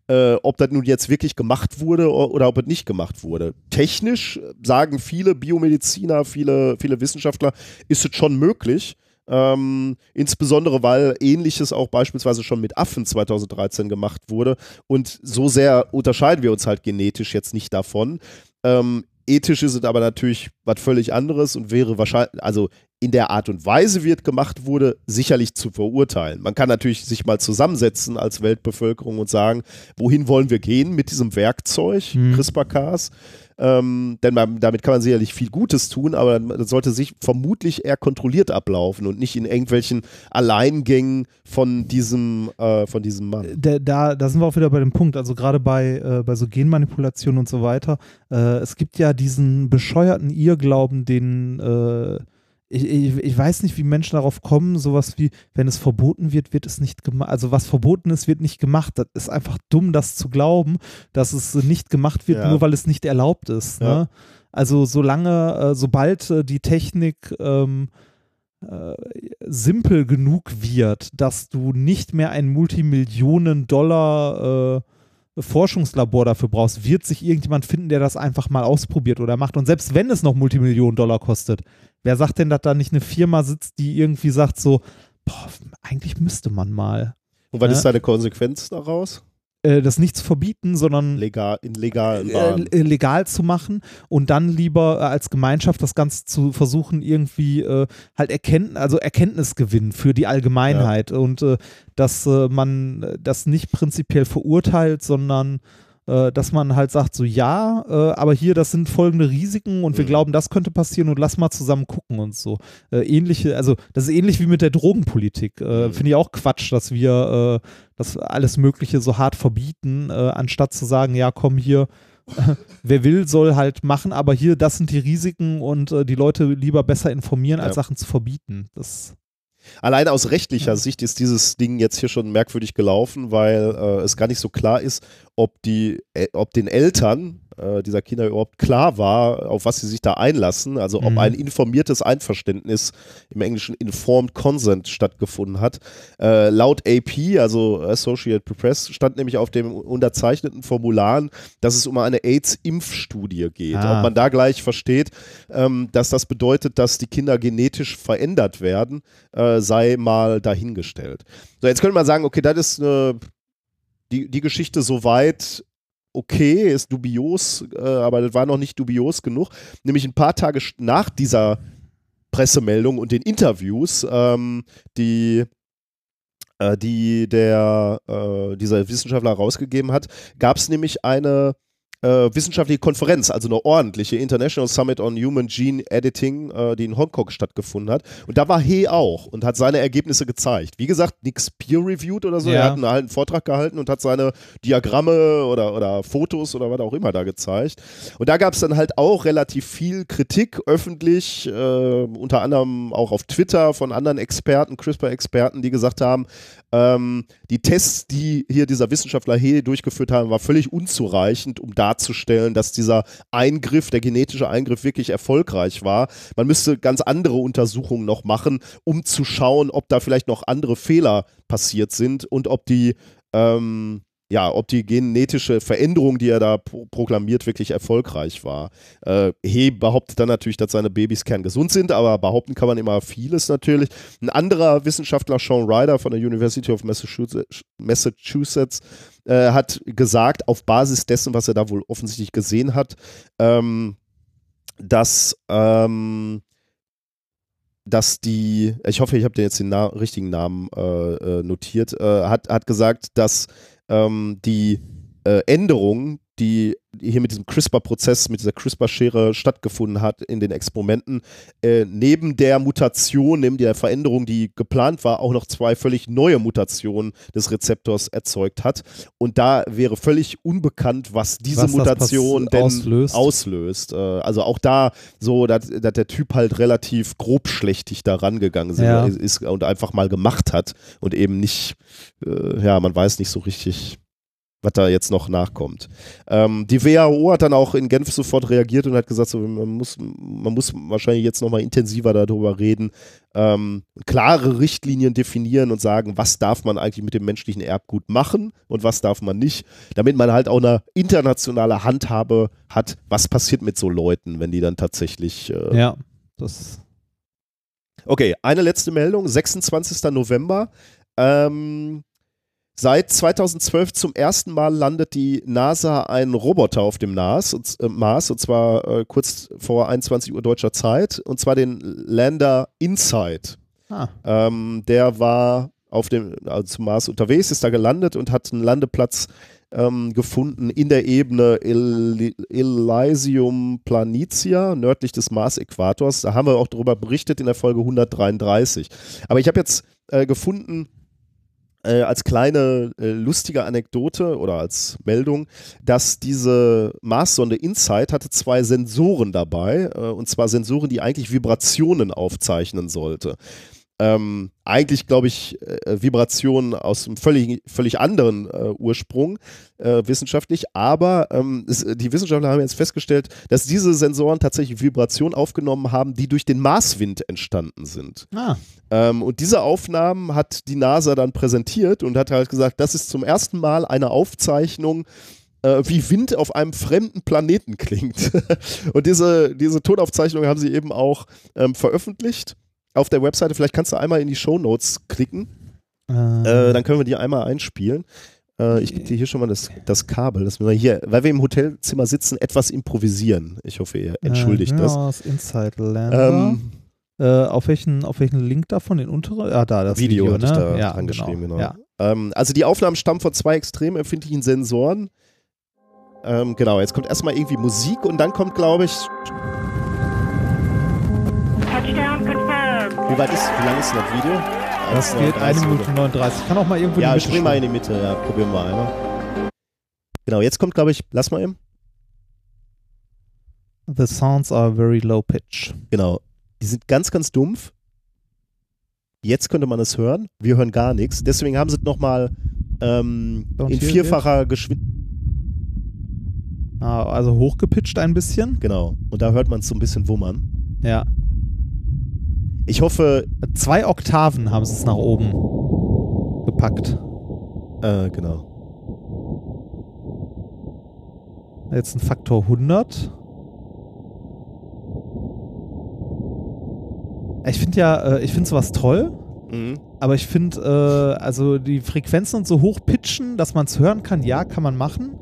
A: äh, ob das nun jetzt wirklich gemacht wurde oder ob es nicht gemacht wurde. Technisch sagen viele Biomediziner, viele, viele Wissenschaftler, ist es schon möglich. Ähm, insbesondere weil ähnliches auch beispielsweise schon mit Affen 2013 gemacht wurde. Und so sehr unterscheiden wir uns halt genetisch jetzt nicht davon. Ähm, ethisch ist es aber natürlich was völlig anderes und wäre wahrscheinlich, also in der Art und Weise, wie es gemacht wurde, sicherlich zu verurteilen. Man kann natürlich sich mal zusammensetzen als Weltbevölkerung und sagen, wohin wollen wir gehen mit diesem Werkzeug,
B: Hm.
A: CRISPR-Cas? Ähm, denn man, damit kann man sicherlich viel Gutes tun, aber das sollte sich vermutlich eher kontrolliert ablaufen und nicht in irgendwelchen Alleingängen von diesem, äh, von diesem Mann.
B: da, da, da sind wir auch wieder bei dem Punkt, also gerade bei, äh, bei so Genmanipulationen und so weiter. Äh, es gibt ja diesen bescheuerten Irrglauben, den äh, ich, ich, ich weiß nicht, wie Menschen darauf kommen, sowas wie, wenn es verboten wird, wird es nicht gemacht. Also was verboten ist, wird nicht gemacht. Das ist einfach dumm, das zu glauben, dass es nicht gemacht wird,
A: Ja.
B: nur weil es nicht erlaubt ist.
A: Ja.
B: Ne? Also solange, äh, sobald äh, die Technik ähm, äh, simpel genug wird, dass du nicht mehr ein Multimillionen-Dollar äh, Forschungslabor dafür brauchst, wird sich irgendjemand finden, der das einfach mal ausprobiert oder macht. Und selbst wenn es noch Multimillionen Dollar kostet, wer sagt denn, dass da nicht eine Firma sitzt, die irgendwie sagt so, boah, eigentlich müsste man mal
A: Und was
B: Ja.
A: ist deine Konsequenz daraus?
B: Äh, das nicht zu verbieten, sondern
A: Legal, in legalen Bahnen.
B: äh, legal zu machen und dann lieber äh, als Gemeinschaft das Ganze zu versuchen, irgendwie äh, halt erkennen, also Erkenntnisgewinn für die Allgemeinheit und äh, dass äh, man äh, das nicht prinzipiell verurteilt, sondern äh, dass man halt sagt, so ja, äh, aber hier, das sind folgende Risiken und wir
A: Mhm.
B: glauben, das könnte passieren und lass mal zusammen gucken und so. Äh, ähnliche, also das ist ähnlich wie mit der Drogenpolitik. Äh,
A: Mhm.
B: Finde ich auch Quatsch, dass wir äh, das alles Mögliche so hart verbieten, anstatt zu sagen, ja, komm hier, wer will, soll halt machen, aber hier, das sind die Risiken und die Leute lieber besser informieren, als
A: Ja.
B: Sachen zu verbieten. Das,
A: Alleine aus rechtlicher Sicht ist dieses Ding jetzt hier schon merkwürdig gelaufen, weil äh, es gar nicht so klar ist, ob, die, äh, ob den Eltern äh, dieser Kinder überhaupt klar war, auf was sie sich da einlassen. Also ob
B: Mhm.
A: ein informiertes Einverständnis im Englischen Informed Consent stattgefunden hat. Äh, laut AP, also Associated Press, stand nämlich auf dem unterzeichneten Formularen, dass es um eine AIDS-Impfstudie geht.
B: Ah.
A: Ob man da gleich versteht, ähm, dass das bedeutet, dass die Kinder genetisch verändert werden, äh, sei mal dahingestellt. So, jetzt könnte man sagen, okay, das ist eine, die, die Geschichte soweit okay, ist dubios, äh, aber das war noch nicht dubios genug. Nämlich ein paar Tage nach dieser Pressemeldung und den Interviews, ähm, die äh, die der äh, dieser Wissenschaftler rausgegeben hat, gab es nämlich eine äh, wissenschaftliche Konferenz, also eine ordentliche International Summit on Human Gene Editing, äh, die in Hongkong stattgefunden hat. Und da war He auch und hat seine Ergebnisse gezeigt. Wie gesagt, nichts peer-reviewed oder so.
B: Ja.
A: Er hat einen, einen Vortrag gehalten und hat seine Diagramme oder, oder Fotos oder was auch immer da gezeigt. Und da gab es dann halt auch relativ viel Kritik öffentlich, äh, unter anderem auch auf Twitter von anderen Experten, CRISPR-Experten, die gesagt haben, ähm, die Tests, die hier dieser Wissenschaftler He durchgeführt haben, war völlig unzureichend, um darzustellen, dass dieser Eingriff, der genetische Eingriff wirklich erfolgreich war. Man müsste ganz andere Untersuchungen noch machen, um zu schauen, ob da vielleicht noch andere Fehler passiert sind und ob die ähm, ja, ob die genetische Veränderung, die er da pro proklamiert, wirklich erfolgreich war. Äh, He behauptet dann natürlich, dass seine Babys kerngesund sind, aber behaupten kann man immer vieles natürlich. Ein anderer Wissenschaftler, Sean Ryder von der University of Massachusetts, äh, hat gesagt, auf Basis dessen, was er da wohl offensichtlich gesehen hat, ähm, dass ähm, dass die, ich hoffe, ich habe jetzt den Na richtigen Namen äh, äh, notiert, äh, hat, hat gesagt, dass ähm, die äh, Änderung, die hier mit diesem CRISPR-Prozess, mit dieser CRISPR-Schere stattgefunden hat in den Experimenten, äh, neben der Mutation, neben der Veränderung, die geplant war, auch noch zwei völlig neue Mutationen des Rezeptors erzeugt hat. Und da wäre völlig unbekannt, was diese
B: Was
A: Mutation denn
B: auslöst.
A: auslöst. Äh, also auch da so, dass, dass der Typ halt relativ grobschlächtig da rangegangen
B: Ja.
A: ist und einfach mal gemacht hat und eben nicht, äh, ja, man weiß nicht so richtig, was da jetzt noch nachkommt. Ähm, die WHO hat dann auch in Genf sofort reagiert und hat gesagt, so, man, muss, man muss wahrscheinlich jetzt nochmal intensiver darüber reden, ähm, klare Richtlinien definieren und sagen, was darf man eigentlich mit dem menschlichen Erbgut machen und was darf man nicht, damit man halt auch eine internationale Handhabe hat, was passiert mit so Leuten, wenn die dann tatsächlich äh,
B: ja, das.
A: Okay, eine letzte Meldung, 26. November. Ähm, seit 2012 zum ersten Mal landet die NASA einen Roboter auf dem Mars, und, äh, Mars, und zwar äh, kurz vor 21 Uhr deutscher Zeit, und zwar den Lander Insight.
B: Ah,
A: Ähm, der war auf dem, also zum Mars unterwegs, ist da gelandet und hat einen Landeplatz ähm, gefunden in der Ebene El Elysium Planitia, nördlich des Mars-Äquators. Da haben wir auch darüber berichtet in der Folge 133. Aber ich habe jetzt äh, gefunden, äh, als kleine äh, lustige Anekdote oder als Meldung, dass diese Marssonde InSight hatte zwei Sensoren dabei, äh, und zwar Sensoren, die eigentlich Vibrationen aufzeichnen sollte. Ähm, eigentlich, glaube ich, äh, Vibrationen aus einem völlig, völlig anderen äh, Ursprung äh, wissenschaftlich, aber ähm, es, die Wissenschaftler haben jetzt festgestellt, dass diese Sensoren tatsächlich Vibrationen aufgenommen haben, die durch den Marswind entstanden sind.
B: ah,
A: Ähm, und diese Aufnahmen hat die NASA dann präsentiert und hat halt gesagt, das ist zum ersten Mal eine Aufzeichnung, äh, wie Wind auf einem fremden Planeten klingt. und diese, diese Tonaufzeichnung haben sie eben auch ähm, veröffentlicht auf der Webseite. Vielleicht kannst du einmal in die Show Notes klicken,
B: äh,
A: äh, dann können wir die einmal einspielen. Äh, ich gebe dir hier schon mal das, das Kabel, dass wir hier, weil wir im Hotelzimmer sitzen, etwas improvisieren. Ich hoffe, ihr entschuldigt
B: äh,
A: das.
B: Ja, das Inside Lander.
A: Ähm,
B: äh, auf, welchen, auf welchen Link davon? Den unteren? Ah, da, das
A: Video,
B: Video,
A: hatte ich
B: ne?
A: da
B: ja,
A: dran geschrieben, genau.
B: Ja.
A: Ähm, also die Aufnahmen stammen von zwei extrem empfindlichen Sensoren. Ähm, genau, jetzt kommt erstmal irgendwie Musik und dann kommt, glaube ich,
F: Touchdown confirmed.
A: Wie weit ist, wie lang ist das Video?
B: Das
A: 1,30
B: geht 1
A: oder
B: Minute 39. Kann auch mal irgendwo
A: Ja, spring mal in die Mitte, ja, probieren wir einmal. Genau, jetzt kommt, glaube ich, lass mal eben.
B: The sounds are very low pitch.
A: Genau. Die sind ganz, ganz dumpf. Jetzt könnte man es hören. Wir hören gar nichts. Deswegen haben sie es nochmal ähm, in vierfacher Geschwindigkeit.
B: Ah, also hochgepitcht ein bisschen.
A: Genau. Und da hört man es so ein bisschen wummern.
B: Ja.
A: Ich hoffe,
B: Zwei Oktaven haben sie es nach oben gepackt.
A: äh, genau.
B: Jetzt ein Faktor 100. Ich finde ja, äh, ich finde sowas toll,
A: Mhm.
B: aber ich finde, äh, also die Frequenzen und so hoch pitchen, dass man es hören kann, ja, kann man machen.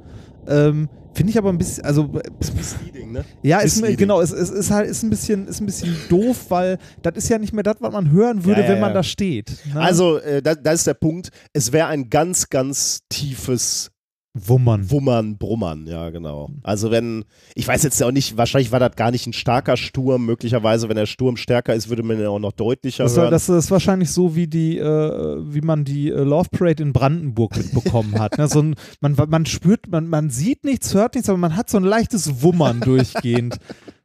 B: Ähm, finde ich aber ein bisschen, also
A: Ist Misleading, ne?
B: ja, ist, genau, es, es ist halt ist ein bisschen, ist ein bisschen doof, weil das ist ja nicht mehr das, was man hören würde,
A: Ja, ja,
B: wenn man da steht. Ne?
A: Also, äh, da, da ist der Punkt. Es wäre ein ganz, ganz tiefes
B: Wummern.
A: Wummern, Brummern, ja, genau. Also wenn, ich weiß jetzt ja auch nicht, wahrscheinlich war das gar nicht ein starker Sturm, möglicherweise, wenn der Sturm stärker ist, würde man ihn auch noch deutlicher
B: Das,
A: hören.
B: das ist wahrscheinlich so, wie die, äh, wie man die äh, Love Parade in Brandenburg mitbekommen hat. Ne? So ein, man, man spürt, man, man sieht nichts, hört nichts, aber man hat so ein leichtes Wummern durchgehend.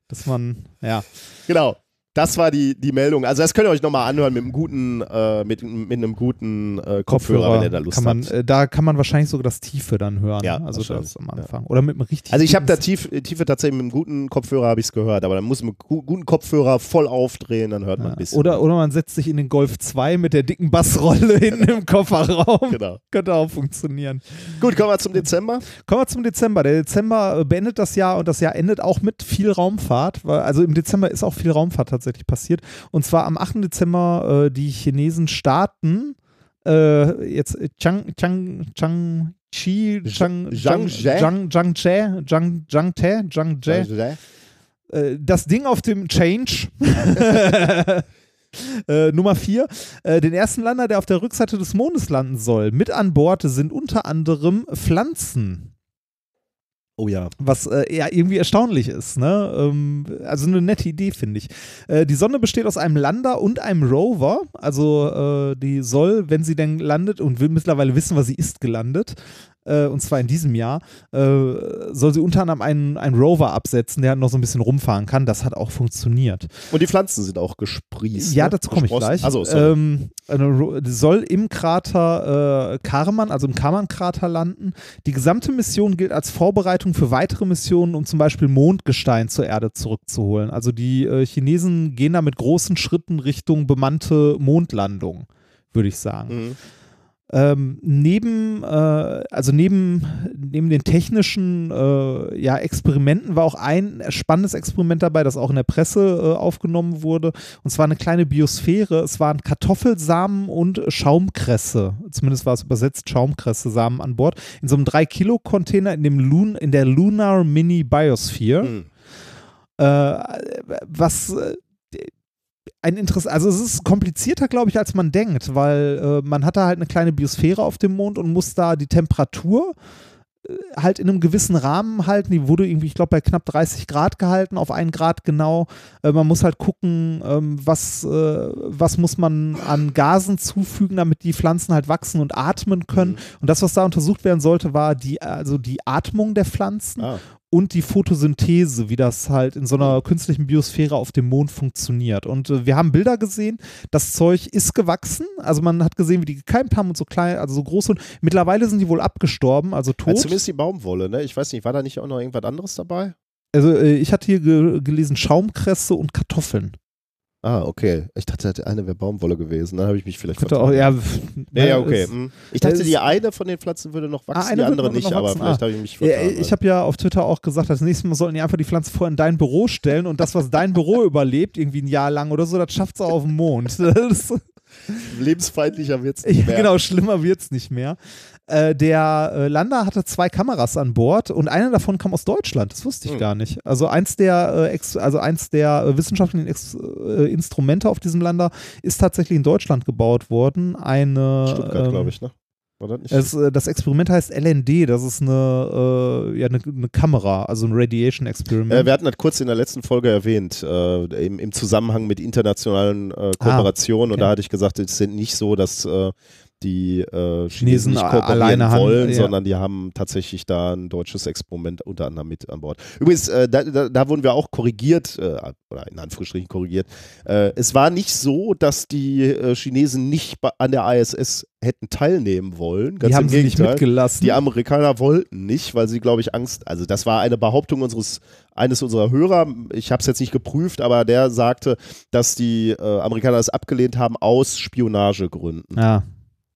B: Dass man, ja.
A: genau. Das war die, die Meldung. Also das könnt ihr euch nochmal anhören mit einem guten, äh, mit, mit einem guten äh, Kopfhörer, wenn ihr da Lust
B: kann man,
A: habt.
B: äh, Da kann man wahrscheinlich sogar das Tiefe dann hören.
A: Ja,
B: also
A: wahrscheinlich,
B: das am Anfang. Oder mit einem richtig.
A: Also ich habe da tief, Tiefe tatsächlich mit einem guten Kopfhörer habe ich es gehört, aber dann muss man mit gu- guten Kopfhörer voll aufdrehen, dann hört man
B: ja.
A: ein bisschen.
B: oder, oder man setzt sich in den Golf 2 mit der dicken Bassrolle hinten im Kofferraum.
A: Genau.
B: Könnte auch funktionieren.
A: Gut, kommen wir zum Dezember.
B: Kommen wir zum Dezember. Der Dezember äh, beendet das Jahr und das Jahr endet auch mit viel Raumfahrt. Weil, also im Dezember ist auch viel Raumfahrt tatsächlich passiert. Und zwar am 8. Dezember äh, die Chinesen starten äh, jetzt äh, Chang Chang Chang Chi Chang
A: Zhang-
B: Te Chang Je äh, das Ding auf dem Change. Äh, Nummer 4. Äh, den ersten Lander, der auf der Rückseite des Mondes landen soll. Mit an Bord sind unter anderem Pflanzen.
A: Oh ja.
B: Was äh, ja irgendwie erstaunlich ist. Ne? Ähm, also eine nette Idee, finde ich. Äh, die Sonne besteht aus einem Lander und einem Rover. Also äh, die soll, wenn sie denn landet und will mittlerweile wissen, was sie ist, gelandet. Äh, und zwar in diesem Jahr, äh, soll sie unter anderem einen, einen Rover absetzen, der noch so ein bisschen rumfahren kann. Das hat auch funktioniert.
A: Und die Pflanzen sind auch gesprießt.
B: Ja,
A: ne?
B: dazu komme ich gleich.
A: Also,
B: ähm, soll im Krater äh, Karman, also im Karman-Krater landen. Die gesamte Mission gilt als Vorbereitung für weitere Missionen, um zum Beispiel Mondgestein zur Erde zurückzuholen. Also die äh, Chinesen gehen da mit großen Schritten Richtung bemannte Mondlandung, würde ich sagen.
A: Mhm.
B: Ähm, neben, äh, also neben, neben den technischen äh, ja, Experimenten war auch ein spannendes Experiment dabei, das auch in der Presse äh, aufgenommen wurde. Und zwar eine kleine Biosphäre. Es waren Kartoffelsamen und Schaumkresse. Zumindest war es übersetzt Schaumkresse-Samen an Bord. In so einem 3-Kilo-Container in, dem Lun in der Lunar Mini Biosphere
A: Mhm.
B: äh, was äh, ein Interesse, also es ist komplizierter, glaube ich, als man denkt, weil äh, man hat da halt eine kleine Biosphäre auf dem Mond und muss da die Temperatur äh, halt in einem gewissen Rahmen halten. Die wurde irgendwie, ich glaube, bei knapp 30 Grad gehalten, auf einen Grad genau. Äh, man muss halt gucken, ähm, was, äh, was muss man an Gasen zufügen, damit die Pflanzen halt wachsen und atmen können. Und das, was da untersucht werden sollte, war die, also die Atmung der Pflanzen
A: Ah.
B: Und die Photosynthese, wie das halt in so einer künstlichen Biosphäre auf dem Mond funktioniert. Und äh, wir haben Bilder gesehen, das Zeug ist gewachsen, also man hat gesehen, wie die gekeimt haben und so klein, also so groß und mittlerweile sind die wohl abgestorben, also tot.
A: zumindest die Baumwolle, ne? Ich weiß nicht, war da nicht auch noch irgendwas anderes dabei?
B: Also äh, ich hatte hier ge gelesen Schaumkresse und Kartoffeln.
A: Ah, okay. Ich dachte, der eine wäre Baumwolle gewesen. Dann habe ich mich vielleicht
B: Könnte auch, ja,
A: Ja, ja,
B: ne,
A: okay.
B: es-
A: hm. Ich dachte, die eine von den Pflanzen würde noch wachsen,
B: eine
A: die andere nicht, aber
B: wachsen.
A: vielleicht
B: Ah.
A: habe ich mich
B: Ja,
A: vertan.
B: ich habe ja auf Twitter auch gesagt, das nächste Mal sollten die einfach die Pflanze vorher in dein Büro stellen und das, was dein Büro überlebt, irgendwie ein Jahr lang oder so, das schafft es auch auf dem Mond.
A: Lebensfeindlicher wird es
B: Ja,
A: nicht mehr.
B: genau, schlimmer wird es nicht mehr. Äh, der äh, Lander hatte zwei Kameras an Bord und eine davon kam aus Deutschland. Das wusste ich
A: Hm.
B: gar nicht. Also eins der, äh, also eins der äh, wissenschaftlichen ex äh, Instrumente auf diesem Lander ist tatsächlich in Deutschland gebaut worden. Eine,
A: Stuttgart,
B: ähm,
A: glaube ich, ne? War das
B: das Experiment heißt LND, das ist eine, äh, ja, eine, eine Kamera, also ein Radiation-Experiment.
A: Äh, wir hatten das kurz in der letzten Folge erwähnt, äh, im, im Zusammenhang mit internationalen äh, Kooperationen. Und
B: Ah, okay.
A: da hatte ich gesagt, es sind nicht so, dass, die äh, Chinesen
B: Chinesen
A: nicht
B: alleine haben,
A: wollen,
B: ja.
A: sondern die haben tatsächlich da ein deutsches Experiment unter anderem mit an Bord. Übrigens, äh, da, da, da wurden wir auch korrigiert, äh, oder in Anführungsstrichen korrigiert. Äh, es war nicht so, dass die äh, Chinesen nicht an der ISS hätten teilnehmen wollen. Ganz
B: die haben sie nicht mitgelassen.
A: Die Amerikaner wollten nicht, weil sie, glaube ich, Angst. Also das war eine Behauptung unseres eines unserer Hörer. Ich habe es jetzt nicht geprüft, aber der sagte, dass die äh, Amerikaner es abgelehnt haben aus Spionagegründen.
B: ja.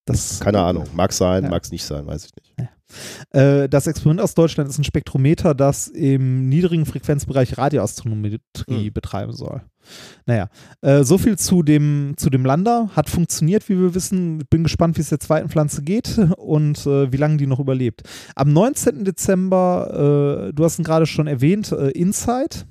B: Das,
A: Keine Ahnung, mag sein,
B: Ja.
A: mag es nicht sein, weiß ich nicht.
B: Äh, das Experiment aus Deutschland ist ein Spektrometer, das im niedrigen Frequenzbereich Radioastrometrie
A: Hm.
B: betreiben soll. Naja, äh, so viel zu dem, zu dem Lander. Hat funktioniert, wie wir wissen. Bin gespannt, wie es der zweiten Pflanze geht und äh, wie lange die noch überlebt. Am 19. Dezember, äh, du hast ihn gerade schon erwähnt, äh, Insight.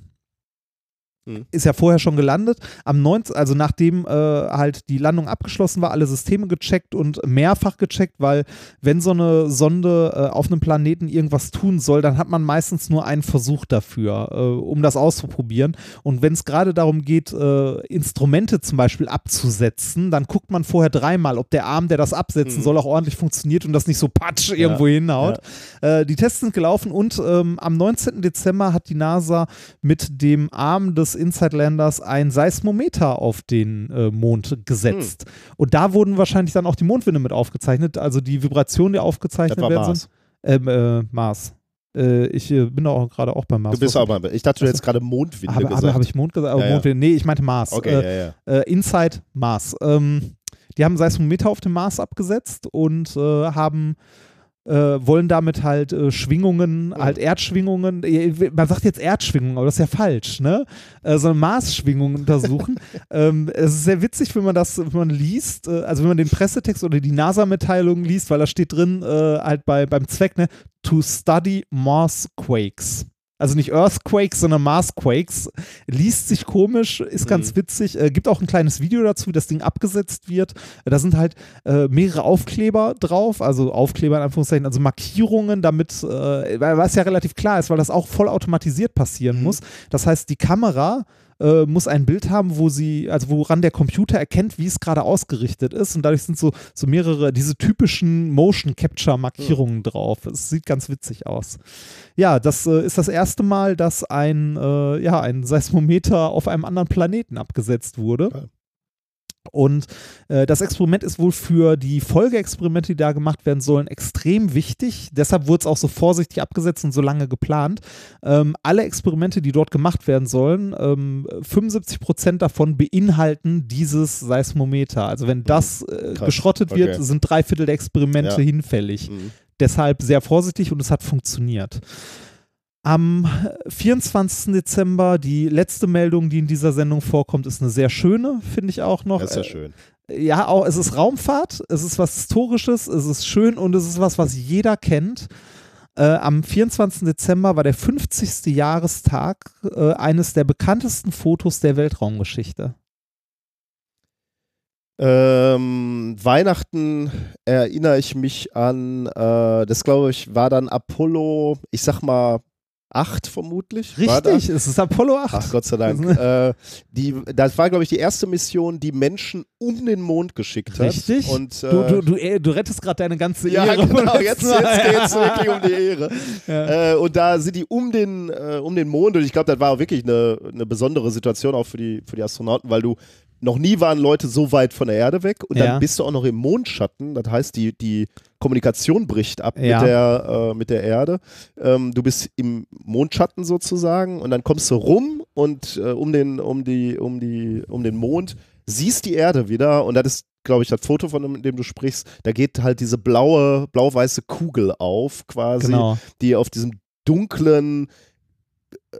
A: Hm.
B: Ist ja vorher schon gelandet. Am 19, also nachdem äh, halt die Landung abgeschlossen war, alle Systeme gecheckt und mehrfach gecheckt, weil wenn so eine Sonde äh, auf einem Planeten irgendwas tun soll, dann hat man meistens nur einen Versuch dafür, äh, um das auszuprobieren. Und wenn es gerade darum geht, äh, Instrumente zum Beispiel abzusetzen, dann guckt man vorher dreimal, ob der Arm, der das absetzen
A: Mhm.
B: soll, auch ordentlich funktioniert und das nicht so patsch irgendwo hinhaut. Äh, die Tests sind gelaufen und ähm, am 19. Dezember hat die NASA mit dem Arm des Inside-Landers ein Seismometer auf den äh, Mond gesetzt.
A: Hm.
B: Und da wurden wahrscheinlich dann auch die Mondwinde mit aufgezeichnet, also die Vibrationen, die aufgezeichnet werden.
A: Mars.
B: Sind, ähm, äh, Mars. Äh, ich äh, bin auch gerade auch beim Mars.
A: Du bist auch mal, ich dachte, du hättest gerade Mondwinde
B: Habe,
A: gesagt.
B: habe, ich Mond gesagt?
A: Ja.
B: Mondwinde. Nee, ich meinte Mars.
A: okay,
B: Äh,
A: ja, ja.
B: äh, Inside Mars. Ähm, die haben Seismometer auf dem Mars abgesetzt und haben äh, wollen damit halt äh, Schwingungen, halt Erdschwingungen, man sagt jetzt Erdschwingungen, aber das ist ja falsch, ne? Äh, sondern Marsschwingungen untersuchen. ähm, es ist sehr witzig, wenn man das, wenn man liest, äh, also wenn man den Pressetext oder die NASA-Mitteilung liest, weil da steht drin, äh, halt bei, beim Zweck, ne, to study Marsquakes. Also nicht Earthquakes, sondern Marsquakes. Liest sich komisch, ist ganz witzig. Äh, gibt auch ein kleines Video dazu, wie das Ding abgesetzt wird. Da sind halt äh, mehrere Aufkleber drauf, also Aufkleber in Anführungszeichen, also Markierungen, damit, äh, weil- was ja relativ klar ist, weil das auch voll automatisiert passieren muss. Das heißt, die Kamera äh, muss ein Bild haben, wo sie, also woran der Computer erkennt, wie es gerade ausgerichtet ist. Und dadurch sind so, so mehrere, diese typischen Motion Capture Markierungen drauf. Es sieht ganz witzig aus. Ja, das äh, ist das erste Mal, dass ein, äh, ja, ein Seismometer auf einem anderen Planeten abgesetzt wurde. Und äh, das Experiment ist wohl für die Folgeexperimente, die da gemacht werden sollen, extrem wichtig. Deshalb wurde es auch so vorsichtig abgesetzt und so lange geplant. Ähm, alle Experimente, die dort gemacht werden sollen, ähm, 75 Prozent davon beinhalten dieses Seismometer. Also wenn das äh, geschrottet wird,
A: Okay.
B: sind drei Viertel der Experimente
A: Ja.
B: hinfällig.
A: Mhm.
B: Deshalb sehr vorsichtig und es hat funktioniert. Am 24. Dezember, die letzte Meldung, die in dieser Sendung vorkommt, ist eine sehr schöne, finde ich auch noch.
A: Das ist ja
B: Äh,
A: schön.
B: ja, auch, es ist Raumfahrt, es ist was Historisches, es ist schön und es ist was, was jeder kennt. Äh, am 24. Dezember war der 50. Jahrestag äh, eines der bekanntesten Fotos der Weltraumgeschichte.
A: Ähm, Weihnachten erinnere ich mich an, äh, das glaube ich war dann Apollo, ich sag mal 8 vermutlich.
B: Richtig, es ist Apollo 8.
A: Ach Gott sei Dank. äh, die, das war, glaube ich, die erste Mission, die Menschen um den Mond geschickt hat.
B: Richtig.
A: Und, äh,
B: du, du, du, äh, du rettest gerade deine ganze
A: ja,
B: Ehre.
A: genau, jetzt, jetzt geht es wirklich um die Ehre.
B: Ja.
A: Äh, und da sind die um den, äh, um den Mond und ich glaube, das war auch wirklich eine, eine besondere Situation auch für die, für die Astronauten, weil du noch nie waren Leute so weit von der Erde weg und
B: Ja.
A: dann bist du auch noch im Mondschatten. Das heißt, die, die Kommunikation bricht ab
B: Ja.
A: mit, der, äh, mit der Erde. Ähm, du bist im Mondschatten sozusagen und dann kommst du rum und äh, um, den, um, die, um, die, um den Mond siehst die Erde wieder und das ist glaube ich, das Foto, von dem, dem du sprichst, da geht halt diese blaue, blau-weiße Kugel auf, quasi
B: Genau.
A: die auf diesem dunklen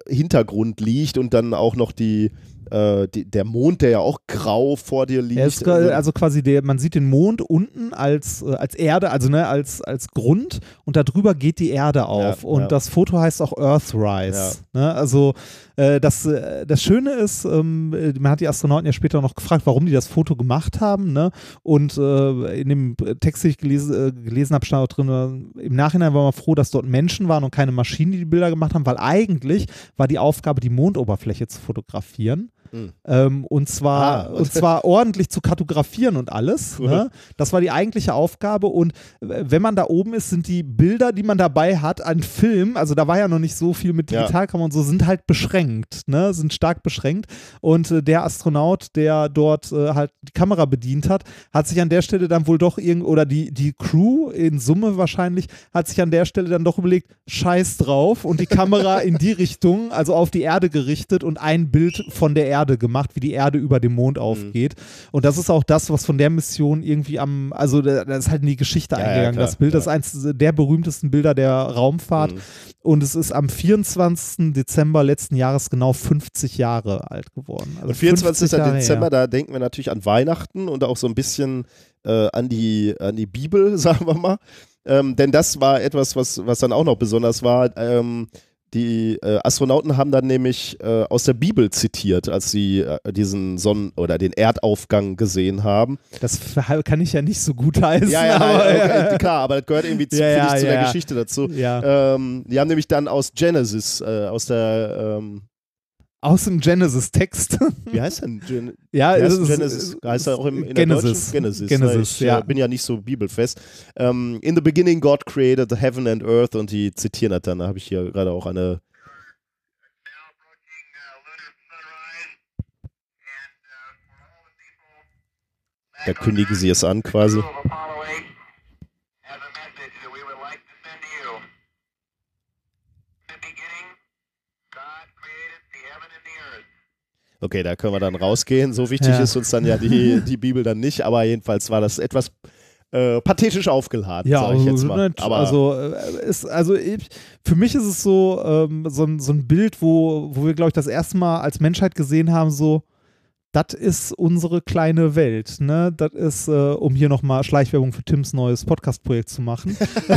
A: äh, Hintergrund liegt und dann auch noch die, äh, die, der Mond, der ja auch grau vor dir liegt.
B: Ist, gra- also quasi der, man sieht den Mond unten als, äh, als Erde, also ne, als, als Grund und darüber geht die Erde auf.
A: Ja,
B: und
A: ja.
B: das Foto heißt auch Earthrise. Ne? Also äh, das, äh, das Schöne ist, ähm, äh, man hat die Astronauten ja später noch gefragt, warum die das Foto gemacht haben. Ne? Und äh, in dem Text, den ich gelesen, gelesen habe, stand auch drin, im Nachhinein war man froh, dass dort Menschen waren und keine Maschinen, die die Bilder gemacht haben, weil eigentlich war die Aufgabe, die Mondoberfläche zu fotografieren.
A: Hm.
B: Ähm, und zwar
A: Ah.
B: und zwar ordentlich zu kartografieren und alles.
A: Cool.
B: Ne? Das war die eigentliche Aufgabe. Und äh, wenn man da oben ist, sind die Bilder, die man dabei hat, an Film, also da war ja noch nicht so viel mit
A: Ja.
B: Digitalkamera und so, sind halt beschränkt, ne? Sind stark beschränkt. Und äh, der Astronaut, der dort äh, halt die Kamera bedient hat, hat sich an der Stelle dann wohl doch irgend oder die, die Crew in Summe wahrscheinlich, hat sich an der Stelle dann doch überlegt, scheiß drauf und die Kamera in die Richtung, also auf die Erde gerichtet und ein Bild von der Erde gemacht, wie die Erde über dem Mond
A: Mhm.
B: aufgeht. Und das ist auch das, was von der Mission irgendwie am, also da- das ist halt in die Geschichte
A: Ja, ja,
B: eingegangen.
A: klar,
B: das Bild
A: ja.
B: ist eins der berühmtesten Bilder der Raumfahrt.
A: Mhm.
B: Und es ist am 24. Dezember letzten Jahres genau 50 Jahre alt geworden. Also
A: Und 24.
B: 50 Jahre
A: Dezember, da denken wir natürlich an Weihnachten und auch so ein bisschen äh, an, die, an die Bibel, sagen wir mal. Ähm, denn das war etwas, was, was dann auch noch besonders war. Ähm, die äh, Astronauten haben dann nämlich äh, aus der Bibel zitiert, als sie äh, diesen Sonnen- oder den Erdaufgang gesehen haben.
B: Das kann ich ja nicht so gut heißen.
A: Ja, ja,
B: aber,
A: okay, klar, aber das gehört irgendwie zu,
B: Ja, ja,
A: zu der
B: ja.
A: Geschichte dazu.
B: ja.
A: Ähm, die haben nämlich dann aus Genesis, äh, aus der, ähm,
B: Aus dem Genesis-Text.
A: wie heißt denn? Gen
B: ja,
A: heißt
B: ist-
A: Genesis? Heißt er auch im, in der
B: Genesis.
A: deutschen? Genesis.
B: Genesis,
A: ne? ich
B: ja.
A: äh, bin ja nicht so bibelfest. Ähm, in the beginning God created the heaven and earth und die zitieren das dann. Da habe ich hier gerade auch eine. Da kündigen sie es an quasi.
G: Apollo 8 has a message that we would like to send to you. In the beginning, God created the heaven and the earth.
A: Okay, da können wir dann rausgehen. So wichtig
B: Ja.
A: ist uns dann ja die, die Bibel dann nicht, aber jedenfalls war das etwas äh, pathetisch aufgeladen,
B: Ja,
A: sage ich jetzt mal.
B: ne,
A: Aber
B: also, äh, ist, also ich, für mich ist es so, ähm, so, ein, so ein Bild, wo, wo wir, glaube ich, das erste Mal als Menschheit gesehen haben, so, das ist unsere kleine Welt. Ne? Das ist, äh, um hier nochmal Schleichwerbung für Tims neues Podcast-Projekt zu machen.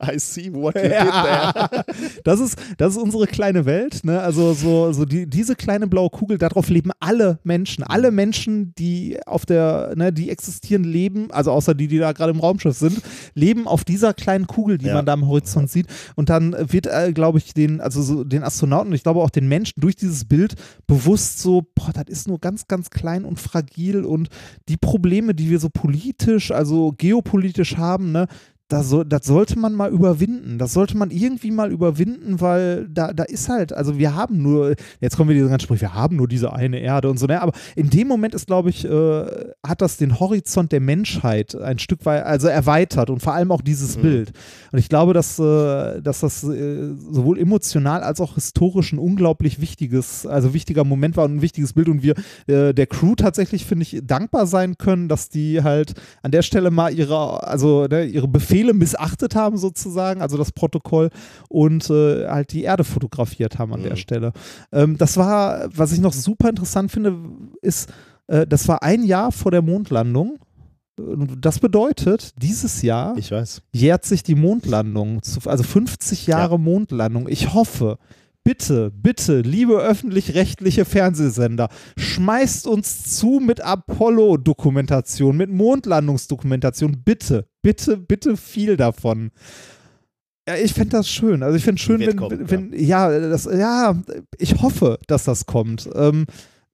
A: I see what you did there.
B: Ja. Das ist, das ist unsere kleine Welt. Ne? Also so, so die, diese kleine blaue Kugel, darauf leben alle Menschen. Alle Menschen, die auf der, ne, die existieren, leben, also außer die, die da gerade im Raumschiff sind, leben auf dieser kleinen Kugel, die
A: Ja.
B: man da am Horizont sieht. Und dann wird, äh, glaube ich, den, also so den Astronauten, ich glaube auch den Menschen durch dieses Bild bewusst so, boah, das ist nur ganz, ganz klein und fragil und die Probleme, die wir so politisch, also geopolitisch haben, ne, das, soll, das sollte man mal überwinden. Das sollte man irgendwie mal überwinden, weil da, da ist halt, also wir haben nur, jetzt kommen wir diesen ganzen Sprich, wir haben nur diese eine Erde und so, ne? aber in dem Moment ist, glaube ich, äh, hat das den Horizont der Menschheit ein Stück weit, also erweitert und vor allem auch dieses
A: Mhm.
B: Bild. Und ich glaube, dass, äh, dass das äh, sowohl emotional als auch historisch ein unglaublich wichtiges, also wichtiger Moment war und ein wichtiges Bild und wir äh, der Crew tatsächlich, finde ich, dankbar sein können, dass die halt an der Stelle mal ihre, also ne, ihre Befehle missachtet haben sozusagen, also das Protokoll und äh, halt die Erde fotografiert haben an der
A: Mhm.
B: Stelle. Ähm, das war, was ich noch super interessant finde, ist, äh, das war ein Jahr vor der Mondlandung. Das bedeutet, dieses Jahr
A: Ich weiß.
B: jährt sich die Mondlandung, zu, also 50 Jahre Mondlandung. Ich hoffe, bitte, bitte, liebe öffentlich-rechtliche Fernsehsender, schmeißt uns zu mit Apollo-Dokumentation, mit Mondlandungsdokumentation. Bitte, bitte, bitte viel davon. Ja, ich fände das schön. Also ich finde schön, wenn,
A: kommen,
B: wenn ja. das, ja, ich hoffe, dass das kommt. Ähm,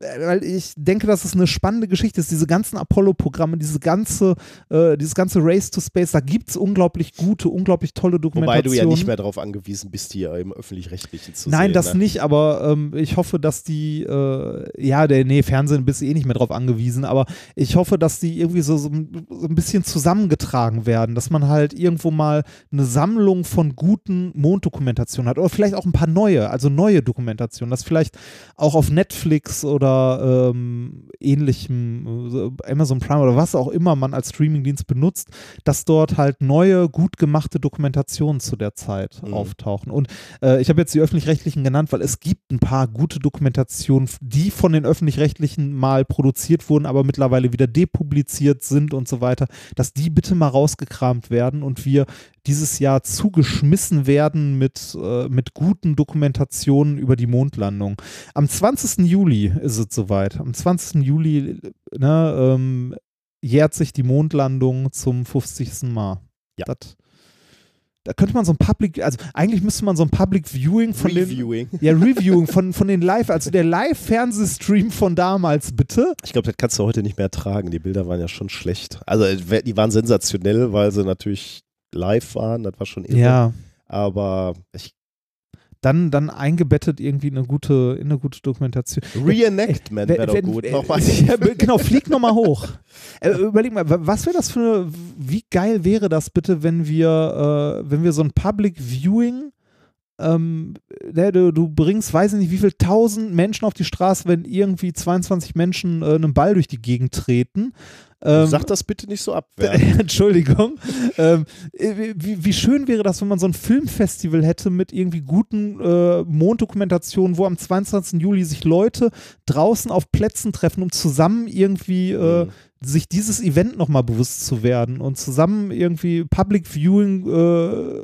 B: weil ich denke, dass es eine spannende Geschichte ist. Diese ganzen Apollo-Programme, diese ganze, äh, dieses ganze Race to Space, da gibt es unglaublich gute, unglaublich tolle
A: Wobei
B: Dokumentationen.
A: du ja nicht mehr darauf angewiesen bist, hier im Öffentlich-Rechtlichen zu
B: Nein,
A: sehen.
B: das
A: ne?
B: nicht, aber ähm, ich hoffe, dass die, äh, ja, der, nee, Fernsehen bist du eh nicht mehr drauf angewiesen, aber ich hoffe, dass die irgendwie so, so ein bisschen zusammengetragen werden, dass man halt irgendwo mal eine Sammlung von guten Monddokumentationen hat oder vielleicht auch ein paar neue, also neue Dokumentationen, dass vielleicht auch auf Netflix oder ähm, ähnlichem, äh, Amazon Prime oder was auch immer man als Streamingdienst benutzt, dass dort halt neue, gut gemachte Dokumentationen zu der Zeit
A: Mhm.
B: auftauchen. Und äh, ich habe jetzt die öffentlich-rechtlichen genannt, weil es gibt ein paar gute Dokumentationen, die von den öffentlich-rechtlichen mal produziert wurden, aber mittlerweile wieder depubliziert sind und so weiter, dass die bitte mal rausgekramt werden und wir dieses Jahr zugeschmissen werden mit, äh, mit guten Dokumentationen über die Mondlandung. Am 20. Juli ist es soweit. Am 20. Juli ne, ähm, jährt sich die Mondlandung zum 50. Mal.
A: Ja.
B: Das, da könnte man so ein Public, also eigentlich müsste man so ein Public Viewing von den
A: Reviewing.
B: ja, Reviewing von, von den Live, also der Live-Fernsehstream von damals, bitte.
A: Ich glaube, das kannst du heute nicht mehr tragen. Die Bilder waren ja schon schlecht. Also äh, die waren sensationell, weil sie natürlich live waren. Das war schon irre.
B: Ja,
A: Aber ich,
B: dann, dann eingebettet irgendwie in eine gute, in eine gute Dokumentation.
A: Reenactment wäre doch gut.
B: äh,
A: Nochmal.
B: Ja, genau, flieg nochmal hoch. Äh, überleg mal, wa- was wäre das für eine, wie geil wäre das bitte, wenn wir, äh, wenn wir so ein Public Viewing, ähm, ne, du, du bringst, weiß ich nicht, wie viel tausend Menschen auf die Straße, wenn irgendwie 22 Menschen äh, einen Ball durch die Gegend treten. Ähm,
A: Sag das bitte nicht so abwerten.
B: Entschuldigung. Ähm, äh, wie, wie schön wäre das, wenn man so ein Filmfestival hätte mit irgendwie guten äh, Monddokumentationen, wo am 22. Juli sich Leute draußen auf Plätzen treffen, um zusammen irgendwie äh,
A: Mhm.
B: Sich dieses Event nochmal bewusst zu werden und zusammen irgendwie Public Viewing äh,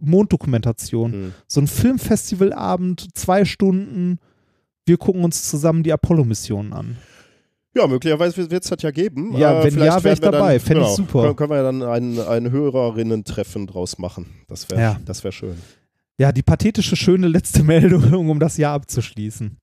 B: Monddokumentation.
A: Mhm.
B: So ein Filmfestivalabend, zwei Stunden. Wir gucken uns zusammen die Apollo-Missionen an.
A: Ja, möglicherweise wird es das ja geben.
B: Ja,
A: Äh,
B: wenn ja, wär ich dabei.
A: Dann,
B: Fänd ich
A: genau,
B: super.
A: Können, können wir ja dann ein, ein Hörerinnen-Treffen draus machen. Das wäre
B: Ja.
A: das wär schön.
B: Ja, die pathetische, schöne letzte Meldung, um das Jahr abzuschließen.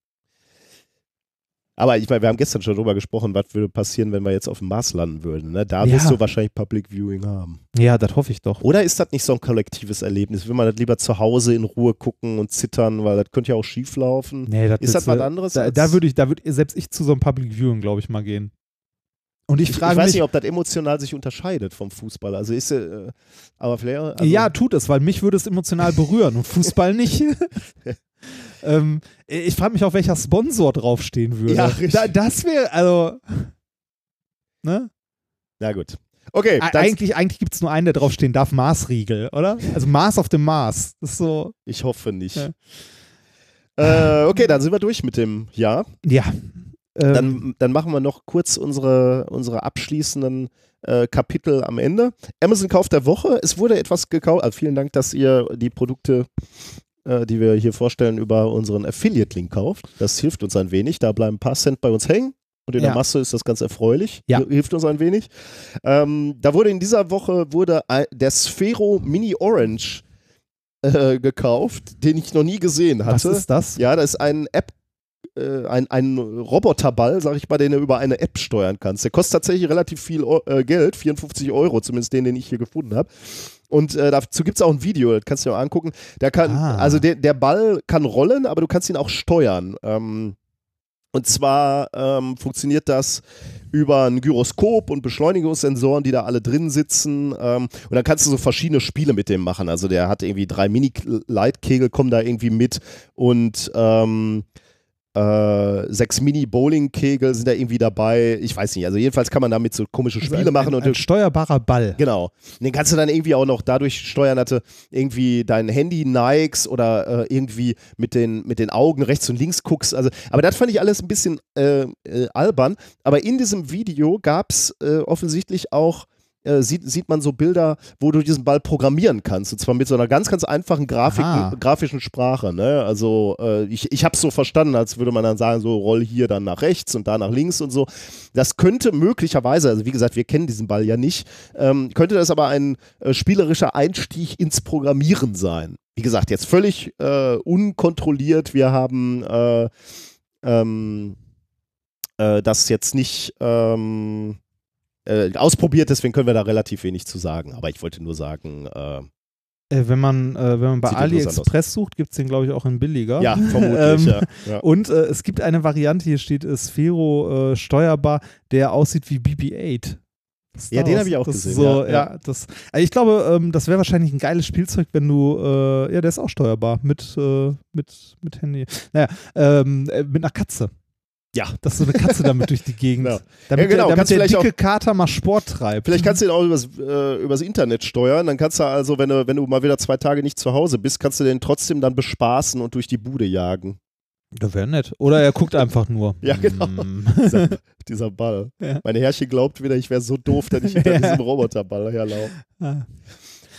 A: Aber ich meine, wir haben gestern schon drüber gesprochen, was würde passieren, wenn wir jetzt auf dem Mars landen würden. Ne? Da
B: Ja.
A: wirst du wahrscheinlich Public Viewing haben.
B: Ja, das hoffe ich doch.
A: Oder ist das nicht so ein kollektives Erlebnis? Will man das lieber zu Hause in Ruhe gucken und zittern, weil das könnte ja auch schief laufen?
B: Nee, das
A: Ist das was
B: äh,
A: anderes
B: Da, da würde ich, da würde selbst ich zu so einem Public Viewing, glaube ich, mal gehen. Und ich
A: Ich,
B: frage
A: ich weiß
B: mich,
A: nicht, ob das emotional sich unterscheidet vom Fußball. Also ist äh, aber vielleicht. Also,
B: ja, tut es, weil mich würde es emotional berühren und Fußball nicht. ähm, ich frage mich auch, welcher Sponsor draufstehen würde.
A: Ja, richtig.
B: Da, das wäre, also, ne?
A: Na gut. Okay, dann,
B: eigentlich eigentlich gibt es nur einen, der draufstehen darf, Maßriegel, oder? Also Mars auf dem Mars. Das ist so,
A: ich hoffe nicht.
B: Ja.
A: Äh, okay, dann sind wir durch mit dem Jahr.
B: ja. Ähm,
A: Dann, dann machen wir noch kurz unsere, unsere abschließenden äh, Kapitel am Ende. Amazon Kauf der Woche. Es wurde etwas gekauft. Also vielen Dank, dass ihr die Produkte, äh, die wir hier vorstellen, über unseren Affiliate-Link kauft. Das hilft uns ein wenig. Da bleiben ein paar Cent bei uns hängen. Und in
B: Ja.
A: der Masse ist das ganz erfreulich.
B: Ja.
A: Hilft uns ein wenig. Ähm, da wurde in dieser Woche wurde der Sphero Mini Orange äh, gekauft, den ich noch nie gesehen
B: was
A: hatte.
B: ist das?
A: Ja, das ist ein App, äh, ein, ein Roboterball, sag ich mal, den du über eine App steuern kannst. Der kostet tatsächlich relativ viel äh, Geld, 54 Euro, zumindest den, den ich hier gefunden habe. Und äh, dazu gibt es auch ein Video, das kannst du dir auch angucken. Der kann,
B: Ah.
A: also der, der Ball kann rollen, aber du kannst ihn auch steuern. Ähm, und zwar ähm, funktioniert das über ein Gyroskop und Beschleunigungssensoren, die da alle drin sitzen. Ähm, und dann kannst du so verschiedene Spiele mit dem machen. Also der hat irgendwie drei Mini-Leitkegel, kommen da irgendwie mit und ähm, äh, sechs Mini-Bowling-Kegel sind da irgendwie dabei. Ich weiß nicht. Also jedenfalls kann man damit so komische
B: Also
A: Spiele
B: ein,
A: machen
B: ein,
A: und
B: ein steuerbarer Ball.
A: Genau. Den kannst du dann irgendwie auch noch dadurch steuern, dass du irgendwie dein Handy neigst oder äh, irgendwie mit den, mit den Augen rechts und links guckst. Also, aber das fand ich alles ein bisschen äh, äh, albern. Aber in diesem Video gab es äh, offensichtlich auch äh, sieht, sieht man so Bilder, wo du diesen Ball programmieren kannst. Und zwar mit so einer ganz, ganz einfachen Grafik, grafischen Sprache. Ne? Also äh, ich, ich habe es so verstanden, als würde man dann sagen, so roll hier dann nach rechts und da nach links und so. Das könnte möglicherweise, also wie gesagt, wir kennen diesen Ball ja nicht, ähm, könnte das aber ein äh, spielerischer Einstieg ins Programmieren sein. Wie gesagt, jetzt völlig äh, unkontrolliert. Wir haben äh, ähm, äh, das jetzt nicht ähm, äh, ausprobiert, deswegen können wir da relativ wenig zu sagen. Aber ich wollte nur sagen, äh,
B: Äh, wenn man, äh, wenn man bei
A: Sieht
B: AliExpress sucht, gibt es den, glaube ich, auch in billiger.
A: ja, vermutlich.
B: Ähm,
A: ja. Ja.
B: Und äh, es gibt eine Variante, hier steht äh, Sphero äh, steuerbar, der aussieht wie BB-8. Das
A: Ja, den
B: Wars.
A: hab ich auch
B: das
A: gesehen,
B: So,
A: ja,
B: ja, das, also ich glaube, ähm, das wäre wahrscheinlich ein geiles Spielzeug, wenn du, ja, der ist auch steuerbar mit, mit, mit Handy. Naja, ähm, äh, mit einer Katze.
A: Ja.
B: Dass so eine Katze damit durch die Gegend.
A: Genau.
B: Damit,
A: Ja, genau,
B: der, damit
A: kannst
B: der
A: vielleicht
B: dicke Kater mal Sport treibt.
A: Vielleicht kannst du den auch übers, äh, übers Internet steuern. Dann kannst du also, wenn du, wenn du mal wieder zwei Tage nicht zu Hause bist, kannst du den trotzdem dann bespaßen und durch die Bude jagen.
B: Das wäre nett. Oder er guckt einfach nur.
A: Ja, genau.
B: Mm.
A: Dieser, dieser Ball.
B: Ja.
A: Meine Herrchen glaubt wieder, ich wäre so doof, dass ich hinter
B: Ja.
A: diesem Roboterball herlaufe.
B: Ah.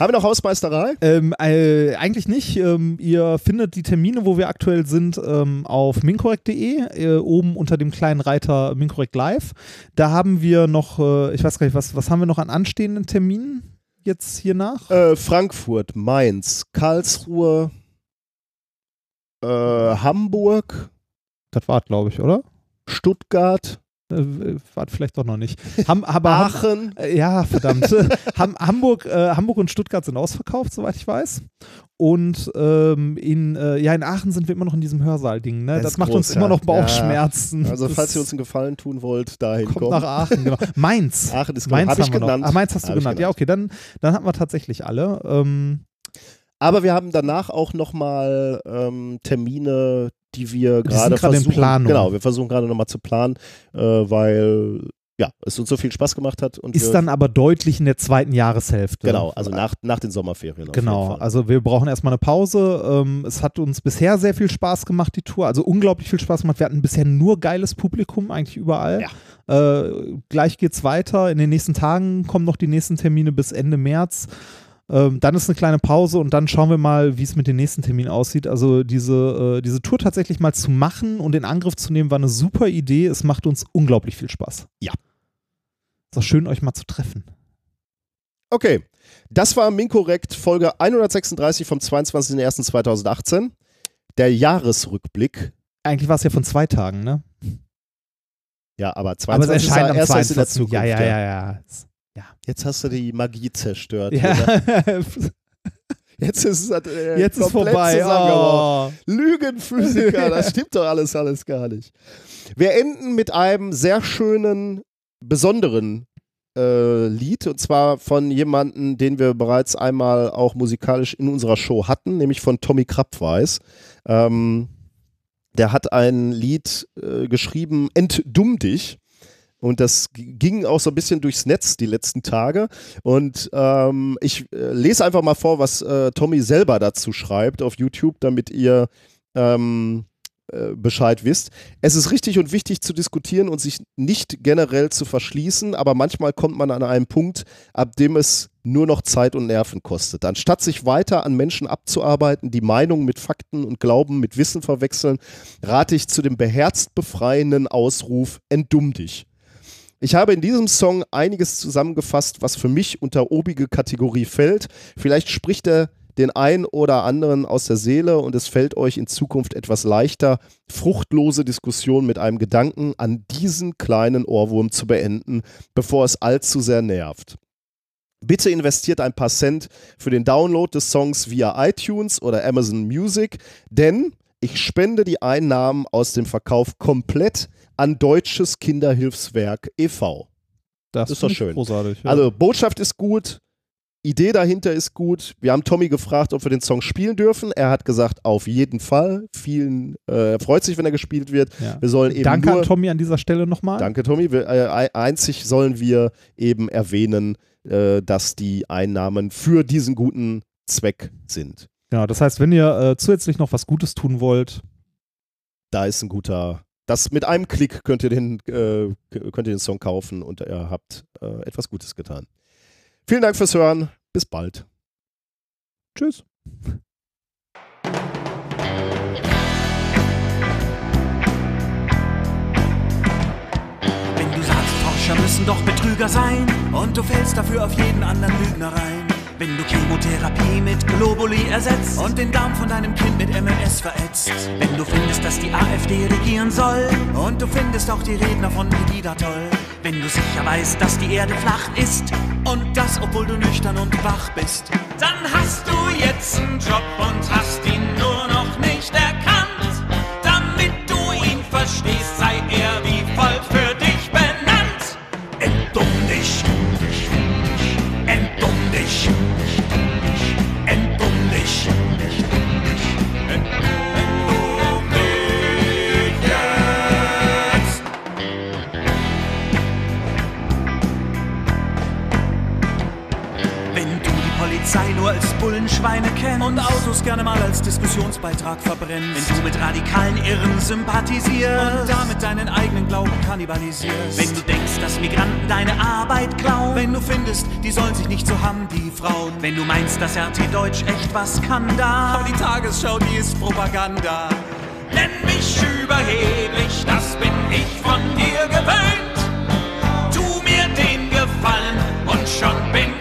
A: Haben wir noch Hausmeisterei?
B: Ähm, äh, eigentlich nicht. Ähm, ihr findet die Termine, wo wir aktuell sind, ähm, auf minkorrekt.de, äh, oben unter dem kleinen Reiter Minkorrekt Live. Da haben wir noch, äh, ich weiß gar nicht, was, was haben wir noch an anstehenden Terminen? jetzt hier nach?
A: Äh, Frankfurt, Mainz, Karlsruhe, äh, Hamburg,
B: das war glaube ich, oder?
A: Stuttgart,
B: Äh, war vielleicht doch noch nicht. Ham, aber Ham,
A: Aachen.
B: äh, ja, verdammt. Ham, Hamburg, äh, Hamburg und Stuttgart sind ausverkauft, soweit ich weiß. Und ähm, in, äh, ja, in Aachen sind wir immer noch in diesem Hörsaal-Ding. Ne?
A: Das
B: Das, macht uns
A: groß,
B: immer
A: ja.
B: noch Bauchschmerzen.
A: Also
B: Das
A: falls ihr uns einen Gefallen tun wollt, dahin
B: kommt
A: kommen.
B: nach Aachen, genau. Mainz.
A: Aachen ist
B: Mainz
A: habe ich genannt.
B: Ah, Mainz hast du
A: ich
B: genannt. Ja, okay, dann, dann hatten wir tatsächlich alle. Ähm,
A: Aber wir haben danach auch nochmal ähm, Termine, die wir gerade
B: gerade in
A: versuchen.
B: Planung.
A: Genau, wir versuchen gerade nochmal zu planen, äh, weil ja, es uns so viel Spaß gemacht hat. Und
B: ist dann aber deutlich in der zweiten Jahreshälfte.
A: genau, also nach, nach den Sommerferien.
B: Genau, also wir brauchen erstmal eine Pause. Ähm, es hat uns bisher sehr viel Spaß gemacht, die Tour. Also unglaublich viel Spaß gemacht. Wir hatten bisher nur geiles Publikum, eigentlich überall. Äh, gleich geht's weiter. In den nächsten Tagen kommen noch die nächsten Termine bis Ende März. Ähm, dann ist eine kleine Pause und dann schauen wir mal, wie es mit den nächsten Terminen aussieht. Also diese, äh, diese Tour tatsächlich mal zu machen und in Angriff zu nehmen, war eine super Idee. Es macht uns unglaublich viel Spaß.
A: Ja.
B: Ist auch schön, euch mal zu treffen.
A: Okay, das war Minkorrekt Folge 136 vom 22.01.2018. Der Jahresrückblick.
B: Eigentlich war es ja von zwei Tagen, ne?
A: Ja, aber
B: Aber es
A: 22 ist
B: erscheint am
A: erst erst in der
B: 22.
A: Zukunft.
B: Ja, ja, ja, ja.
A: Jetzt hast du die Magie zerstört.
B: Ja.
A: Jetzt ist es äh,
B: Jetzt ist
A: komplett
B: vorbei. Oh.
A: Lügenphysiker, das stimmt doch alles, alles gar nicht. Wir enden mit einem sehr schönen, besonderen äh, Lied und zwar von jemandem, den wir bereits einmal auch musikalisch in unserer Show hatten, nämlich von Tommy Krabweis. Ähm, der hat ein Lied äh, geschrieben, Entdumm dich. Und das ging auch so ein bisschen durchs Netz die letzten Tage. Und ähm, ich äh, lese einfach mal vor, was äh, Tommy selber dazu schreibt auf YouTube, damit ihr ähm, äh, Bescheid wisst. Es ist richtig und wichtig zu diskutieren und sich nicht generell zu verschließen, aber manchmal kommt man an einen Punkt, ab dem es nur noch Zeit und Nerven kostet. Anstatt sich weiter an Menschen abzuarbeiten, die Meinungen mit Fakten und Glauben mit Wissen verwechseln, rate ich zu dem beherzt befreienden Ausruf, entdumm dich. Ich habe in diesem Song einiges zusammengefasst, was für mich unter obige Kategorie fällt. Vielleicht spricht er den einen oder anderen aus der Seele und es fällt euch in Zukunft etwas leichter, fruchtlose Diskussionen mit einem Gedanken an diesen kleinen Ohrwurm zu beenden, bevor es allzu sehr nervt. Bitte investiert ein paar Cent für den Download des Songs via iTunes oder Amazon Music, denn ich spende die Einnahmen aus dem Verkauf komplett an Deutsches Kinderhilfswerk e.V.
B: Das
A: Ist doch schön.
B: Großartig. Ja.
A: Also Botschaft ist gut, Idee dahinter ist gut. Wir haben Tommy gefragt, ob wir den Song spielen dürfen. Er hat gesagt, auf jeden Fall. Vielen, äh, er freut sich, wenn er gespielt wird.
B: ja.
A: Wir sollen eben
B: Danke
A: nur,
B: an Tommy an dieser Stelle nochmal.
A: Danke, Tommy. Wir, äh, ei- einzig sollen wir eben erwähnen, äh, dass die Einnahmen für diesen guten Zweck sind.
B: Genau, das heißt, wenn ihr äh, zusätzlich noch was Gutes tun wollt,
A: Da ist ein guter. Das mit einem Klick könnt ihr den, äh, könnt ihr den Song kaufen und ihr habt äh, etwas Gutes getan. Vielen Dank fürs Hören. Bis bald.
B: tschüss.
H: Wenn du sagst, Forscher müssen doch Betrüger sein und du fällst dafür auf jeden anderen Lügner rein. Wenn du Chemotherapie mit Globuli ersetzt und den Darm von deinem Kind mit MMS verätzt. Wenn du findest, dass die AfD regieren soll und du findest auch die Redner von Pegida toll. Wenn du sicher weißt, dass die Erde flach ist und das, obwohl du nüchtern und wach bist. Dann hast du jetzt einen Job und hast ihn nur noch nicht erkannt. Damit du ihn verstehst, Polizei nur als Bullenschweine kennst und Autos gerne mal als Diskussionsbeitrag verbrennst, Wenn du mit radikalen Irren sympathisierst und damit deinen eigenen Glauben kannibalisierst. Wenn du denkst, dass Migranten deine Arbeit klauen. Wenn du findest, die sollen sich nicht so haben, die Frauen. Wenn du meinst, dass RT Deutsch echt was kann da. Aber die Tagesschau, die ist Propaganda. Nenn mich überheblich, das bin ich von dir gewöhnt. Tu mir den Gefallen und schon bin ich.